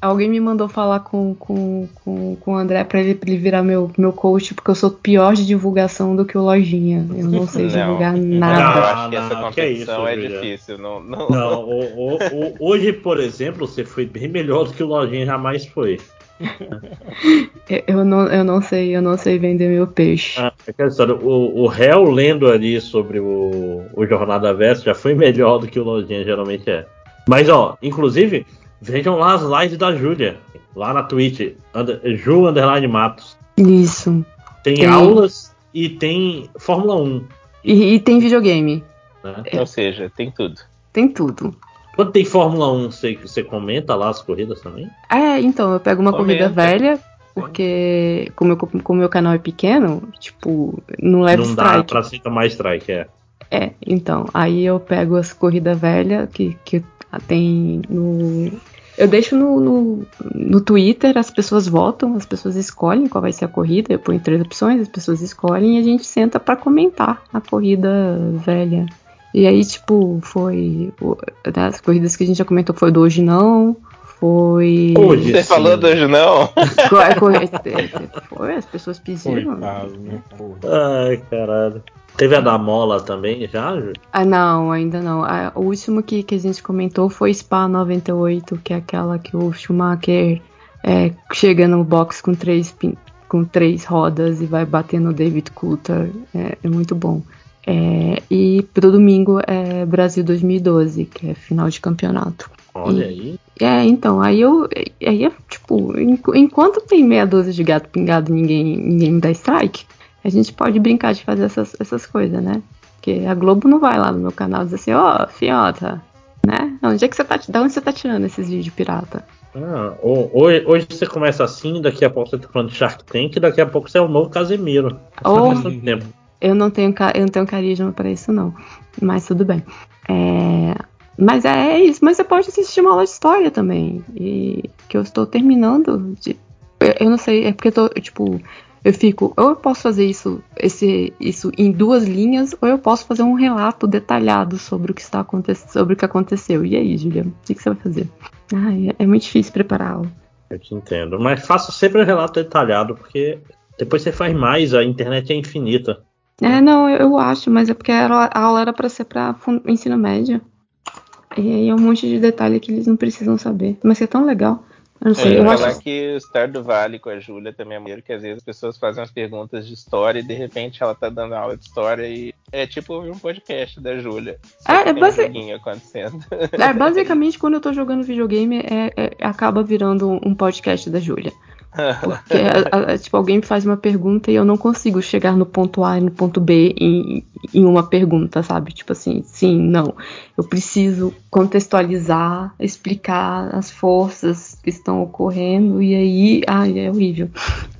Alguém me mandou falar com, com, com, com o André pra ele, pra ele virar meu, meu coach, porque eu sou pior de divulgação do que o Lojinha. Eu não sei Não. divulgar Não, eu nada. acho que essa Não, que é competição é, isso, Julia. difícil. Não, não, Não, o- o- o- hoje, por exemplo, você foi bem melhor do que o Lojinha jamais foi. Eu- não, eu não sei, eu não sei vender meu peixe. Ah, é aquela história, o, o réu lendo ali sobre o, o Jornada Verso já foi melhor do que o Lojinha geralmente é. Mas, ó, inclusive, vejam lá as lives da Júlia, lá na Twitch, under, Ju Underline Matos. Isso. Tem Tem. aulas e tem Fórmula 1. E, e tem videogame. Né? Ou seja, tem tudo. Tem tudo. Quando tem Fórmula 1, você, você comenta lá as corridas também? É, então, eu pego uma corrida Comenta. velha, porque como eu- como o meu canal é pequeno, tipo, não leva Não dá strike. pra aceitar mais strike, é. É, então, aí eu pego as corridas velhas que, que tem no. Eu deixo no, no, no Twitter, as pessoas votam, as pessoas escolhem qual vai ser a corrida, eu ponho três opções, as pessoas escolhem e a gente senta pra comentar a corrida velha. E aí, tipo, foi. Das corridas que a gente já comentou foi do hoje não, foi. Hoje. Você sim. falou do hoje não? Foi, as pessoas pediram. Né? Porra. Ai, caralho. Teve a da Mola também já, Ju? Ah, não, ainda não. O último que, que a gente comentou foi Spa 98, que é aquela que o Schumacher é, chega no box com três, com três rodas e vai bater no David Coulter. É, é muito bom. É, e pro domingo é Brasil 2012, que é final de campeonato. Olha E- aí. É, então, aí eu. Aí é tipo, enqu- enquanto tem meia dúzia de gato pingado e ninguém, ninguém me dá strike, a gente pode brincar de fazer essas, essas coisas, né? Porque a Globo não vai lá no meu canal dizer assim, ó, fiota, né? Onde é que você tá, da onde você tá tirando esses vídeos pirata? Ah, ho- hoje, hoje você começa assim, daqui a pouco você tá falando de Shark Tank, daqui a pouco você é o novo Casemiro. Oh. Tempo. Eu não tenho, eu não tenho carisma pra isso, não. Mas tudo bem. É, Mas é isso. Mas você pode assistir uma aula de história também. E que eu estou terminando de. Eu, eu não sei, é porque eu tô, tipo, eu fico. Ou eu posso fazer isso, esse, isso em duas linhas, ou eu posso fazer um relato detalhado sobre o que está acontecendo, sobre o que aconteceu. E aí, Julia, o que, que você vai fazer? Ai, é, é muito difícil preparar aula. Eu te entendo. Mas faça sempre um relato detalhado, porque depois você faz mais, a internet é infinita. É, não, eu, eu acho, mas é porque era- a aula era pra ser pra fun- ensino médio. E aí é um monte de detalhe que eles não precisam saber. Mas é tão legal. Eu não sei, Eu eu acho. falar que o Star do Vale com a Júlia também é maneiro, que às vezes as pessoas fazem umas perguntas de história e de repente ela tá dando aula de história e é tipo ouvir um podcast da Júlia. Só É, é tem basi- um acontecendo. É, basicamente, quando eu tô jogando videogame, é, é- acaba virando um podcast da Júlia. Porque a- a- tipo, alguém me faz uma pergunta e eu não consigo chegar no ponto A e no ponto B em, em uma pergunta, sabe? Tipo assim, sim, não. Eu preciso contextualizar, explicar as forças que estão ocorrendo, e aí. Ai, é horrível.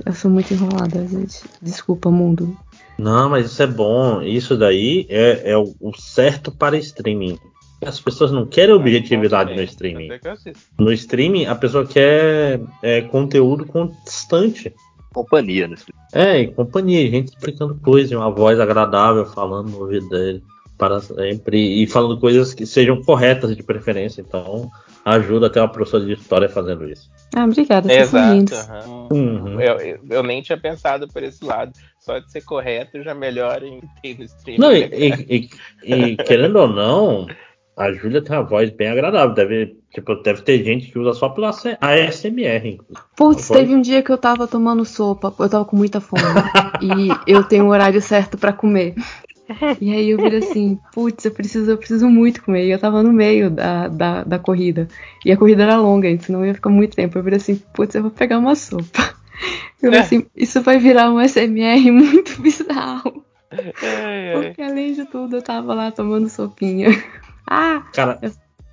Eu sou muito enrolada, gente. Desculpa, mundo. Não, mas isso é bom. Isso daí é, é o certo para streaming. As pessoas não querem objetividade no streaming. Eu assisto. No streaming, a pessoa quer é, conteúdo constante. Companhia, né? É, e companhia, gente explicando coisas, uma voz agradável falando no ouvido dele para sempre e falando coisas que sejam corretas de preferência. Então, ajuda até uma professora de história fazendo isso. Ah, obrigada, Exato. aham. Uhum. Eu, eu- eu nem tinha pensado por esse lado. Só de ser correto já melhora em ter no streaming. Não, e, e- e- e querendo ou não, a Júlia tem uma voz bem agradável. Deve, tipo, deve ter gente que usa só pela ASMR. Putz, teve um dia que eu tava tomando sopa, eu tava com muita fome. e eu tenho um horário certo pra comer. E aí eu virei assim, putz, eu preciso, eu preciso muito comer. E eu tava no meio da, da, da corrida. E a corrida era longa, então senão ia ficar muito tempo. Eu virei assim, putz, eu vou pegar uma sopa. Eu falei assim, isso vai virar um SMR muito bizarro. Ai, ai. Porque além de tudo, eu tava lá tomando sopinha. Ah, Cara,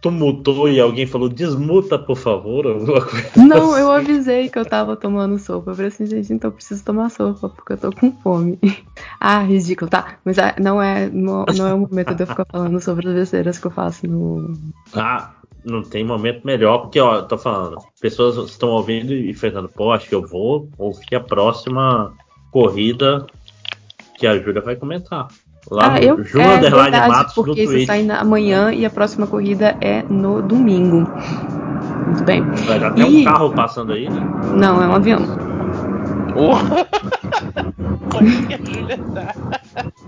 tu mutou e alguém falou desmuta, por favor, alguma coisa Não, eu assim. avisei que eu tava tomando sopa. Eu falei assim, gente, então eu preciso tomar sopa, porque eu tô com fome. ah, ridículo, tá. Mas ah, não é, não, não é o momento de eu ficar falando sobre as besteiras que eu faço no. Ah, não tem momento melhor, porque, ó, eu tô falando, pessoas estão ouvindo e pensando, pô, acho que eu vou ouvir a próxima corrida que a Júlia vai comentar. Lá ah, no eu Ju é Underline verdade, Matos no porque isso Twitch. sai na- amanhã e a próxima corrida é no domingo. Muito bem. Vai já tem um carro passando aí, né? Não, é um avião. Onde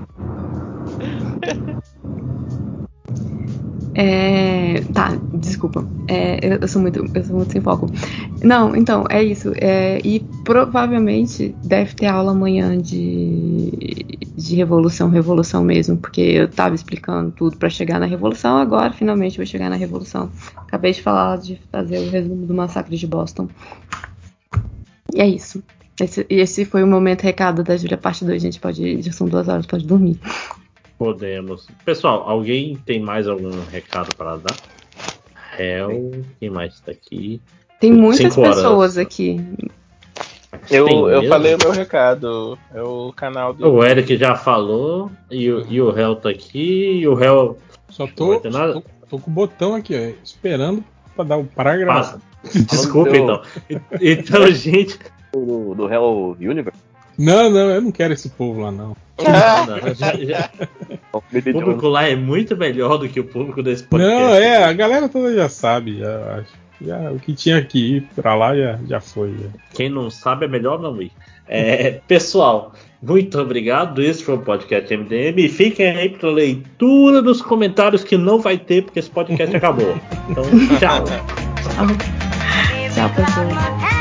É, tá, desculpa. É, eu, sou muito, eu sou muito sem foco. Não, então, é isso. É, e provavelmente deve ter aula amanhã de, de revolução, revolução mesmo, porque eu tava explicando tudo pra chegar na revolução, agora finalmente vou chegar na revolução. Acabei de falar de fazer o resumo do massacre de Boston. E é isso. Esse, esse foi o momento recado da Júlia parte 2, gente pode, já são duas horas, pode dormir. Podemos. Pessoal, alguém tem mais algum recado para dar? Hel, quem mais está aqui? Tem muitas Cinco horas. pessoas aqui. Eu, Tem eu mesmo? falei o meu recado. É o canal do. O Eric já falou, e, o- e o Hel tá aqui, e o Hel Só tô, nada? tô, tô com o botão aqui, ó, esperando pra dar o parágrafo. passa. Desculpa, então. Então, gente. Do, do Hell Universe. Não, não, eu não quero esse povo lá, não. não, já- já- O público lá é muito melhor do que o público desse podcast. Não, é, a galera toda já sabe, já, acho. Já, o que tinha que ir pra lá já, já foi. já. Quem não sabe é melhor não ir. É, pessoal, muito obrigado. Esse foi o podcast MDM. E fiquem aí pra leitura dos comentários que não vai ter, porque esse podcast acabou. Então, tchau. Tchau, tchau pessoal.